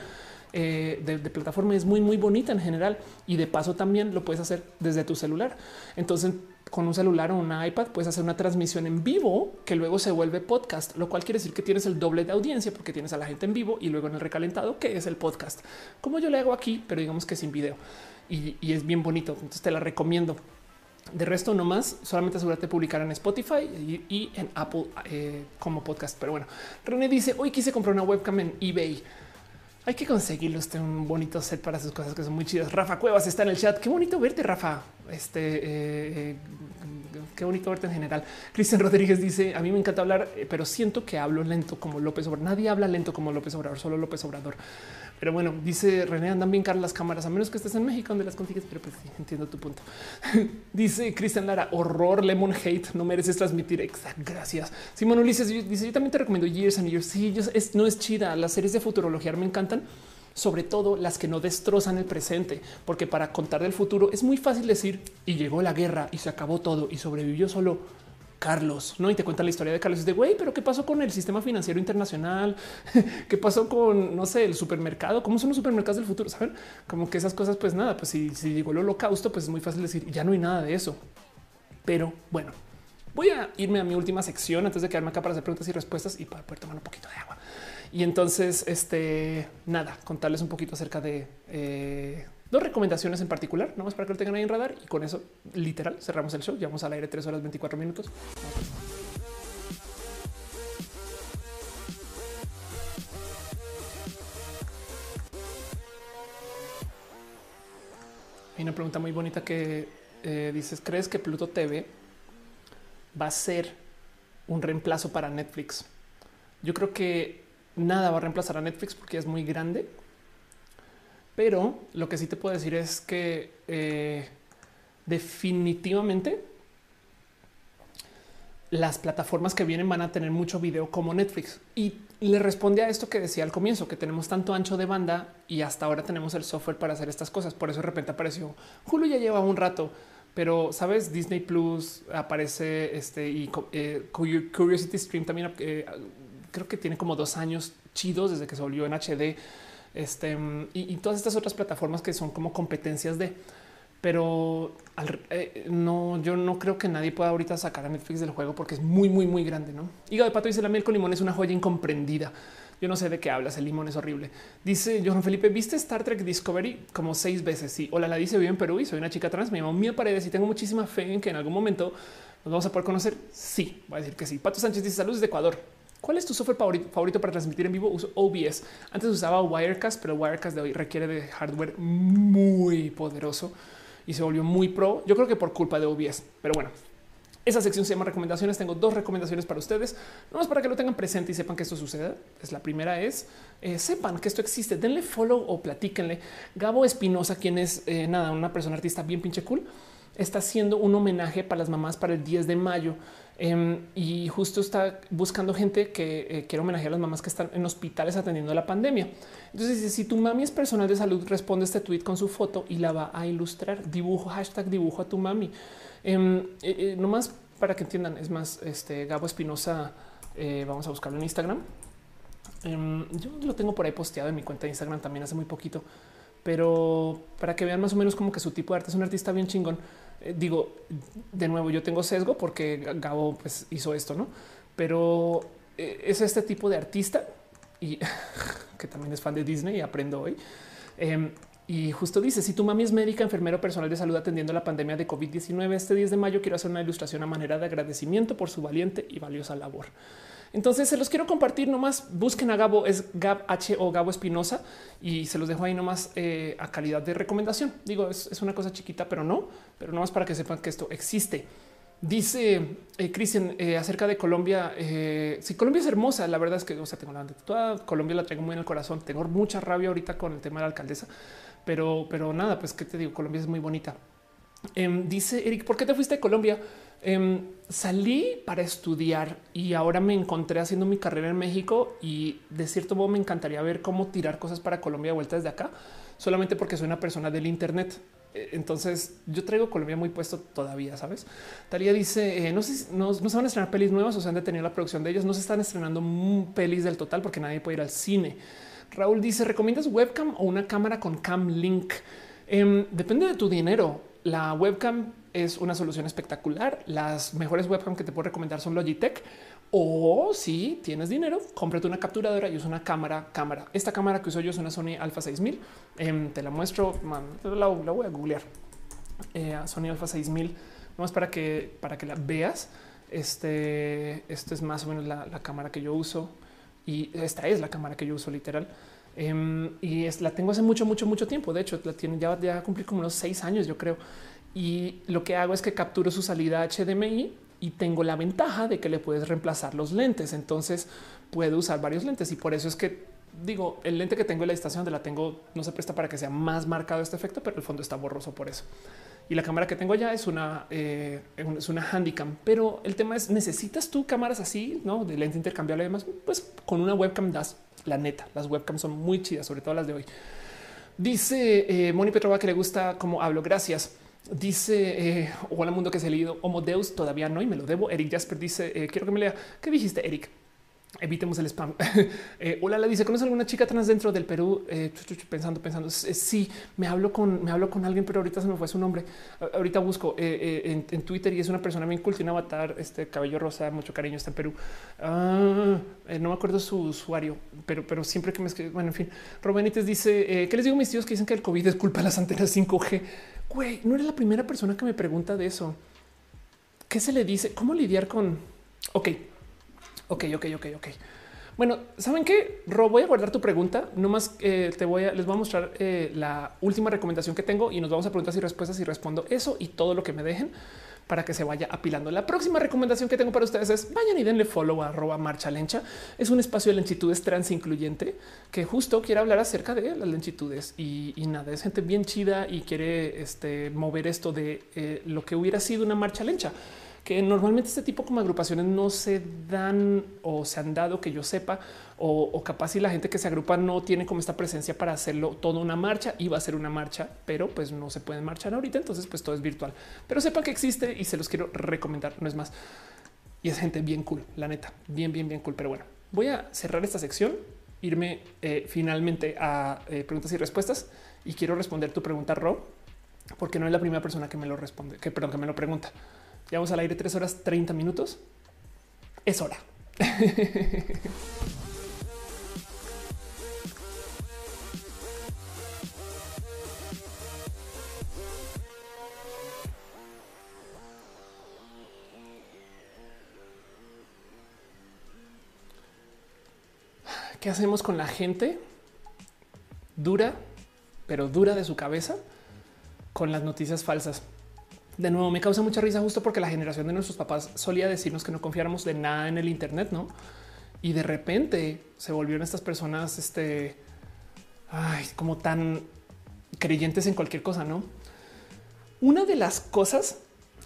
Eh, de, de, plataforma es muy, muy bonita en general y de paso también lo puedes hacer desde tu celular. Entonces con un celular o una iPad puedes hacer una transmisión en vivo que luego se vuelve podcast, lo cual quiere decir que tienes el doble de audiencia porque tienes a la gente en vivo y luego en el recalentado que es el podcast, como yo le hago aquí, pero digamos que sin video y, es bien bonito. Entonces te la recomiendo. De resto, no más, solamente asegúrate de publicar en Spotify y, en Apple eh, como podcast. Pero bueno, René dice hoy quise comprar una webcam en eBay. Hay que conseguirlo usted un bonito set para sus cosas que son muy chidas. Rafa Cuevas está en el chat. Qué bonito verte, Rafa. Este eh, eh, qué bonito verte en general. Cristian Rodríguez dice: A mí me encanta hablar, eh, pero siento que hablo lento como López Obrador. Nadie habla lento como López Obrador, solo López Obrador. Pero bueno, dice René, andan bien caras las cámaras, a menos que estés en México donde las consigues, pero pues entiendo tu punto. dice Cristian Lara, horror, lemon hate, no mereces transmitir. Exacto, gracias. Simón Ulises dice, yo también te recomiendo Years and Years. Sí, es, no es chida, las series de futurología me encantan sobre todo las que no destrozan el presente, porque para contar del futuro es muy fácil decir y llegó la guerra y se acabó todo y sobrevivió solo Carlos, ¿no? Y te cuenta la historia de Carlos de güey, pero ¿qué pasó con el sistema financiero internacional? ¿Qué pasó con, no sé, el supermercado? ¿Cómo son los supermercados del futuro? ¿Saben? Como que esas cosas, pues nada, pues si, si llegó el holocausto, pues es muy fácil decir, ya no hay nada de eso. Pero bueno, voy a irme a mi última sección antes de quedarme acá para hacer preguntas y respuestas y para poder tomar un poquito de agua. Y entonces, este, nada, contarles un poquito acerca de eh, dos recomendaciones en particular, no más para que lo tengan ahí en radar. Y con eso, literal, cerramos el show. Llevamos al aire tres horas 24 minutos. Hay una pregunta muy bonita que eh, dices, ¿crees que Pluto TV va a ser un reemplazo para Netflix? Yo creo que nada va a reemplazar a Netflix porque es muy grande. Pero lo que sí te puedo decir es que eh, definitivamente las plataformas que vienen van a tener mucho video como Netflix. Y le responde a esto que decía al comienzo, que tenemos tanto ancho de banda y hasta ahora tenemos el software para hacer estas cosas. Por eso de repente apareció Hulu ya lleva un rato, pero sabes, Disney Plus aparece este y eh, Curiosity Stream también eh, creo que tiene como dos años chidos desde que se volvió en HD. Este y, todas estas otras plataformas que son como competencias de, pero eh, no, yo no creo que nadie pueda ahorita sacar a Netflix del juego porque es muy, muy, muy grande. No hígado de pato dice la miel con limón es una joya incomprendida. Yo no sé de qué hablas. El limón es horrible. Dice Johan Felipe, viste Star Trek Discovery como seis veces. Sí, hola, la dice vivo en Perú y soy una chica trans. Me llamo Mía Paredes y tengo muchísima fe en que en algún momento nos vamos a poder conocer. Sí, voy a decir que sí. Pato Sánchez dice saludos de Ecuador. ¿Cuál es tu software favorito, para transmitir en vivo? Uso OBS. Antes usaba Wirecast, pero Wirecast de hoy requiere de hardware muy poderoso y se volvió muy pro. Yo creo que por culpa de OBS, pero bueno, esa sección se llama recomendaciones. Tengo dos recomendaciones para ustedes, no más para que lo tengan presente y sepan que esto sucede. Es la primera es eh, sepan que esto existe. Denle follow o platíquenle. Gabo Espinosa, quien es eh, nada, una persona artista bien pinche cool, está haciendo un homenaje para las mamás para el 10 de mayo. Em, y justo está buscando gente que eh, quiere homenajear a las mamás que están en hospitales atendiendo la pandemia. Entonces, si tu mami es personal de salud, responde este tweet con su foto y la va a ilustrar. Dibujo, hashtag dibujo a tu mami. Em, eh, eh, no más para que entiendan, es más, este Gabo Espinosa, vamos a buscarlo en Instagram. Em, yo lo tengo por ahí posteado en mi cuenta de Instagram también hace muy poquito, pero para que vean más o menos como que su tipo de arte es un artista bien chingón. Eh, digo, de nuevo, yo tengo sesgo porque Gabo pues, hizo esto, no? Pero eh, es este tipo de artista y que también es fan de Disney y aprendo hoy. Em, y justo dice: Si tu mami es médica, enfermero personal de salud atendiendo la pandemia de COVID-19, este 10 de mayo quiero hacer una ilustración a manera de agradecimiento por su valiente y valiosa labor. Entonces se los quiero compartir nomás. Busquen a Gabo, es Gab H o Gabo Espinosa y se los dejo ahí nomás eh, a calidad de recomendación. Digo, es, una cosa chiquita, pero no, pero nomás para que sepan que esto existe. Dice eh, Cristian eh, acerca de Colombia. si Colombia es hermosa, la verdad es que o sea, tengo la toda Colombia la traigo muy en el corazón. Tengo mucha rabia ahorita con el tema de la alcaldesa, pero, pero nada, pues qué te digo, Colombia es muy bonita. Em, dice Eric, ¿por qué te fuiste de Colombia? Em, salí para estudiar y ahora me encontré haciendo mi carrera en México y de cierto modo me encantaría ver cómo tirar cosas para Colombia de vuelta desde acá, solamente porque soy una persona del Internet. Eh, entonces yo traigo Colombia muy puesto todavía, sabes? Talía dice eh, no sé, no, no, se van a estrenar pelis nuevas o se han detenido la producción de ellas. No se están estrenando pelis del total porque nadie puede ir al cine. Raúl dice recomiendas webcam o una cámara con cam link. Em, depende de tu dinero. La webcam es una solución espectacular. Las mejores webcam que te puedo recomendar son Logitech. O si tienes dinero, cómprate una capturadora y usa una cámara, cámara. Esta cámara que uso yo es una Sony Alpha 6000. Em, te la muestro, la, voy a googlear. Eh, Sony Alpha 6000, más para que para que la veas. Este, esto es más o menos la, cámara que yo uso y esta es la cámara que yo uso literal. Em, y es, la tengo hace mucho, mucho, mucho tiempo. De hecho, la tiene ya, ya cumplí como unos seis años, yo creo y lo que hago es que capturo su salida HDMI y tengo la ventaja de que le puedes reemplazar los lentes. Entonces puedo usar varios lentes y por eso es que digo el lente que tengo en la estación de la tengo no se presta para que sea más marcado este efecto, pero el fondo está borroso por eso. Y la cámara que tengo ya es una, eh, es una pero el tema es necesitas tú cámaras así, no de lente intercambiable. Además, pues con una webcam das la neta. Las webcams son muy chidas, sobre todo las de hoy. Dice eh, Moni Petrova que le gusta cómo hablo. Gracias. Dice eh, hola mundo que se ha leído Homo Deus todavía no y me lo debo. Eric Jasper dice eh, quiero que me lea. ¿Qué dijiste, Eric? Evitemos el spam. eh, hola, la dice: ¿Conoces alguna chica trans dentro del Perú? Eh, pensando, pensando. Sí, me hablo con, me hablo con alguien, pero ahorita se me fue su nombre. Ahorita busco eh, eh, en, Twitter y es una persona bien cool, tiene un avatar, este cabello rosa, mucho cariño, está en Perú. Ah, no me acuerdo su usuario, pero, pero siempre que me escribe, bueno, en fin. Robenites dice: ¿Qué les digo a mis tíos que dicen que el COVID es culpa de las antenas 5G? Güey, no era la primera persona que me pregunta de eso. ¿Qué se le dice? ¿Cómo lidiar con? Ok, Ok, ok, ok, ok. Bueno, ¿saben qué? Ro, voy a guardar tu pregunta. No más eh, te voy a, les voy a mostrar eh, la última recomendación que tengo y nos vamos a preguntas y respuestas y respondo eso y todo lo que me dejen para que se vaya apilando. La próxima recomendación que tengo para ustedes es vayan y denle follow a arroba marcha lencha. Es un espacio de lentitudes trans incluyente que justo quiere hablar acerca de las lentitudes y, nada, es gente bien chida y quiere este, mover esto de eh, lo que hubiera sido una marcha lencha que normalmente este tipo como agrupaciones no se dan o se han dado que yo sepa o, capaz si la gente que se agrupa no tiene como esta presencia para hacerlo toda una marcha va a ser una marcha, pero pues no se pueden marchar ahorita, entonces pues todo es virtual. Pero sepan que existe y se los quiero recomendar, no es más. Y es gente bien cool, la neta, bien, bien, bien cool. Pero bueno, voy a cerrar esta sección, irme eh, finalmente a eh, preguntas y respuestas y quiero responder tu pregunta, Ro, porque no es la primera persona que me lo responde, que perdón, que me lo pregunta. Llevamos al aire tres horas 30 minutos. Es hora. ¿Qué hacemos con la gente dura, pero dura de su cabeza con las noticias falsas? De nuevo me causa mucha risa justo porque la generación de nuestros papás solía decirnos que no confiáramos de nada en el Internet, no? Y de repente se volvieron estas personas, este, como tan creyentes en cualquier cosa, no? Una de las cosas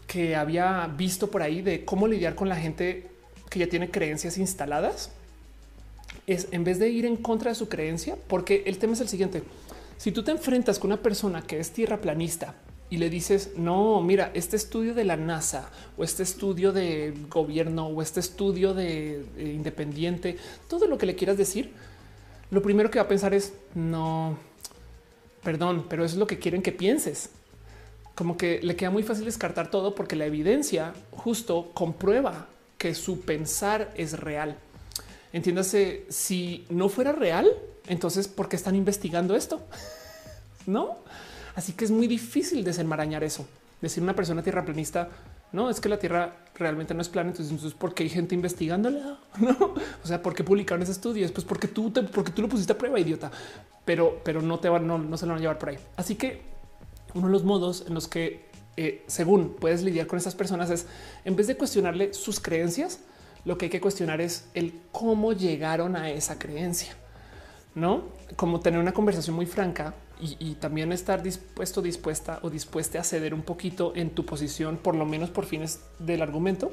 que había visto por ahí de cómo lidiar con la gente que ya tiene creencias instaladas es en vez de ir en contra de su creencia, porque el tema es el siguiente. Si tú te enfrentas con una persona que es tierra planista y le dices, no, mira, este estudio de la NASA o este estudio de gobierno o este estudio de, independiente, todo lo que le quieras decir, lo primero que va a pensar es, no, perdón, pero eso es lo que quieren que pienses. Como que le queda muy fácil descartar todo porque la evidencia justo comprueba que su pensar es real. Entiéndase, si no fuera real, entonces, ¿por qué están investigando esto? no? Así que es muy difícil desenmarañar eso. Decir una persona tierraplanista, no es que la Tierra realmente no es plana. Entonces, ¿por qué hay gente investigándola? No, o sea, ¿por qué publicaron ese estudio? Pues porque tú, te, porque tú lo pusiste a prueba, idiota, pero, pero no te van, no, no se lo van a llevar por ahí. Así que uno de los modos en los que, eh, según puedes lidiar con esas personas, es en vez de cuestionarle sus creencias, lo que hay que cuestionar es el cómo llegaron a esa creencia, no como tener una conversación muy franca y, también estar dispuesto, dispuesta o dispuesta a ceder un poquito en tu posición, por lo menos por fines del argumento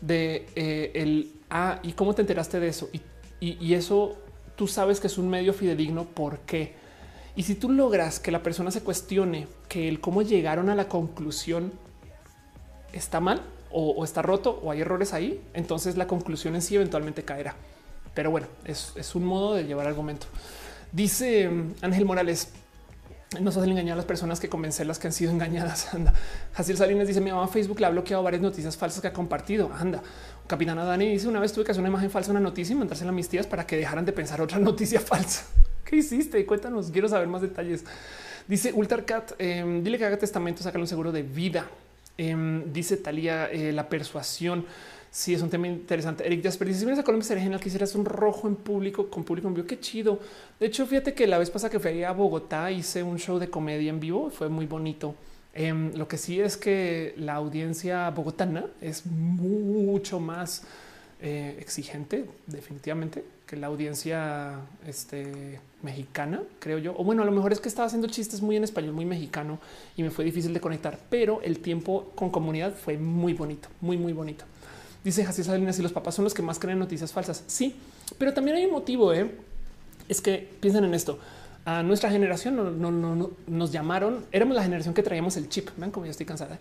de eh, el ah, y cómo te enteraste de eso. Y, y, eso tú sabes que es un medio fidedigno. ¿Por qué? Y si tú logras que la persona se cuestione que el cómo llegaron a la conclusión está mal o, está roto o hay errores ahí, entonces la conclusión en sí eventualmente caerá. Pero bueno, es, es un modo de llevar argumento. Dice mm, Ángel Morales, nos hacen engañar a las personas que convencerlas que han sido engañadas. Anda. Jaciel Salinas dice: Mi mamá Facebook le ha bloqueado varias noticias falsas que ha compartido. Anda. Capitana Dani dice: Una vez tuve que hacer una imagen falsa, una noticia y mandársela a mis tías para que dejaran de pensar otra noticia falsa. ¿Qué hiciste? Cuéntanos, quiero saber más detalles. Dice Ultracat, eh, dile que haga testamento, sácale un seguro de vida. Em, dice Talía, eh, la persuasión. Sí, es un tema interesante. Eric Jasper dice: Si vienes a Colombia, sería genial que hicieras un rojo en público con público en vivo. Qué chido. De hecho, fíjate que la vez pasada que fui a Bogotá hice un show de comedia en vivo. Fue muy bonito. Em, lo que sí es que la audiencia bogotana es mucho más eh, exigente, definitivamente, que la audiencia este, mexicana, creo yo. O bueno, a lo mejor es que estaba haciendo chistes muy en español, muy mexicano y me fue difícil de conectar, pero el tiempo con comunidad fue muy bonito, muy, muy bonito. Dice Jaciel Salinas y los papás son los que más creen noticias falsas. Sí, pero también hay un motivo. ¿eh? Es que piensen en esto. A nuestra generación no, nos llamaron, éramos la generación que traíamos el chip. Ven como yo estoy cansada.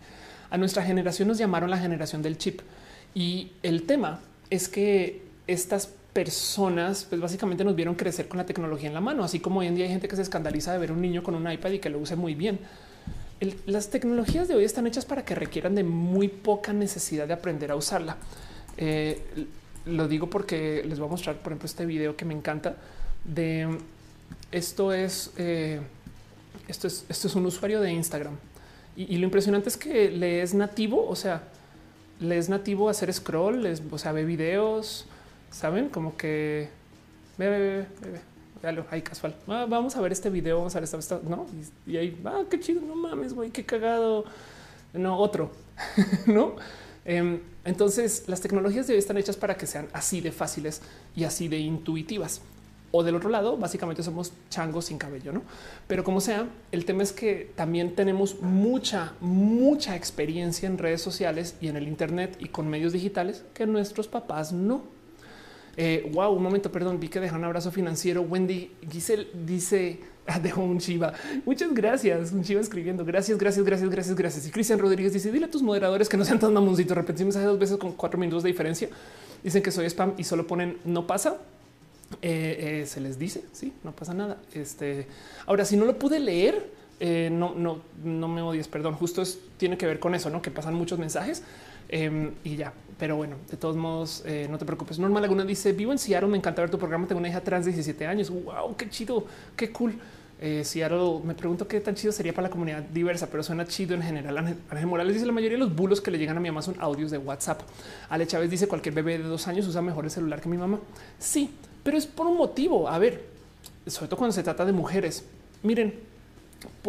A nuestra generación nos llamaron la generación del chip. Y el tema es que estas personas pues básicamente nos vieron crecer con la tecnología en la mano, así como hoy en día hay gente que se escandaliza de ver un niño con un iPad y que lo use muy bien. Las tecnologías de hoy están hechas para que requieran de muy poca necesidad de aprender a usarla. Eh, lo digo porque les voy a mostrar, por ejemplo, este video que me encanta de esto es, eh, esto es, esto es un usuario de Instagram. Y, lo impresionante es que le es nativo, o sea, le es nativo hacer scroll, les, o sea, ve videos, saben como que ve, ve, ve, ve, Casual. Vamos a ver este video, vamos a ver esta, no? Y, ahí, ah, qué chido, no mames, güey, qué cagado. No, otro, no? Em, entonces, las tecnologías de hoy están hechas para que sean así de fáciles y así de intuitivas. O del otro lado, básicamente somos changos sin cabello, ¿no? Pero como sea, el tema es que también tenemos mucha, mucha experiencia en redes sociales y en el Internet y con medios digitales que nuestros papás no. Eh, wow, un momento, perdón, vi que dejan un abrazo financiero. Wendy Giselle dice, ah, dejó un chiva. Muchas gracias. Un chiva escribiendo. Gracias, gracias, gracias, gracias, gracias. Y Cristian Rodríguez dice, dile a tus moderadores que no sean tan mamoncitos. Repetimos hace dos veces con cuatro minutos de diferencia. Dicen que soy spam y solo ponen no pasa. Eh, eh, se les dice, sí, no pasa nada. Este ahora, si no lo pude leer, no, no, no me odies, perdón. Justo es, tiene que ver con eso, no que pasan muchos mensajes em, y ya. Pero bueno, de todos modos, no te preocupes. Normal Laguna dice: Vivo en Seattle, me encanta ver tu programa. Tengo una hija trans de 17 años. Wow, qué chido, qué cool. Eh, Seattle, me pregunto qué tan chido sería para la comunidad diversa, pero suena chido en general. Ángel Morales dice la mayoría de los bulos que le llegan a mi mamá son audios de WhatsApp. Ale Chávez dice cualquier bebé de dos años usa mejor el celular que mi mamá. Sí, pero es por un motivo. A ver, sobre todo cuando se trata de mujeres. Miren,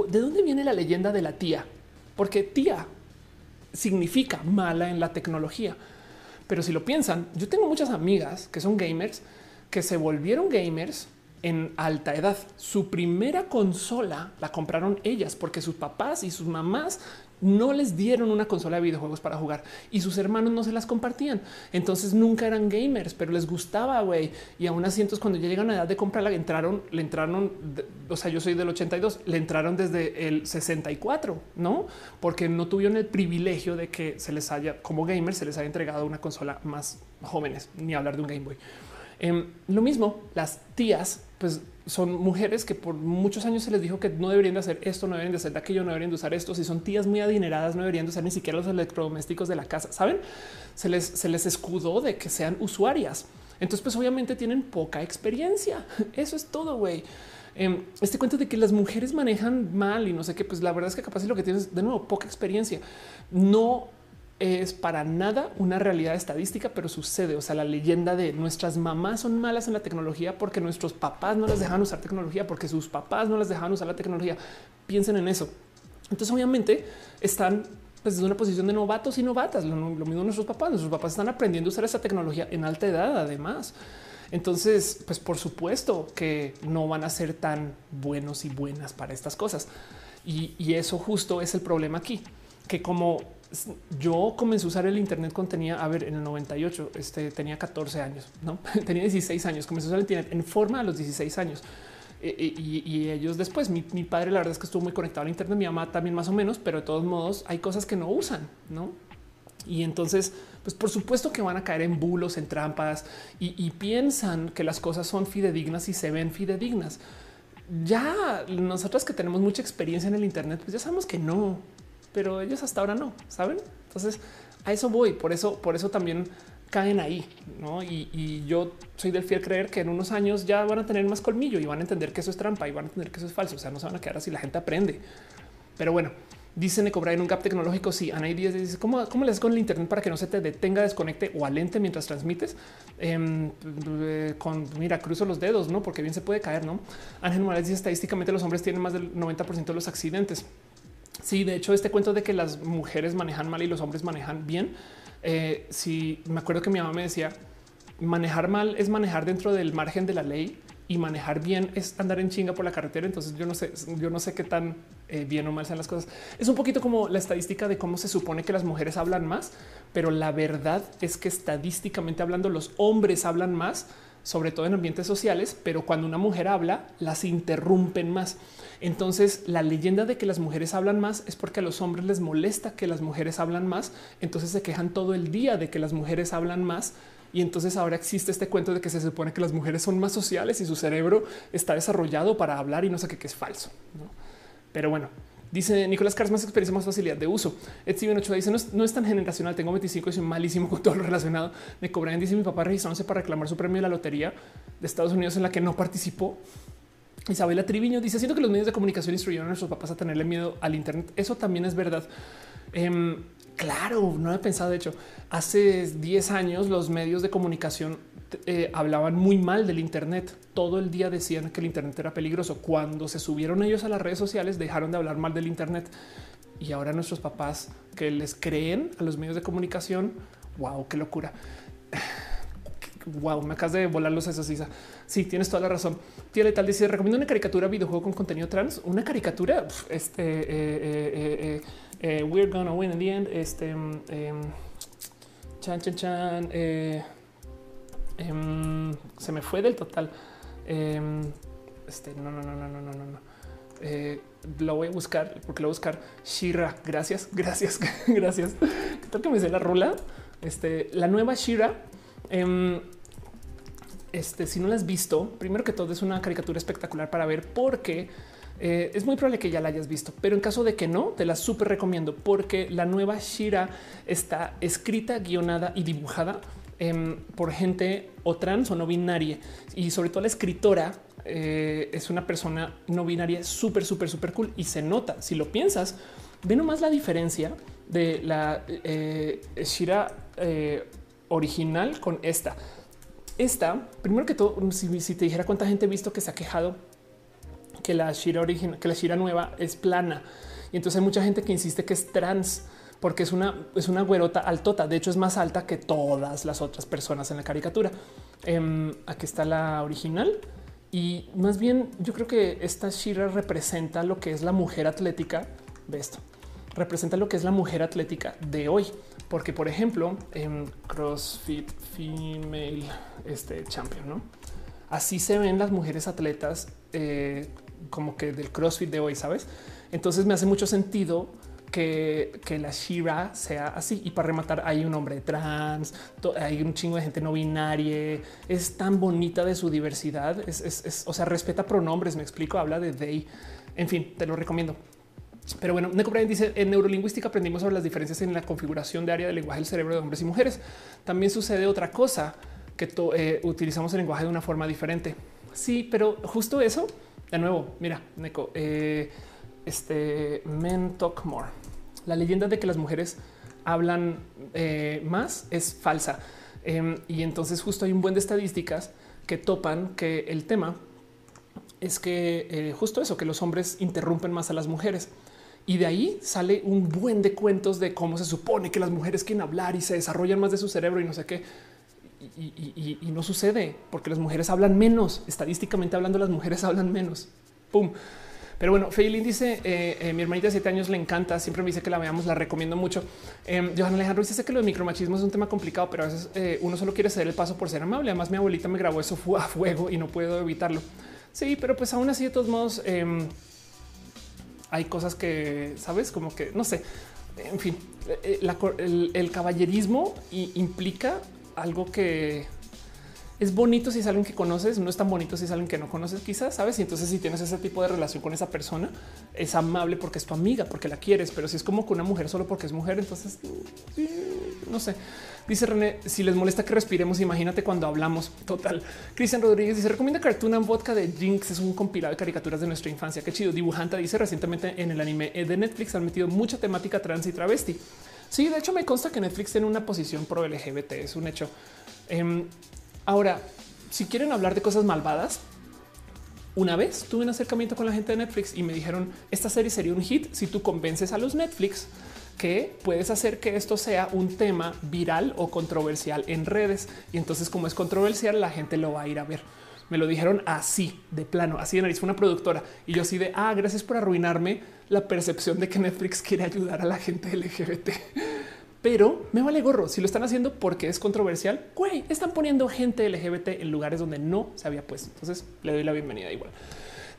¿de dónde viene la leyenda de la tía? Porque tía significa mala en la tecnología. Pero si lo piensan, yo tengo muchas amigas que son gamers que se volvieron gamers en alta edad. Su primera consola la compraron ellas porque sus papás y sus mamás no les dieron una consola de videojuegos para jugar y sus hermanos no se las compartían. Entonces nunca eran gamers, pero les gustaba, güey. Y aún así, entonces cuando ya llegan a edad de comprarla, entraron, le entraron, o sea, yo soy del 82, le entraron desde el 64, ¿no? Porque no tuvieron el privilegio de que se les haya, como gamers, se les haya entregado una consola más jóvenes, ni hablar de un Game Boy. Em, lo mismo, las tías, pues son mujeres que por muchos años se les dijo que no deberían de hacer esto, no deberían de hacer aquello, no deberían de usar esto. Si son tías muy adineradas, no deberían de usar ni siquiera los electrodomésticos de la casa. Saben, se les, se les escudó de que sean usuarias. Entonces, pues obviamente tienen poca experiencia. Eso es todo, güey. Em, este cuento de que las mujeres manejan mal y no sé qué, pues la verdad es que capaz lo que tienes de nuevo poca experiencia. No es para nada una realidad estadística, pero sucede. O sea, la leyenda de nuestras mamás son malas en la tecnología porque nuestros papás no les dejan usar tecnología, porque sus papás no les dejan usar la tecnología. Piensen en eso. Entonces, obviamente, están pues, desde una posición de novatos y novatas. Lo, mismo nuestros papás. Nuestros papás están aprendiendo a usar esa tecnología en alta edad, además. Entonces, pues por supuesto que no van a ser tan buenos y buenas para estas cosas. Y, y eso justo es el problema aquí, que como yo comencé a usar el Internet cuando tenía, a ver, en el 98, este, tenía 14 años, no tenía 16 años. Comencé a usar el Internet en forma a los 16 años. Eh, eh, y, ellos después, mi, padre, la verdad es que estuvo muy conectado al Internet, mi mamá también más o menos, pero de todos modos hay cosas que no usan, no? Y entonces, pues por supuesto que van a caer en bulos, en trampas y, y piensan que las cosas son fidedignas y se ven fidedignas. Ya nosotras que tenemos mucha experiencia en el Internet, pues ya sabemos que no, pero ellos hasta ahora no saben. Entonces a eso voy. Por eso, por eso también caen ahí, ¿no? Y, yo soy del fiel creer que en unos años ya van a tener más colmillo y van a entender que eso es trampa y van a entender que eso es falso. O sea, no se van a quedar así, la gente aprende. Pero bueno, dicen cobrar en un gap tecnológico. Sí, Ana Díaz dice cómo, cómo le haces con el Internet para que no se te detenga, desconecte o alente mientras transmites. Em, con mira, cruzo los dedos, no? Porque bien se puede caer, no? Ángel Morales dice estadísticamente los hombres tienen más del 90% de los accidentes. Sí, de hecho, este cuento de que las mujeres manejan mal y los hombres manejan bien. Eh, si me acuerdo que mi mamá me decía, manejar mal es manejar dentro del margen de la ley y manejar bien es andar en chinga por la carretera. Entonces yo no sé, yo no sé qué tan eh, bien o mal sean las cosas. Es un poquito como la estadística de cómo se supone que las mujeres hablan más, pero la verdad es que estadísticamente hablando los hombres hablan más, sobre todo en ambientes sociales, pero cuando una mujer habla, las interrumpen más. Entonces la leyenda de que las mujeres hablan más es porque a los hombres les molesta que las mujeres hablan más, entonces se quejan todo el día de que las mujeres hablan más y entonces ahora existe este cuento de que se supone que las mujeres son más sociales y su cerebro está desarrollado para hablar y no sé qué, que es falso. Pero bueno, Dice Nicolás Cars, más experiencia, más facilidad de uso. Steven 8 dice: no es, tan generacional. Tengo 25 y soy malísimo con todo lo relacionado. Me cobran. Dice mi papá registrándose para reclamar su premio de la lotería de Estados Unidos en la que no participó. Isabela Triviño dice: Siento que los medios de comunicación instruyeron a nuestros papás a tenerle miedo al Internet. Eso también es verdad. Em, Claro, no he pensado. De hecho, hace 10 años los medios de comunicación eh, hablaban muy mal del Internet. Todo el día decían que el Internet era peligroso. Cuando se subieron ellos a las redes sociales, dejaron de hablar mal del Internet. Y ahora nuestros papás que les creen a los medios de comunicación. Wow, qué locura. Wow, me acabas de volar los sesos, Isa. Sí, tienes toda la razón. Tía Letal dice: Recomiendo una caricatura videojuego con contenido trans. Una caricatura. Este eh, eh, eh, we're gonna win in the end. Este eh, chan, chan, chan. Eh, em, se me fue del total. Em, este no, no, no, no, no, no, no. Eh, lo voy a buscar porque lo voy a buscar. Shira, gracias, gracias, gracias. ¿Qué tal que me sé la rola? Este, la nueva Shira. Em, este, si no la has visto, primero que todo es una caricatura espectacular para ver porque eh, es muy probable que ya la hayas visto, pero en caso de que no, te la súper recomiendo porque la nueva Shira está escrita, guionada y dibujada em, por gente o trans o no binaria y sobre todo la escritora eh, es una persona no binaria súper, súper, súper cool y se nota. Si lo piensas, ve nomás la diferencia de la eh, Shira original con esta. Esta, primero que todo, si, te dijera cuánta gente he visto que se ha quejado que la Shira original, que la Shira nueva es plana. Y entonces hay mucha gente que insiste que es trans porque es una, es una güerota altota. De hecho, es más alta que todas las otras personas en la caricatura. Em, aquí está la original. Y más bien, yo creo que esta Shira representa lo que es la mujer atlética de esto. Representa lo que es la mujer atlética de hoy. Porque, por ejemplo, en CrossFit Female este, Champion, ¿no? Así se ven las mujeres atletas eh, como que del CrossFit de hoy, sabes? Entonces me hace mucho sentido que, la Shira sea así. Y para rematar, hay un hombre trans, hay un chingo de gente no binaria. Es tan bonita de su diversidad. Es, o sea, respeta pronombres. Me explico, habla de they. En fin, te lo recomiendo. Pero bueno, Neko Brian dice en neurolingüística aprendimos sobre las diferencias en la configuración de área del lenguaje del cerebro de hombres y mujeres. También sucede otra cosa que eh, utilizamos el lenguaje de una forma diferente. Sí, pero justo eso de nuevo, mira, Neko, eh, este Men Talk More. La leyenda de que las mujeres hablan eh, más es falsa. Em, y entonces justo hay un buen de estadísticas que topan que el tema es que justo eso, que los hombres interrumpen más a las mujeres. Y de ahí sale un buen de cuentos de cómo se supone que las mujeres quieren hablar y se desarrollan más de su cerebro y no sé qué y, no sucede porque las mujeres hablan menos. Estadísticamente hablando, las mujeres hablan menos. Pum. Pero bueno, Feilin dice eh, eh, mi hermanita de siete años le encanta. Siempre me dice que la veamos, la recomiendo mucho. Eh, Johan Alejandro dice que lo de micromachismo es un tema complicado, pero a veces eh, uno solo quiere ceder el paso por ser amable. Además, mi abuelita me grabó eso a fuego y no puedo evitarlo. Sí, pero pues aún así, de todos modos, em, hay cosas que sabes, como que no sé. En fin, el, el caballerismo implica algo que es bonito si es alguien que conoces, no es tan bonito si es alguien que no conoces, quizás sabes. Y entonces, si tienes ese tipo de relación con esa persona, es amable porque es tu amiga, porque la quieres. Pero si es como con una mujer solo porque es mujer, entonces no sé. Dice René, si les molesta que respiremos, imagínate cuando hablamos. Total. Cristian Rodríguez dice: Recomienda Cartoon and Vodka de Jinx. Es un compilado de caricaturas de nuestra infancia. Qué chido. Dibujanta dice recientemente en el anime de Netflix han metido mucha temática trans y travesti. Sí, de hecho me consta que Netflix tiene una posición pro LGBT, es un hecho. Em, ahora, si quieren hablar de cosas malvadas, Una vez tuve un acercamiento con la gente de Netflix y me dijeron esta serie sería un hit si tú convences a los Netflix que puedes hacer que esto sea un tema viral o controversial en redes. Y entonces como es controversial, la gente lo va a ir a ver. Me lo dijeron así, de plano, así de nariz. Fue una productora y yo así de, ah, gracias por arruinarme la percepción de que Netflix quiere ayudar a la gente LGBT. Pero me vale gorro si lo están haciendo porque es controversial. Güey, están poniendo gente LGBT en lugares donde no se había puesto. Entonces le doy la bienvenida igual.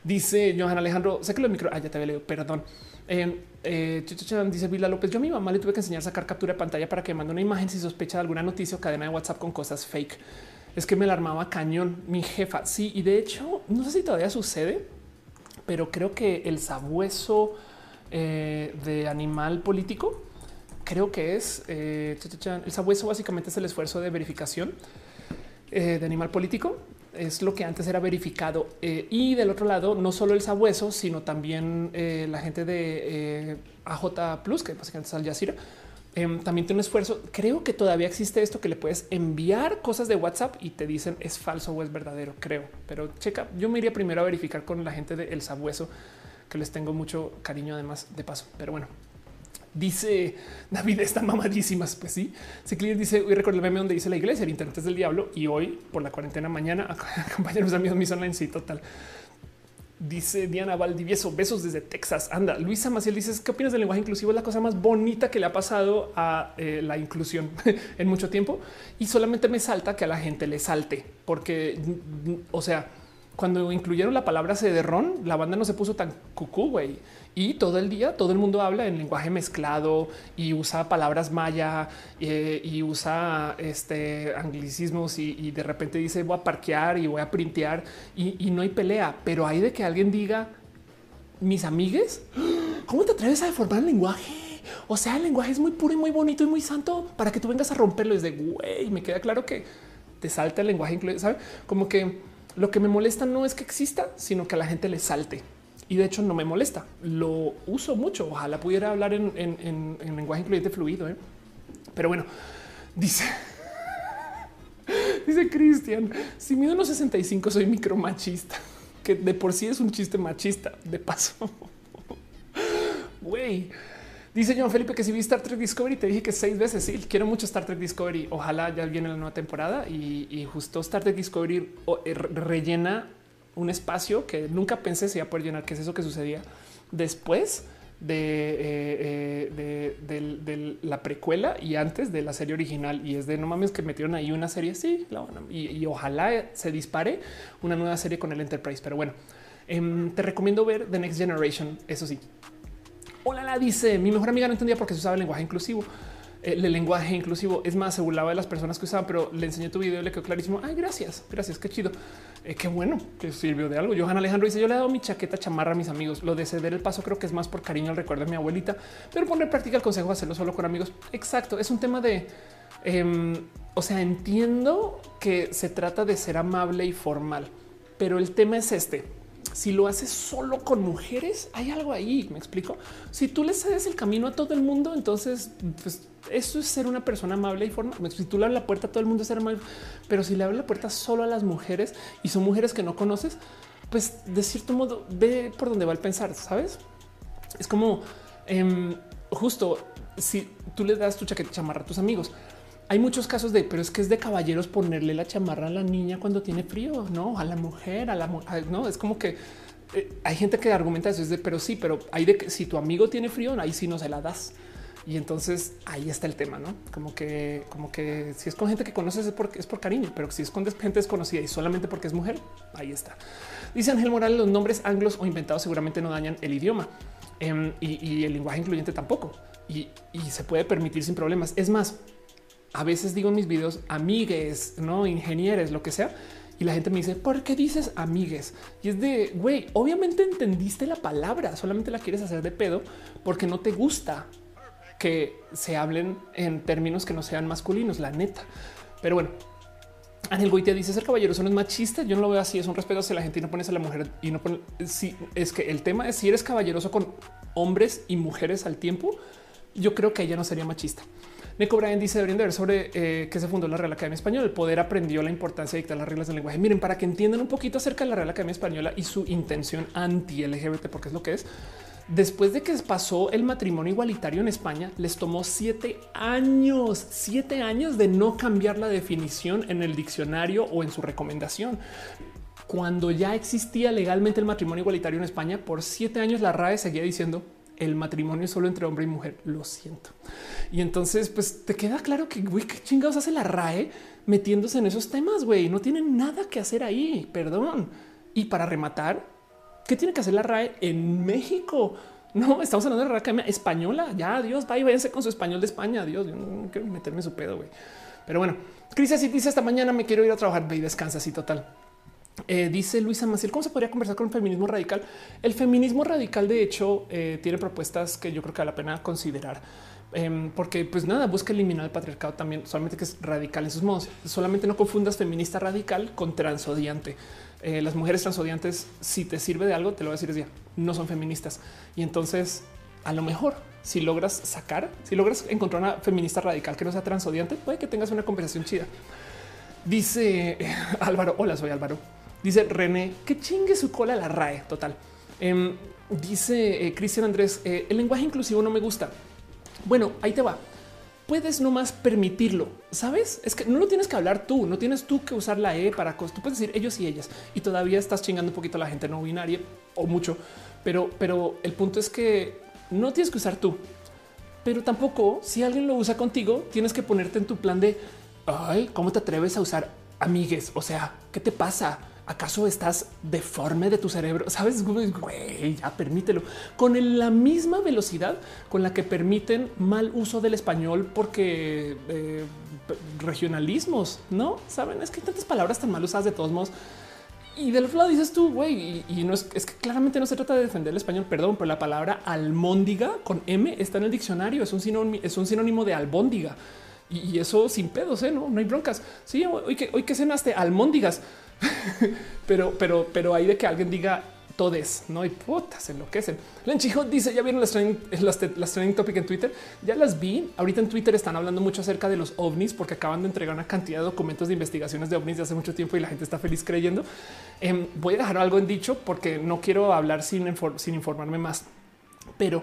Dice Johan Alejandro, sé que lo micro, ah, ya te había leído, perdón. Eh, eh, dice Vila López, yo a mi mamá le tuve que enseñar a sacar captura de pantalla para que mande una imagen si sospecha de alguna noticia o cadena de WhatsApp con cosas fake. Es que me la armaba cañón mi jefa. Sí, y de hecho, no sé si todavía sucede, pero creo que el sabueso eh, de animal político, creo que es eh, el sabueso básicamente es el esfuerzo de verificación eh, de animal político es lo que antes era verificado. Eh, y del otro lado, no solo el sabueso, sino también la gente de AJ Plus, que básicamente es Al Jazeera, em, también tiene un esfuerzo. Creo que todavía existe esto que le puedes enviar cosas de WhatsApp y te dicen es falso o es verdadero, creo. Pero checa, yo me iría primero a verificar con la gente del sabueso, que les tengo mucho cariño además de paso. Pero bueno, Dice David, están mamadísimas. Pues sí. Ciclir dice: Hoy recuerdo el meme donde dice la iglesia, el internet es del diablo. Y hoy, por la cuarentena, mañana, acompañar a amigos mis online. Sí, total. Dice Diana Valdivieso, besos desde Texas. Anda, Luisa Maciel dice: ¿Qué opinas del lenguaje inclusivo? Es la cosa más bonita que le ha pasado a eh, la inclusión en mucho tiempo. Y solamente me salta que a la gente le salte, porque, o sea, cuando incluyeron la palabra cederrón, la banda no se puso tan cucú, güey y todo el día todo el mundo habla en lenguaje mezclado y usa palabras maya eh, y usa este anglicismos y, de repente dice voy a parquear y voy a printear y, no hay pelea, pero hay de que alguien diga mis amigues, ¿cómo te atreves a deformar el lenguaje? O sea, el lenguaje es muy puro y muy bonito y muy santo para que tú vengas a romperlo. Es de güey, me queda claro que te salta el lenguaje, ¿sabes? Como que lo que me molesta no es que exista, sino que a la gente le salte y de hecho no me molesta. Lo uso mucho. Ojalá pudiera hablar en, lenguaje incluyente fluido. ¿eh? Pero bueno, dice, dice Cristian, si mido unos 65 soy micromachista, que de por sí es un chiste machista, de paso. Güey. Dice John Felipe que si vi Star Trek Discovery, te dije que seis veces. Sí, quiero mucho Star Trek Discovery. Ojalá ya viene la nueva temporada y, justo Star Trek Discovery eh, rellena un espacio que nunca pensé se iba a poder llenar, que es eso que sucedía después de, eh, eh, de, la precuela y antes de la serie original. Y es de no mames que metieron ahí una serie. Sí, y, ojalá se dispare una nueva serie con el Enterprise. Pero bueno, em, te recomiendo ver The Next Generation. Eso sí. Hola, la dice mi mejor amiga no entendía por qué se usaba el lenguaje inclusivo el lenguaje inclusivo. Es más, se burlaba de las personas que usaban, pero le enseñé tu video y le quedó clarísimo. Ay, gracias, gracias, qué chido. Eh, qué bueno que sirvió de algo. Johan Alejandro dice: Yo le he dado mi chaqueta chamarra a mis amigos. Lo de ceder el paso creo que es más por cariño al recuerdo de mi abuelita, pero poner práctica el consejo de hacerlo solo con amigos. Exacto. Es un tema de, em, o sea, entiendo que se trata de ser amable y formal, pero el tema es este si lo haces solo con mujeres, hay algo ahí. Me explico. Si tú le cedes el camino a todo el mundo, entonces pues, eso es ser una persona amable y formal. Si tú le abres la puerta todo el mundo, es ser amable. Pero si le abres la puerta solo a las mujeres y son mujeres que no conoces, pues de cierto modo ve por dónde va el pensar. Sabes? Es como em, justo si tú le das tu chaqueta chamarra a tus amigos hay muchos casos de, pero es que es de caballeros ponerle la chamarra a la niña cuando tiene frío, no a la mujer, a la mujer, no es como que eh, hay gente que argumenta eso, es de, pero sí, pero hay de que si tu amigo tiene frío, ahí sí no se la das. Y entonces ahí está el tema, no como que, como que si es con gente que conoces es porque es por cariño, pero si es con gente desconocida y solamente porque es mujer, ahí está. Dice Ángel Morales: los nombres anglos o inventados seguramente no dañan el idioma em, y, el lenguaje incluyente tampoco. Y, y se puede permitir sin problemas. Es más, a veces digo en mis videos amigues, no ingenieros, lo que sea. Y la gente me dice, ¿por qué dices amigues? Y es de, güey, obviamente entendiste la palabra, solamente la quieres hacer de pedo porque no te gusta que se hablen en términos que no sean masculinos, la neta. Pero bueno, Ángel Goitia dice ser caballeroso no es machista. Yo no lo veo así. Es un respeto hacia la gente y no pones a la mujer y no pones. Si es que el tema es si eres caballeroso con hombres y mujeres al tiempo, yo creo que ella no sería machista. Neco Brian dice deberían de ver sobre eh, qué se fundó la Real Academia Española. El poder aprendió la importancia de dictar las reglas del lenguaje. Miren, para que entiendan un poquito acerca de la Real Academia Española y su intención anti LGBT, porque es lo que es. Después de que pasó el matrimonio igualitario en España, les tomó siete años, siete años de no cambiar la definición en el diccionario o en su recomendación. Cuando ya existía legalmente el matrimonio igualitario en España, por siete años la RAE seguía diciendo el matrimonio solo entre hombre y mujer. Lo siento. Y entonces, pues te queda claro que güey, qué chingados hace la RAE metiéndose en esos temas. Güey, no tienen nada que hacer ahí. Perdón. Y para rematar, ¿Qué tiene que hacer la RAE en México? No, estamos hablando de la RAE española. Ya, Dios, va y váyanse con su español de España. Dios, yo no quiero meterme su pedo, güey. Pero bueno, Cris así dice esta mañana me quiero ir a trabajar, ve y descansa así total. Eh, dice Luisa Maciel, ¿cómo se podría conversar con el feminismo radical? El feminismo radical, de hecho, eh, tiene propuestas que yo creo que vale la pena considerar. Em, porque pues nada, busca eliminar el patriarcado también, solamente que es radical en sus modos. Solamente no confundas feminista radical con transodiante. Eh, las mujeres transodiantes, si te sirve de algo, te lo voy a decir, es no son feministas. Y entonces, a lo mejor, si logras sacar, si logras encontrar una feminista radical que no sea transodiante, puede que tengas una conversación chida. Dice Álvaro, hola, soy Álvaro. Dice René, que chingue su cola la RAE, total. Em, dice eh, Cristian Andrés, eh, el lenguaje inclusivo no me gusta. Bueno, ahí te va puedes nomás permitirlo. Sabes? Es que no lo tienes que hablar tú, no tienes tú que usar la E para cosas. Tú puedes decir ellos y ellas y todavía estás chingando un poquito a la gente no binaria o mucho, pero, pero el punto es que no tienes que usar tú, pero tampoco si alguien lo usa contigo, tienes que ponerte en tu plan de ay, cómo te atreves a usar amigues. O sea, ¿qué te pasa? ¿Acaso estás deforme de tu cerebro? Sabes, güey, ya permítelo con la misma velocidad con la que permiten mal uso del español porque eh, regionalismos, no saben? Es que hay tantas palabras tan mal usadas de todos modos. Y del otro lado dices tú, güey, y, no es, que claramente no se trata de defender el español, perdón, pero la palabra almóndiga con M está en el diccionario, es un sinónimo, es un sinónimo de albóndiga. Y, eso sin pedos, ¿eh? no, no hay broncas. Sí, hoy que hoy que cenaste almóndigas. pero, pero, pero hay de que alguien diga todes, no hay putas, enloquecen. Lenchijo dice: Ya vieron las trending, las, las trending topic en Twitter. Ya las vi. Ahorita en Twitter están hablando mucho acerca de los ovnis porque acaban de entregar una cantidad de documentos de investigaciones de ovnis de hace mucho tiempo y la gente está feliz creyendo. Em, voy a dejar algo en dicho porque no quiero hablar sin, sin informarme más, pero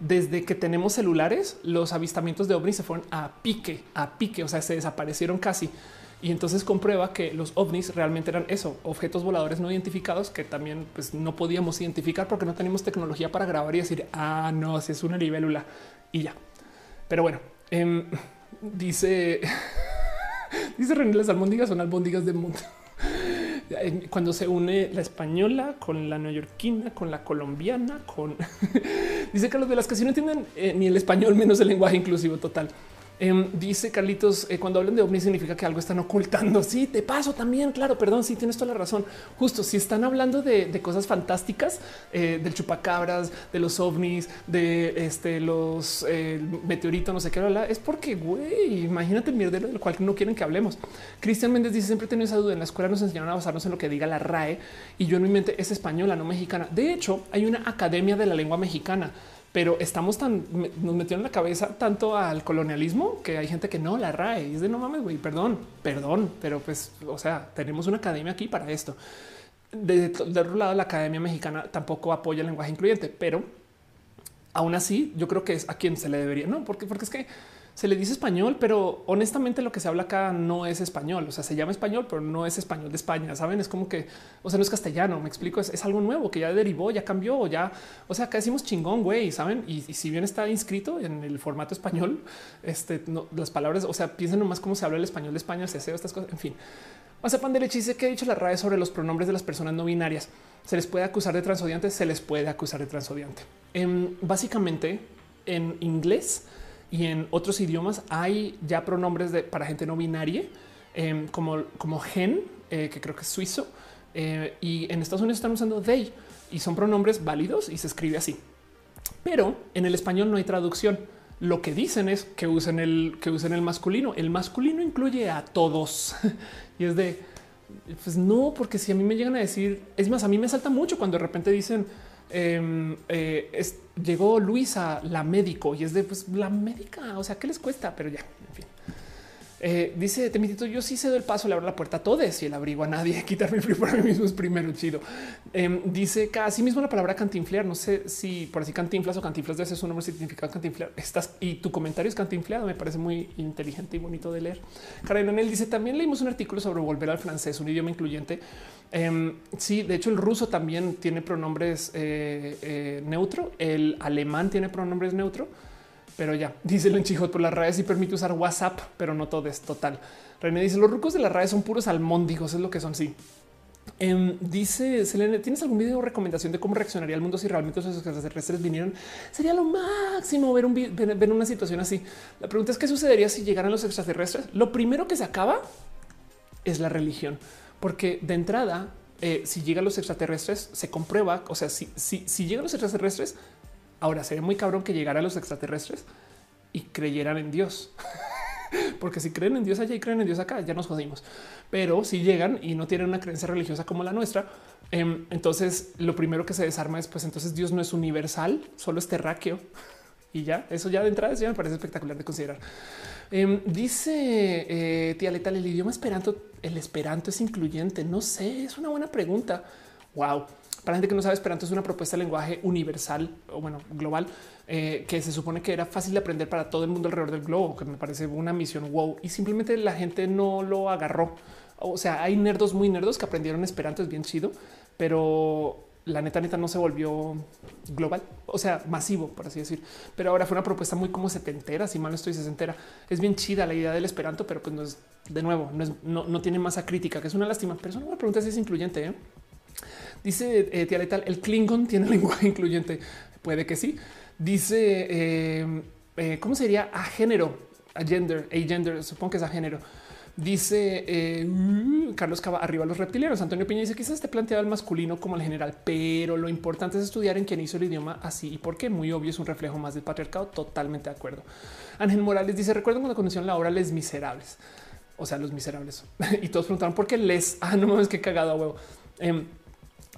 desde que tenemos celulares, los avistamientos de ovnis se fueron a pique, a pique, o sea, se desaparecieron casi y entonces comprueba que los ovnis realmente eran eso, objetos voladores no identificados que también pues, no podíamos identificar porque no teníamos tecnología para grabar y decir, ah, no, si es una libélula y ya. Pero bueno, em, dice, dice René, las albóndigas son albóndigas del mundo. Cuando se une la española con la neoyorquina, con la colombiana, con dice que los de las que si no entienden eh, ni el español menos el lenguaje inclusivo total. Em, dice Carlitos, eh, cuando hablan de ovnis significa que algo están ocultando. Sí, te paso también, claro, perdón, sí, tienes toda la razón. Justo, si están hablando de, cosas fantásticas, eh, del chupacabras, de los ovnis, de este, los eh, meteoritos, no sé qué, es porque, güey, imagínate el mierdero del cual no quieren que hablemos. Cristian Méndez dice, siempre he esa duda, en la escuela nos enseñaron a basarnos en lo que diga la RAE y yo en mi mente es española, no mexicana. De hecho, hay una academia de la lengua mexicana pero estamos tan, nos metieron en la cabeza tanto al colonialismo que hay gente que no la RAE es de no mames, güey, perdón, perdón, pero pues, o sea, tenemos una academia aquí para esto. De, de otro lado, la Academia Mexicana tampoco apoya el lenguaje incluyente, pero aún así yo creo que es a quien se le debería, no, porque, porque es que se le dice español, pero honestamente lo que se habla acá no es español. O sea, se llama español, pero no es español de España. Saben, es como que, o sea, no es castellano. Me explico, es, algo nuevo que ya derivó, ya cambió, ya, o sea, acá decimos chingón, güey, saben? Y, si bien está inscrito en el formato español, este, las palabras, o sea, piensen nomás cómo se habla el español de España, se hace estas cosas, en fin. pan de dice que ha dicho la RAE sobre los pronombres de las personas no binarias. Se les puede acusar de transodiante, se les puede acusar de transodiante. Em, básicamente, en inglés, y en otros idiomas hay ya pronombres de, para gente no binaria, em, como, como gen, eh, que creo que es suizo, eh, y en Estados Unidos están usando they y son pronombres válidos y se escribe así. Pero en el español no hay traducción. Lo que dicen es que usen el que usen el masculino. El masculino incluye a todos y es de pues no, porque si a mí me llegan a decir, es más, a mí me salta mucho cuando de repente dicen Em, eh, llegó Luisa, la médico, y es de pues la médica. O sea, ¿qué les cuesta? Pero ya, en fin. Eh, dice Temitito, yo sí cedo el paso, le abro la puerta a todos y el abrigo a nadie. Quitarme el frío para mí mismo es primero chido. Eh, dice casi mismo la palabra cantinflear. No sé si por así cantinflas o cantinflas de ese es un nombre significado cantinflear. Estás y tu comentario es cantinfleado. Me parece muy inteligente y bonito de leer. Karen él dice también leímos un artículo sobre volver al francés, un idioma incluyente. Eh, sí, de hecho, el ruso también tiene pronombres eh, eh, neutro. El alemán tiene pronombres neutro pero ya dice en Chijot por las redes y permite usar WhatsApp, pero no todo es total. René dice los rucos de las redes son puros almóndigos, es lo que son. Sí. Em, dice Selene, ¿tienes algún video o recomendación de cómo reaccionaría el mundo si realmente los extraterrestres vinieran? Sería lo máximo ver, un, ver, una situación así. La pregunta es qué sucedería si llegaran los extraterrestres. Lo primero que se acaba es la religión, porque de entrada, eh, si llegan los extraterrestres, se comprueba, o sea, si, si, si llegan los extraterrestres, Ahora sería muy cabrón que llegaran los extraterrestres y creyeran en Dios. Porque si creen en Dios allá y creen en Dios acá, ya nos jodimos. Pero si llegan y no tienen una creencia religiosa como la nuestra, em, entonces lo primero que se desarma es, pues entonces Dios no es universal, solo es terráqueo. Y ya, eso ya de entrada ya me parece espectacular de considerar. Em, dice eh, tía Letal, el idioma esperanto, el esperanto es incluyente. No sé, es una buena pregunta. Wow. Para gente que no sabe, Esperanto es una propuesta de lenguaje universal o bueno, global, eh, que se supone que era fácil de aprender para todo el mundo alrededor del globo, que me parece una misión wow. Y simplemente la gente no lo agarró. O sea, hay nerdos muy nerdos que aprendieron Esperanto, es bien chido, pero la neta neta no se volvió global, o sea, masivo, por así decir. Pero ahora fue una propuesta muy como setentera, si mal no estoy sesentera. Es bien chida la idea del Esperanto, pero pues no es de nuevo, no, es, no, tiene masa crítica, que es una lástima. Pero es una pregunta si es incluyente. ¿eh? Dice eh, Tía Letal, el Klingon tiene lenguaje incluyente. Puede que sí. Dice, eh, eh, ¿cómo sería a género? A gender, a supongo que es a género. Dice uh, Carlos Cava, arriba los reptilianos. Antonio Piña dice quizás esté planteado el masculino como el general, pero lo importante es estudiar en quién hizo el idioma así y por qué. Muy obvio, es un reflejo más del patriarcado. Totalmente de acuerdo. Ángel Morales dice: Recuerdo cuando conocieron la obra Les Miserables, o sea, los miserables. y todos preguntaron por qué les. Ah, no mames, que cagado a huevo. Em,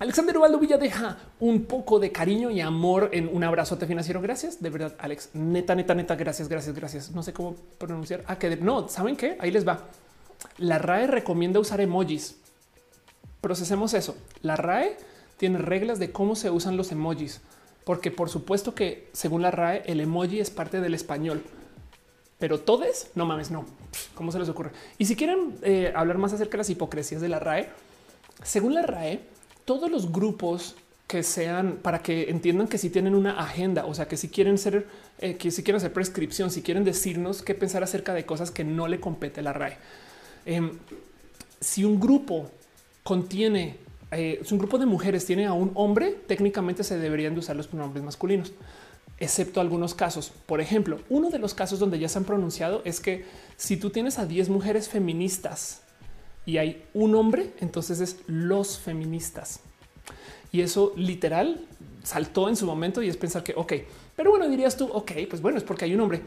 Alexander Ubaldo Villa deja un poco de cariño y amor en un abrazote financiero. Gracias. De verdad, Alex. Neta, neta, neta. Gracias, gracias, gracias. No sé cómo pronunciar. Ah, que no, ¿saben qué? Ahí les va. La RAE recomienda usar emojis. Procesemos eso. La RAE tiene reglas de cómo se usan los emojis, porque por supuesto que según la RAE el emoji es parte del español. Pero todos, no mames, no. ¿Cómo se les ocurre? Y si quieren eh, hablar más acerca de las hipocresías de la RAE, según la RAE, todos los grupos que sean para que entiendan que si tienen una agenda, o sea, que si quieren ser, eh, que si quieren hacer prescripción, si quieren decirnos qué pensar acerca de cosas que no le compete la RAE. Em, si un grupo contiene, eh, si un grupo de mujeres tiene a un hombre, técnicamente se deberían de usar los pronombres masculinos, excepto algunos casos. Por ejemplo, uno de los casos donde ya se han pronunciado es que si tú tienes a 10 mujeres feministas y hay un hombre, entonces es los feministas. Y eso literal saltó en su momento y es pensar que, ok, pero bueno, dirías tú, ok, pues bueno, es porque hay un hombre.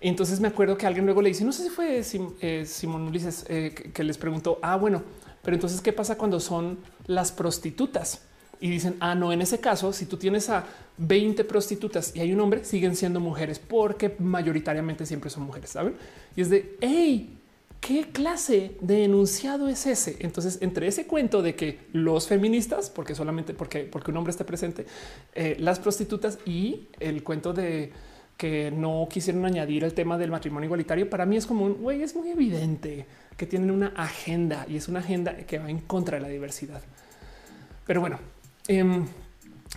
Entonces me acuerdo que alguien luego le dice, no sé si fue eh, Simón Ulises eh, que, les preguntó, ah, bueno, pero entonces, ¿qué pasa cuando son las prostitutas? Y dicen, ah, no, en ese caso, si tú tienes a 20 prostitutas y hay un hombre, siguen siendo mujeres porque mayoritariamente siempre son mujeres, ¿saben? Y es de, hey, ¿Qué clase de enunciado es ese? Entonces, entre ese cuento de que los feministas, porque solamente porque, porque un hombre está presente, eh, las prostitutas y el cuento de que no quisieron añadir el tema del matrimonio igualitario, para mí es como un güey, es muy evidente que tienen una agenda y es una agenda que va en contra de la diversidad. Pero bueno, em,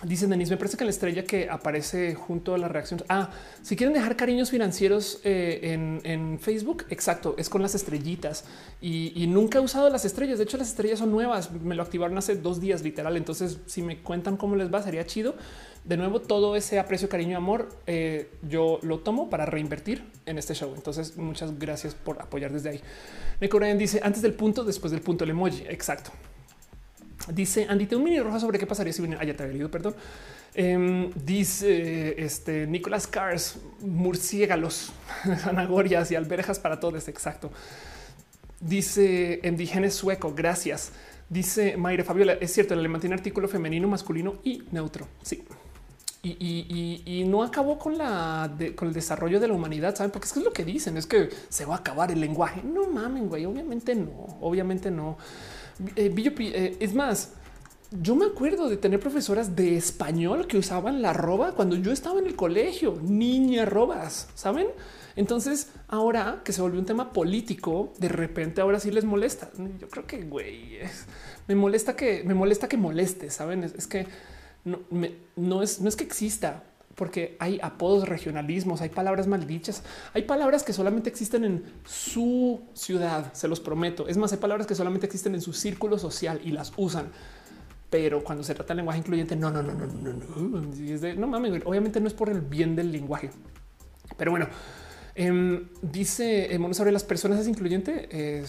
Dicen Denise, me parece que la estrella que aparece junto a la reacción. Ah, si quieren dejar cariños financieros eh, en, Facebook, exacto, es con las estrellitas y, nunca he usado las estrellas. De hecho, las estrellas son nuevas. Me lo activaron hace dos días, literal. Entonces, si me cuentan cómo les va, sería chido. De nuevo, todo ese aprecio, cariño y amor, eh, yo lo tomo para reinvertir en este show. Entonces, muchas gracias por apoyar desde ahí. Neko dice antes del punto, después del punto, el emoji. Exacto. Dice Andy, te un mini roja sobre qué pasaría si viene. Ah, ya te había leído, perdón. Em, dice este Nicolás Cars, murciélagos, zanahorias y alberjas para todos. Exacto. Dice Endígenes sueco. Gracias. Dice Mayre Fabiola, es cierto, el alemán tiene artículo femenino, masculino y neutro. Sí. Y, no acabó con la con el desarrollo de la humanidad, saben? Porque es que es lo que dicen, es que se va a acabar el lenguaje. No mamen, güey. Obviamente no, obviamente no. Eh, eh, es más, yo me acuerdo de tener profesoras de español que usaban la arroba cuando yo estaba en el colegio, niña robas, saben? Entonces, ahora que se volvió un tema político, de repente ahora sí les molesta. Yo creo que güey, me molesta que me molesta que moleste. Saben, es, que no, no, es, no es que exista, porque hay apodos, regionalismos, hay palabras maldichas, hay palabras que solamente existen en su ciudad, se los prometo. Es más, hay palabras que solamente existen en su círculo social y las usan pero cuando se trata de lenguaje incluyente, no, no, no, no, no, no. Es de, no mames, obviamente no es por el bien del lenguaje. Pero bueno, eh, dice eh, sobre las personas es incluyente. Eh,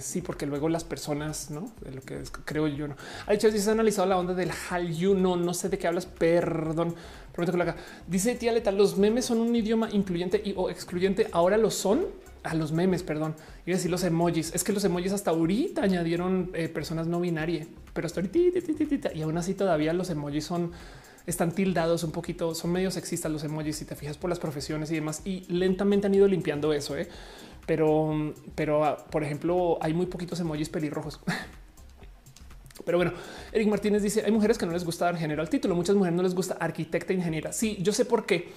sí, porque luego las personas, no de lo que creo yo. No ha dicho, si se ha analizado la onda del Hallyu. No, no sé de qué hablas. Perdón, prometo que lo haga. Dice tía Leta, los memes son un idioma incluyente y o excluyente. Ahora lo son a los memes, perdón, y decir los emojis. Es que los emojis hasta ahorita añadieron eh, personas no binarias, pero hasta ahorita y aún así todavía los emojis son están tildados un poquito, son medio sexistas los emojis si te fijas por las profesiones y demás y lentamente han ido limpiando eso, ¿eh? pero pero ah, por ejemplo hay muy poquitos emojis pelirrojos. Pero bueno, Eric Martínez dice hay mujeres que no les gusta dar género al título. Muchas mujeres no les gusta arquitecta ingeniera. Sí, yo sé por qué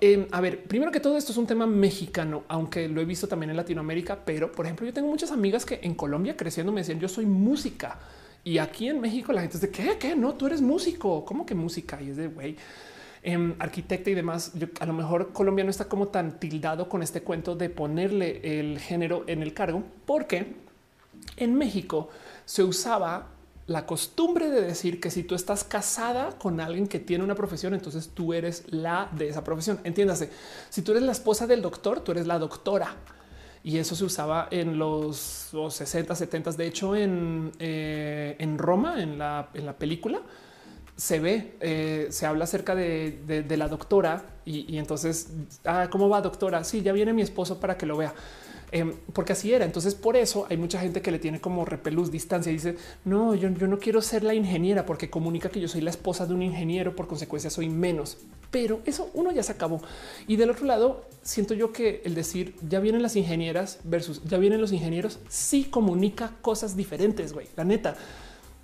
Em, a ver, primero que todo esto es un tema mexicano, aunque lo he visto también en Latinoamérica, pero por ejemplo yo tengo muchas amigas que en Colombia creciendo me decían yo soy música y aquí en México la gente es de qué, qué, no, tú eres músico, ¿cómo que música? Y es de güey. Eh, arquitecta y demás. a lo mejor Colombia no está como tan tildado con este cuento de ponerle el género en el cargo, porque en México se usaba la costumbre de decir que si tú estás casada con alguien que tiene una profesión, entonces tú eres la de esa profesión. Entiéndase, si tú eres la esposa del doctor, tú eres la doctora. Y eso se usaba en los, 60, 70. De hecho, en, eh, en Roma, en la, en la película, se ve, eh, se habla acerca de, la doctora y, entonces, ah, ¿cómo va doctora? Sí, ya viene mi esposo para que lo vea. Em, porque así era. Entonces, por eso hay mucha gente que le tiene como repelús distancia y dice, no, yo, no quiero ser la ingeniera porque comunica que yo soy la esposa de un ingeniero, por consecuencia soy menos. Pero eso uno ya se acabó. Y del otro lado, siento yo que el decir ya vienen las ingenieras versus ya vienen los ingenieros, sí comunica cosas diferentes, güey. La neta.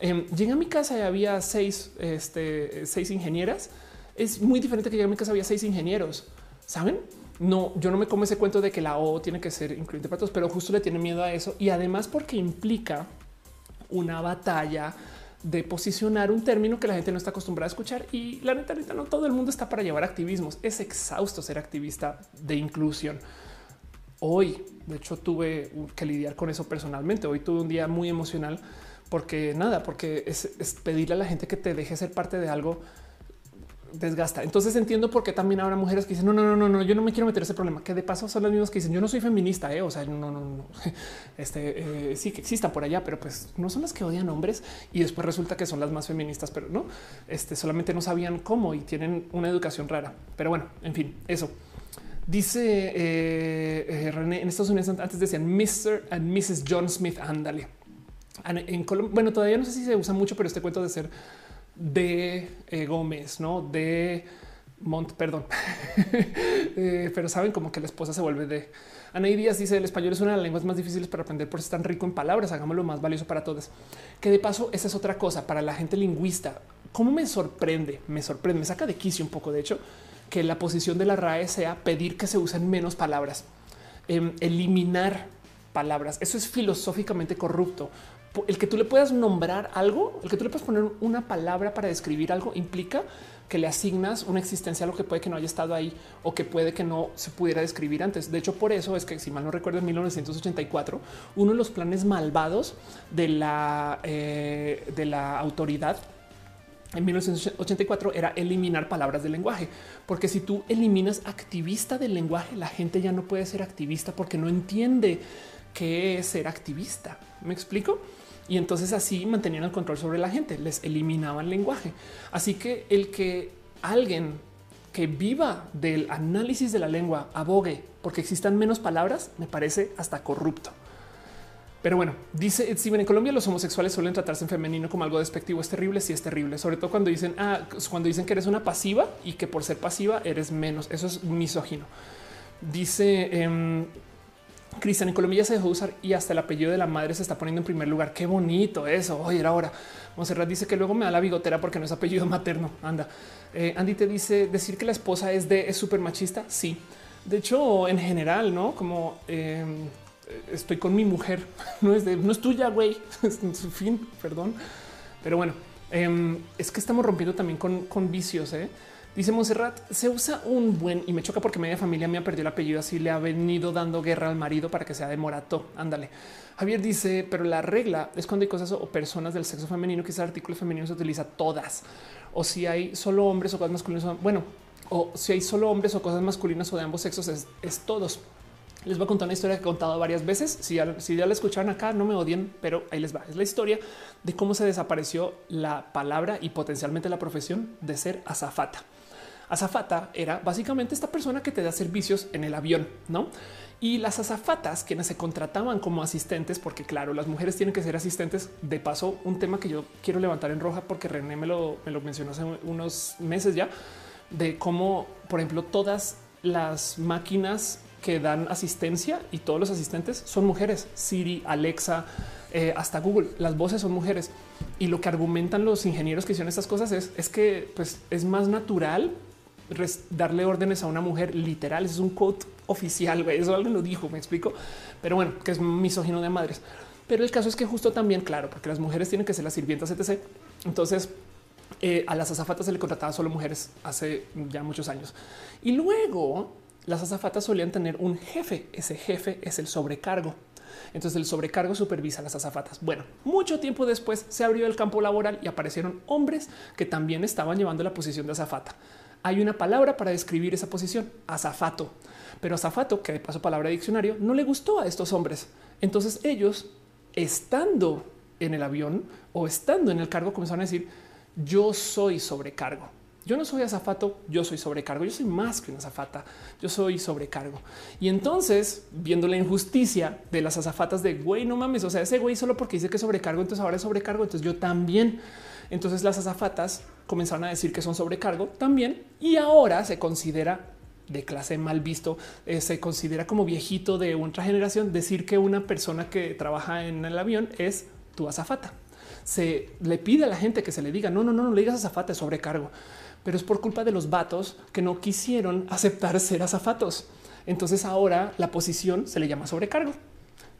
Eh, llegué a mi casa y había seis, este, seis ingenieras. Es muy diferente que llegué a mi casa había seis ingenieros. ¿Saben? No, yo no me como ese cuento de que la O tiene que ser incluyente para todos, pero justo le tiene miedo a eso y además porque implica una batalla de posicionar un término que la gente no está acostumbrada a escuchar y la neta, no todo el mundo está para llevar activismos. Es exhausto ser activista de inclusión. Hoy, de hecho, tuve que lidiar con eso personalmente. Hoy tuve un día muy emocional porque nada, porque es, es pedirle a la gente que te deje ser parte de algo desgasta. Entonces entiendo por qué también habrá mujeres que dicen no, no, no, no, no, yo no me quiero meter ese problema. Que de paso son las mismas que dicen yo no soy feminista, ¿eh? o sea, no, no, no, este eh, sí que existan por allá, pero pues no son las que odian hombres y después resulta que son las más feministas, pero no, este solamente no sabían cómo y tienen una educación rara. Pero bueno, en fin, eso. Dice eh, René en Estados Unidos antes decían Mr. and Mrs. John Smith. Ándale. En Colombia, bueno, todavía no sé si se usa mucho, pero este cuento de ser de eh, Gómez, no de Mont, perdón, eh, pero saben como que la esposa se vuelve de Anaí Díaz dice el español es una de las lenguas más difíciles para aprender por ser tan rico en palabras. Hagámoslo más valioso para todos. Que de paso, esa es otra cosa para la gente lingüista. Cómo me sorprende, me sorprende, me saca de quicio un poco. De hecho, que la posición de la RAE sea pedir que se usen menos palabras, em, eliminar palabras. Eso es filosóficamente corrupto, el que tú le puedas nombrar algo, el que tú le puedas poner una palabra para describir algo implica que le asignas una existencia a lo que puede que no haya estado ahí o que puede que no se pudiera describir antes. De hecho, por eso es que, si mal no recuerdo, en 1984, uno de los planes malvados de la, eh, de la autoridad en 1984 era eliminar palabras del lenguaje, porque si tú eliminas activista del lenguaje, la gente ya no puede ser activista porque no entiende qué es ser activista. ¿Me explico? Y entonces así mantenían el control sobre la gente, les eliminaban lenguaje. Así que el que alguien que viva del análisis de la lengua abogue porque existan menos palabras me parece hasta corrupto. Pero bueno, dice Steven, en Colombia los homosexuales suelen tratarse en femenino como algo despectivo. Es terrible, sí es terrible. Sobre todo cuando dicen, ah, cuando dicen que eres una pasiva y que por ser pasiva eres menos. Eso es misógino. Dice eh, Cristian, en Colombia se dejó usar y hasta el apellido de la madre se está poniendo en primer lugar. Qué bonito eso. Oye, era hora. Monserrat dice que luego me da la bigotera porque no es apellido materno. Anda. Eh, Andy te dice decir que la esposa es de es súper machista. Sí. De hecho, en general, no como eh, estoy con mi mujer, no es de no es tuya, güey. en su fin, perdón. Pero bueno, eh, es que estamos rompiendo también con, con vicios. ¿eh? Dice Monserrat, se usa un buen y me choca porque media familia me ha perdido el apellido, así le ha venido dando guerra al marido para que sea de morato. Ándale. Javier dice, pero la regla es cuando hay cosas o personas del sexo femenino ese artículo femenino se utiliza todas. O si hay solo hombres o cosas masculinas. Bueno, o si hay solo hombres o cosas masculinas o de ambos sexos es, es todos. Les voy a contar una historia que he contado varias veces. Si ya, si ya la escucharon acá, no me odien, pero ahí les va. Es la historia de cómo se desapareció la palabra y potencialmente la profesión de ser azafata. Azafata era básicamente esta persona que te da servicios en el avión, ¿no? Y las azafatas quienes se contrataban como asistentes, porque claro, las mujeres tienen que ser asistentes. De paso, un tema que yo quiero levantar en roja porque René me lo, me lo mencionó hace unos meses ya, de cómo, por ejemplo, todas las máquinas que dan asistencia y todos los asistentes son mujeres. Siri, Alexa, eh, hasta Google, las voces son mujeres. Y lo que argumentan los ingenieros que hicieron estas cosas es, es que pues, es más natural darle órdenes a una mujer literal. Es un quote oficial. Eso alguien lo dijo, me explico. Pero bueno, que es misógino de madres. Pero el caso es que justo también, claro, porque las mujeres tienen que ser las sirvientas, etc. Entonces, eh, a las azafatas se le contrataba solo mujeres hace ya muchos años. Y luego las azafatas solían tener un jefe. Ese jefe es el sobrecargo. Entonces el sobrecargo supervisa las azafatas. Bueno, mucho tiempo después se abrió el campo laboral y aparecieron hombres que también estaban llevando la posición de azafata hay una palabra para describir esa posición, azafato. Pero azafato, que de paso palabra de diccionario, no le gustó a estos hombres. Entonces ellos, estando en el avión o estando en el cargo, comenzaron a decir, yo soy sobrecargo. Yo no soy azafato, yo soy sobrecargo. Yo soy más que una azafata. Yo soy sobrecargo. Y entonces, viendo la injusticia de las azafatas de güey, no mames. O sea, ese güey solo porque dice que sobrecargo, entonces ahora es sobrecargo. Entonces yo también. Entonces las azafatas comenzaron a decir que son sobrecargo también y ahora se considera de clase mal visto, eh, se considera como viejito de otra generación decir que una persona que trabaja en el avión es tu azafata. Se le pide a la gente que se le diga no, no, no, no le digas azafata, es sobrecargo, pero es por culpa de los vatos que no quisieron aceptar ser azafatos. Entonces ahora la posición se le llama sobrecargo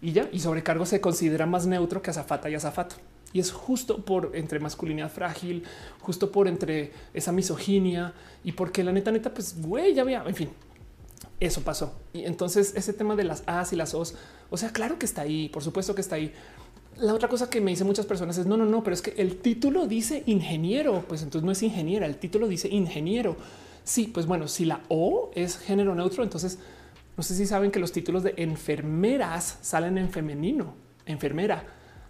y ya, y sobrecargo se considera más neutro que azafata y azafato. Y es justo por entre masculinidad frágil, justo por entre esa misoginia y porque la neta, neta, pues güey, ya vea, en fin, eso pasó. Y entonces ese tema de las A's y las O's, o sea, claro que está ahí, por supuesto que está ahí. La otra cosa que me dicen muchas personas es no, no, no, pero es que el título dice ingeniero, pues entonces no es ingeniera, el título dice ingeniero. Sí, pues bueno, si la O es género neutro, entonces no sé si saben que los títulos de enfermeras salen en femenino, enfermera.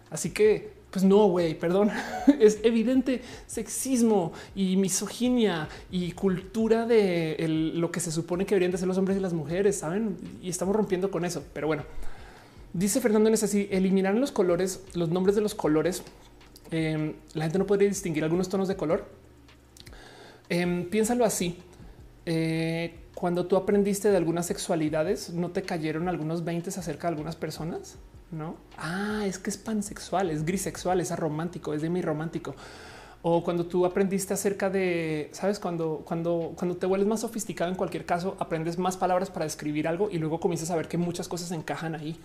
Así que pues no, güey, perdón. Es evidente sexismo y misoginia y cultura de lo que se supone que deberían de ser los hombres y las mujeres, saben? Y estamos rompiendo con eso. Pero bueno, dice Fernando es así: eliminar los colores, los nombres de los colores. Em, la gente no podría distinguir algunos tonos de color. Em, piénsalo así. Eh, cuando tú aprendiste de algunas sexualidades, ¿no te cayeron algunos 20 acerca de algunas personas? No? Ah, es que es pansexual, es grisexual, es aromántico, es de mi romántico. O cuando tú aprendiste acerca de, sabes, cuando, cuando, cuando te vuelves más sofisticado en cualquier caso, aprendes más palabras para describir algo y luego comienzas a ver que muchas cosas encajan ahí.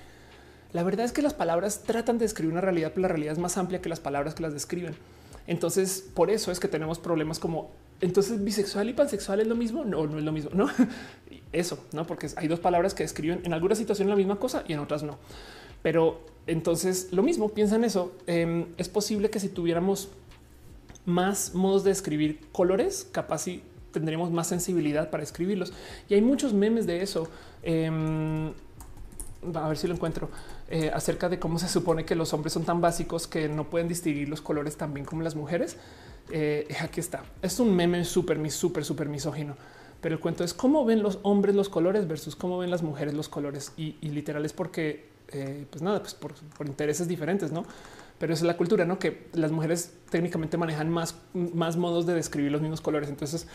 La verdad es que las palabras tratan de describir una realidad, pero la realidad es más amplia que las palabras que las describen. Entonces, por eso es que tenemos problemas como entonces bisexual y pansexual es lo mismo. No, no es lo mismo. No, eso no, porque hay dos palabras que describen en alguna situación la misma cosa y en otras no. Pero entonces lo mismo, piensa en eso. Em, es posible que si tuviéramos más modos de escribir colores, capaz si tendríamos más sensibilidad para escribirlos. Y hay muchos memes de eso. Em, a ver si lo encuentro eh, acerca de cómo se supone que los hombres son tan básicos que no pueden distinguir los colores tan bien como las mujeres. Eh, aquí está. Es un meme súper, súper, súper misógino. Pero el cuento es cómo ven los hombres los colores versus cómo ven las mujeres los colores. Y, y literal es porque eh, pues nada, pues por, intereses diferentes, no? Pero esa es la cultura, no? Que las mujeres técnicamente manejan más, más modos de describir los mismos colores. Entonces,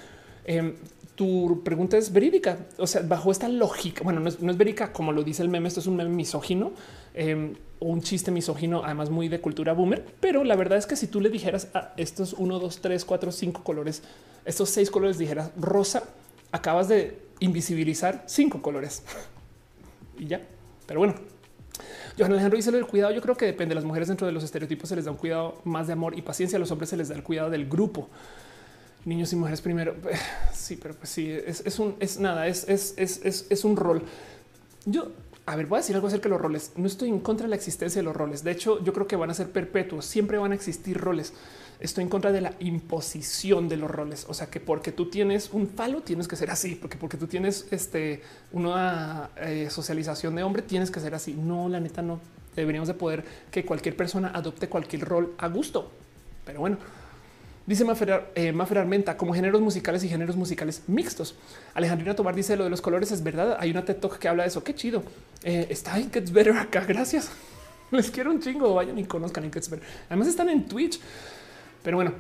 em, tu pregunta es verídica. O sea, bajo esta lógica, bueno, no es, verídica como lo dice el meme. Esto es un meme misógino em, o un chiste misógino, además muy de cultura boomer. Pero la verdad es que si tú le dijeras a estos uno, dos, tres, cuatro, cinco colores, estos seis colores, dijeras rosa, acabas de invisibilizar cinco colores y ya. Pero bueno, Johan Alejandro dice del cuidado. Yo creo que depende. Las mujeres dentro de los estereotipos se les da un cuidado más de amor y paciencia. A los hombres se les da el cuidado del grupo niños y mujeres primero. Sí, pero pues sí, es, un, es nada, es, es, es, es un rol. Yo, a ver, voy a decir algo acerca de los roles. No estoy en contra de la existencia de los roles. De hecho, yo creo que van a ser perpetuos. Siempre van a existir roles. Estoy en contra de la imposición de los roles. O sea, que porque tú tienes un falo, tienes que ser así. Porque porque tú tienes este, una eh, socialización de hombre, tienes que ser así. No, la neta no. Deberíamos de poder que cualquier persona adopte cualquier rol a gusto. Pero bueno, Dice Mafer, eh, Armenta como géneros musicales y géneros musicales mixtos. Alejandrina Tobar dice lo de los colores es verdad. Hay una TED Talk que habla de eso. Qué chido. Eh, está en Gets Better acá. Gracias. Les quiero un chingo. Vayan y conozcan en Gets Better. Además están en Twitch. Pero bueno,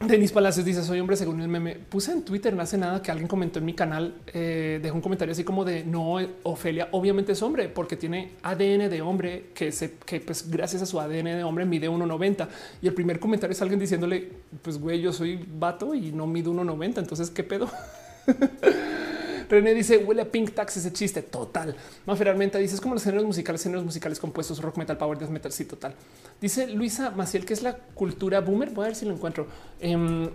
Denis Palacios dice soy hombre según el meme. Puse en Twitter no hace nada que alguien comentó en mi canal, eh, dejó un comentario así como de no, Ofelia obviamente es hombre porque tiene ADN de hombre que se que pues gracias a su ADN de hombre mide 1.90 y el primer comentario es alguien diciéndole pues güey yo soy vato y no mido 1.90 entonces qué pedo. René dice huele a Pink Tax ese chiste total. Mafer Armenta dice es como los géneros musicales, géneros musicales compuestos, rock, metal, power, death metal. Sí, total. Dice Luisa Maciel que es la cultura boomer. Voy a ver si lo encuentro. Em,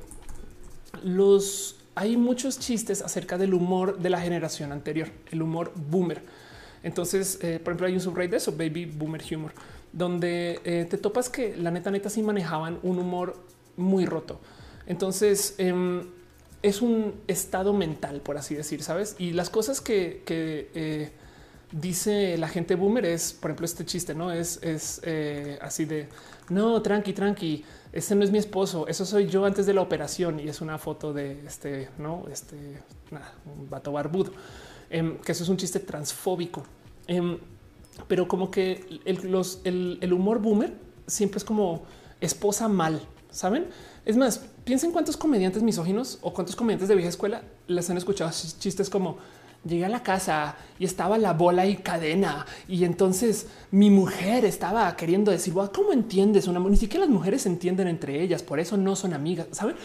los hay muchos chistes acerca del humor de la generación anterior, el humor boomer. Entonces, eh, por ejemplo, hay un subreddit de eso, baby boomer humor, donde eh, te topas que la neta neta sí manejaban un humor muy roto. Entonces, em, es un estado mental, por así decir, sabes? Y las cosas que, eh, dice la gente boomer es, por ejemplo, este chiste, no es, es eh, así de no, tranqui, tranqui. Este no es mi esposo, eso soy yo antes de la operación y es una foto de este, no, este, un vato barbudo, em, que eso es un chiste transfóbico. Em, pero como que el, los, el humor boomer siempre es como esposa mal, saben? Es más, piensen cuántos comediantes misóginos o cuántos comediantes de vieja escuela les han escuchado chistes como llegué a la casa y estaba la bola y cadena y entonces mi mujer estaba queriendo decir, ¿cómo entiendes una Ni siquiera las mujeres entienden entre ellas, por eso no son amigas, ¿saben?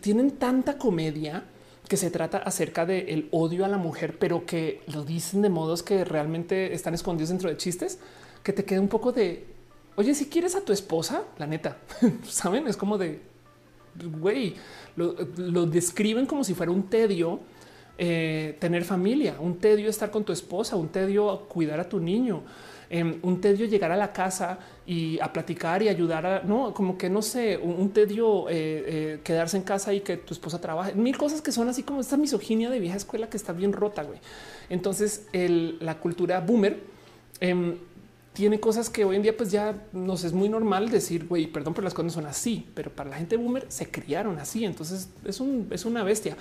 Tienen tanta comedia que se trata acerca del odio a la mujer, pero que lo dicen de modos que realmente están escondidos dentro de chistes, que te queda un poco de, oye, si quieres a tu esposa, la neta, ¿saben? Es como de, güey, lo, describen como si fuera un tedio eh, tener familia, un tedio estar con tu esposa, un tedio cuidar a tu niño, em, un tedio llegar a la casa y a platicar y ayudar a, no, como que no sé, un, tedio eh, eh, quedarse en casa y que tu esposa trabaje, mil cosas que son así como esta misoginia de vieja escuela que está bien rota, güey. Entonces, la cultura boomer em, tiene cosas que hoy en día pues ya nos es muy normal decir, güey, perdón, pero las cosas son así, pero para la gente boomer se criaron así, entonces es, un, es una bestia.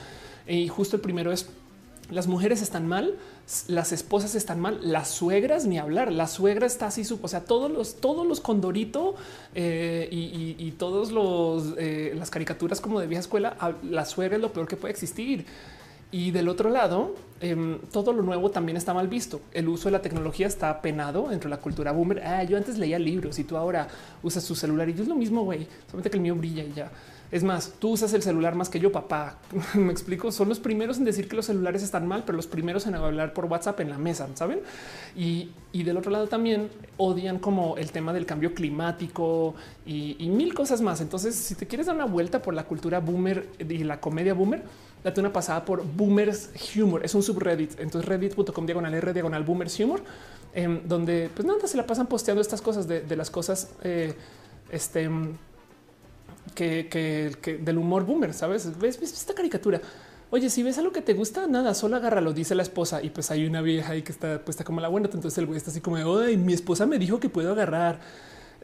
Y justo el primero es, las mujeres están mal, las esposas están mal, las suegras ni hablar, la suegra está así, o sea, todos los, todos los condorito eh, y, todos los, eh, las caricaturas como de vieja escuela, la suegra es lo peor que puede existir. Y del otro lado, em, todo lo nuevo también está mal visto. El uso de la tecnología está penado dentro de la cultura boomer. Ah, yo antes leía libros y tú ahora usas tu celular y yo es lo mismo, güey. Solamente que el mío brilla y ya. Es más, tú usas el celular más que yo, papá. Me explico. Son los primeros en decir que los celulares están mal, pero los primeros en hablar por WhatsApp en la mesa, saben? Y, del otro lado también odian como el tema del cambio climático y, y mil cosas más. Entonces, si te quieres dar una vuelta por la cultura boomer y la comedia boomer, date una pasada por Boomers Humor. Es un subreddit. Entonces reddit.com diagonal R diagonal Boomers Humor, em, donde pues nada, se la pasan posteando estas cosas de, las cosas eh, este, que, del humor boomer, ¿sabes? ¿Ves, esta caricatura? Oye, si ves algo que te gusta, nada, solo agárralo, dice la esposa. Y pues hay una vieja ahí que está puesta como la buena. Entonces el güey está así como, ay, mi esposa me dijo que puedo agarrar.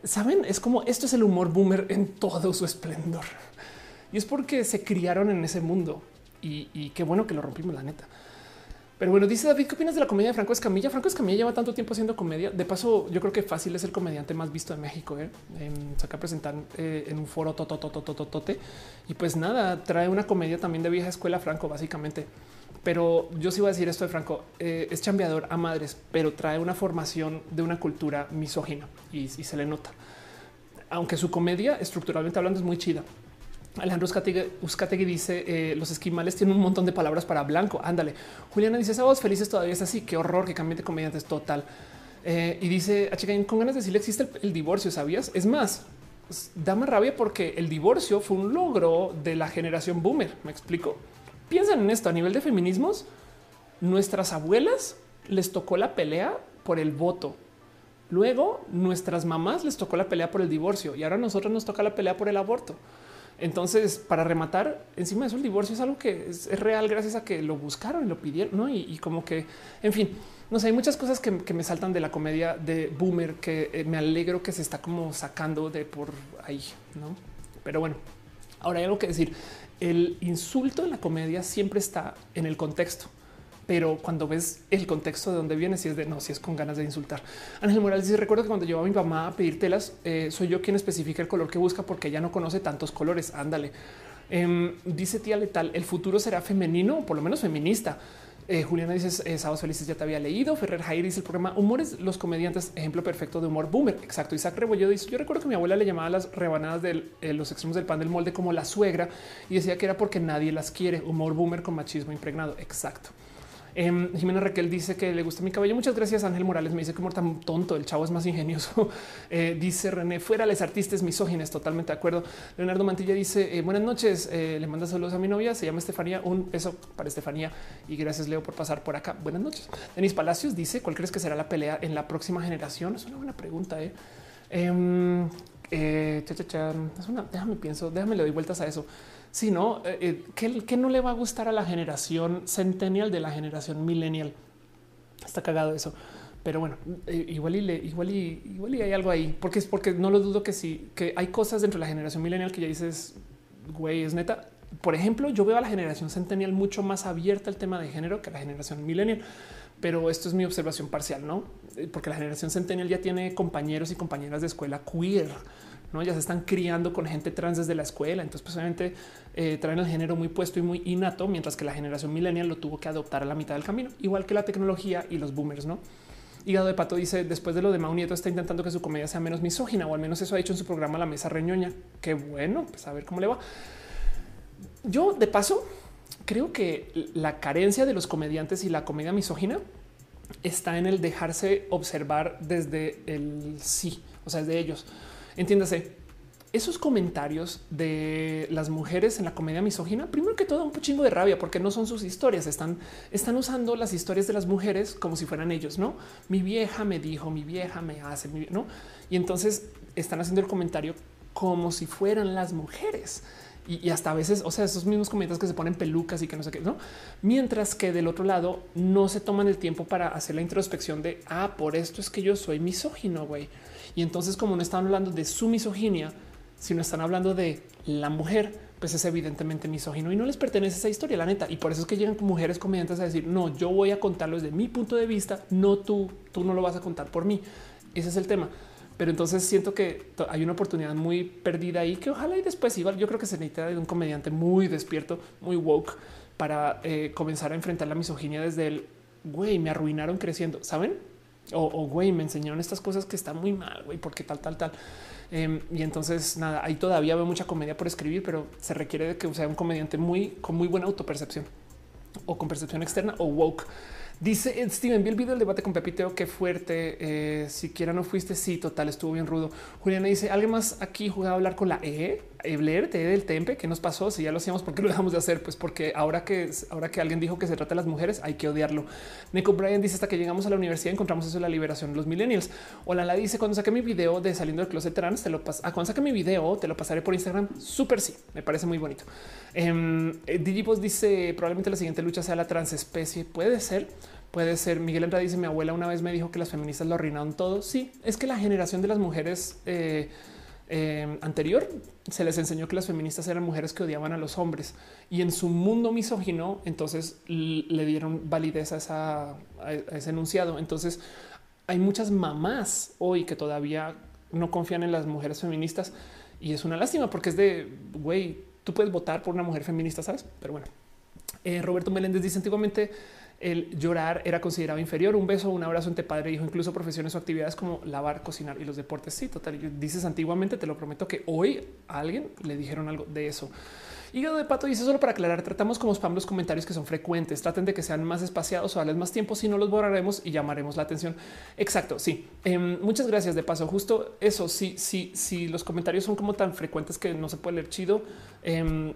Saben, es como esto es el humor boomer en todo su esplendor. Y es porque se criaron en ese mundo y, qué bueno que lo rompimos, la neta. Pero bueno, dice David, ¿qué opinas de la comedia de Franco Escamilla? Franco Escamilla lleva tanto tiempo haciendo comedia. De paso, yo creo que fácil es el comediante más visto de México. ¿eh? saca a presentar eh, en un foro totototototote. Y pues nada, trae una comedia también de vieja escuela Franco, básicamente. Pero yo sí voy a decir esto de Franco, eh, es chambeador a madres, pero trae una formación de una cultura misógina y se le nota. Aunque su comedia, estructuralmente hablando, es muy chida. Alejandro Uzcategui dice eh, los esquimales tienen un montón de palabras para blanco. Ándale. Juliana dice sábados felices todavía es así. Qué horror que cambien de comediantes total. Eh, y dice a chica con ganas de decirle existe el, divorcio. Sabías? Es más, da más rabia porque el divorcio fue un logro de la generación boomer. Me explico. Piensan en esto a nivel de feminismos. Nuestras abuelas les tocó la pelea por el voto. Luego nuestras mamás les tocó la pelea por el divorcio y ahora a nosotros nos toca la pelea por el aborto. Entonces, para rematar, encima de eso, el divorcio es algo que es, real gracias a que lo buscaron y lo pidieron, ¿no? Y, como que, en fin, no sé, hay muchas cosas que, me saltan de la comedia de Boomer que eh, me alegro que se está como sacando de por ahí, ¿no? Pero bueno, ahora hay algo que decir. El insulto en la comedia siempre está en el contexto pero cuando ves el contexto de dónde viene, si es de no, si es con ganas de insultar. Ángel Morales dice: Recuerdo que cuando llevaba a mi mamá a pedir telas, eh, soy yo quien especifica el color que busca porque ella no conoce tantos colores. Ándale. Em, dice tía letal: el futuro será femenino o por lo menos feminista. Eh, Juliana dice eh, sábados felices ya te había leído. Ferrer Jair dice el programa Humores, los comediantes, ejemplo perfecto de humor boomer. Exacto. Isaac Rebolledo dice yo recuerdo que mi abuela le llamaba las rebanadas de los extremos del pan del molde como la suegra y decía que era porque nadie las quiere. Humor boomer con machismo impregnado. Exacto. Em, Jimena Raquel dice que le gusta mi cabello. Muchas gracias. Ángel Morales me dice que tan tonto. El chavo es más ingenioso. Eh, dice René, fuera les artistas misógines. Totalmente de acuerdo. Leonardo Mantilla dice eh, buenas noches. Eh, le manda saludos a mi novia. Se llama Estefanía. Un beso para Estefanía y gracias, Leo, por pasar por acá. Buenas noches. Denis Palacios dice: ¿Cuál crees que será la pelea en la próxima generación? Es una buena pregunta. Em, déjame pienso, déjame le doy vueltas a eso. Sí, no, eh, eh, ¿qué, no le va a gustar a la generación centennial de la generación millennial? Está cagado eso. Pero bueno, eh, igual y, le, igual y igual y hay algo ahí, porque es porque no lo dudo que sí, que hay cosas dentro de la generación millennial que ya dices, güey, es neta. Por ejemplo, yo veo a la generación centennial mucho más abierta al tema de género que la generación millennial, pero esto es mi observación parcial, no? Porque la generación centennial ya tiene compañeros y compañeras de escuela queer ¿no? Ya se están criando con gente trans desde la escuela. Entonces, pues obviamente eh, traen el género muy puesto y muy innato, mientras que la generación millennial lo tuvo que adoptar a la mitad del camino, igual que la tecnología y los boomers, ¿no? Hígado de Pato dice, después de lo de Mau Nieto, está intentando que su comedia sea menos misógina, o al menos eso ha dicho en su programa La Mesa Reñoña. Qué bueno, pues a ver cómo le va. Yo, de paso, creo que la carencia de los comediantes y la comedia misógina está en el dejarse observar desde el sí, o sea, de ellos. Entiéndase, esos comentarios de las mujeres en la comedia misógina, primero que todo, un chingo de rabia porque no son sus historias. Están, están usando las historias de las mujeres como si fueran ellos. No, mi vieja me dijo, mi vieja me hace, no? Y entonces están haciendo el comentario como si fueran las mujeres. Y, hasta a veces, o sea, esos mismos comentarios que se ponen pelucas y que no sé qué, no? Mientras que del otro lado no se toman el tiempo para hacer la introspección de ah, por esto es que yo soy misógino, güey. Y entonces, como no están hablando de su misoginia, sino están hablando de la mujer, pues es evidentemente misógino y no les pertenece esa historia, la neta. Y por eso es que llegan mujeres comediantes a decir, no, yo voy a contarlo desde mi punto de vista, no tú, tú no lo vas a contar por mí. Ese es el tema. Pero entonces siento que hay una oportunidad muy perdida ahí que ojalá y después igual yo creo que se necesita de un comediante muy despierto, muy woke para eh, comenzar a enfrentar la misoginia desde el güey, me arruinaron creciendo, ¿saben? O, güey, me enseñaron estas cosas que están muy mal, güey, porque tal, tal, tal. Em, y entonces nada, ahí todavía veo mucha comedia por escribir, pero se requiere de que sea un comediante muy con muy buena autopercepción o con percepción externa o woke. Dice Steven, vi el video del debate con Pepiteo, qué fuerte. Eh, siquiera no fuiste. Sí, total, estuvo bien rudo. Juliana dice: ¿Alguien más aquí jugaba a hablar con la E? Ebler, T del Tempe, ¿qué nos pasó? Si ya lo hacíamos, ¿por qué lo dejamos de hacer? Pues porque ahora que ahora que alguien dijo que se trata de las mujeres, hay que odiarlo. Nico Bryan dice: Hasta que llegamos a la universidad, encontramos eso de la liberación de los millennials. Hola, la dice: Cuando saque mi video de saliendo del closet trans, te lo pas ah, cuando saque mi video, te lo pasaré por Instagram. Súper sí, me parece muy bonito. Eh, Digipos dice: Probablemente la siguiente lucha sea la transespecie. Puede ser Puede ser. Miguel Andrade dice: Mi abuela una vez me dijo que las feministas lo arruinaron todo. Sí, es que la generación de las mujeres eh, eh, anterior se les enseñó que las feministas eran mujeres que odiaban a los hombres y en su mundo misógino, entonces le dieron validez a, a ese enunciado. Entonces hay muchas mamás hoy que todavía no confían en las mujeres feministas y es una lástima porque es de güey, tú puedes votar por una mujer feminista, sabes? Pero bueno, eh, Roberto Meléndez dice antiguamente el llorar era considerado inferior. Un beso, un abrazo entre padre e hijo, incluso profesiones o actividades como lavar, cocinar y los deportes. Sí, total. Dices antiguamente, te lo prometo que hoy a alguien le dijeron algo de eso. Hígado de pato dice solo para aclarar, tratamos como spam los comentarios que son frecuentes. Traten de que sean más espaciados o darles más tiempo. Si no los borraremos y llamaremos la atención. Exacto. Sí. Em, muchas gracias. De paso, justo eso. Sí, sí, sí. Los comentarios son como tan frecuentes que no se puede leer chido. Em,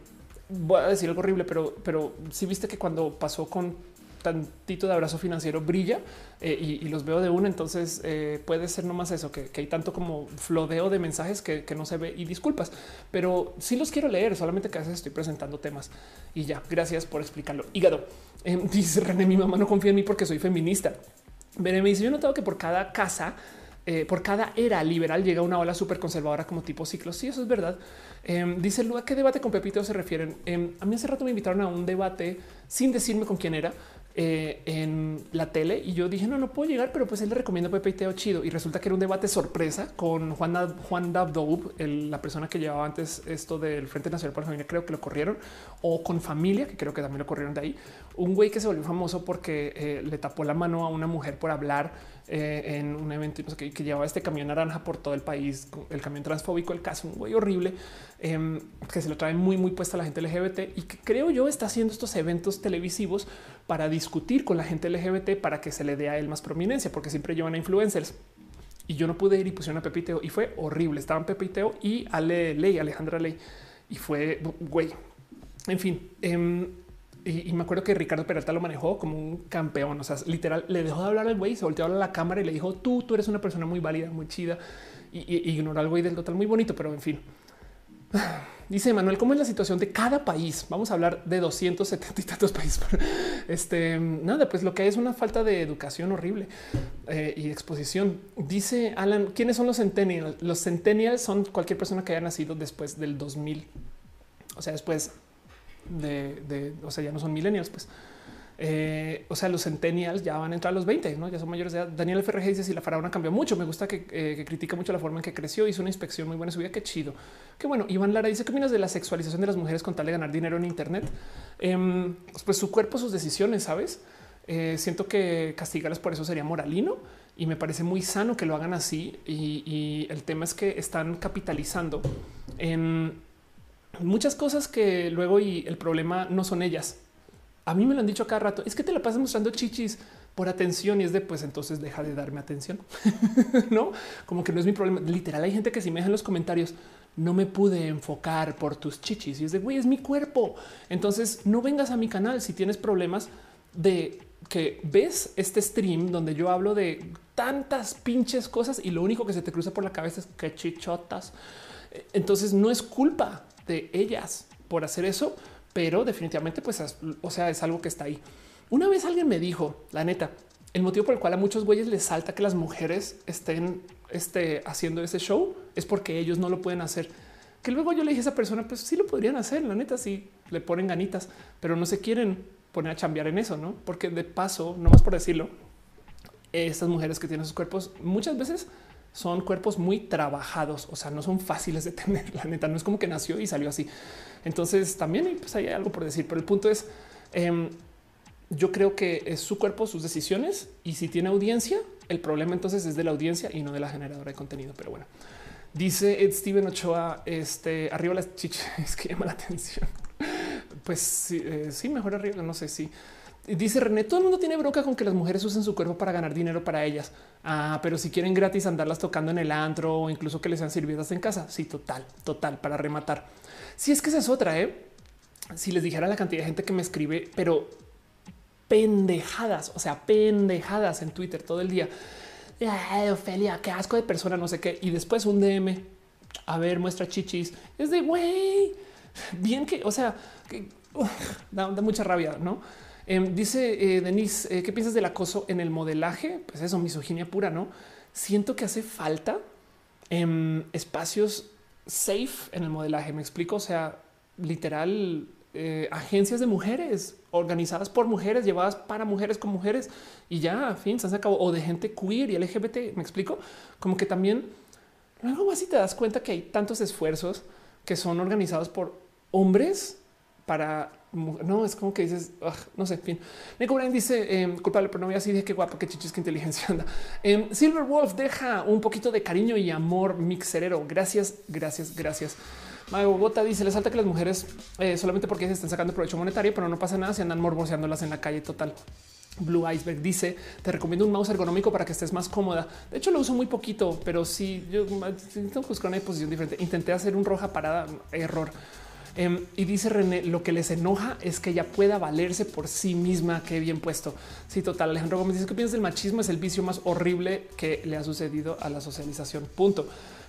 voy a decir algo horrible, pero, pero si viste que cuando pasó con tantito de abrazo financiero brilla eh, y, los veo de uno. Entonces eh, puede ser nomás eso, que, hay tanto como flodeo de mensajes que, no se ve y disculpas, pero sí los quiero leer, solamente que a veces estoy presentando temas y ya. Gracias por explicarlo. Hígado em, dice René, mi mamá no confía en mí porque soy feminista. Veré, me dice, yo he notado que por cada casa eh, por cada era liberal llega una ola súper conservadora como tipo ciclo. Sí, eso es verdad. Em, dice Lua, ¿qué debate con Pepito se refieren? Em, a mí hace rato me invitaron a un debate sin decirme con quién era, eh, en la tele y yo dije no, no puedo llegar, pero pues él le y Teo chido. Y resulta que era un debate sorpresa con Juan, Juan Dabdoub, la persona que llevaba antes esto del Frente Nacional para la Familia, creo que lo corrieron, o con familia, que creo que también lo corrieron de ahí. Un güey que se volvió famoso porque eh, le tapó la mano a una mujer por hablar eh, en un evento que, llevaba este camión naranja por todo el país, el camión transfóbico, el caso, un güey horrible em, que se lo trae muy, muy puesta a la gente LGBT y que creo yo está haciendo estos eventos televisivos para discutir con la gente LGBT para que se le dé a él más prominencia, porque siempre llevan a influencers. Y yo no pude ir y pusieron a Pepiteo y fue horrible. Estaban Pepiteo y Ale Ley, Alejandra Ley. Y fue güey. En fin, em, y, me acuerdo que Ricardo Peralta lo manejó como un campeón. O sea, literal, le dejó de hablar al güey, se volteó a la cámara y le dijo: Tú, tú eres una persona muy válida, muy chida. Y, y ignoró al güey del total muy bonito, pero en fin. Dice Manuel, ¿cómo es la situación de cada país? Vamos a hablar de 270 y tantos países. Este nada, pues lo que hay es una falta de educación horrible eh, y exposición. Dice Alan, ¿quiénes son los centennials? Los centennials son cualquier persona que haya nacido después del 2000. O sea, después de, o sea, ya no son millennials, pues. Eh, o sea, los centennials ya van a entrar a los 20, ¿no? ya son mayores de edad. Daniel FRG dice si la faraona cambió mucho. Me gusta que, eh, critica mucho la forma en que creció. Hizo una inspección muy buena en su vida. Qué chido. Qué bueno. Iván Lara dice qué opinas de la sexualización de las mujeres con tal de ganar dinero en Internet. Em, pues su cuerpo, sus decisiones, sabes? Eh, siento que castigarlas por eso sería moralino y me parece muy sano que lo hagan así. Y, y el tema es que están capitalizando en muchas cosas que luego y el problema no son ellas a mí me lo han dicho cada rato. Es que te la pasas mostrando chichis por atención y es de pues entonces deja de darme atención. no como que no es mi problema. Literal, hay gente que si me deja en los comentarios no me pude enfocar por tus chichis y es de güey, es mi cuerpo. Entonces no vengas a mi canal si tienes problemas de que ves este stream donde yo hablo de tantas pinches cosas y lo único que se te cruza por la cabeza es que chichotas. Entonces no es culpa de ellas por hacer eso pero definitivamente, pues, o sea, es algo que está ahí. Una vez alguien me dijo, la neta, el motivo por el cual a muchos güeyes les salta que las mujeres estén este, haciendo ese show es porque ellos no lo pueden hacer. Que luego yo le dije a esa persona, pues sí lo podrían hacer, la neta, sí le ponen ganitas, pero no se quieren poner a chambear en eso, no? Porque de paso, no más por decirlo, estas mujeres que tienen sus cuerpos muchas veces son cuerpos muy trabajados, o sea, no son fáciles de tener. La neta no es como que nació y salió así. Entonces también pues, hay algo por decir, pero el punto es, em, yo creo que es su cuerpo, sus decisiones y si tiene audiencia, el problema entonces es de la audiencia y no de la generadora de contenido. Pero bueno, dice Ed Steven Ochoa, este arriba las chichas que llama la atención. Pues sí, eh, sí, mejor arriba, no sé si. Dice René, todo el mundo tiene bronca con que las mujeres usen su cuerpo para ganar dinero para ellas. Ah, pero si quieren gratis andarlas tocando en el antro o incluso que les sean servidas en casa. Sí, total, total, para rematar. Si es que esa es otra, ¿eh? Si les dijera la cantidad de gente que me escribe, pero pendejadas, o sea, pendejadas en Twitter todo el día. Ay, Ofelia, qué asco de persona, no sé qué. Y después un DM, a ver, muestra chichis. Es de, güey, bien que, o sea, que, da mucha rabia, ¿no? Em, dice eh, Denise, eh, ¿qué piensas del acoso en el modelaje? Pues eso, misoginia pura, ¿no? Siento que hace falta em, espacios safe en el modelaje. Me explico. O sea, literal, eh, agencias de mujeres organizadas por mujeres, llevadas para mujeres con mujeres y ya, fin, se acabó. O de gente queer y LGBT. Me explico. Como que también luego así te das cuenta que hay tantos esfuerzos que son organizados por hombres para no es como que dices, no sé, fin. Nico Brain dice em, culpable, pero no voy así de qué guapo, qué chichis, qué inteligencia anda. Em, Silver Wolf deja un poquito de cariño y amor mixerero. Gracias, gracias, gracias. Mago Bota dice: Le salta que las mujeres eh, solamente porque se están sacando provecho monetario, pero no pasa nada si andan morboseándolas en la calle total. Blue Iceberg dice: Te recomiendo un mouse ergonómico para que estés más cómoda. De hecho, lo uso muy poquito, pero sí, yo tengo que buscar una posición diferente. Intenté hacer un roja parada, error. Em, y dice René, lo que les enoja es que ella pueda valerse por sí misma. Qué bien puesto. Sí, total. Alejandro Gómez dice que piensas del machismo es el vicio más horrible que le ha sucedido a la socialización. Punto.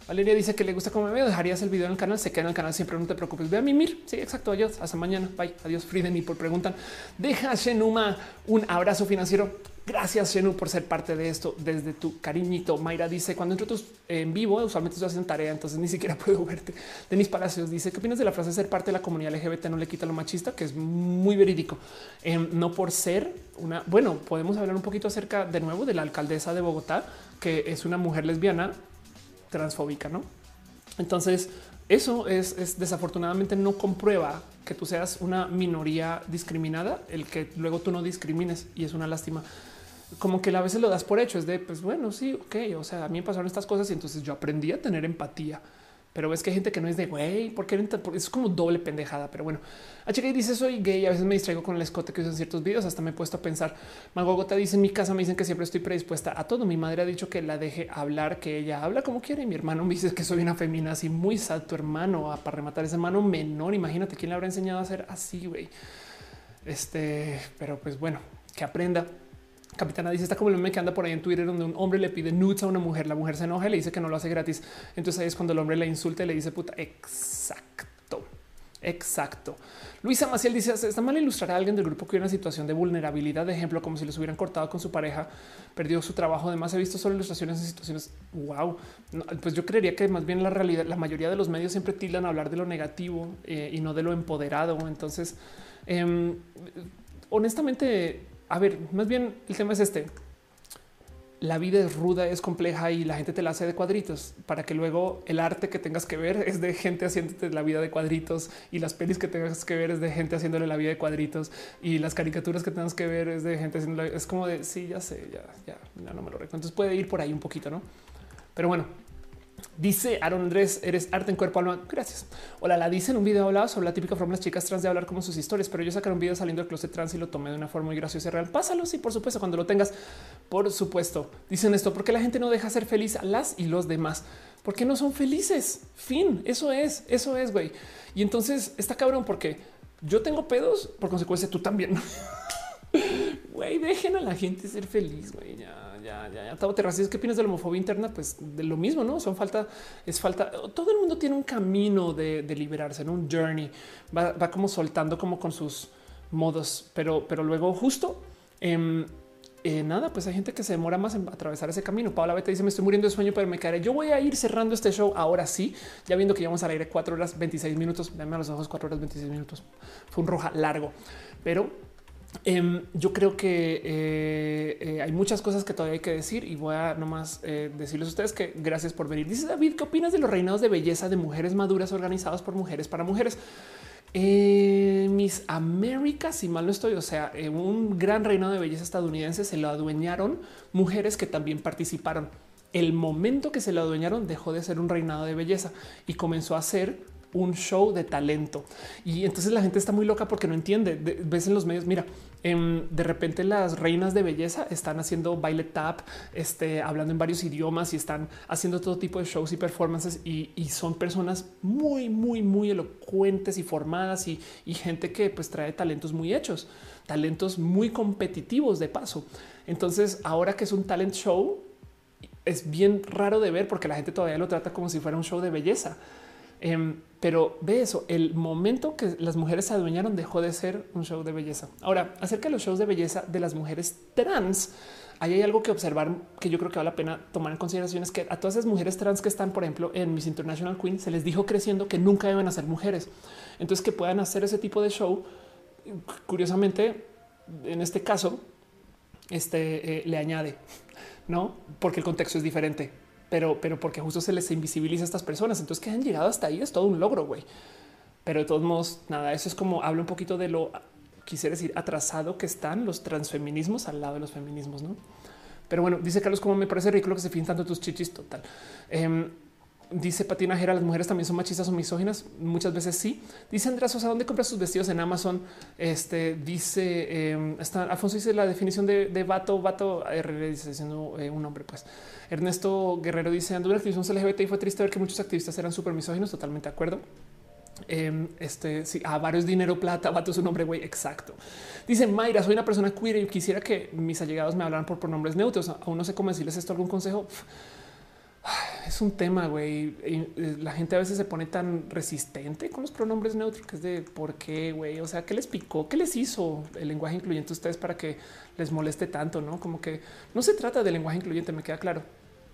Valeria dice que le gusta cómo me veo. Dejarías el video en el canal. Se queda en el canal. Siempre no te preocupes. Ve a mimir. Sí, exacto. Adiós. Hasta mañana. Bye. Adiós. Friden y por preguntan. Deja Shenuma un abrazo financiero. Gracias, Shenu, por ser parte de esto desde tu cariñito. Mayra dice: Cuando entro tus en vivo, usualmente estoy haciendo tarea, entonces ni siquiera puedo verte. Denis Palacios dice: ¿Qué opinas de la frase ser parte de la comunidad LGBT no le quita lo machista? Que es muy verídico. Em, no por ser una. Bueno, podemos hablar un poquito acerca de nuevo de la alcaldesa de Bogotá, que es una mujer lesbiana transfóbica, no? Entonces, eso es, desafortunadamente no comprueba que tú seas una minoría discriminada, el que luego tú no discrimines y es una lástima como que a veces lo das por hecho, es de, pues bueno, sí, ok, o sea, a mí me pasaron estas cosas y entonces yo aprendí a tener empatía. Pero ves que hay gente que no es de güey, porque es como doble pendejada. Pero bueno, HK dice soy gay. A veces me distraigo con el escote que uso en ciertos videos. Hasta me he puesto a pensar. Magogota dice en mi casa me dicen que siempre estoy predispuesta a todo. Mi madre ha dicho que la deje hablar, que ella habla como quiere. Y mi hermano me dice que soy una femina así muy sad. Tu hermano a para rematar ese hermano menor. Imagínate quién le habrá enseñado a hacer así, güey. Este, pero pues bueno, que aprenda. Capitana dice está como el meme que anda por ahí en Twitter donde un hombre le pide nudes a una mujer, la mujer se enoja y le dice que no lo hace gratis. Entonces ahí es cuando el hombre le insulta y le dice puta. Exacto. Exacto. Luisa Maciel dice está mal ilustrar a alguien del grupo que hubiera una situación de vulnerabilidad, de ejemplo, como si les hubieran cortado con su pareja, perdió su trabajo. Además, he visto solo ilustraciones en situaciones. Wow, pues yo creería que más bien la realidad, la mayoría de los medios siempre tildan a hablar de lo negativo eh, y no de lo empoderado. Entonces, em, honestamente, a ver, más bien el tema es este. La vida es ruda, es compleja y la gente te la hace de cuadritos para que luego el arte que tengas que ver es de gente haciéndote la vida de cuadritos y las pelis que tengas que ver es de gente haciéndole la vida de cuadritos y las caricaturas que tengas que ver es de gente haciendo es como de sí, ya sé, ya, ya, ya no me lo recuerdo. Entonces puede ir por ahí un poquito, no? Pero bueno, Dice Aaron Andrés, eres arte en cuerpo, alma. Gracias. Hola, la dice en un video hablaba sobre la típica forma de las chicas trans de hablar como sus historias, pero yo sacaré un video saliendo del closet trans y lo tomé de una forma muy graciosa y real. Pásalo, sí, por supuesto, cuando lo tengas. Por supuesto. Dicen esto, porque la gente no deja ser feliz a las y los demás? Porque no son felices. Fin, eso es, eso es, güey. Y entonces está cabrón porque yo tengo pedos, por consecuencia tú también. Güey, dejen a la gente ser feliz, güey. Ya, ya, ya. Tavo Terracias, ¿qué opinas de la homofobia interna? Pues de lo mismo, ¿no? Son falta, es falta. Todo el mundo tiene un camino de, liberarse, ¿no? Un journey. Va, como soltando como con sus modos, pero, pero luego justo em, eh, nada, pues hay gente que se demora más en atravesar ese camino. Paula Beta dice: Me estoy muriendo de sueño, pero me caeré. Yo voy a ir cerrando este show ahora sí, ya viendo que llevamos al aire cuatro horas 26 minutos. Dame a los ojos, cuatro horas 26 minutos. Fue un roja largo, pero Em, yo creo que eh, eh, hay muchas cosas que todavía hay que decir y voy a nomás eh, decirles a ustedes que gracias por venir. Dice David, ¿qué opinas de los reinados de belleza de mujeres maduras organizados por mujeres para mujeres? Mis Américas, si mal no estoy, o sea, un gran reinado de belleza estadounidense se lo adueñaron mujeres que también participaron. El momento que se lo adueñaron dejó de ser un reinado de belleza y comenzó a ser un show de talento. Y entonces la gente está muy loca porque no entiende. ves en los medios, mira, em, de repente las reinas de belleza están haciendo baile tap, este, hablando en varios idiomas y están haciendo todo tipo de shows y performances y, son personas muy, muy, muy elocuentes y formadas y, y gente que pues trae talentos muy hechos, talentos muy competitivos de paso. Entonces ahora que es un talent show, es bien raro de ver porque la gente todavía lo trata como si fuera un show de belleza. Em, pero ve eso, el momento que las mujeres se adueñaron dejó de ser un show de belleza. Ahora, acerca de los shows de belleza de las mujeres trans, ahí hay algo que observar que yo creo que vale la pena tomar en consideración es que a todas esas mujeres trans que están, por ejemplo, en Miss International Queen, se les dijo creciendo que nunca deben ser mujeres. Entonces, que puedan hacer ese tipo de show, curiosamente, en este caso, este eh, le añade, no porque el contexto es diferente, pero, pero porque justo se les invisibiliza a estas personas. Entonces, que han llegado hasta ahí es todo un logro, güey. Pero de todos modos, nada, eso es como habla un poquito de lo quisiera decir atrasado que están los transfeminismos al lado de los feminismos, no? Pero bueno, dice Carlos, como me parece ridículo que se fijen tanto tus chichis total. Em, dice Patina Jera, las mujeres también son machistas o misóginas. Muchas veces sí. Dice Andrés Sosa, ¿dónde compras sus vestidos en Amazon? Este dice eh, está, Alfonso dice la definición de, de vato, vato, R dice siendo eh, un hombre. Pues Ernesto Guerrero dice anduve en activismo LGBT y fue triste ver que muchos activistas eran súper misóginos. Totalmente de acuerdo. Em, este sí, a varios dinero, plata, vato es un nombre güey. Exacto. Dice Mayra, soy una persona queer y quisiera que mis allegados me hablaran por pronombres neutros. Aún no sé cómo decirles esto. Algún consejo es un tema, güey. La gente a veces se pone tan resistente con los pronombres neutros que es de por qué, güey. O sea, qué les picó, qué les hizo el lenguaje incluyente a ustedes para que les moleste tanto, no? Como que no se trata de lenguaje incluyente, me queda claro.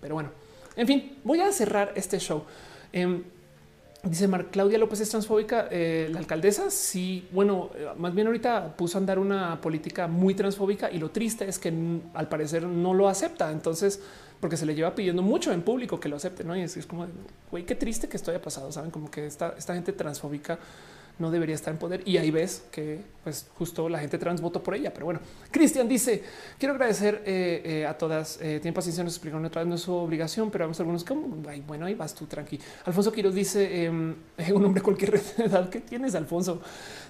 Pero bueno, en fin, voy a cerrar este show. Em, Dice Mar Claudia López es transfóbica. Eh, la alcaldesa sí, bueno, eh, más bien ahorita puso a andar una política muy transfóbica y lo triste es que al parecer no lo acepta. Entonces, porque se le lleva pidiendo mucho en público que lo acepte, no? Y es, es como, güey, qué triste que esto haya pasado. Saben como que esta, esta gente transfóbica no debería estar en poder. Y ahí ves que pues justo la gente trans votó por ella. Pero bueno, Cristian dice, quiero agradecer eh, eh, a todas. Eh, tiempo paciencia, nos explicaron otra vez no es su obligación, pero vamos a algunos como, bueno, ahí vas tú tranqui. Alfonso Quiroz dice, em, un hombre cualquier edad que tienes, Alfonso.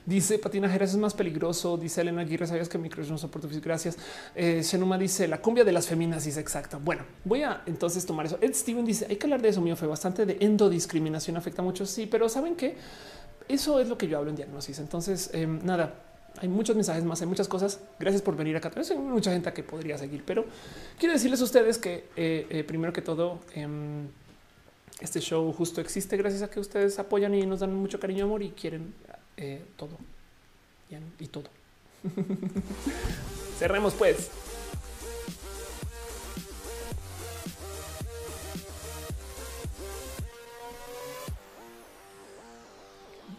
Dice Patina Jerez es más peligroso. Dice Elena Aguirre, sabías que mi crush no soporto Gracias. Eh, Shenuma dice la cumbia de las feminas. Dice exacto. Bueno, voy a entonces tomar eso. Ed Steven dice hay que hablar de eso. Mío fue bastante de endodiscriminación. Afecta mucho. Sí, pero saben que eso es lo que yo hablo en diagnosis. Entonces, em, nada, hay muchos mensajes más, hay muchas cosas. Gracias por venir acá. Hay mucha gente que podría seguir, pero quiero decirles a ustedes que eh, eh, primero que todo, em, este show justo existe gracias a que ustedes apoyan y nos dan mucho cariño, amor y quieren eh, todo y todo. Cerremos pues.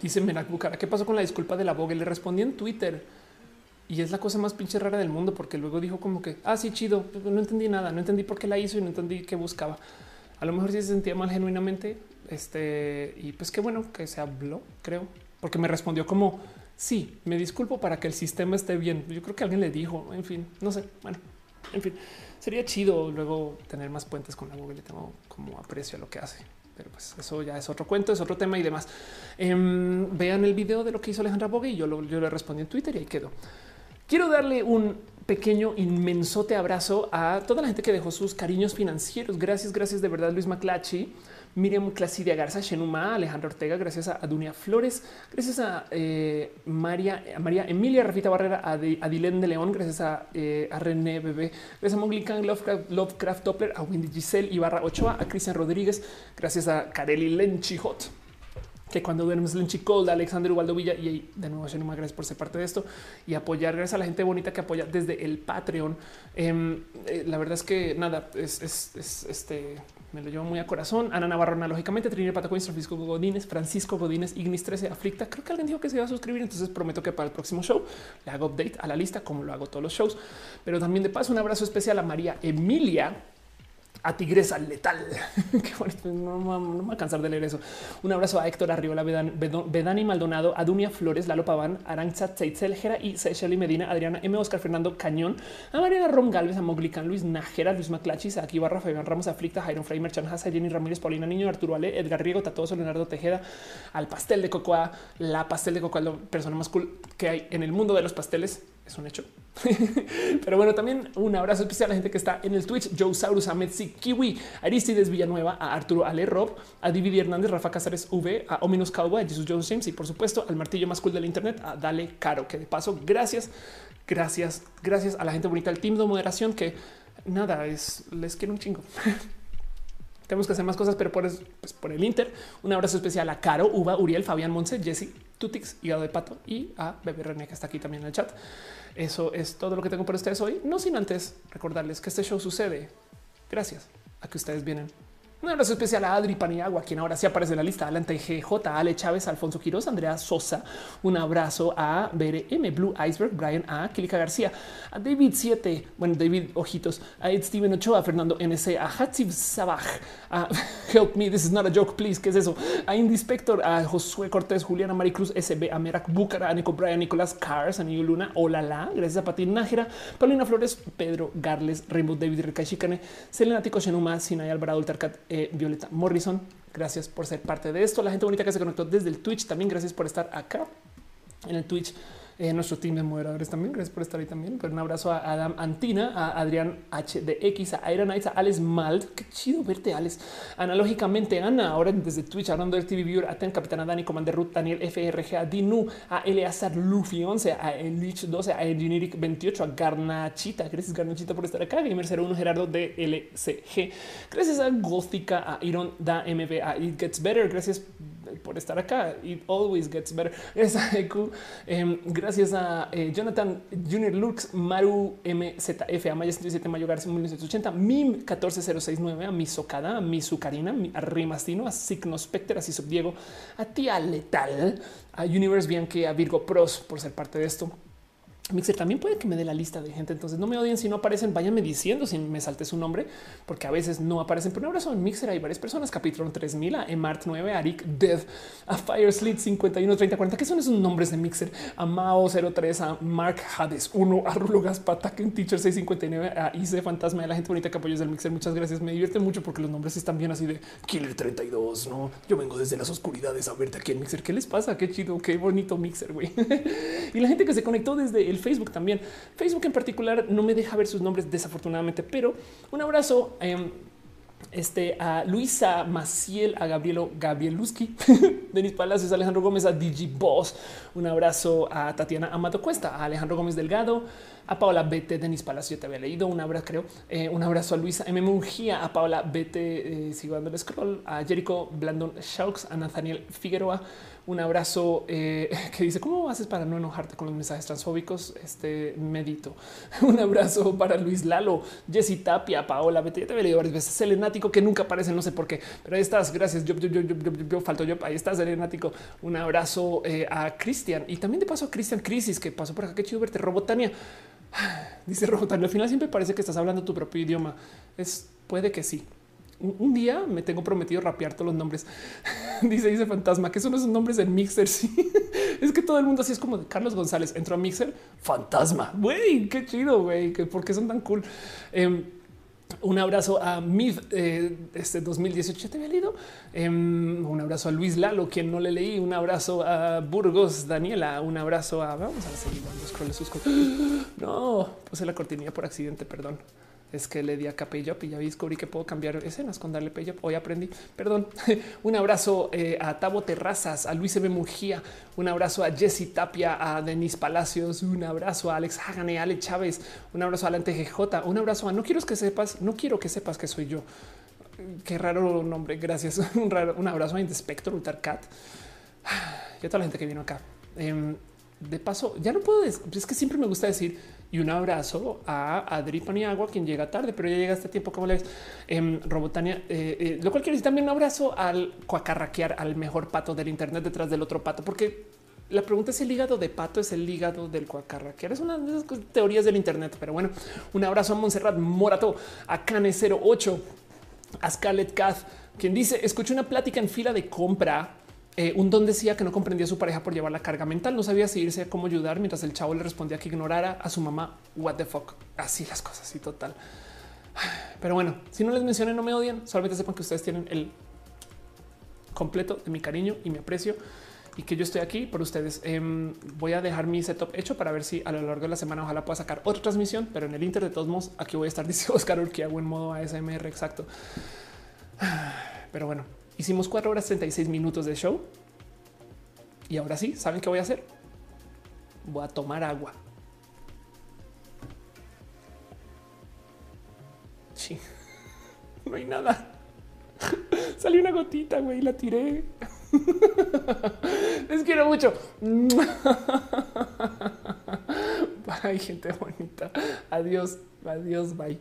Dice Menak Bucara, ¿qué pasó con la disculpa de la Vogue? Le respondí en Twitter y es la cosa más pinche rara del mundo porque luego dijo como que, ah, sí, chido, no entendí nada, no entendí por qué la hizo y no entendí qué buscaba. A lo mejor sí se sentía mal genuinamente. Este, y pues qué bueno que se habló, creo, porque me respondió como, sí, me disculpo para que el sistema esté bien. Yo creo que alguien le dijo, en fin, no sé, bueno, en fin, sería chido luego tener más puentes con la Google. Le tengo como aprecio a lo que hace pero pues eso ya es otro cuento, es otro tema y demás. Em, vean el video de lo que hizo Alejandra Bogue y yo, yo le respondí en Twitter y ahí quedó. Quiero darle un pequeño, inmensote abrazo a toda la gente que dejó sus cariños financieros. Gracias, gracias de verdad, Luis Maclachi. Miriam Clasidia Garza, Shenuma, Alejandra Ortega, gracias a Dunia Flores, gracias a eh, María, María Emilia Rafita Barrera, a, Dilén de León, gracias a, eh, a René Bebé, gracias a Monglican Lovecraft, Lovecraft Doppler, a Wendy Giselle Ibarra Ochoa, a Cristian Rodríguez, gracias a Kareli Lenchijot que cuando duermes Lenchi Cold, Alexander Ubaldo Villa y de nuevo Shenuma, gracias por ser parte de esto y apoyar. Gracias a la gente bonita que apoya desde el Patreon. Em, eh, la verdad es que nada, es, es este me lo llevo muy a corazón. Ana Navarro, lógicamente, Trinidad Patacoins, Francisco Godínez, Francisco Godínez, Ignis 13, Aflicta. Creo que alguien dijo que se iba a suscribir, entonces prometo que para el próximo show le hago update a la lista, como lo hago todos los shows. Pero también de paso, un abrazo especial a María Emilia a Tigresa Letal. no, me voy a cansar de leer eso. Un abrazo a Héctor Arriola, Bedani Maldonado, a Dunia Flores, Lalo Paván, Aranza Tzeitzel, Jera y Shelly Medina, Adriana M. Oscar Fernando Cañón, a Mariana Rom Galvez, a Moglican, Luis Najera, Luis Maclachis, Aquí Barra, Fabián Ramos, Aflicta, Jairo Frey, Merchan Haza, Jenny Ramírez, Paulina Niño, Arturo Ale, Edgar Riego, Tatoso, Leonardo Tejeda, al pastel de cocoa, la pastel de cocoa, la persona más cool que hay en el mundo de los pasteles es un hecho. Pero bueno, también un abrazo especial a la gente que está en el Twitch, Joe Saurus, a Kiwi, Aristides Villanueva, a Arturo Ale Rob, a Dividi Hernández, Rafa Casares V, a Ominous Cowboy, a Jesus Jones James y por supuesto al martillo más cool del internet, a Dale Caro, que de paso, gracias, gracias, gracias a la gente bonita del team de moderación que nada, es les quiero un chingo. tenemos que hacer más cosas, pero por, pues, por el Inter. Un abrazo especial a Caro, Uva, Uriel, Fabián Monse, Jesse, Tutix, Hígado de Pato y a Bebé René, que está aquí también en el chat. Eso es todo lo que tengo para ustedes hoy. No sin antes recordarles que este show sucede gracias a que ustedes vienen un abrazo especial a Adri Paniagua, quien ahora sí aparece en la lista. Alan GJ, Ale Chávez, Alfonso Quiroz, Andrea Sosa. Un abrazo a BRM, Blue Iceberg, Brian A, Kilika García, a David 7, bueno, David Ojitos, a Ed Steven Ochoa, Fernando NC, a Hatsib Sabaj, a Help Me, This is not a joke, please. ¿Qué es eso? A Indispector, a Josué Cortés, Juliana Maricruz, SB, a Merak Búcara, a Nico Brian, Nicolás Cars, a Niño Luna, Hola La, gracias a Pati Nájera, Paulina Flores, Pedro Garles, Rainbow David Rica Chicane, Selena Tico Shenuma, Sinay Alvarado, Ultercat, eh, Violeta Morrison. Gracias por ser parte de esto. La gente bonita que se conectó desde el Twitch también. Gracias por estar acá en el Twitch eh, nuestro team de moderadores también. Gracias por estar ahí también. Pero un abrazo a Adam Antina, a Adrián HDX, a Iron Knights, a Alex Malt. Qué chido verte, Alex. Analógicamente, Ana, ahora desde Twitch, hablando del TV Viewer, a Ten, Capitana Dani, Commander Ruth, Daniel FRG, a Dinu, a Eleazar Luffy 11, a Elich 12, a Engineeric 28, a Garnachita. Gracias, Garnachita, por estar acá. Gamer 01, Gerardo DLCG. Gracias a Gótica, a Iron Da MV, a It Gets Better. Gracias por estar acá. It always gets better. A EQ. Eh, gracias a eh, Jonathan Junior Lux, Maru MZF, a Maya 117, Mayo García 1980, Mim 14069, a Misocada, a Misucarina, a Rimastino, a Signo Specter, a Ciso Diego, a Tía Letal, a Universe Bianque, a Virgo Pros por ser parte de esto. Mixer también puede que me dé la lista de gente. Entonces no me odien si no aparecen. Váyanme diciendo si me salte su nombre, porque a veces no aparecen. Pero un abrazo en Mixer. Hay varias personas. Capitron 3000, a Emart 9, a Rick Dev, a Fire Slit 51 30 40. ¿Qué son esos nombres de Mixer? A Mao 03, a Mark Hades 1, a Rulo Gaspata, en Teacher 659, a Ice Fantasma de la gente bonita que apoya del Mixer. Muchas gracias. Me divierte mucho porque los nombres están bien así de Killer 32. No, yo vengo desde las oscuridades a verte aquí en Mixer. ¿Qué les pasa? Qué chido, qué bonito Mixer, güey. y la gente que se conectó desde el Facebook también. Facebook en particular no me deja ver sus nombres desafortunadamente, pero un abrazo. Eh, este a Luisa Maciel, a Gabrielo Gabrieluski, Denis Palacios, Alejandro Gómez, a Digi Boss, un abrazo a Tatiana Amato Cuesta, a Alejandro Gómez Delgado, a Paola Bete, Denis Palacio, te había leído, un abrazo, creo, eh, un abrazo a Luisa M. Mungía, a Paola Bete, eh, sigo dando el scroll, a Jericho Blandon Shaux, a Nathaniel Figueroa, un abrazo eh, que dice cómo haces para no enojarte con los mensajes transfóbicos. Este medito. Un abrazo para Luis Lalo, Jessy Tapia, Paola, Betty, te he leído varias veces. Selenático que nunca aparece, no sé por qué, pero ahí estás. Gracias. Yo, yo, yo, yo, yo, yo falto yo. Ahí estás, Selenático. Un abrazo eh, a Cristian y también de paso a Cristian Crisis que pasó por acá. Qué chido verte, Robotania. Dice Robotania. Al final siempre parece que estás hablando tu propio idioma. Es puede que sí, un día me tengo prometido rapear todos los nombres. dice, dice fantasma, que son esos nombres del mixer. Sí, es que todo el mundo así es como Carlos González entró a mixer fantasma. Güey, qué chido, güey, que por qué son tan cool. Em, un abrazo a Mid eh, este 2018. Te había leído. Em, un abrazo a Luis Lalo, quien no le leí. Un abrazo a Burgos Daniela. Un abrazo a vamos a seguir los sus No puse la cortinilla por accidente. Perdón es que le di acá up y ya descubrí que puedo cambiar escenas con darle up. Hoy aprendí. Perdón. un abrazo eh, a Tabo Terrazas, a Luis M. Mujía, un abrazo a Jesse Tapia, a Denis Palacios, un abrazo a Alex Hagane, a Ale Chávez, un abrazo a la GJ, un abrazo a no quiero que sepas, no quiero que sepas que soy yo. Qué raro nombre. Gracias. Un, raro, un abrazo a Inspector Ultar Cat y a toda la gente que vino acá. Em, de paso, ya no puedo es que siempre me gusta decir y un abrazo a Adri Paniagua, quien llega tarde, pero ya llega este tiempo. Como le ves, eh, Robotania, eh, lo cual quiere decir también un abrazo al cuacarraquear al mejor pato del Internet detrás del otro pato, porque la pregunta es el hígado de pato es el hígado del cuacarraquear. Es una de esas teorías del Internet, pero bueno, un abrazo a Montserrat Morato, a Cane 08, a Scarlett Kath, quien dice: Escuché una plática en fila de compra eh, un don decía que no comprendía a su pareja por llevar la carga mental, no sabía si irse cómo ayudar, mientras el chavo le respondía que ignorara a su mamá. What the fuck? Así las cosas y total. Pero bueno, si no les mencioné, no me odian, solamente sepan que ustedes tienen el completo de mi cariño y mi aprecio y que yo estoy aquí por ustedes. Em, voy a dejar mi setup hecho para ver si a lo largo de la semana ojalá pueda sacar otra transmisión, pero en el Inter de todos modos aquí voy a estar dice Oscar que hago en modo ASMR exacto. Pero bueno, Hicimos cuatro horas 36 minutos de show. Y ahora sí, ¿saben qué voy a hacer? Voy a tomar agua. Sí, no hay nada. Salió una gotita, güey, la tiré. Les quiero mucho. Bye, gente bonita. Adiós, adiós, bye.